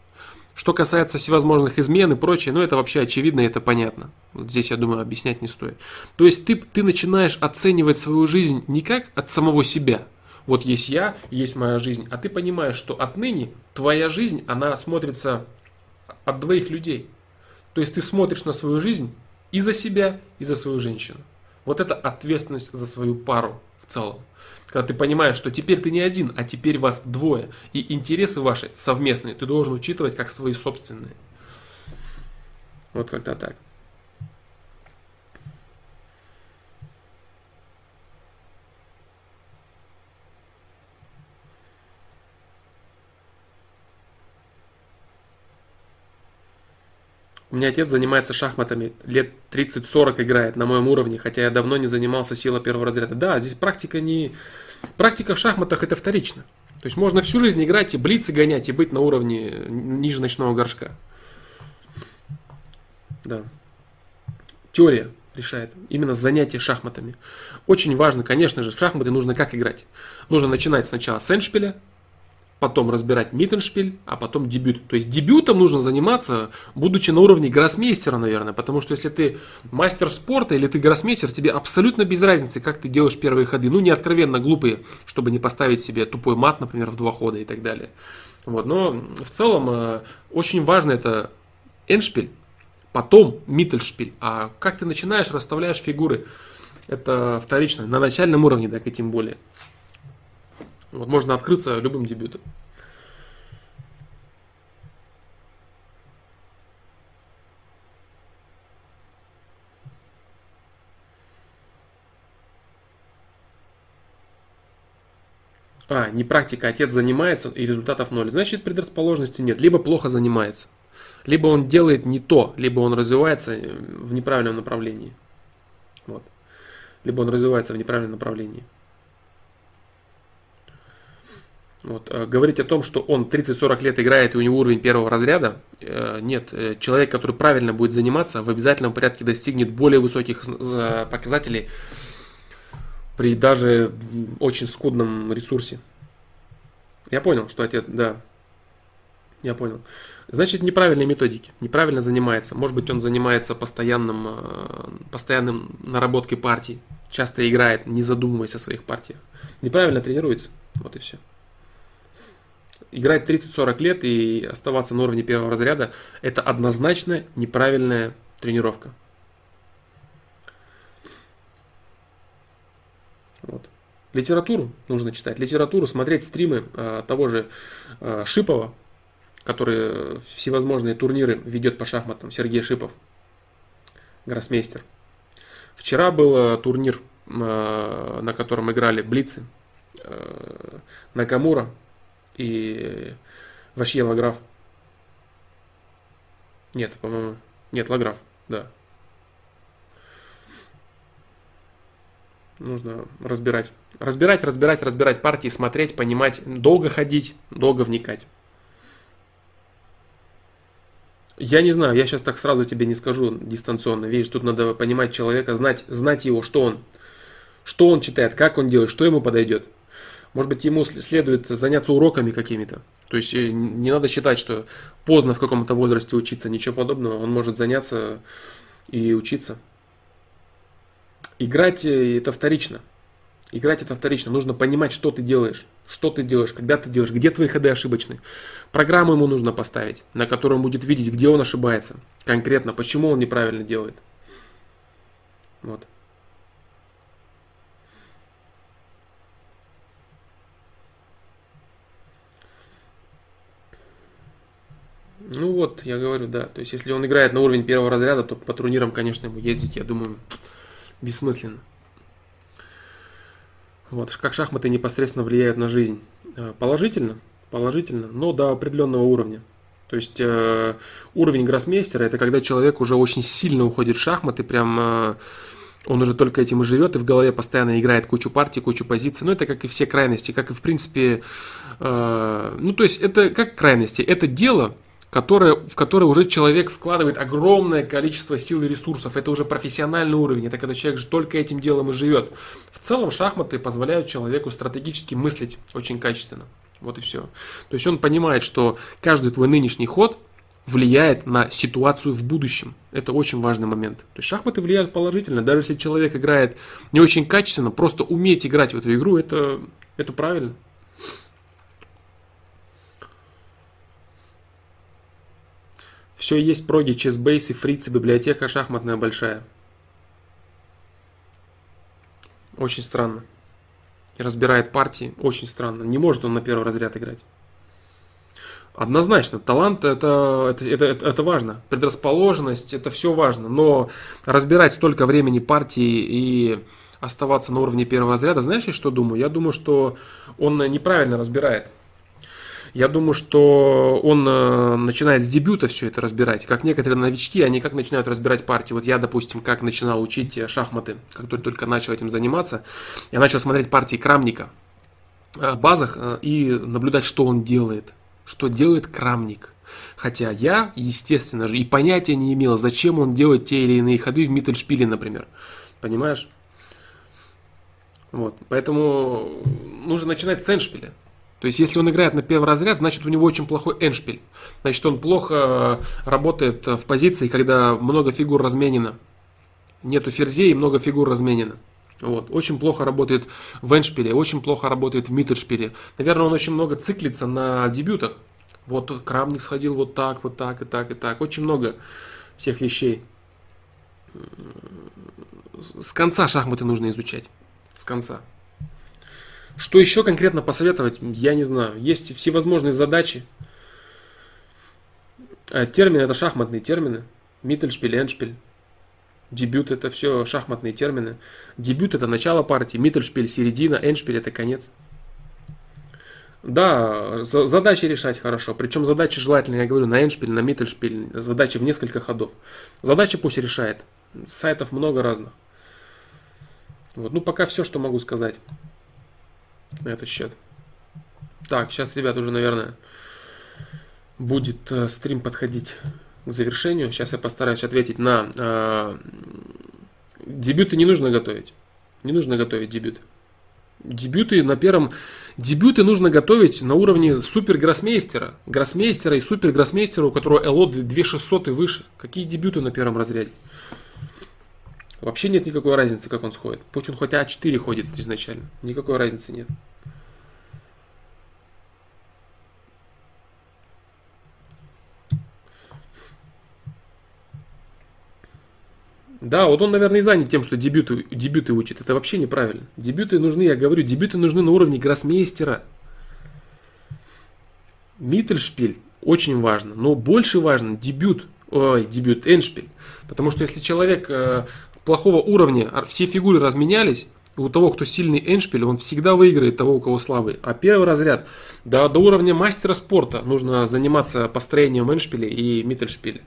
Что касается всевозможных измен и прочее, ну это вообще очевидно, это понятно. Вот здесь, я думаю, объяснять не стоит. То есть ты, ты начинаешь оценивать свою жизнь не как от самого себя. Вот есть я, есть моя жизнь, а ты понимаешь, что отныне твоя жизнь, она смотрится от двоих людей. То есть ты смотришь на свою жизнь и за себя, и за свою женщину. Вот это ответственность за свою пару в целом. Когда ты понимаешь, что теперь ты не один, а теперь вас двое. И интересы ваши совместные ты должен учитывать как свои собственные. Вот как-то так. У меня отец занимается шахматами, лет 30-40 играет на моем уровне, хотя я давно не занимался сила первого разряда. Да, здесь практика не... Практика в шахматах это вторично. То есть можно всю жизнь играть и блицы гонять, и быть на уровне ниже ночного горшка. Да. Теория решает. Именно занятие шахматами. Очень важно, конечно же, в шахматы нужно как играть. Нужно начинать сначала с эндшпиля, потом разбирать Миттеншпиль, а потом дебют. То есть дебютом нужно заниматься, будучи на уровне гроссмейстера, наверное, потому что если ты мастер спорта или ты гроссмейстер, тебе абсолютно без разницы, как ты делаешь первые ходы. Ну, не откровенно глупые, чтобы не поставить себе тупой мат, например, в два хода и так далее. Вот. Но в целом э, очень важно это эншпиль, потом Миттельшпиль. А как ты начинаешь, расставляешь фигуры, это вторично, на начальном уровне, так и тем более. Вот можно открыться любым дебютом. А, не практика, отец занимается и результатов ноль. Значит, предрасположенности нет. Либо плохо занимается, либо он делает не то, либо он развивается э, в неправильном направлении. Вот. Либо он развивается в неправильном направлении. Вот, э, говорить о том, что он 30-40 лет играет и у него уровень первого разряда, э, нет. Э, человек, который правильно будет заниматься, в обязательном порядке достигнет более высоких показателей при даже очень скудном ресурсе. Я понял, что отец, да. Я понял. Значит, неправильные методики, неправильно занимается. Может быть, он занимается постоянным, постоянным наработкой партий, часто играет, не задумываясь о своих партиях. Неправильно тренируется. Вот и все играть 30-40 лет и оставаться на уровне первого разряда – это однозначно неправильная тренировка. Вот. Литературу нужно читать. Литературу, смотреть стримы э, того же э, Шипова, который всевозможные турниры ведет по шахматам, Сергей Шипов, гроссмейстер. Вчера был турнир, на котором играли Блицы, Накамура и Вашье Лаграф. Нет, по-моему, нет, Лаграф, да. Нужно разбирать. Разбирать, разбирать, разбирать партии, смотреть, понимать, долго ходить, долго вникать. Я не знаю, я сейчас так сразу тебе не скажу дистанционно. Видишь, тут надо понимать человека, знать, знать его, что он, что он читает, как он делает, что ему подойдет. Может быть, ему следует заняться уроками какими-то. То есть э, не надо считать, что поздно в каком-то возрасте учиться, ничего подобного. Он может заняться и учиться. Играть э, это вторично. Играть это вторично. Нужно понимать, что ты делаешь. Что ты делаешь, когда ты делаешь, где твои ходы ошибочны. Программу ему нужно поставить, на которой он будет видеть, где он ошибается. Конкретно, почему он неправильно делает. Вот. Ну вот, я говорю, да. То есть, если он играет на уровень первого разряда, то по турнирам, конечно, ему ездить, я думаю, бессмысленно. Вот, как шахматы непосредственно влияют на жизнь? Э, положительно, положительно, но до определенного уровня. То есть э, уровень гроссмейстера это когда человек уже очень сильно уходит в шахматы, прям э, он уже только этим и живет, и в голове постоянно играет кучу партий, кучу позиций. Но это как и все крайности, как и в принципе, э, ну то есть это как крайности, это дело, которое, в которое уже человек вкладывает огромное количество сил и ресурсов. Это уже профессиональный уровень, это когда человек только этим делом и живет. В целом шахматы позволяют человеку стратегически мыслить очень качественно. Вот и все. То есть он понимает, что каждый твой нынешний ход влияет на ситуацию в будущем. Это очень важный момент. То есть шахматы влияют положительно. Даже если человек играет не очень качественно, просто уметь играть в эту игру, это, это правильно. Все есть проги, чесбейс и фрицы, библиотека шахматная большая. Очень странно. И разбирает партии, очень странно. Не может он на первый разряд играть. Однозначно, талант это, это, это, это важно. Предрасположенность это все важно. Но разбирать столько времени партии и оставаться на уровне первого разряда, знаешь, я что думаю? Я думаю, что он неправильно разбирает. Я думаю, что он э, начинает с дебюта все это разбирать. Как некоторые новички, они как начинают разбирать партии. Вот я, допустим, как начинал учить э, шахматы, как только, начал этим заниматься, я начал смотреть партии Крамника э, базах и наблюдать, что он делает. Что делает Крамник. Хотя я, естественно же, и понятия не имел, зачем он делает те или иные ходы в Миттельшпиле, например. Понимаешь? Вот. Поэтому нужно начинать с Эншпиля. То есть, если он играет на первый разряд, значит, у него очень плохой эншпиль. Значит, он плохо э, работает в позиции, когда много фигур разменено. Нету ферзей много фигур разменено. Вот. Очень плохо работает в эншпиле, очень плохо работает в миттершпиле. Наверное, он очень много циклится на дебютах. Вот Крамник сходил вот так, вот так, и так, и так. Очень много всех вещей. С конца шахматы нужно изучать. С конца. Что еще конкретно посоветовать, я не знаю. Есть всевозможные задачи. Э, термины это шахматные термины. Миттельшпиль, эншпиль. Дебют это все шахматные термины. Дебют это начало партии, Миттельшпиль середина, эншпиль это конец. Да, задачи решать хорошо. Причем задачи желательно, я говорю, на эншпиль, на Миттельшпиль. Задачи в несколько ходов. Задачи пусть решает. Сайтов много разных. Вот. Ну, пока все, что могу сказать на этот счет. Так, сейчас, ребят, уже, наверное, будет э, стрим подходить к завершению. Сейчас я постараюсь ответить на... Э, дебюты не нужно готовить. Не нужно готовить дебют. Дебюты на первом... Дебюты нужно готовить на уровне супер гроссмейстера. Гроссмейстера и супер гроссмейстера, у которого ЛО 2600 и выше. Какие дебюты на первом разряде? Вообще нет никакой разницы, как он сходит. Пусть он хоть А4 ходит изначально. Никакой разницы нет. Да, вот он, наверное, и занят тем, что дебюты, дебюты учит. Это вообще неправильно. Дебюты нужны, я говорю, дебюты нужны на уровне гроссмейстера. Миттельшпиль очень важно. Но больше важно дебют, ой, дебют, эншпиль. Потому что если человек э, плохого уровня, все фигуры разменялись, у того, кто сильный эншпиль, он всегда выиграет того, у кого слабый. А первый разряд, да, до уровня мастера спорта нужно заниматься построением эншпиля и миттельшпиля.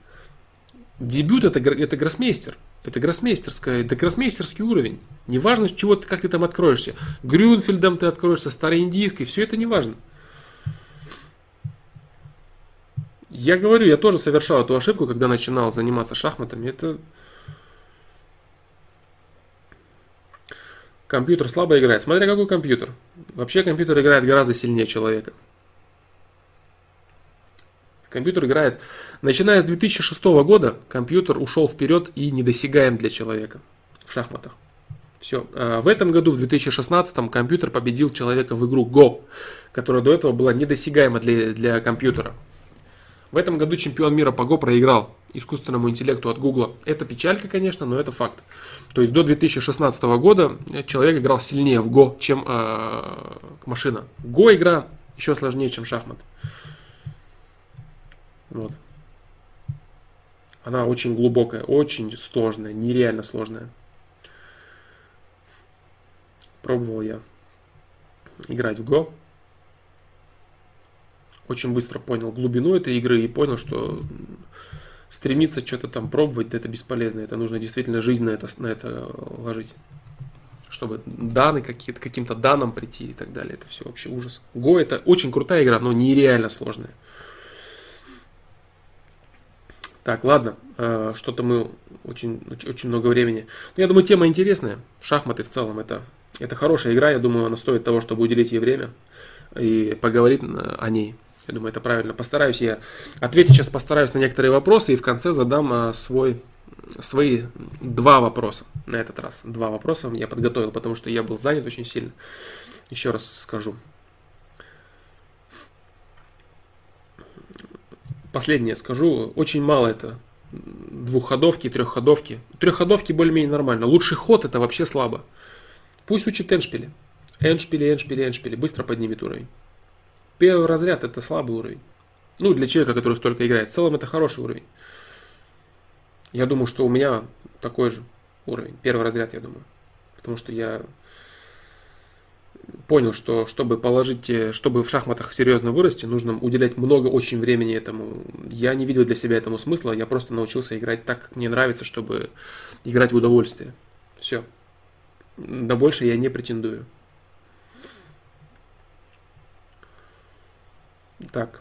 Дебют это, это гроссмейстер. Это гроссмейстерская, это гроссмейстерский уровень. Неважно, чего ты, как ты там откроешься. Грюнфельдом ты откроешься, староиндийской, все это не важно. Я говорю, я тоже совершал эту ошибку, когда начинал заниматься шахматами. Это компьютер слабо играет. Смотря какой компьютер. Вообще компьютер играет гораздо сильнее человека. Компьютер играет, начиная с 2006 года, компьютер ушел вперед и недосягаем для человека в шахматах. Все. А в этом году, в 2016, компьютер победил человека в игру Go, которая до этого была недосягаема для, для компьютера. В этом году чемпион мира по Go проиграл искусственному интеллекту от Гугла. Это печалька, конечно, но это факт. То есть до 2016 года человек играл сильнее в Go, чем э, машина. Go игра еще сложнее, чем шахмат. Вот. Она очень глубокая, очень сложная, нереально сложная. Пробовал я играть в Go. Очень быстро понял глубину этой игры и понял, что стремиться что-то там пробовать, это бесполезно. Это нужно действительно жизнь на это, на это ложить. Чтобы данные какие-то, каким-то данным прийти и так далее. Это все вообще ужас. Го это очень крутая игра, но нереально сложная. Так, ладно, э, что-то мы очень, очень много времени. Но я думаю, тема интересная. Шахматы в целом это, это хорошая игра. Я думаю, она стоит того, чтобы уделить ей время и поговорить о ней. Я думаю, это правильно. Постараюсь я ответить сейчас, постараюсь на некоторые вопросы и в конце задам э, свой, свои два вопроса на этот раз. Два вопроса я подготовил, потому что я был занят очень сильно. Еще раз скажу. последнее скажу, очень мало это двухходовки, трехходовки. Трехходовки более-менее нормально. Лучший ход это вообще слабо. Пусть учит эншпили. Эншпили, эншпили, эншпили. Быстро поднимет уровень. Первый разряд это слабый уровень. Ну, для человека, который столько играет. В целом это хороший уровень. Я думаю, что у меня такой же уровень. Первый разряд, я думаю. Потому что я понял, что чтобы положить, э, чтобы в шахматах серьезно вырасти, нужно уделять много очень времени этому. Я не видел для себя этому смысла, я просто научился играть так, как мне нравится, чтобы играть в удовольствие. Все. На больше я не претендую. Так.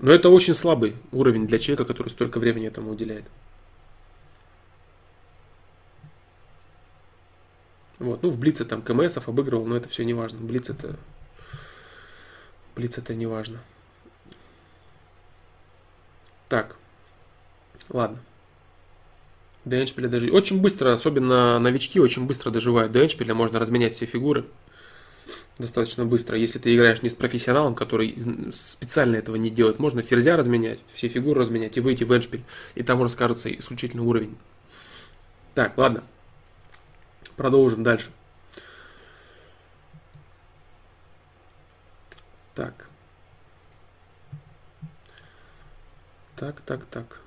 Но это очень слабый уровень для человека, который столько времени этому уделяет. Вот. Ну, в Блице там КМСов обыгрывал, но это все не важно. Блиц это... Блиц это не важно. Так. Ладно. До Эншпиля даже... Очень быстро, особенно новички, очень быстро доживают до. Можно разменять все фигуры достаточно быстро. Если ты играешь не с профессионалом, который специально этого не делает, можно ферзя разменять, все фигуры разменять и выйти в Эншпиль. И там уже скажется исключительный уровень. Так, ладно. Продолжим дальше. Так. Так, так, так.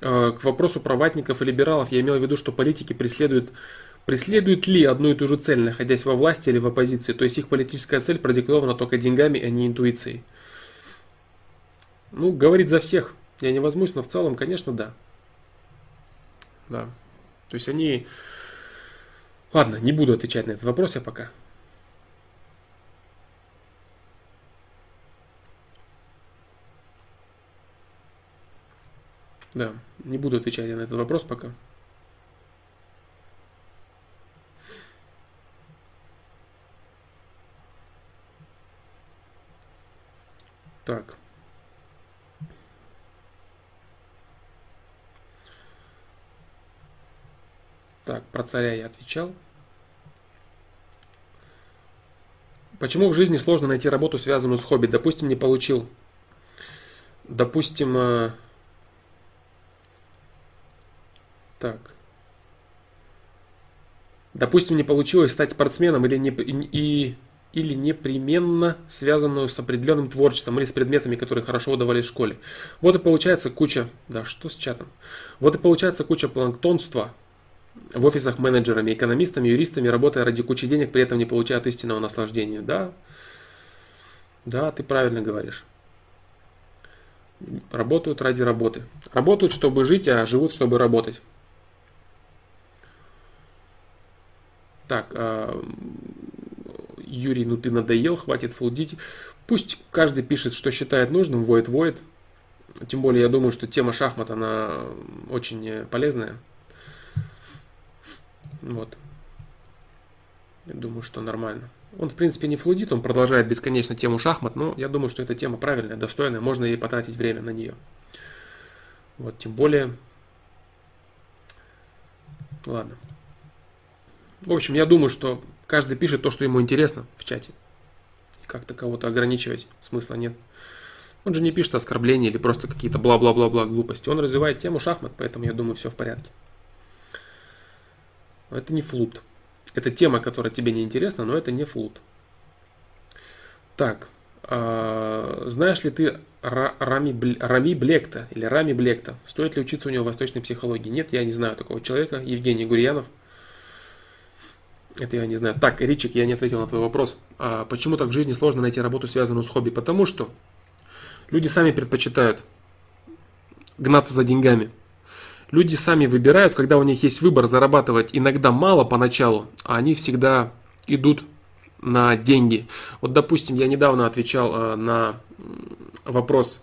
К вопросу про ватников и либералов я имел в виду, что политики преследуют Преследуют ли одну и ту же цель, находясь во власти или в оппозиции? То есть их политическая цель продиктована только деньгами, а не интуицией? Ну, говорит за всех. Я не возьмусь, но в целом, конечно, да. Да. То есть они... Ладно, не буду отвечать на этот вопрос я пока. Да, не буду отвечать на этот вопрос пока. Так. Так, про царя я отвечал. Почему в жизни сложно найти работу, связанную с хобби? Допустим, не получил. Допустим, э, так. Допустим, не получилось стать спортсменом или не, и, или непременно связанную с определенным творчеством или с предметами, которые хорошо удавались в школе. Вот и получается куча... Да, что с чатом? Вот и получается куча планктонства в офисах менеджерами, экономистами, юристами, работая ради кучи денег, при этом не получая истинного наслаждения. Да, да, ты правильно говоришь. Работают ради работы. Работают, чтобы жить, а живут, чтобы работать. Так, а, Юрий, ну ты надоел, хватит флудить. Пусть каждый пишет, что считает нужным, воет, воет. Тем более, я думаю, что тема шахмат, она очень полезная. Вот. Я думаю, что нормально. Он, в принципе, не флудит, он продолжает бесконечно тему шахмат, но я думаю, что эта тема правильная, достойная, можно ей потратить время на нее. Вот, тем более... Ладно. В общем, я думаю, что каждый пишет то, что ему интересно в чате. Как-то кого-то ограничивать смысла нет. Он же не пишет оскорбления или просто какие-то бла-бла-бла-бла глупости. Он развивает тему шахмат, поэтому я думаю, все в порядке. Но это не флут. Это тема, которая тебе не интересна, но это не флут. Так, э, знаешь ли ты Рами, Рами Блекта или Рами Блекта? Стоит ли учиться у него восточной психологии? Нет, я не знаю такого человека. Евгений Гурьянов. Это я не знаю. Так, Ричик, я не ответил на твой вопрос. А почему так в жизни сложно найти работу, связанную с хобби? Потому что люди сами предпочитают гнаться за деньгами. Люди сами выбирают, когда у них есть выбор зарабатывать иногда мало поначалу, а они всегда идут на деньги. Вот, допустим, я недавно отвечал э, на вопрос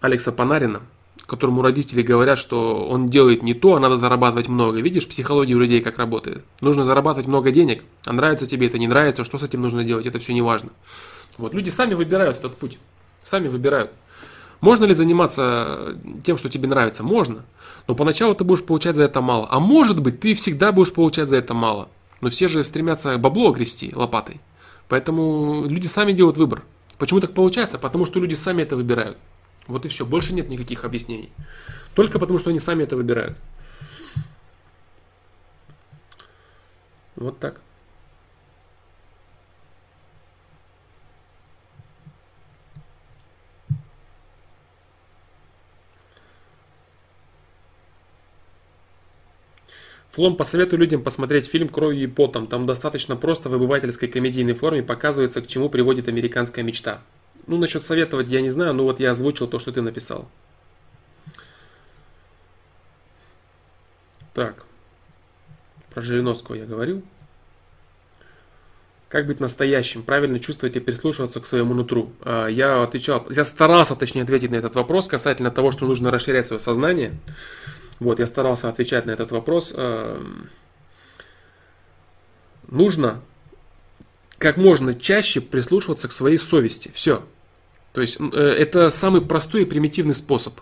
Алекса Панарина, которому родители говорят, что он делает не то, а надо зарабатывать много. Видишь, психология у людей как работает. Нужно зарабатывать много денег, а нравится тебе это, не нравится, что с этим нужно делать, это все не важно. Вот, люди сами выбирают этот путь, сами выбирают. Можно ли заниматься тем, что тебе нравится? Можно. Но поначалу ты будешь получать за это мало. А может быть, ты всегда будешь получать за это мало. Но все же стремятся бабло грести лопатой. Поэтому люди сами делают выбор. Почему так получается? Потому что люди сами это выбирают. Вот и все. Больше нет никаких объяснений. Только потому, что они сами это выбирают. Вот так. Флом, посоветую людям посмотреть фильм «Кровью и потом». Там достаточно просто в обывательской комедийной форме показывается, к чему приводит американская мечта. Ну, насчет советовать я не знаю, но вот я озвучил то, что ты написал. Так. Про Жириновского я говорил. Как быть настоящим? Правильно чувствовать и прислушиваться к своему нутру. А, я отвечал, я старался, точнее, ответить на этот вопрос касательно того, что нужно расширять свое сознание. Вот, я старался отвечать на этот вопрос. Эм, нужно как можно чаще прислушиваться к своей совести. Все. То есть э, это самый простой и примитивный способ.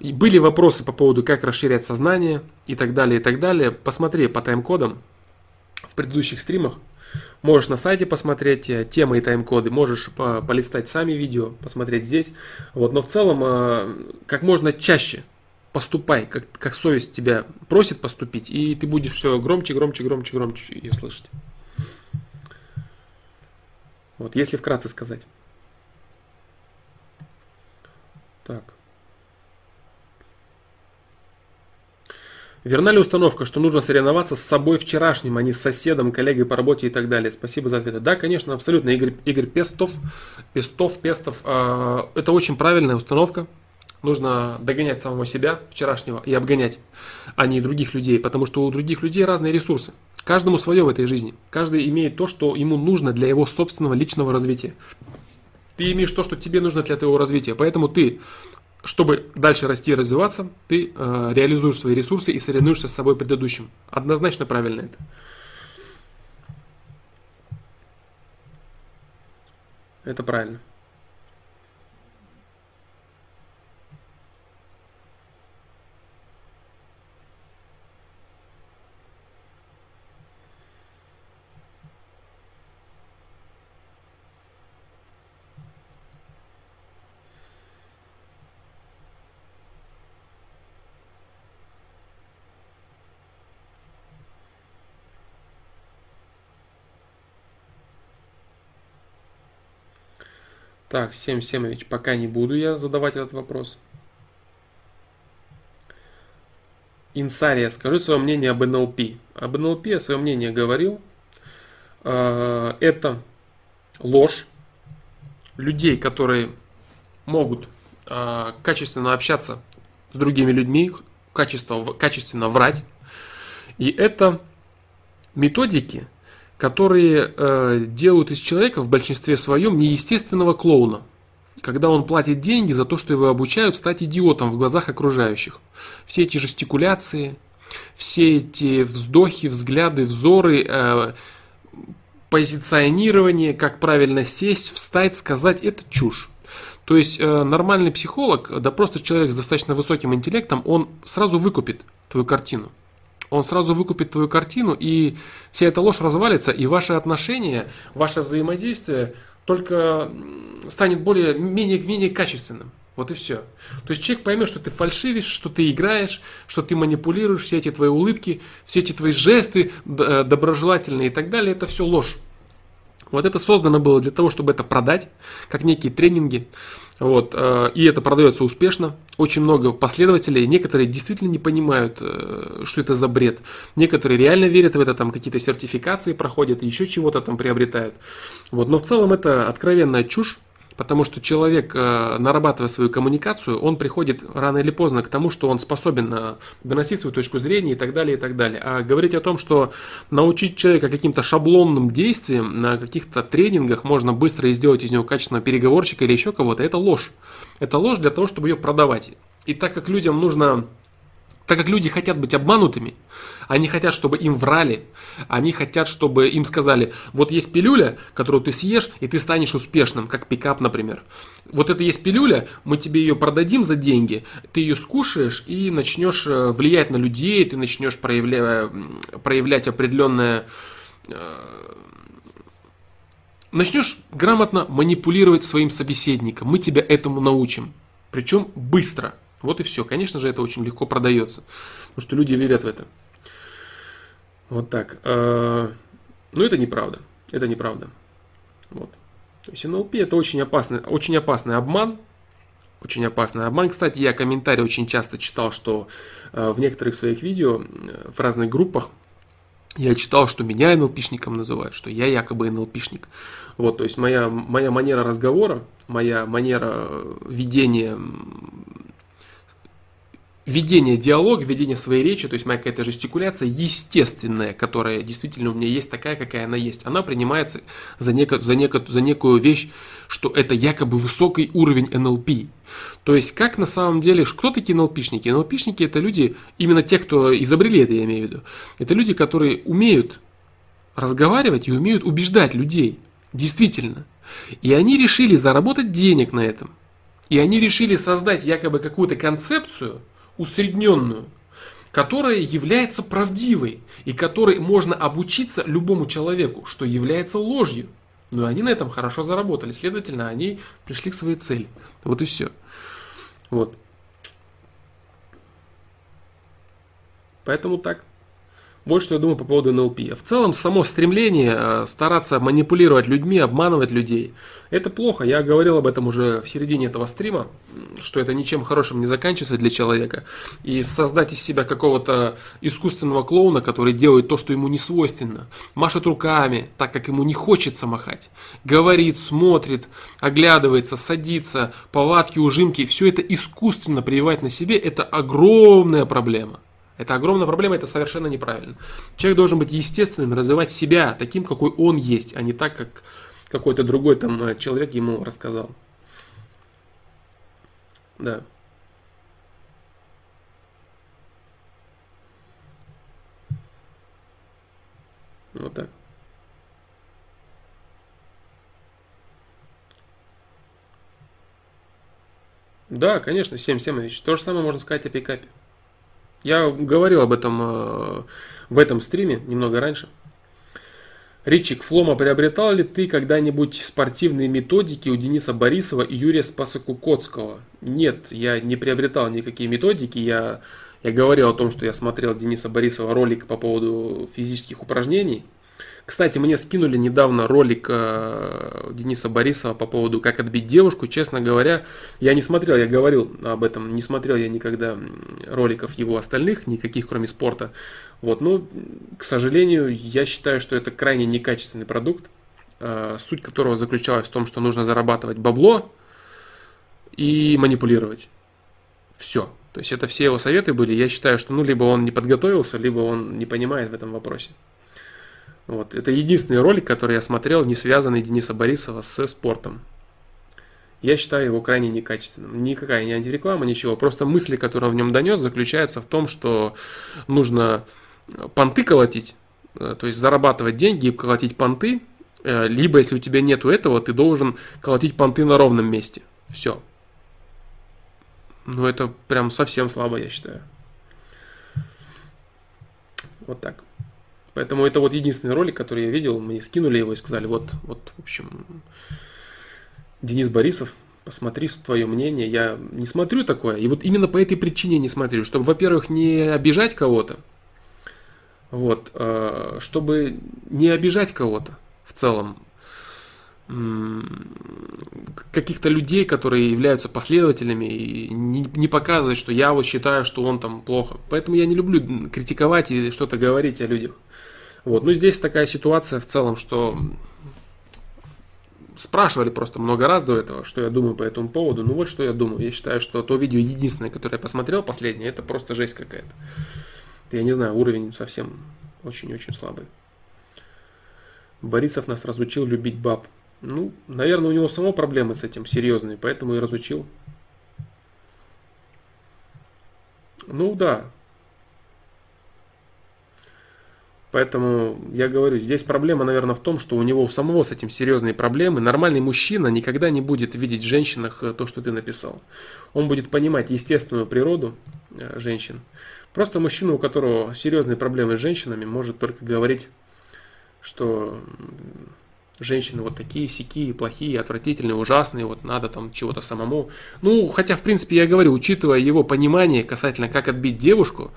были вопросы по поводу, как расширять сознание и так далее, и так далее. Посмотри по тайм-кодам в предыдущих стримах. Можешь на сайте посмотреть э, темы и тайм-коды, можешь полистать сами видео, посмотреть здесь. Вот, но в целом, э, как можно чаще поступай, как, как совесть тебя просит поступить, и ты будешь все громче, громче, громче, громче ее слышать. Вот, если вкратце сказать. Так. Верна ли установка, что нужно соревноваться с собой вчерашним, а не с соседом, коллегой по работе и так далее? Спасибо за ответ. Да, конечно, абсолютно. Игорь, Игорь Пестов, Пестов, Пестов. Э, это очень правильная установка. Нужно догонять самого себя вчерашнего и обгонять, а не других людей, потому что у других людей разные ресурсы. Каждому свое в этой жизни. Каждый имеет то, что ему нужно для его собственного личного развития. Ты имеешь то, что тебе нужно для твоего развития. Поэтому ты, чтобы дальше расти и развиваться, ты э, реализуешь свои ресурсы и соревнуешься с собой предыдущим. Однозначно правильно это. Это правильно. Так, Сем Семович, пока не буду я задавать этот вопрос. Инсария, скажи свое мнение об НЛП. Об НЛП я свое мнение говорил. А, это ложь людей, которые могут а, качественно общаться с другими людьми, качественно, качественно врать. И это методики, которые э, делают из человека в большинстве своем неестественного клоуна, когда он платит деньги за то, что его обучают стать идиотом в глазах окружающих. Все эти жестикуляции, все эти вздохи, взгляды, взоры, э, позиционирование, как правильно сесть, встать, сказать, это чушь. То есть э, нормальный психолог, да просто человек с достаточно высоким интеллектом, он сразу выкупит твою картину. Он сразу выкупит твою картину, и вся эта ложь развалится, и ваши отношения, ваше взаимодействие только станет более, менее, менее качественным. Вот и все. То есть человек поймет, что ты фальшивишь, что ты играешь, что ты манипулируешь, все эти твои улыбки, все эти твои жесты э, доброжелательные и так далее, это все ложь. Вот это создано было для того, чтобы это продать, как некие тренинги. Вот, э, и это продается успешно. Очень много последователей. Некоторые действительно не понимают, э, что это за бред. Некоторые реально верят в это, там какие-то сертификации проходят, еще чего-то там приобретают. Вот, но в целом это откровенная чушь. Потому что человек, э, нарабатывая свою коммуникацию, он приходит рано или поздно к тому, что он способен э, доносить свою точку зрения и так далее, и так далее. А говорить о том, что научить человека каким-то шаблонным действиям на каких-то тренингах можно быстро сделать из него качественного переговорщика или еще кого-то, это ложь. Это ложь для того, чтобы ее продавать. И так как людям нужно так как люди хотят быть обманутыми, они хотят, чтобы им врали, они хотят, чтобы им сказали, вот есть пилюля, которую ты съешь, и ты станешь успешным, как пикап, например. Вот это есть пилюля, мы тебе ее продадим за деньги, ты ее скушаешь и начнешь э, влиять на людей, ты начнешь проявля... проявлять определенное э, начнешь грамотно манипулировать своим собеседником. Мы тебя этому научим. Причем быстро. Вот и все. Конечно же, это очень легко продается, потому что люди верят в это. Вот так. А, Но ну, это неправда. Это неправда. Вот. То есть НЛП это очень опасный, очень опасный обман. Очень опасный обман. Кстати, я комментарии очень часто читал, что а, в некоторых своих видео в разных группах я читал, что меня НЛПшником называют, что я якобы НЛПшник. Вот, то есть моя, моя манера разговора, моя манера ведения ведение диалога, ведение своей речи, то есть моя какая-то жестикуляция естественная, которая действительно у меня есть такая, какая она есть, она принимается за, неко, за, неко, за некую вещь, что это якобы высокий уровень НЛП. То есть, как на самом деле, кто такие НЛПшники? НЛПшники это люди, именно те, кто изобрели это, я имею в виду, это люди, которые умеют разговаривать и умеют убеждать людей, действительно. И они решили заработать денег на этом. И они решили создать якобы какую-то концепцию – усредненную, которая является правдивой и которой можно обучиться любому человеку, что является ложью. Но они на этом хорошо заработали, следовательно, они пришли к своей цели. Вот и все. Вот. Поэтому так. Вот что я думаю по поводу НЛП. В целом, само стремление э, стараться манипулировать людьми, обманывать людей, это плохо. Я говорил об этом уже в середине этого стрима, что это ничем хорошим не заканчивается для человека. И создать из себя какого-то искусственного клоуна, который делает то, что ему не свойственно, машет руками, так как ему не хочется махать, говорит, смотрит, оглядывается, садится, повадки, ужимки, все это искусственно прививать на себе, это огромная проблема. Это огромная проблема, это совершенно неправильно. Человек должен быть естественным, развивать себя таким, какой он есть, а не так, как какой-то другой там э, человек ему рассказал. Да. Вот так. Да, конечно, 7 Семович. То же самое можно сказать о пикапе. Я говорил об этом э, в этом стриме немного раньше. Ричик Флома, приобретал ли ты когда-нибудь спортивные методики у Дениса Борисова и Юрия Спасокукоцкого? Нет, я не приобретал никакие методики. Я, я говорил о том, что я смотрел Дениса Борисова ролик по поводу физических упражнений. Кстати, мне скинули недавно ролик э, Дениса Борисова по поводу «Как отбить девушку». Честно говоря, я не смотрел, я говорил об этом, не смотрел я никогда роликов его остальных, никаких, кроме спорта. Вот, но, к сожалению, я считаю, что это крайне некачественный продукт, э, суть которого заключалась в том, что нужно зарабатывать бабло и манипулировать. Все. То есть это все его советы были. Я считаю, что ну либо он не подготовился, либо он не понимает в этом вопросе. Вот. Это единственный ролик, который я смотрел, не связанный Дениса Борисова с спортом. Я считаю его крайне некачественным. Никакая не антиреклама, ничего. Просто мысли, которые он в нем донес, заключается в том, что нужно понты колотить, э, то есть зарабатывать деньги и колотить понты, э, либо если у тебя нету этого, ты должен колотить понты на ровном месте. Все. Ну, это прям совсем слабо, я считаю. Вот так. Поэтому это вот единственный ролик, который я видел. Мне скинули его и сказали, вот, вот, в общем, Денис Борисов, посмотри твое мнение. Я не смотрю такое. И вот именно по этой причине не смотрю. Чтобы, во-первых, не обижать кого-то. Вот. А, чтобы не обижать кого-то в целом каких-то людей, которые являются последователями, и не, не показывать, что я вот считаю, что он там плохо. Поэтому я не люблю критиковать и что-то говорить о людях. Вот. Ну, здесь такая ситуация в целом, что спрашивали просто много раз до этого, что я думаю по этому поводу. Ну, вот что я думаю. Я считаю, что то видео единственное, которое я посмотрел последнее, это просто жесть какая-то. Я не знаю, уровень совсем очень-очень слабый. Борисов нас разучил любить баб. Ну, наверное, у него само проблемы с этим серьезные, поэтому и разучил. Ну да. Поэтому я говорю, здесь проблема, наверное, в том, что у него у самого с этим серьезные проблемы. Нормальный мужчина никогда не будет видеть в женщинах э, то, что ты написал. Он будет понимать естественную природу э, женщин. Просто мужчина, у которого серьезные проблемы с женщинами, может только говорить, что женщины вот такие, сякие, плохие, отвратительные, ужасные, вот надо там чего-то самому. Ну, хотя, в принципе, я говорю, учитывая его понимание касательно, как отбить девушку,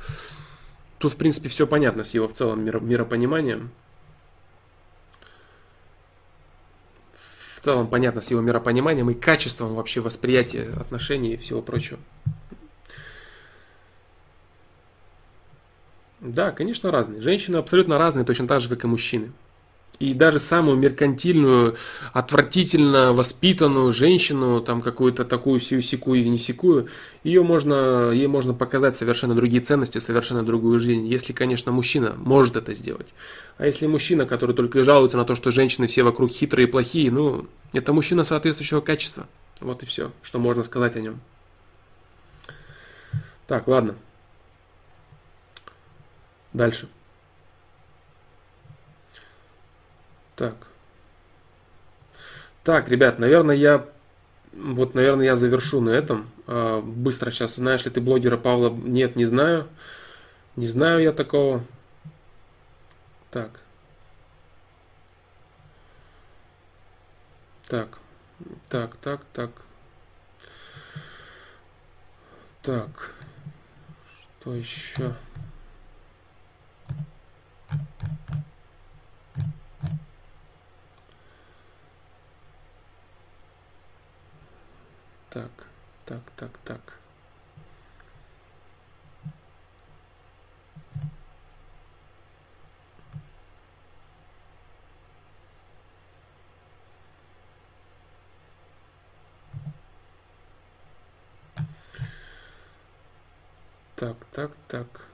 тут, в принципе, все понятно с его в целом миропониманием. В целом понятно с его миропониманием и качеством вообще восприятия отношений и всего прочего. Да, конечно, разные. Женщины абсолютно разные, точно так же, как и мужчины. И даже самую меркантильную, отвратительно воспитанную женщину, там какую-то такую сию секую или не секую, ее можно, ей можно показать совершенно другие ценности, совершенно другую жизнь, если, конечно, мужчина может это сделать. А если мужчина, который только и жалуется на то, что женщины все вокруг хитрые и плохие, ну, это мужчина соответствующего качества. Вот и все, что можно сказать о нем. Так, ладно. Дальше. Так. Так, ребят, наверное, я вот, наверное, я завершу на этом. А, быстро сейчас. Знаешь ли ты блогера Павла? Нет, не знаю. Не знаю я такого. Так. Так. Так, так, так. Так. Что еще? Так, так, так, так. Так, так, так.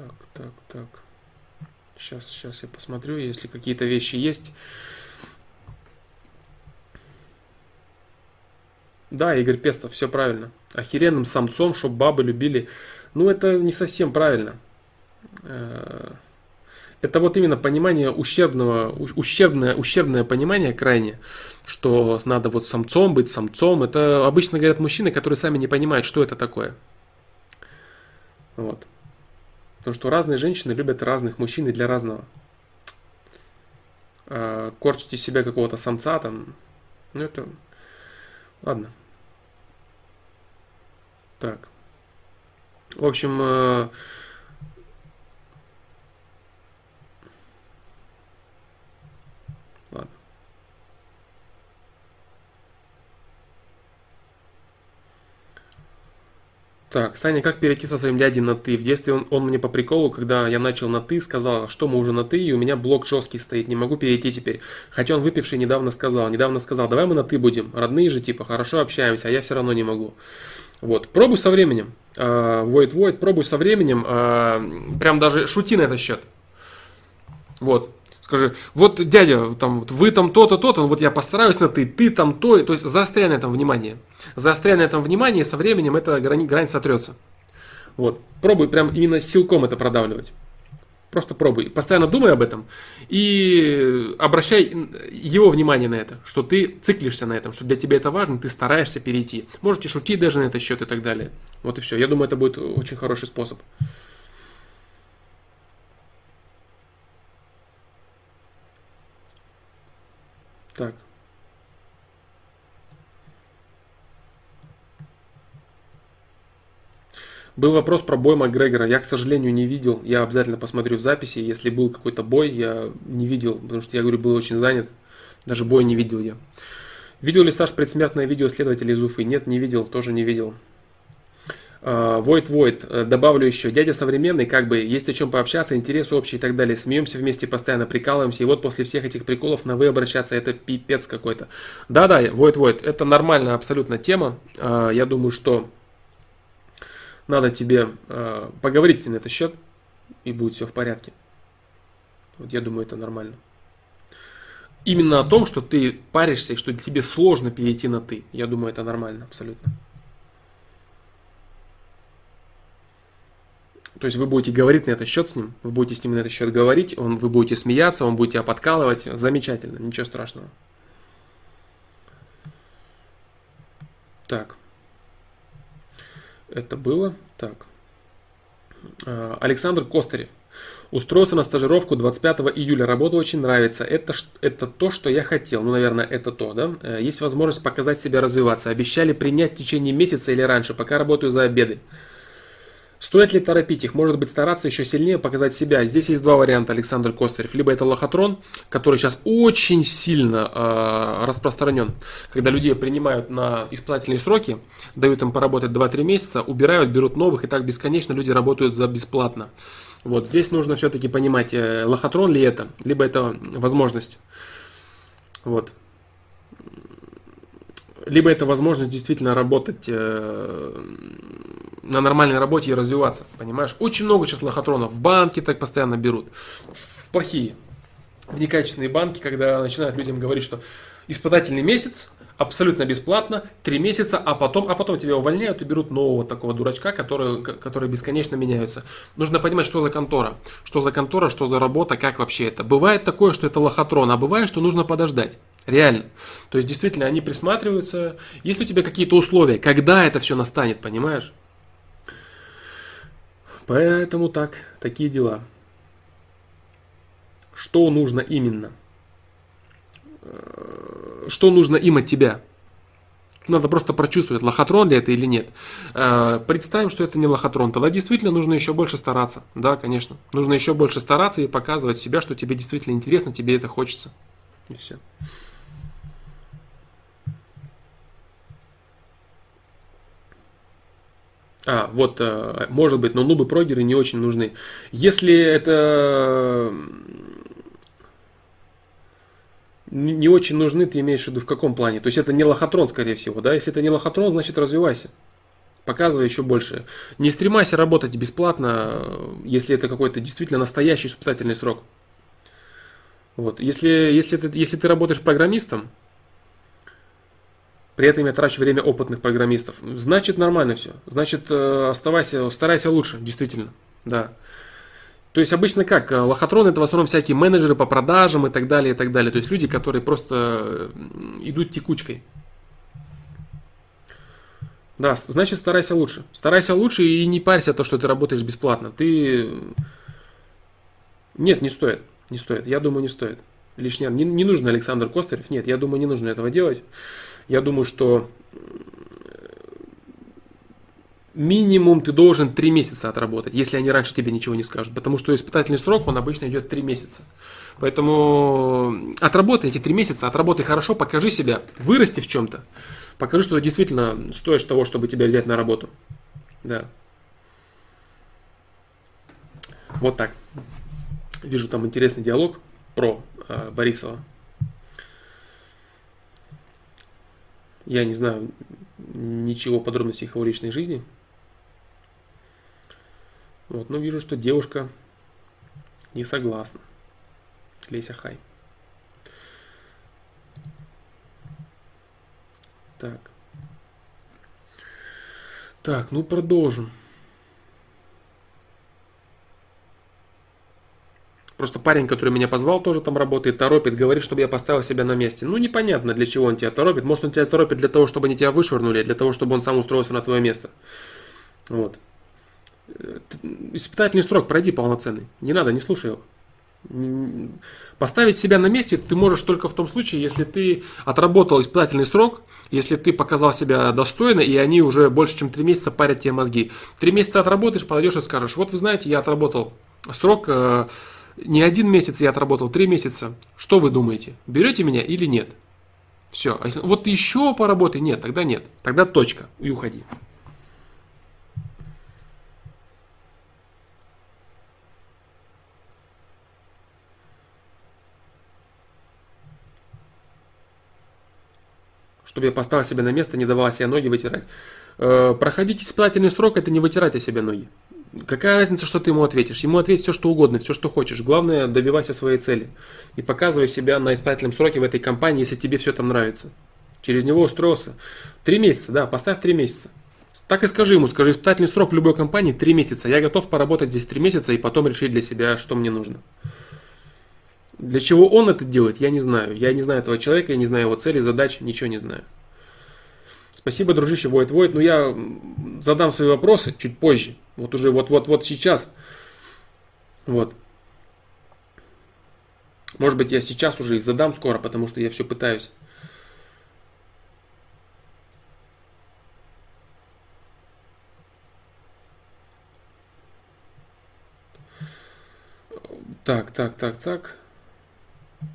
Так, так, так. Сейчас, сейчас я посмотрю, если какие-то вещи есть. Да, Игорь Пестов, все правильно. Охеренным самцом, чтобы бабы любили. Ну, это не совсем правильно. Э, это вот именно понимание ущербного, ущербное, ущербное понимание крайне, что надо вот самцом быть, самцом. Это обычно говорят мужчины, которые сами не понимают, что это такое. Вот. Потому что разные женщины любят разных мужчин и для разного. А, корчите себя какого-то самца там, ну это... Ладно. Так. В общем, Так, Саня, как перейти со своим дядей на ты? В детстве он, он мне по приколу, когда я начал на ты, сказал, что мы уже на ты, и у меня блок жесткий стоит, не могу перейти теперь. Хотя он выпивший недавно сказал, недавно сказал, давай мы на ты будем, родные же типа, хорошо общаемся, а я все равно не могу. Вот, пробуй со временем. Void Void, пробуй со временем. А, прям даже шути на этот счет. Вот. Скажи, вот дядя, там, вот вы там то-то, то-то, вот я постараюсь на ты, ты там то, то есть заостряй на этом внимание. Заостряй на этом внимание, и со временем эта грань, грань сотрется. Вот. Пробуй прям именно силком это продавливать. Просто пробуй. Постоянно думай об этом и обращай его внимание на это, что ты циклишься на этом, что для тебя это важно, ты стараешься перейти. Можете шутить даже на этот счет и так далее. Вот и все. Я думаю, это будет очень хороший способ. Так. Был вопрос про бой Макгрегора. Я, к сожалению, не видел. Я обязательно посмотрю в записи. Если был какой-то бой, я не видел, потому что я, говорю, был очень занят. Даже бой не видел я. Видел ли Саш предсмертное видео следователя из Уфы? Нет, не видел, тоже не видел. Войт Войт, э, добавлю еще, дядя современный, как бы, есть о чем пообщаться, интерес общий и так далее, смеемся вместе, постоянно прикалываемся, и вот после всех этих приколов на вы обращаться, это пипец какой-то. Да-да, Войт Войт, это нормальная абсолютно тема, а, я думаю, что надо тебе а, поговорить с ним на этот счет, и будет все в порядке. Вот я думаю, это нормально. Именно о том, что ты паришься, и что тебе сложно перейти на ты, я думаю, это нормально абсолютно. То есть вы будете говорить на этот счет с ним, вы будете с ним на этот счет говорить, он, вы будете смеяться, он будет тебя подкалывать. Замечательно, ничего страшного. Так. Это было. Так. А, Александр Костарев. Устроился на стажировку 25 июля. Работа очень нравится. Это, это то, что я хотел. Ну, наверное, это то, да? Э, есть возможность показать себя развиваться. Обещали принять в течение месяца или раньше, пока работаю за обеды. Стоит ли торопить их? Может быть, стараться еще сильнее показать себя? Здесь есть два варианта, Александр Костарев. Либо это лохотрон, который сейчас очень сильно э, распространен. Когда людей принимают на испытательные сроки, дают им поработать 2-3 месяца, убирают, берут новых, и так бесконечно люди работают за бесплатно. Вот здесь нужно все-таки понимать, э, лохотрон ли это, либо это возможность. Вот либо это возможность действительно работать э, на нормальной работе и развиваться, понимаешь? Очень много сейчас лохотронов в банке так постоянно берут, в плохие, в некачественные банки, когда начинают людям говорить, что испытательный месяц, абсолютно бесплатно, три месяца, а потом, а потом тебя увольняют и берут нового такого дурачка, который, который бесконечно меняются. Нужно понимать, что за контора, что за контора, что за работа, как вообще это. Бывает такое, что это лохотрон, а бывает, что нужно подождать. Реально. То есть, действительно, они присматриваются. Есть у тебя какие-то условия, когда это все настанет, понимаешь? Поэтому так, такие дела. Что нужно именно? Э, что нужно им от тебя? Надо просто прочувствовать, лохотрон ли это или нет. Э, представим, что это не лохотрон. Тогда действительно нужно еще больше стараться. Да, конечно. Нужно еще больше стараться и показывать себя, что тебе действительно интересно, тебе это хочется. И все. А, вот, э, может быть, но нубы-прогеры не очень нужны. Если это не очень нужны, ты имеешь в виду в каком плане? То есть это не лохотрон, скорее всего, да? Если это не лохотрон, значит развивайся. Показывай еще больше. Не стремайся работать бесплатно, если это какой-то действительно настоящий испытательный срок. Вот. Если, если, ты, если ты работаешь программистом, при этом я трачу время опытных программистов. Значит, нормально все. Значит, э, оставайся, старайся лучше, действительно. Да. То есть обычно как? Лохотрон это в основном всякие менеджеры по продажам и так далее, и так далее. То есть люди, которые просто идут текучкой. Да, значит старайся лучше. Старайся лучше и не парься то, что ты работаешь бесплатно. Ты... Нет, не стоит. Не стоит. Я думаю, не стоит. Лишний не, не нужно Александр Костарев. Нет, я думаю, не нужно этого делать. Я думаю, что минимум ты должен 3 месяца отработать, если они раньше тебе ничего не скажут. Потому что испытательный срок, он обычно идет 3 месяца. Поэтому отработай эти 3 месяца, отработай хорошо, покажи себя, вырасти в чем-то. Покажи, что ты действительно стоишь того, чтобы тебя взять на работу. Да. Вот так. Вижу там интересный диалог про э, Борисова. Я не знаю ничего подробностей его личной жизни. Вот, но вижу, что девушка не согласна. Леся Хай. Так. Так, ну продолжим. Просто парень, который меня позвал, тоже там работает, торопит, говорит, чтобы я поставил себя на месте. Ну, непонятно, для чего он тебя торопит. Может, он тебя торопит для того, чтобы они тебя вышвырнули, а для того, чтобы он сам устроился на твое место. Вот. Испытательный срок пройди полноценный. Не надо, не слушай его. Поставить себя на месте ты можешь только в том случае, если ты отработал испытательный срок, если ты показал себя достойно, и они уже больше, чем три месяца парят тебе мозги. Три месяца отработаешь, подойдешь и скажешь, вот вы знаете, я отработал срок, э, не один месяц я отработал, три месяца. Что вы думаете, берете меня или нет? Все. А если, вот еще поработай, нет, тогда нет. Тогда точка, и уходи. чтобы я поставил себя на место, не давал себе ноги вытирать. Э, проходить испытательный срок – это не вытирать о себе ноги. Какая разница, что ты ему ответишь? Ему ответь все, что угодно, все, что хочешь. Главное, добивайся своей цели. И показывай себя на испытательном сроке в этой компании, если тебе все там нравится. Через него устроился. Три месяца, да, поставь три месяца. Так и скажи ему, скажи, испытательный срок в любой компании три месяца. Я готов поработать здесь три месяца и потом решить для себя, что мне нужно. Для чего он это делает, я не знаю. Я не знаю этого человека, я не знаю его цели, задач, ничего не знаю. Спасибо, дружище, Войт Войт. Но я задам свои вопросы чуть позже. Вот уже вот-вот-вот сейчас. Вот. Может быть, я сейчас уже их задам скоро, потому что я все пытаюсь. Так, так, так, так.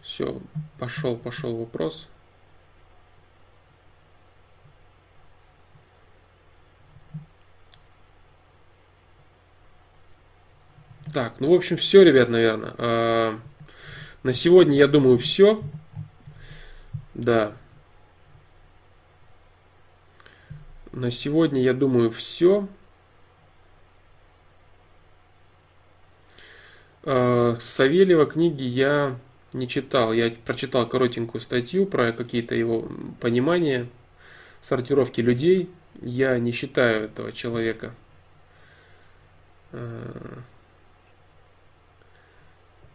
Все, пошел, пошел вопрос. Так, ну, в общем, все, ребят, наверное. А, на сегодня, я думаю, все. Да. На сегодня, я думаю, все. А, Савельева книги я не читал. Я прочитал коротенькую статью про какие-то его понимания сортировки людей. Я не считаю этого человека э,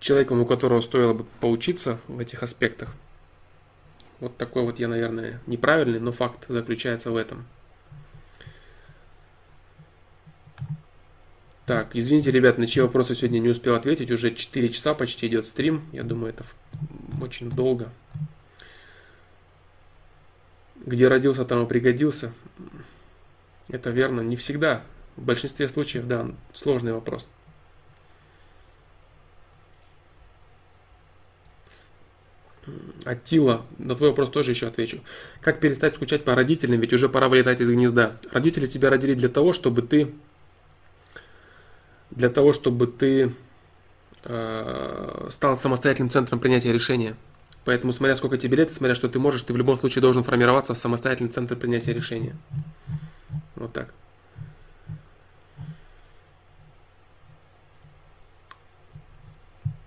человеком, у которого стоило бы поучиться в этих аспектах. Вот такой вот я, наверное, неправильный, но факт заключается в этом. Так, извините, ребят, на чьи вопросы сегодня не успел ответить. Уже 4 часа почти идет стрим. Я думаю, это очень долго. Где родился, там и пригодился. Это верно. Не всегда. В большинстве случаев, да, сложный вопрос. Аттила, на твой вопрос тоже еще отвечу. Как перестать скучать по родителям, ведь уже пора вылетать из гнезда. Родители тебя родили для того, чтобы ты для того, чтобы ты э, стал самостоятельным центром принятия решения. Поэтому, смотря сколько тебе лет, смотря что ты можешь, ты в любом случае должен формироваться в самостоятельный центр принятия решения. Вот так.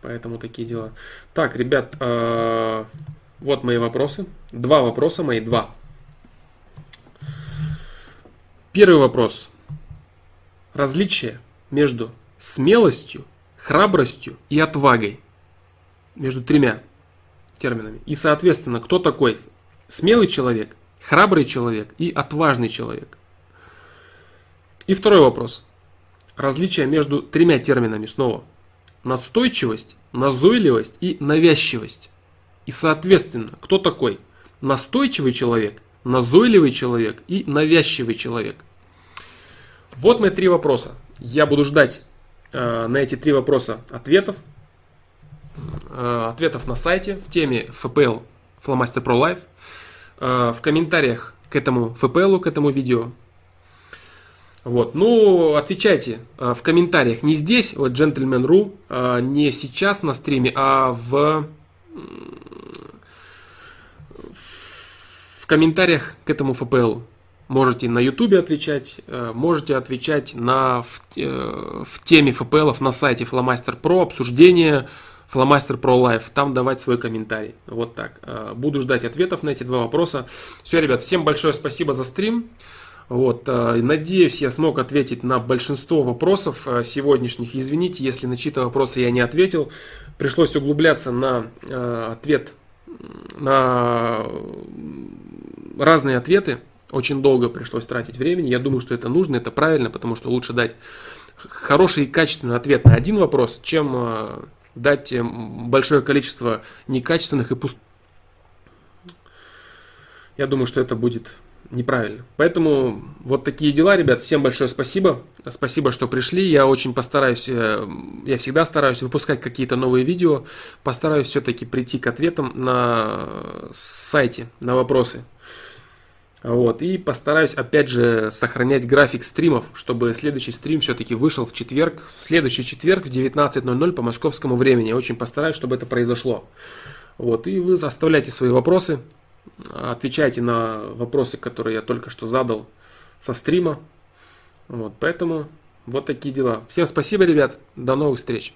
Поэтому такие дела. Так, ребят, э, вот мои вопросы. Два вопроса мои, два. Первый вопрос. Различие между смелостью, храбростью и отвагой. Между тремя терминами. И, соответственно, кто такой смелый человек, храбрый человек и отважный человек. И второй вопрос. Различие между тремя терминами снова. Настойчивость, назойливость и навязчивость. И соответственно, кто такой? Настойчивый человек, назойливый человек и навязчивый человек. Вот мои три вопроса. Я буду ждать э, на эти три вопроса ответов. Э, ответов на сайте в теме FPL Flowmaster Pro Live. Э, в комментариях к этому FPL, к этому видео. Вот, ну, отвечайте э, в комментариях не здесь, вот Gentleman.ru, э, не сейчас на стриме, а в, в комментариях к этому FPL. Можете на YouTube отвечать, э, можете отвечать на, в, в теме FPL на сайте Flowmaster Pro, обсуждение Flowmaster Pro Live, там давать свой комментарий. Вот так. Буду ждать ответов на эти два вопроса. Все, ребят, всем большое спасибо за стрим. Вот, надеюсь, я смог ответить на большинство вопросов сегодняшних. Извините, если на чьи-то вопросы я не ответил. Пришлось углубляться на ответ, на разные ответы. Очень долго пришлось тратить времени. Я думаю, что это нужно, это правильно, потому что лучше дать хороший и качественный ответ на один вопрос, чем э, дать э, большое количество некачественных и пустых. Я думаю, что это будет неправильно. Поэтому вот такие дела, ребят. Всем большое спасибо. Спасибо, что пришли. Я очень постараюсь, э, я всегда стараюсь выпускать какие-то новые видео. Постараюсь все-таки прийти к ответам на сайте, на вопросы. Вот, и постараюсь опять же сохранять график стримов, чтобы следующий стрим все-таки вышел в четверг, в следующий четверг в 19.00 по московскому времени. Очень постараюсь, чтобы это произошло. Вот, и вы оставляйте свои вопросы, отвечайте на вопросы, которые я только что задал со стрима. Вот, поэтому вот такие дела. Всем спасибо, ребят. До новых встреч.